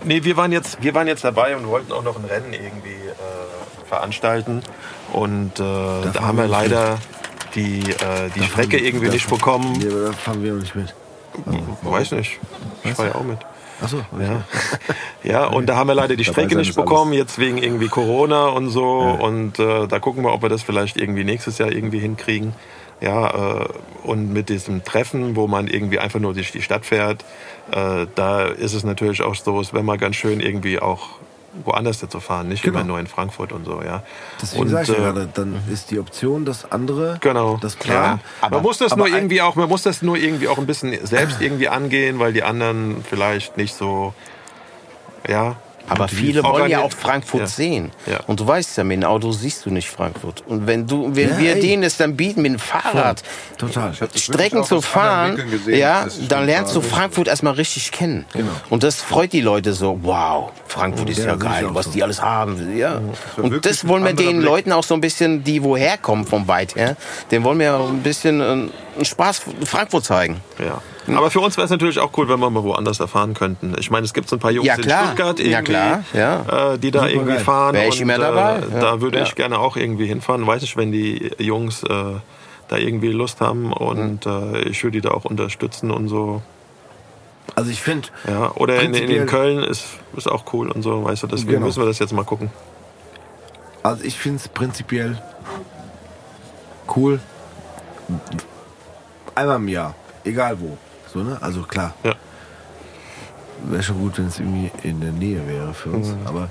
[SPEAKER 4] Nee, wir waren, jetzt, wir waren jetzt dabei und wollten auch noch ein Rennen irgendwie äh, veranstalten. Und äh, da haben wir
[SPEAKER 1] wir
[SPEAKER 4] leider die, äh, die Strecke irgendwie nicht bekommen.
[SPEAKER 1] Nee, aber da fahren wir nicht mit.
[SPEAKER 4] Weiß nicht. Ich war ja auch mit.
[SPEAKER 1] Achso,
[SPEAKER 4] Ja. ja, und da haben wir leider die Strecke nicht
[SPEAKER 2] ist alles.
[SPEAKER 4] bekommen, jetzt wegen irgendwie Corona und so. Und äh, da gucken wir, ob wir das vielleicht irgendwie nächstes Jahr irgendwie hinkriegen. Ja, äh, und mit diesem Treffen, wo man irgendwie einfach nur durch die Stadt fährt, äh, da ist es natürlich auch so, es wäre mal ganz schön irgendwie auch woanders zu fahren, nicht
[SPEAKER 1] Genau.
[SPEAKER 4] immer nur in Frankfurt und so, ja.
[SPEAKER 1] Deswegen
[SPEAKER 4] und,
[SPEAKER 1] sage ich ja
[SPEAKER 4] äh,
[SPEAKER 1] gerade, dann ist die Option das andere,
[SPEAKER 4] Genau.
[SPEAKER 1] das Plan.
[SPEAKER 4] man muss das
[SPEAKER 1] aber
[SPEAKER 4] nur irgendwie auch, man muss das nur irgendwie auch ein bisschen selbst irgendwie angehen, weil die anderen vielleicht nicht so, ja.
[SPEAKER 3] Aber viele wollen ja auch Frankfurt
[SPEAKER 4] Ja.
[SPEAKER 3] sehen.
[SPEAKER 4] Ja.
[SPEAKER 3] Und du weißt ja, mit dem Auto siehst du nicht Frankfurt. Und wenn du, wenn
[SPEAKER 1] Ja,
[SPEAKER 3] wir
[SPEAKER 1] ey.
[SPEAKER 3] denen es dann bieten, mit dem Fahrrad
[SPEAKER 1] Total.
[SPEAKER 2] Hab das
[SPEAKER 3] Strecken zu fahren,
[SPEAKER 2] gesehen,
[SPEAKER 3] ja, dann lernst du. Frankfurt erstmal richtig kennen. Und das freut die Leute so, wow, Frankfurt ist
[SPEAKER 1] Ja, das
[SPEAKER 3] geil, was
[SPEAKER 1] so.
[SPEAKER 3] die alles haben. Ja.
[SPEAKER 2] war
[SPEAKER 3] Und das wollen wir den
[SPEAKER 2] Blick.
[SPEAKER 3] Leuten auch so ein bisschen, die woher kommen vom weit her, den wollen wir ein bisschen äh, einen Spaß Frankfurt zeigen.
[SPEAKER 4] Ja. Aber für uns wäre es natürlich auch cool, wenn wir mal woanders erfahren könnten. Ich meine, es gibt so ein paar Jungs
[SPEAKER 3] Ja,
[SPEAKER 4] in. Stuttgart
[SPEAKER 3] Ja,
[SPEAKER 4] irgendwie,
[SPEAKER 3] klar, ja.
[SPEAKER 4] Äh, die da irgendwie
[SPEAKER 1] geil.
[SPEAKER 4] fahren.
[SPEAKER 3] Wär ich immer
[SPEAKER 4] und,
[SPEAKER 3] dabei,
[SPEAKER 4] Äh,
[SPEAKER 3] ja.
[SPEAKER 4] Da würde
[SPEAKER 3] Ja.
[SPEAKER 4] ich gerne auch irgendwie hinfahren. Weiß nicht, wenn die Jungs äh, da irgendwie Lust haben und
[SPEAKER 3] Mhm.
[SPEAKER 4] äh, ich würde die da auch unterstützen und so.
[SPEAKER 1] Also ich finde,
[SPEAKER 4] Ja. Oder in, in, in Köln ist, ist auch cool und so, weißt du. Deswegen
[SPEAKER 1] Genau.
[SPEAKER 4] müssen wir das jetzt mal gucken.
[SPEAKER 1] also ich finde es prinzipiell cool. Einmal im Jahr, egal wo. So, ne? Also klar.
[SPEAKER 4] Ja.
[SPEAKER 1] Wäre schon gut, wenn es irgendwie in der Nähe wäre für uns.
[SPEAKER 4] Mhm.
[SPEAKER 1] Aber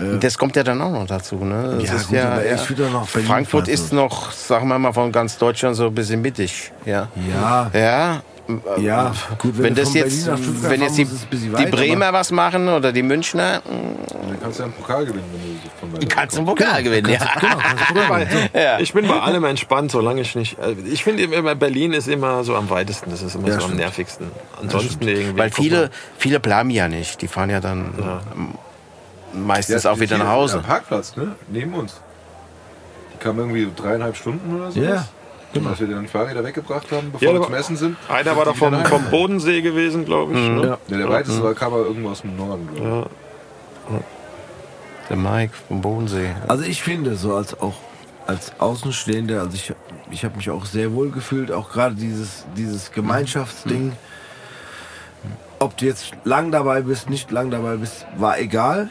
[SPEAKER 1] äh,
[SPEAKER 3] Das kommt ja dann auch noch dazu. Ne? Das
[SPEAKER 1] Ja,
[SPEAKER 3] ist
[SPEAKER 1] gut,
[SPEAKER 3] ja,
[SPEAKER 1] aber
[SPEAKER 3] ja.
[SPEAKER 1] ich nach Berlin
[SPEAKER 3] Frankfurt
[SPEAKER 1] fahren,
[SPEAKER 3] ist
[SPEAKER 1] so.
[SPEAKER 3] noch, sagen wir mal, von ganz Deutschland so ein bisschen mittig. Ja.
[SPEAKER 1] ja,
[SPEAKER 3] Ja.
[SPEAKER 1] Ja, gut,
[SPEAKER 3] Wenn,
[SPEAKER 1] du
[SPEAKER 3] das jetzt,
[SPEAKER 1] Berlin
[SPEAKER 3] wenn jetzt die, die Bremer was machen oder die Münchner,
[SPEAKER 2] Dann kannst du ja einen Pokal gewinnen, wenn du von weiter
[SPEAKER 3] kannst du einen Pokal gewinnen. Ja.
[SPEAKER 4] Ich bin bei allem entspannt, solange ich nicht. äh, Ich finde immer, Berlin ist immer so am weitesten. Das ist immer
[SPEAKER 1] Ja,
[SPEAKER 4] so am
[SPEAKER 1] stimmt.
[SPEAKER 4] nervigsten. Ansonsten irgendwie.
[SPEAKER 3] Weil viele, viele bleiben ja nicht. Die fahren ja dann meistens
[SPEAKER 2] Ja,
[SPEAKER 3] auch wieder nach Hause.
[SPEAKER 2] Am Parkplatz, ne? Neben uns. Die kamen irgendwie dreieinhalb Stunden oder so.
[SPEAKER 1] Ja,
[SPEAKER 2] Genau. Als wir dann die Fahrräder weggebracht haben, bevor
[SPEAKER 4] Ja,
[SPEAKER 2] wir zum Essen sind.
[SPEAKER 4] Einer war da
[SPEAKER 2] Die
[SPEAKER 4] vom, vom. Bodensee gewesen, glaube ich. Ne?
[SPEAKER 1] Ja.
[SPEAKER 2] Ja, der weiteste war, kam aber irgendwo aus dem Norden, glaube ich.
[SPEAKER 3] Der Mike vom Bodensee.
[SPEAKER 1] Also ich finde, so als auch als Außenstehender, also ich, ich habe mich auch sehr wohl gefühlt, auch gerade dieses, dieses Gemeinschaftsding. Ob du jetzt lang dabei bist, nicht lang dabei bist, war egal.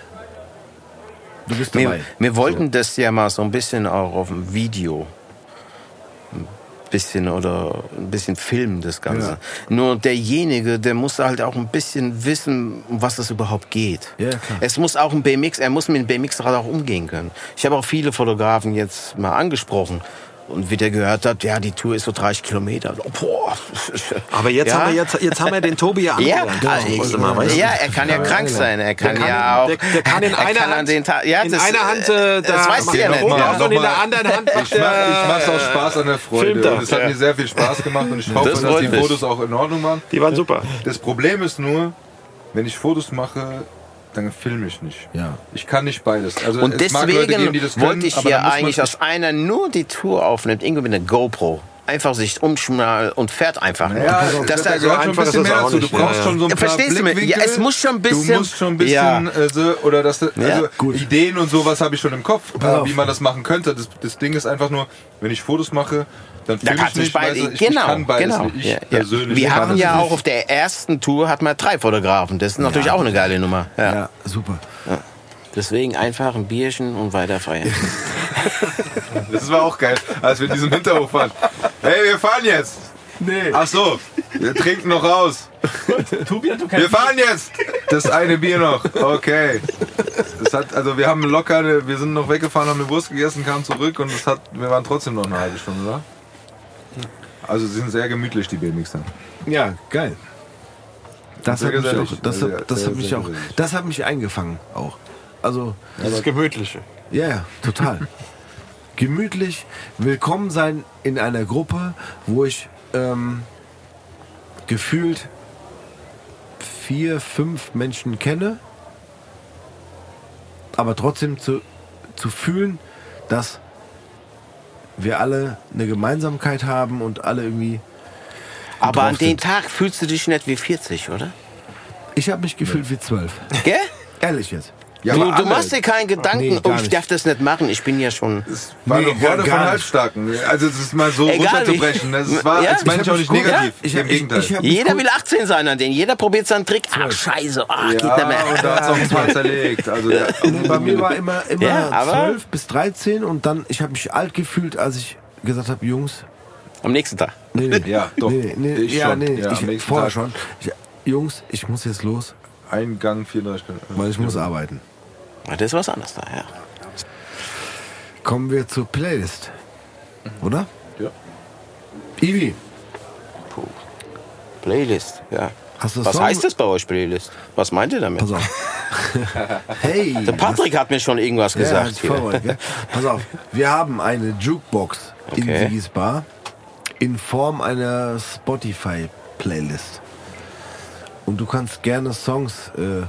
[SPEAKER 1] Du bist dabei.
[SPEAKER 3] Wir, wir wollten das ja mal so ein bisschen auch auf dem Video. Bisschen oder ein bisschen filmen, das Ganze.
[SPEAKER 1] Ja.
[SPEAKER 3] Nur derjenige, der muss halt auch ein bisschen wissen, um was es überhaupt geht.
[SPEAKER 1] Ja, klar.
[SPEAKER 3] Es muss auch ein BMX, er muss mit dem BMX-Rad auch umgehen können. Ich habe auch viele Fotografen jetzt mal angesprochen. Und wie der gehört hat, ja, die Tour ist so 30 Kilometer. Oh, boah.
[SPEAKER 4] Aber jetzt,
[SPEAKER 3] Ja.
[SPEAKER 4] haben wir, jetzt, jetzt haben wir den Tobi ja
[SPEAKER 3] Ja, also,
[SPEAKER 4] mal, weißt du?
[SPEAKER 3] ja, er kann ja krank sein. Er kann,
[SPEAKER 4] kann-
[SPEAKER 3] ja auch.
[SPEAKER 4] der- der kann in
[SPEAKER 3] er
[SPEAKER 4] einer
[SPEAKER 3] kann an
[SPEAKER 4] Hand-
[SPEAKER 3] den Tag. Ja,
[SPEAKER 4] in
[SPEAKER 3] das,
[SPEAKER 4] einer Hand, äh,
[SPEAKER 3] das
[SPEAKER 4] da
[SPEAKER 3] weißt du ja
[SPEAKER 4] macht
[SPEAKER 3] nicht.
[SPEAKER 4] er
[SPEAKER 3] Ja.
[SPEAKER 4] Fotos und in der anderen Hand macht
[SPEAKER 2] Ich, mach, ich mach's aus
[SPEAKER 4] er.
[SPEAKER 2] Spaß an der Freude. Und es hat
[SPEAKER 3] Ja.
[SPEAKER 2] mir sehr viel Spaß gemacht und ich hoffe,
[SPEAKER 3] Das
[SPEAKER 2] dass die. Fotos auch in Ordnung waren.
[SPEAKER 4] Die waren super.
[SPEAKER 2] Das Problem ist nur, wenn ich Fotos mache, dann filme ich nicht.
[SPEAKER 1] Ja.
[SPEAKER 2] Ich kann nicht beides. Also
[SPEAKER 3] Und deswegen
[SPEAKER 2] geben, das können,
[SPEAKER 3] wollte ich hier eigentlich, dass einer nur die Tour aufnimmt, irgendwie mit einer GoPro. Einfach sich umschnallt und fährt einfach.
[SPEAKER 2] Ja,
[SPEAKER 3] dass
[SPEAKER 2] da
[SPEAKER 3] er so
[SPEAKER 2] gehört schon ein
[SPEAKER 4] ist das
[SPEAKER 2] mehr dazu. Du brauchst
[SPEAKER 4] ja,
[SPEAKER 2] schon so ein
[SPEAKER 3] Ja,
[SPEAKER 2] paar
[SPEAKER 3] verstehst du mich?
[SPEAKER 2] Blickwinkel.
[SPEAKER 3] Ja, es muss schon ein bisschen-
[SPEAKER 2] Du musst schon ein bisschen,
[SPEAKER 3] Ja.
[SPEAKER 2] äh, so, oder das, also. Ideen und sowas habe ich schon im Kopf, wie man das machen könnte. Das, das Ding ist einfach nur, wenn ich Fotos mache, dann
[SPEAKER 3] Da kannst du
[SPEAKER 2] nicht,
[SPEAKER 3] beide,
[SPEAKER 2] weißt du, ich,
[SPEAKER 3] genau,
[SPEAKER 2] ich kann beides
[SPEAKER 3] genau.
[SPEAKER 2] nicht. Ich
[SPEAKER 3] Ja, ja.
[SPEAKER 2] persönlich
[SPEAKER 3] Wir
[SPEAKER 2] kann
[SPEAKER 3] haben
[SPEAKER 2] das
[SPEAKER 3] ja
[SPEAKER 2] nicht.
[SPEAKER 3] auch auf der ersten Tour hat man drei Fotografen. Das ist natürlich auch eine geile Nummer. Ja.
[SPEAKER 1] Ja, super.
[SPEAKER 3] Deswegen einfach ein Bierchen und weiter feiern.
[SPEAKER 2] Das war auch geil, als wir in diesem Hinterhof fahren. Hey, wir fahren jetzt! Nee. Ach so, wir trinken noch raus. Wir fahren jetzt! Das eine Bier noch. Okay. Das hat, also wir haben locker, wir sind noch weggefahren, haben eine Wurst gegessen, kamen zurück und es hat, wir waren trotzdem noch eine halbe Stunde da. Also sie sind sehr gemütlich, die BMX dann.
[SPEAKER 1] Ja, geil. Das
[SPEAKER 2] Sehr
[SPEAKER 1] hat mich auch, das, hat, das
[SPEAKER 2] sehr,
[SPEAKER 1] hat mich
[SPEAKER 2] sehr
[SPEAKER 1] auch,
[SPEAKER 2] gesellig.
[SPEAKER 1] das hat mich eingefangen auch. Also,
[SPEAKER 4] Das ist Gemütliche.
[SPEAKER 1] ja, ja, total. Gemütlich, willkommen sein in einer Gruppe, wo ich ähm, gefühlt vier, fünf Menschen kenne, aber trotzdem zu, zu fühlen, dass wir alle eine Gemeinsamkeit haben und alle irgendwie.
[SPEAKER 3] Aber an dem
[SPEAKER 1] sind.
[SPEAKER 3] Tag fühlst du dich nicht wie 40, oder?
[SPEAKER 1] Ich habe mich gefühlt wie zwölf.
[SPEAKER 3] Gell?
[SPEAKER 1] Ehrlich jetzt.
[SPEAKER 2] Ja,
[SPEAKER 3] du, du machst dir keinen Gedanken,
[SPEAKER 1] Nee,
[SPEAKER 3] oh, ich darf das nicht machen, ich bin ja schon.
[SPEAKER 2] Es war
[SPEAKER 1] Nee, gar
[SPEAKER 2] von. Halbstarken. Also es ist mal so
[SPEAKER 3] Egal
[SPEAKER 2] runterzubrechen. Das war,
[SPEAKER 3] Ja,
[SPEAKER 2] das meine ich auch nicht
[SPEAKER 1] gut-
[SPEAKER 2] negativ.
[SPEAKER 1] Ja, ich
[SPEAKER 2] Im
[SPEAKER 1] ich-
[SPEAKER 2] Gegenteil.
[SPEAKER 1] ich mich
[SPEAKER 3] Jeder will 18 sein an den. Jeder probiert seinen Trick. Ach, scheiße. Ach, geht
[SPEAKER 2] ja,
[SPEAKER 3] nicht mehr.
[SPEAKER 2] und da hat es auch ein paar zerlegt. Also, ja.
[SPEAKER 1] Bei mir war immer, immer
[SPEAKER 3] Ja, aber-
[SPEAKER 1] 12 bis 13 und dann, ich habe mich alt gefühlt, als ich gesagt habe, Jungs,
[SPEAKER 3] Am nächsten Tag.
[SPEAKER 1] nee, nee,
[SPEAKER 2] Ja, doch.
[SPEAKER 1] nee, nee,
[SPEAKER 2] Ich
[SPEAKER 1] ja,
[SPEAKER 2] schon.
[SPEAKER 1] nee,
[SPEAKER 2] Ja, am
[SPEAKER 1] ich,
[SPEAKER 2] nächsten
[SPEAKER 1] vorher
[SPEAKER 2] Tag.
[SPEAKER 1] schon. Ich, Jungs, ich muss jetzt los,
[SPEAKER 2] Ein Gang 34 Stunden.
[SPEAKER 1] weil ich muss arbeiten.
[SPEAKER 3] Ja, Das ist was anderes da, ja.
[SPEAKER 1] Kommen wir zur Playlist. Oder?
[SPEAKER 2] Ja.
[SPEAKER 1] Ivi,
[SPEAKER 3] Playlist, ja.
[SPEAKER 1] hast du
[SPEAKER 3] Was
[SPEAKER 1] Song?
[SPEAKER 3] heißt das bei euch Playlist? Was meint ihr damit?
[SPEAKER 1] Pass auf. hey.
[SPEAKER 3] Der Patrick hat mir schon irgendwas
[SPEAKER 1] Ja,
[SPEAKER 3] gesagt.
[SPEAKER 1] vorbereitet, gell? Pass auf, wir haben eine Jukebox in
[SPEAKER 3] Okay.
[SPEAKER 1] Sigis Bar in Form einer Spotify-Playlist. Und du kannst gerne Songs äh,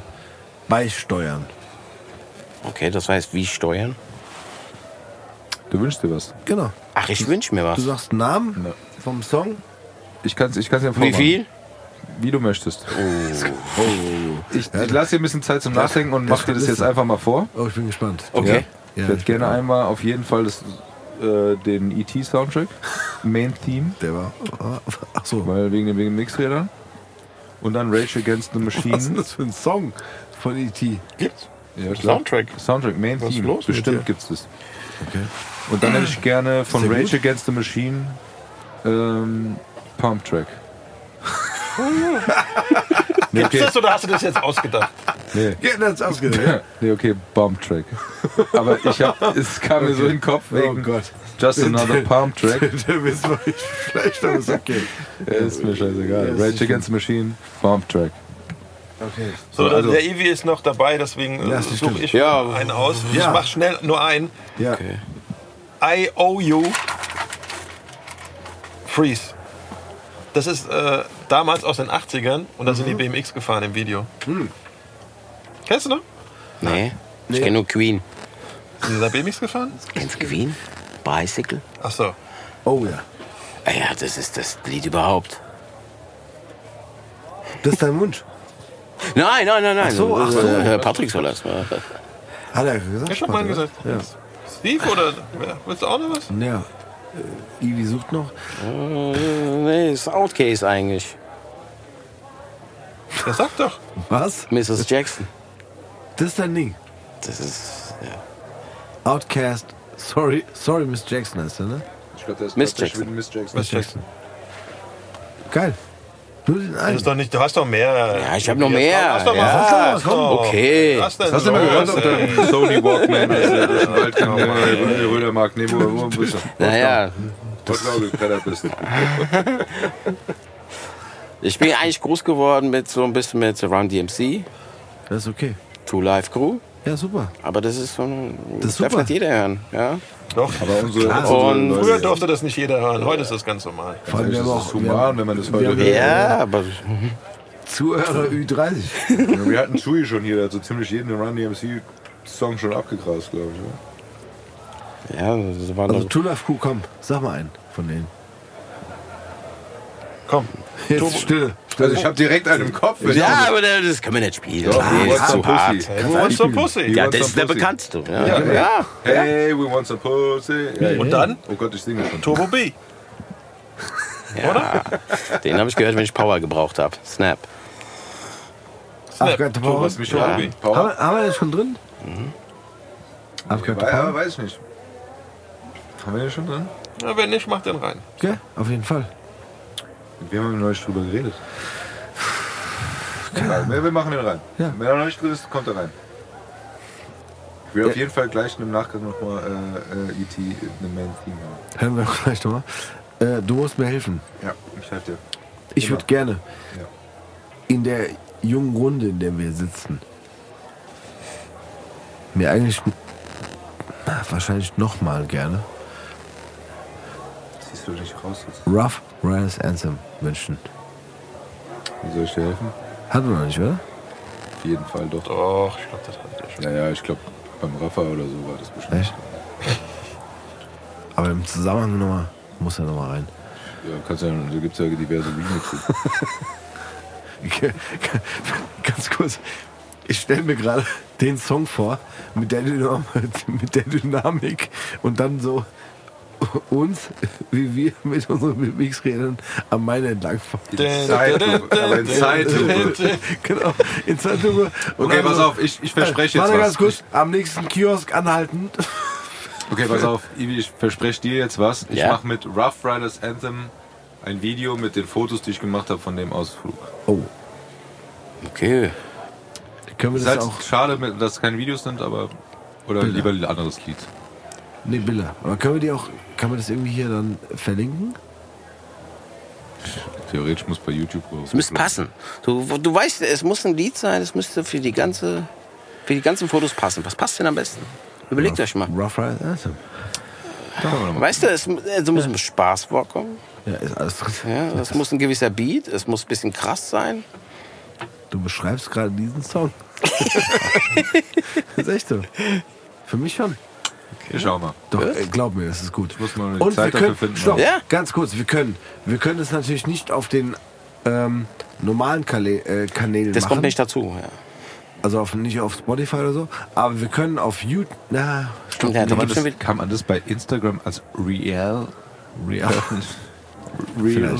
[SPEAKER 1] beisteuern.
[SPEAKER 3] Okay, das heißt, wie steuern?
[SPEAKER 2] Du wünschst dir was.
[SPEAKER 1] Genau.
[SPEAKER 3] Ach, ich wünsche mir was.
[SPEAKER 1] Du sagst einen Namen
[SPEAKER 2] Ja.
[SPEAKER 1] vom Song.
[SPEAKER 2] Ich kann es ich kann's ja
[SPEAKER 3] Wie
[SPEAKER 2] vormachen.
[SPEAKER 3] viel?
[SPEAKER 2] Wie du möchtest.
[SPEAKER 1] Oh.
[SPEAKER 2] Ich, ich lasse dir ein bisschen Zeit zum Nachdenken und mache dir das jetzt einfach mal vor.
[SPEAKER 1] Oh, ich bin gespannt.
[SPEAKER 3] Okay.
[SPEAKER 2] Ich
[SPEAKER 1] Ja,
[SPEAKER 2] hätte
[SPEAKER 1] ich
[SPEAKER 2] gerne einmal auf jeden Fall das, äh, den ET-Soundtrack, Main Theme,
[SPEAKER 1] Der war. Ach so.
[SPEAKER 2] weil wegen den, wegen den Mixrädern. Und dann Rage Against the
[SPEAKER 1] Was ist
[SPEAKER 2] Machine.
[SPEAKER 1] denn das für ein Song von E.T.?
[SPEAKER 4] Gibt's?
[SPEAKER 2] Ja, klar.
[SPEAKER 4] Soundtrack.
[SPEAKER 2] Soundtrack, Main
[SPEAKER 4] Was ist
[SPEAKER 2] Theme.
[SPEAKER 4] los
[SPEAKER 2] Bestimmt gibt's das.
[SPEAKER 1] Okay.
[SPEAKER 2] Und dann hätte ich gerne von
[SPEAKER 1] Sehr gut.
[SPEAKER 2] Rage Against the Machine ähm, Pump Track. nee,
[SPEAKER 4] Gibt's
[SPEAKER 2] okay.
[SPEAKER 4] das oder hast du das jetzt ausgedacht?
[SPEAKER 2] Nee.
[SPEAKER 1] Ja, das ist ausgedacht.
[SPEAKER 2] nee, okay, Bump Track. Aber ich hab, es kam mir so in den Kopf
[SPEAKER 1] Oh
[SPEAKER 2] wegen
[SPEAKER 1] Gott.
[SPEAKER 2] Just Another Pump Track.
[SPEAKER 1] Der ist wirklich schlecht, aber ist okay.
[SPEAKER 2] Ja, ist mir scheißegal.
[SPEAKER 1] Ja, ist
[SPEAKER 2] Rage
[SPEAKER 1] nicht
[SPEAKER 2] Against the Machine, Bump Track.
[SPEAKER 1] Okay.
[SPEAKER 4] So,
[SPEAKER 2] also-
[SPEAKER 4] also, der Ivi ist noch dabei, deswegen
[SPEAKER 1] Ja,
[SPEAKER 4] äh, suche ich
[SPEAKER 3] Ja.
[SPEAKER 4] einen aus. Ich
[SPEAKER 1] Ja.
[SPEAKER 4] mach schnell nur einen.
[SPEAKER 1] Ja.
[SPEAKER 3] Okay.
[SPEAKER 4] I owe you. Freeze. Das ist äh, damals aus den 80ern und da sind die BMX gefahren im Video. Kennst du noch?
[SPEAKER 3] Nee, ich kenne nur Queen.
[SPEAKER 4] Sind die da BMX gefahren?
[SPEAKER 3] Kennst du Queen? Bicycle?
[SPEAKER 4] Ach so.
[SPEAKER 1] Oh ja.
[SPEAKER 3] Ah ja, das ist das Lied überhaupt.
[SPEAKER 1] Das ist dein Wunsch.
[SPEAKER 3] Nein, nein, nein, nein.
[SPEAKER 1] Ach so, ach so.
[SPEAKER 3] Äh, Herr Patrick soll das mal.
[SPEAKER 1] Hat er gesagt?
[SPEAKER 4] Ich hab mal gesagt.
[SPEAKER 1] Ja.
[SPEAKER 4] Steve oder willst du auch noch was?
[SPEAKER 1] ja. Äh, Ivi sucht noch.
[SPEAKER 3] Äh, nee, ist Outcase eigentlich.
[SPEAKER 4] Ja, sag doch.
[SPEAKER 1] Was?
[SPEAKER 3] Mrs. Jackson.
[SPEAKER 1] Das ist dein Ding.
[SPEAKER 3] Das ist. Ja.
[SPEAKER 1] Outcast. Sorry, sorry, Miss Jackson heißt er, ne?
[SPEAKER 2] Ich glaube, der ist
[SPEAKER 3] Miss Jackson.
[SPEAKER 2] Miss Jackson.
[SPEAKER 4] Was Jackson?
[SPEAKER 1] Geil. Nur den
[SPEAKER 4] Das ist doch nicht, du hast doch mehr.
[SPEAKER 3] Ja, ich hab noch mehr.
[SPEAKER 4] Hast doch
[SPEAKER 3] Ja,
[SPEAKER 4] mal
[SPEAKER 1] hast du
[SPEAKER 4] noch.
[SPEAKER 3] okay.
[SPEAKER 4] Was
[SPEAKER 2] Hast du mal gehört deinem Sony Walkman, als du durch den Wald kam, äh, Rödermarkt, nee, wo, wo bist du?
[SPEAKER 3] Naja,
[SPEAKER 2] Potsdam geklettert bist.
[SPEAKER 3] ich bin eigentlich groß geworden mit so ein bisschen mit Run DMC,
[SPEAKER 1] Das ist okay.
[SPEAKER 3] Two Live Crew.
[SPEAKER 1] Ja, super.
[SPEAKER 3] Aber das ist schon.
[SPEAKER 1] Das ist
[SPEAKER 3] darf nicht jeder hören. Ja?
[SPEAKER 4] Doch.
[SPEAKER 2] Aber unsere,
[SPEAKER 1] Klar.
[SPEAKER 2] unsere
[SPEAKER 3] Und
[SPEAKER 2] Leute-
[SPEAKER 4] Früher durfte das nicht jeder hören. Heute ist das ganz normal.
[SPEAKER 1] Vor allem, wir haben
[SPEAKER 2] das
[SPEAKER 1] auch
[SPEAKER 2] ist human,
[SPEAKER 1] haben
[SPEAKER 2] wenn man das heute hört.
[SPEAKER 3] Ja, aber.
[SPEAKER 1] Zuhörer Ü30.
[SPEAKER 2] Ja, wir hatten Chewie schon hier, der hat so ziemlich jeden Run DMC Song schon abgegrast, glaube ich. Ja.
[SPEAKER 3] Ja, das war
[SPEAKER 1] Also Life Crew, komm, sag mal einen von denen.
[SPEAKER 4] Komm.
[SPEAKER 1] Jetzt
[SPEAKER 4] Turbo-
[SPEAKER 1] still.
[SPEAKER 2] Also ich habe direkt einen im Kopf.
[SPEAKER 3] Ja,
[SPEAKER 2] ich-
[SPEAKER 3] aber das können wir nicht spielen.
[SPEAKER 2] Doch,
[SPEAKER 3] Nee,
[SPEAKER 2] we
[SPEAKER 3] ist
[SPEAKER 2] want some pussy.
[SPEAKER 4] Wo wohnst du Pussy?
[SPEAKER 2] We
[SPEAKER 3] Ja,
[SPEAKER 2] want
[SPEAKER 3] das
[SPEAKER 2] some
[SPEAKER 3] ist der bekannteste. Ja,
[SPEAKER 4] Ja.
[SPEAKER 3] ja.
[SPEAKER 2] Hey, we want some pussy. Ja,
[SPEAKER 4] Und dann
[SPEAKER 2] Oh Gott, ich singe schon.
[SPEAKER 4] Turbo B.
[SPEAKER 3] ja. Den habe ich gehört, wenn ich Power gebraucht habe. Snap.
[SPEAKER 1] Ach Gott,
[SPEAKER 4] Turbo
[SPEAKER 1] Power.
[SPEAKER 4] mich
[SPEAKER 3] Ja.
[SPEAKER 4] Turbo B.
[SPEAKER 1] Haben,
[SPEAKER 2] Power?
[SPEAKER 1] wir- haben wir das schon drin? Abgehört
[SPEAKER 2] Ja,
[SPEAKER 1] Power?
[SPEAKER 2] weiß ich nicht. Haben wir den schon drin?
[SPEAKER 4] Ja, wenn nicht, mach den rein.
[SPEAKER 1] Okay, auf jeden Fall.
[SPEAKER 2] Wir haben neulich drüber geredet. Ja, wir wir machen den rein.
[SPEAKER 1] Ja.
[SPEAKER 2] Wenn er noch nicht drin ist, kommt er rein. Ich will auf jeden Fall gleich im Nachgang nochmal äh, äh, E.T. in the Main Theme haben.
[SPEAKER 1] Hören wir gleich nochmal. Äh, du musst mir helfen.
[SPEAKER 2] Ja, ich helfe dir.
[SPEAKER 1] Ich würde gerne
[SPEAKER 2] Ja.
[SPEAKER 1] in der jungen Runde, in der wir sitzen, mir eigentlich wahrscheinlich nochmal gerne
[SPEAKER 2] du nicht raus jetzt?
[SPEAKER 1] Rough Riders Anthem wünschen.
[SPEAKER 2] Wie soll ich dir helfen?
[SPEAKER 1] Hatten wir noch nicht, oder?
[SPEAKER 2] Auf jeden Fall doch.
[SPEAKER 4] Doch, ich glaube, das hat er schon.
[SPEAKER 2] Ja, ja, ich glaube, beim Rafa oder so war das bestimmt.
[SPEAKER 1] Echt? Aber im Zusammenhang nochmal, muss er nochmal rein.
[SPEAKER 2] Ja, kannst ja, da gibt es ja diverse Remixe.
[SPEAKER 1] Ganz kurz. Ich stelle mir gerade den Song vor mit der, mit der Dynamik und dann so uns, wie wir mit unseren Mixrädern am Main entlang fahren.
[SPEAKER 2] Zeitlupe, aber in Zeitlupe.
[SPEAKER 1] genau, in Zeitlupe. Und
[SPEAKER 2] Okay, pass auf, ich, ich verspreche jetzt
[SPEAKER 1] Warte
[SPEAKER 2] was.
[SPEAKER 1] ganz kurz, am nächsten Kiosk anhalten.
[SPEAKER 2] Okay, pass auf, Ivi, ich verspreche dir jetzt was. Ich
[SPEAKER 3] Ja.
[SPEAKER 2] mache mit Rough Riders Anthem ein Video mit den Fotos, die ich gemacht habe von dem Ausflug.
[SPEAKER 1] Oh,
[SPEAKER 3] Okay.
[SPEAKER 1] Können wir
[SPEAKER 2] Ist
[SPEAKER 1] das
[SPEAKER 2] halt
[SPEAKER 1] auch.
[SPEAKER 2] schade, dass es keine Videos sind, aber. Oder
[SPEAKER 1] Bilder.
[SPEAKER 2] lieber ein anderes Lied.
[SPEAKER 1] Nee, Bilder. Aber können wir die auch. Kann man das irgendwie hier dann verlinken?
[SPEAKER 2] Theoretisch muss bei YouTube raus.
[SPEAKER 3] Es müsste passen. Du, du weißt, es muss ein Lied sein, es müsste für die ganze, für die ganzen Fotos passen. Was passt denn am besten? Überlegt euch mal.
[SPEAKER 1] Rough Rider Anthem.
[SPEAKER 3] Weißt du, es, es muss ein Spaß vorkommen.
[SPEAKER 1] Ja, ist alles drin.
[SPEAKER 3] Ja, es muss ein gewisser Beat, es muss ein bisschen krass sein.
[SPEAKER 1] Du beschreibst gerade diesen Song. das ist echt so. Für mich schon.
[SPEAKER 2] Okay, schau mal.
[SPEAKER 1] Doch, äh, glaub mir, das ist gut.
[SPEAKER 2] muss mal die
[SPEAKER 1] Und
[SPEAKER 2] Zeit
[SPEAKER 1] wir
[SPEAKER 2] dafür
[SPEAKER 1] können,
[SPEAKER 2] finden,
[SPEAKER 1] stopp,
[SPEAKER 3] Ja.
[SPEAKER 1] ganz kurz, wir können, wir können es natürlich nicht auf den ähm, normalen Kale äh, Kanälen
[SPEAKER 3] Das
[SPEAKER 1] machen.
[SPEAKER 3] kommt nicht dazu. Ja.
[SPEAKER 1] Also auf, nicht auf Spotify oder so. Aber wir können auf YouTube. Na, stopp.
[SPEAKER 3] Ja, da
[SPEAKER 2] Kann man, das,
[SPEAKER 3] wieder-
[SPEAKER 2] kann man das bei Instagram als Real?
[SPEAKER 1] Real.
[SPEAKER 2] Real.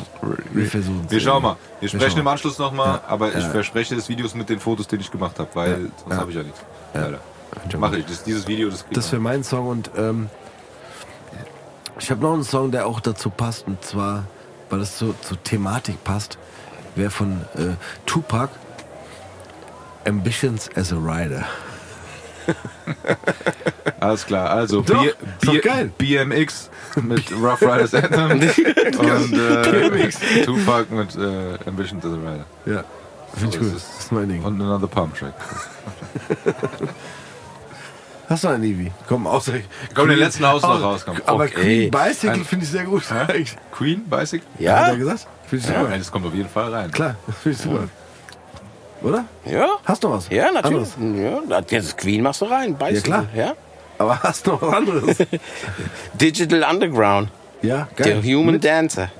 [SPEAKER 1] Wir versuchen
[SPEAKER 2] Wir schauen mal. Wir sprechen
[SPEAKER 1] schauen
[SPEAKER 2] im Anschluss nochmal, aber ich
[SPEAKER 1] Ja.
[SPEAKER 2] verspreche das Videos mit den Fotos, die ich gemacht habe, weil
[SPEAKER 1] Ja.
[SPEAKER 2] sonst
[SPEAKER 1] Ja.
[SPEAKER 2] habe ich ja nichts. Leider. Mache ich. Das, dieses Video, das
[SPEAKER 1] Das wäre mein Song und ähm, ich habe noch einen Song, der auch dazu passt und zwar, weil es so zur Thematik passt, wäre von äh, Tupac Ambitions as a Rider.
[SPEAKER 2] Alles klar, also
[SPEAKER 1] Doch,
[SPEAKER 2] B- B-. BMX mit Rough Riders Anthem und äh, Tupac mit äh, Ambition to the Rider.
[SPEAKER 1] Ja, finde ich
[SPEAKER 2] So,
[SPEAKER 1] gut.
[SPEAKER 2] das ist-
[SPEAKER 1] mein Ding.
[SPEAKER 2] Und Another Pump Track.
[SPEAKER 1] Hast du einen Ivi? Komm, außer.
[SPEAKER 2] Komm, den letzten Haus noch raus, komm.
[SPEAKER 1] Aber
[SPEAKER 3] Okay.
[SPEAKER 1] Queen Bicycle finde ich sehr gut. Eigentlich.
[SPEAKER 2] Queen, Bicycle?
[SPEAKER 1] Hat
[SPEAKER 3] Ja?
[SPEAKER 1] er gesagt? Finde ich
[SPEAKER 2] Ja,
[SPEAKER 1] super.
[SPEAKER 2] das kommt auf jeden Fall rein.
[SPEAKER 1] Klar, das finde ich super. Oder?
[SPEAKER 3] Ja?
[SPEAKER 1] Hast du was?
[SPEAKER 3] Ja, natürlich.
[SPEAKER 1] Anderes?
[SPEAKER 3] Ja, das Queen machst du rein. Bicycle,
[SPEAKER 1] klar.
[SPEAKER 3] Ja?
[SPEAKER 1] Aber hast du noch was anderes?
[SPEAKER 3] Digital Underground.
[SPEAKER 1] ja,
[SPEAKER 3] Der
[SPEAKER 1] geil.
[SPEAKER 3] Human
[SPEAKER 1] Mit-
[SPEAKER 3] Dancer.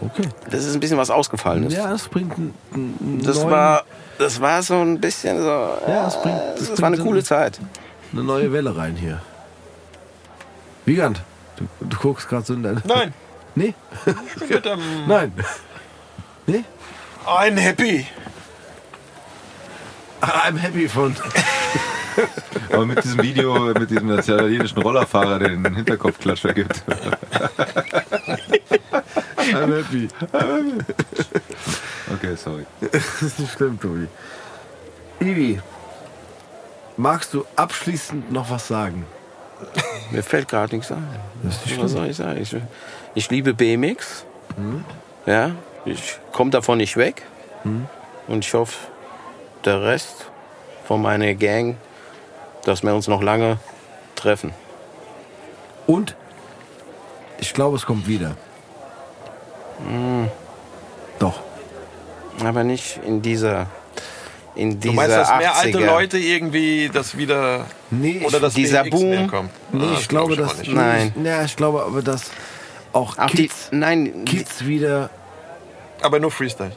[SPEAKER 1] Okay.
[SPEAKER 3] Das ist ein bisschen was ausgefallen.
[SPEAKER 1] Ja, das bringt einen, einen
[SPEAKER 3] Das
[SPEAKER 1] neuen,
[SPEAKER 3] war, das war so ein bisschen so.
[SPEAKER 1] Ja, das bringt-
[SPEAKER 3] äh,
[SPEAKER 1] das
[SPEAKER 3] das, war eine coole. Zeit.
[SPEAKER 1] eine neue Welle rein hier. Wiegand, du, du guckst gerade so in deine.
[SPEAKER 4] Nein,
[SPEAKER 1] Nee?
[SPEAKER 4] ich bin mit dem
[SPEAKER 1] Nein. Nee?
[SPEAKER 4] ein Happy.
[SPEAKER 1] I'm happy von.
[SPEAKER 2] Aber mit diesem Video, mit diesem italienischen Rollerfahrer, der den Hinterkopfklatscher gibt.
[SPEAKER 1] I'm happy.
[SPEAKER 2] Okay, sorry.
[SPEAKER 1] Das ist nicht schlimm, Tobi. Ivi, magst du abschließend noch was sagen?
[SPEAKER 3] Mir fällt gerade nichts ein.
[SPEAKER 1] Das ist nicht
[SPEAKER 3] Was soll ich sagen? Ich, ich liebe BMX. Ja, ich komme davon nicht weg. Und ich hoffe, der Rest von meiner Gang, dass wir uns noch lange treffen.
[SPEAKER 1] Und ich glaube, es kommt wieder. Doch.
[SPEAKER 3] Aber nicht in dieser. In dieser
[SPEAKER 4] Du meinst, dass mehr alte
[SPEAKER 3] 80er.
[SPEAKER 4] Leute irgendwie das wieder.
[SPEAKER 1] Nee,
[SPEAKER 4] Oder dass
[SPEAKER 3] dieser Boom-
[SPEAKER 4] kommt?
[SPEAKER 1] Nee,
[SPEAKER 4] Ah,
[SPEAKER 1] ich glaube,
[SPEAKER 4] glaub
[SPEAKER 1] dass.
[SPEAKER 3] Nein.
[SPEAKER 1] Ja, ich glaube aber, dass auch
[SPEAKER 3] Auch die,
[SPEAKER 1] Kids,
[SPEAKER 3] nein,
[SPEAKER 1] Kids wieder.
[SPEAKER 4] Aber nur Freestyle.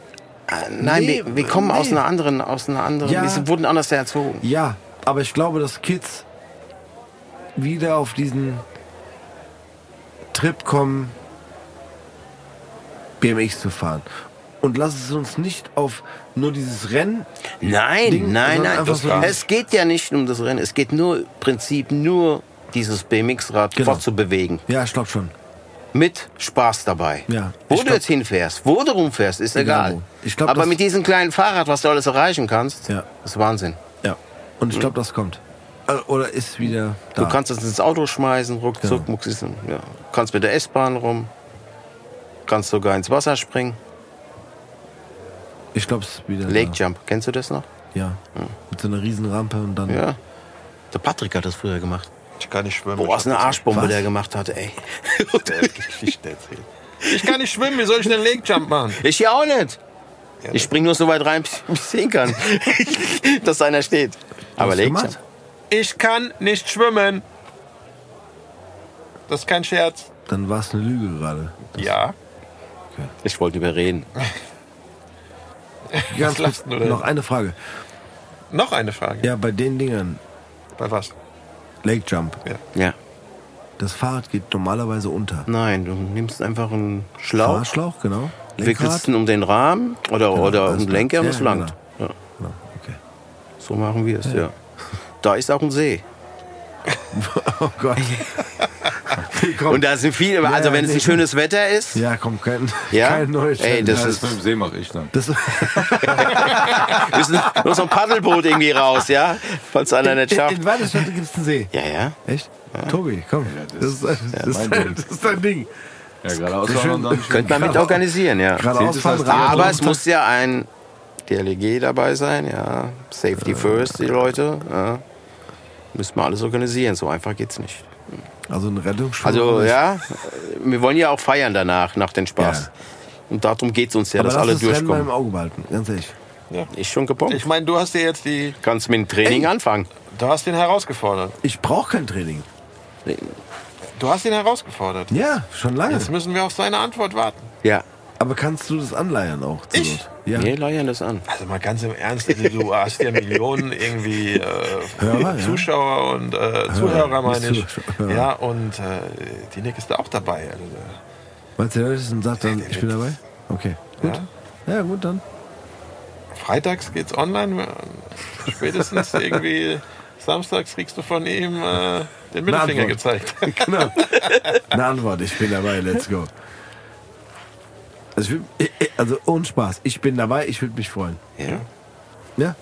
[SPEAKER 3] äh, nein
[SPEAKER 1] Nee,
[SPEAKER 3] wir, wir kommen aus
[SPEAKER 1] nee.
[SPEAKER 3] einer anderen, aus einer anderen.
[SPEAKER 1] Ja.
[SPEAKER 3] Wir wurden anders erzogen.
[SPEAKER 1] Ja, aber ich glaube, dass Kids wieder auf diesen Trip kommen, BMX zu fahren. Und lass es uns nicht auf nur dieses Rennen.
[SPEAKER 3] Nein,
[SPEAKER 1] Ding,
[SPEAKER 3] nein, nein.
[SPEAKER 1] so
[SPEAKER 3] es geht ja nicht um das Rennen. Es geht nur im Prinzip nur dieses BMX-Rad
[SPEAKER 1] Genau.
[SPEAKER 3] fortzubewegen.
[SPEAKER 1] Ja, ich glaube schon.
[SPEAKER 3] Mit Spaß dabei.
[SPEAKER 1] Ja,
[SPEAKER 3] Wo du
[SPEAKER 1] glaub-
[SPEAKER 3] jetzt hinfährst, wo du rumfährst, ist
[SPEAKER 1] Egal
[SPEAKER 3] egal.
[SPEAKER 1] glaub,
[SPEAKER 3] Aber mit diesem kleinen Fahrrad, was du alles erreichen kannst,
[SPEAKER 1] Ja.
[SPEAKER 3] ist Wahnsinn.
[SPEAKER 1] Ja. Und ich glaube, das kommt. Äh, Oder ist wieder da.
[SPEAKER 3] Du kannst es ins Auto schmeißen, ruckzuck,
[SPEAKER 1] Genau.
[SPEAKER 3] muckst ja. kannst mit der S-Bahn rum, kannst sogar ins Wasser springen.
[SPEAKER 1] Ich glaube, es ist wieder
[SPEAKER 3] Lake Jump, kennst du das noch?
[SPEAKER 1] da. Ja. Mit so einer riesen Rampe und dann.
[SPEAKER 3] Ja. Der Patrick hat das früher gemacht.
[SPEAKER 4] Ich kann nicht schwimmen.
[SPEAKER 3] Boah, ist eine
[SPEAKER 4] das
[SPEAKER 3] Arschbombe,
[SPEAKER 1] Was?
[SPEAKER 3] der gemacht hat, ey.
[SPEAKER 4] Geschichte erzählt. Ich kann nicht schwimmen, wie soll ich denn Lake Jump machen?
[SPEAKER 3] Ich ja auch nicht. Ich spring nur so weit rein, bis ich sehen kann, dass einer steht. Aber Lake? Jump.
[SPEAKER 4] Ich kann nicht schwimmen. Das ist kein Scherz.
[SPEAKER 1] Dann war es eine Lüge gerade.
[SPEAKER 4] Ja.
[SPEAKER 3] Ich wollte überreden.
[SPEAKER 1] Ganz kurz, noch eine Frage.
[SPEAKER 4] Noch eine Frage.
[SPEAKER 1] Ja, bei den Dingern,
[SPEAKER 4] Bei was?
[SPEAKER 1] Lake Jump,
[SPEAKER 3] Ja.
[SPEAKER 1] das Fahrrad geht normalerweise unter.
[SPEAKER 3] Nein, du nimmst einfach einen Schlauch,
[SPEAKER 1] Fahrschlauch, genau.
[SPEAKER 3] wickelst ihn um den Rahmen oder, oder um den. Lenker und
[SPEAKER 1] Ja,
[SPEAKER 3] es
[SPEAKER 1] ja,
[SPEAKER 3] langt. Ja.
[SPEAKER 1] Genau, okay.
[SPEAKER 3] So machen wir es, ja. Da ist auch ein See.
[SPEAKER 1] Oh Gott. komm.
[SPEAKER 3] Und da sind viele, also
[SPEAKER 1] ja,
[SPEAKER 3] wenn es
[SPEAKER 1] nee.
[SPEAKER 3] ein schönes Wetter ist,
[SPEAKER 1] Ja, komm, kein,
[SPEAKER 3] Ja?
[SPEAKER 1] kein neues
[SPEAKER 3] Ey, das
[SPEAKER 2] Ja,
[SPEAKER 3] ist-
[SPEAKER 2] das mit dem See mache ich dann.
[SPEAKER 1] das,
[SPEAKER 3] müssen nur so ein Paddelboot irgendwie raus, ja? Falls einer nicht
[SPEAKER 1] in,
[SPEAKER 3] schafft.
[SPEAKER 1] in Weiderswerte gibt es einen See.
[SPEAKER 3] Ja, ja.
[SPEAKER 1] Echt? Tobi, komm. das,
[SPEAKER 2] das-
[SPEAKER 1] ist, das, ist dein,
[SPEAKER 2] Ding.
[SPEAKER 1] das ist dein Ding.
[SPEAKER 2] Ja, geradeaus
[SPEAKER 1] Sehr
[SPEAKER 2] fahren
[SPEAKER 1] schön.
[SPEAKER 2] und dann
[SPEAKER 3] Könnte man mit organisieren, ja.
[SPEAKER 1] Geradeaus fahren,
[SPEAKER 3] Aber es muss ja ein DLG dabei sein, ja. Safety first, die Leute. Ja. Müssen wir alles organisieren, so einfach geht's nicht.
[SPEAKER 1] Also ein Rettungsschwimmer.
[SPEAKER 3] Also ja, wir wollen ja auch feiern danach, nach dem Spaß.
[SPEAKER 1] Ja.
[SPEAKER 3] Und darum geht's uns ja,
[SPEAKER 1] Aber
[SPEAKER 3] dass alle
[SPEAKER 1] das Rennen mal im
[SPEAKER 3] durchkommen.
[SPEAKER 1] Auge behalten, ganz ehrlich.
[SPEAKER 3] Ist schon gepumpt.
[SPEAKER 4] Ich meine, du hast dir jetzt die,
[SPEAKER 3] Kannst mit dem Training anfangen.
[SPEAKER 4] du hast ihn herausgefordert.
[SPEAKER 1] Ich brauche kein Training.
[SPEAKER 4] Du hast ihn herausgefordert.
[SPEAKER 1] Ja, schon lange.
[SPEAKER 4] Jetzt müssen wir auf seine Antwort warten.
[SPEAKER 3] Ja.
[SPEAKER 1] Aber kannst du das anleiern auch?
[SPEAKER 4] Ich?
[SPEAKER 1] Not? Ja.
[SPEAKER 3] Wir leiern das an.
[SPEAKER 4] Also mal ganz im Ernst, also du hast ja Millionen irgendwie äh,
[SPEAKER 1] Hörer, ja.
[SPEAKER 4] Zuschauer und äh, Zuhörer, meine ich. Ja, und äh, die Nick ist da auch dabei. Also,
[SPEAKER 1] Meinst du, der ist und sagt dann, ich bin dabei? Okay, gut.
[SPEAKER 4] ja.
[SPEAKER 1] Ja, gut, dann.
[SPEAKER 4] Freitags geht's online. Spätestens irgendwie samstags kriegst du von ihm äh, den Mittelfinger gezeigt.
[SPEAKER 1] Genau. Eine Antwort, ich bin dabei, let's go. Also, ich, will- also ohne Spaß, ich bin dabei, ich würde mich freuen.
[SPEAKER 4] Ja.
[SPEAKER 1] Ja?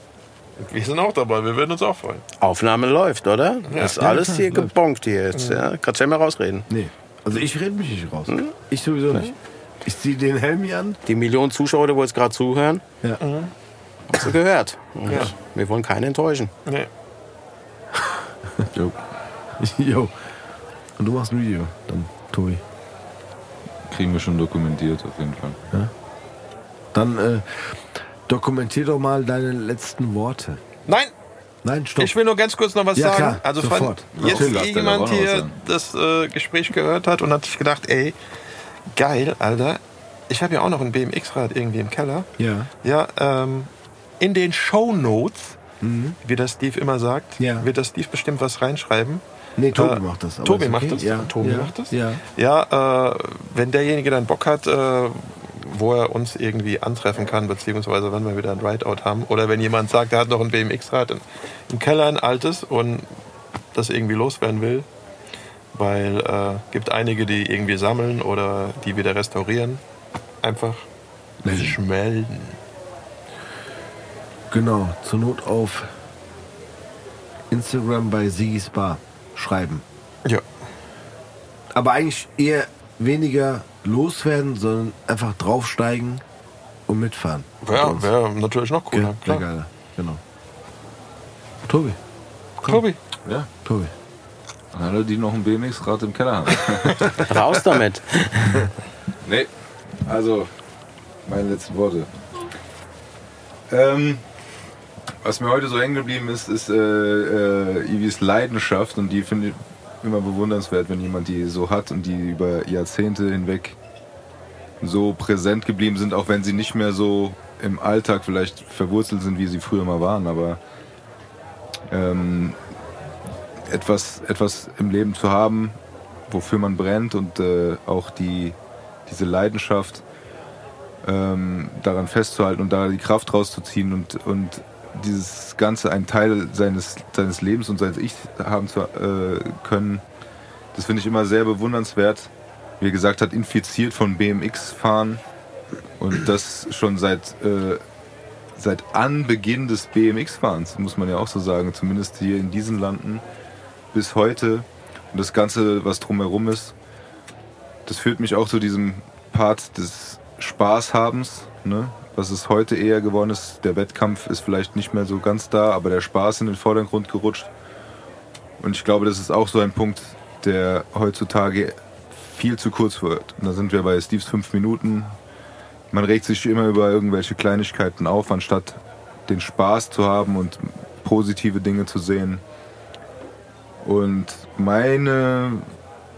[SPEAKER 4] Wir sind auch dabei, wir würden uns auch freuen.
[SPEAKER 3] Aufnahme läuft, oder? ist
[SPEAKER 1] Ja,
[SPEAKER 3] alles
[SPEAKER 1] klar,
[SPEAKER 3] hier
[SPEAKER 1] läuft.
[SPEAKER 3] gebonkt hier jetzt. Ja? Kannst ja mal rausreden.
[SPEAKER 1] Nee. Also ich rede mich nicht raus. Ich sowieso nicht. Ich ziehe den Helm hier an.
[SPEAKER 3] Die Millionen Zuschauer, die jetzt gerade zuhören,
[SPEAKER 1] Ja.
[SPEAKER 3] hast du gehört. Und
[SPEAKER 4] Ja.
[SPEAKER 3] Wir wollen keinen enttäuschen.
[SPEAKER 4] Nee.
[SPEAKER 2] Jo,
[SPEAKER 1] Jo. Und du machst ein Video, dann, Tobi.
[SPEAKER 2] Kriegen wir schon dokumentiert auf jeden Fall.
[SPEAKER 1] Dann äh, dokumentier doch mal deine letzten Worte.
[SPEAKER 4] Nein,
[SPEAKER 1] Nein, stopp.
[SPEAKER 4] ich will nur ganz kurz noch was
[SPEAKER 1] Ja,
[SPEAKER 4] sagen.
[SPEAKER 1] klar,
[SPEAKER 4] also
[SPEAKER 1] sofort.
[SPEAKER 4] wenn jetzt
[SPEAKER 2] der
[SPEAKER 4] jemand hier das äh, Gespräch gehört hat und hat sich gedacht, ey, geil, Alter, ich habe ja auch noch ein BMX-Rad irgendwie im Keller.
[SPEAKER 1] Ja.
[SPEAKER 4] Ja, ähm, in den Show Notes, wie das Steve immer sagt,
[SPEAKER 1] Mhm. Ja.
[SPEAKER 4] wird das Steve bestimmt was reinschreiben.
[SPEAKER 1] Nee, Tobi
[SPEAKER 4] Äh,
[SPEAKER 1] macht das. aber
[SPEAKER 4] Tobi
[SPEAKER 1] ist
[SPEAKER 4] macht
[SPEAKER 1] okay.
[SPEAKER 4] das?
[SPEAKER 1] Ja.
[SPEAKER 4] Tobi
[SPEAKER 1] ja.
[SPEAKER 4] macht das?
[SPEAKER 1] Ja.
[SPEAKER 4] Ja, äh, wenn derjenige dann Bock hat, äh, wo er uns irgendwie antreffen kann, beziehungsweise wenn wir wieder ein Rideout haben, oder wenn jemand sagt, er hat noch ein BMX-Rad im, im Keller, ein altes, und das irgendwie loswerden will, weil äh, gibt einige, die irgendwie sammeln oder die wieder restaurieren, einfach sich melden.
[SPEAKER 1] Genau, zur Not auf Instagram bei Sigis Bar schreiben.
[SPEAKER 4] Ja.
[SPEAKER 1] Aber eigentlich eher weniger loswerden, sondern einfach draufsteigen und mitfahren.
[SPEAKER 4] Wäre wär natürlich noch cooler.
[SPEAKER 1] Ja. Genau. Tobi,
[SPEAKER 4] Tobi,
[SPEAKER 2] Ja,
[SPEAKER 1] Tobi.
[SPEAKER 2] an alle, die noch ein BMX-Rad im Keller haben.
[SPEAKER 3] Raus damit.
[SPEAKER 2] Nee, also meine letzten Worte. Ähm, was mir heute so hängen geblieben ist, ist äh, äh, Ivis Leidenschaft und die finde ich immer bewundernswert, wenn jemand die so hat und die über Jahrzehnte hinweg so präsent geblieben sind, auch wenn sie nicht mehr so im Alltag vielleicht verwurzelt sind, wie sie früher mal waren, aber ähm, etwas, etwas im Leben zu haben, wofür man brennt und äh, auch die, diese Leidenschaft ähm, daran festzuhalten und da die Kraft rauszuziehen und, und dieses Ganze ein Teil seines, seines Lebens und seines Ich haben zu äh, können, das finde ich immer sehr bewundernswert. Wie er gesagt hat, infiziert von BMX-Fahren und das schon seit, äh, seit Anbeginn des BMX-Fahrens, muss man ja auch so sagen, zumindest hier in diesen Landen bis heute und das Ganze, was drumherum ist, das führt mich auch zu diesem Part des Spaßhabens, ne? Was es heute eher geworden ist. Der Wettkampf ist vielleicht nicht mehr so ganz da, aber der Spaß in den Vordergrund gerutscht. Und ich glaube, das ist auch so ein Punkt, der heutzutage viel zu kurz wird. Und da sind wir bei Steves fünf Minuten. Man regt sich immer über irgendwelche Kleinigkeiten auf, anstatt den Spaß zu haben und positive Dinge zu sehen. Und meine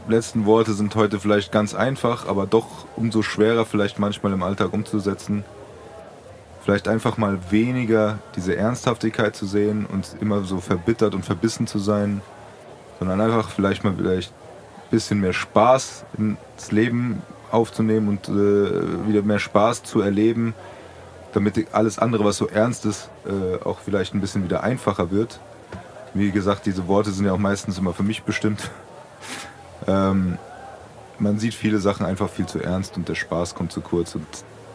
[SPEAKER 2] letzten Worte sind heute vielleicht ganz einfach, aber doch umso schwerer vielleicht manchmal im Alltag umzusetzen. Vielleicht einfach mal weniger diese Ernsthaftigkeit zu sehen und immer so verbittert und verbissen zu sein, sondern einfach vielleicht mal vielleicht ein bisschen mehr Spaß ins Leben aufzunehmen und äh, wieder mehr Spaß zu erleben, damit alles andere, was so ernst ist, äh, auch vielleicht ein bisschen wieder einfacher wird. Wie gesagt, diese Worte sind ja auch meistens immer für mich bestimmt. Ähm, man sieht viele Sachen einfach viel zu ernst und der Spaß kommt zu kurz und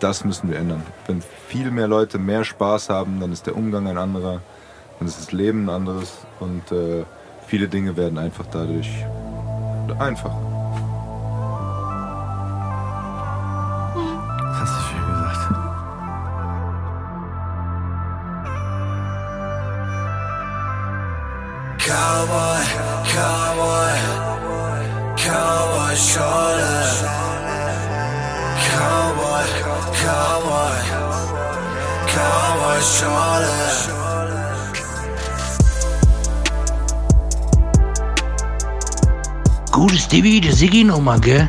[SPEAKER 2] das müssen wir ändern. Wenn viel mehr Leute mehr Spaß haben, dann ist der Umgang ein anderer, dann ist das Leben ein anderes und äh, viele Dinge werden einfach dadurch einfacher.
[SPEAKER 6] Das hast du schön gesagt.
[SPEAKER 1] Cowboy, Cowboy, Cowboy Schorle. Cowboy, Cowboy, Cowboy Schorle.
[SPEAKER 5] Gutes Stevie, der Siggi nochmal, gell?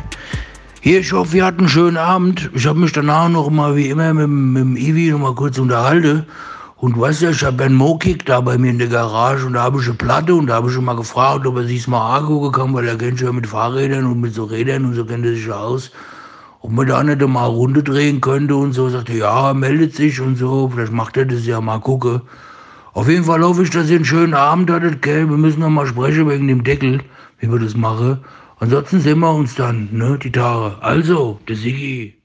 [SPEAKER 5] Hier, ich hoffe, wir hatten einen schönen Abend. Ich habe mich danach noch mal wie immer mit, mit dem Ivi noch mal kurz unterhalten. Und du weißt ja, ich habe einen Mokik da bei mir in der Garage und da habe ich eine Platte und da habe ich schon mal gefragt, ob er sich mal angucken kann, weil er kennt sich ja mit Fahrrädern und mit so Rädern und so kennt er sich ja aus. Ob man da nicht mal eine Runde drehen könnte und so. Sagt er, ja, meldet sich und so. Vielleicht macht er das ja mal gucken. Auf jeden Fall hoffe ich, dass ihr einen schönen Abend hattet, gell? Wir müssen noch mal sprechen wegen dem Deckel, wie wir das machen. Ansonsten sehen wir uns dann, ne, die Tage. Also, der Sigi.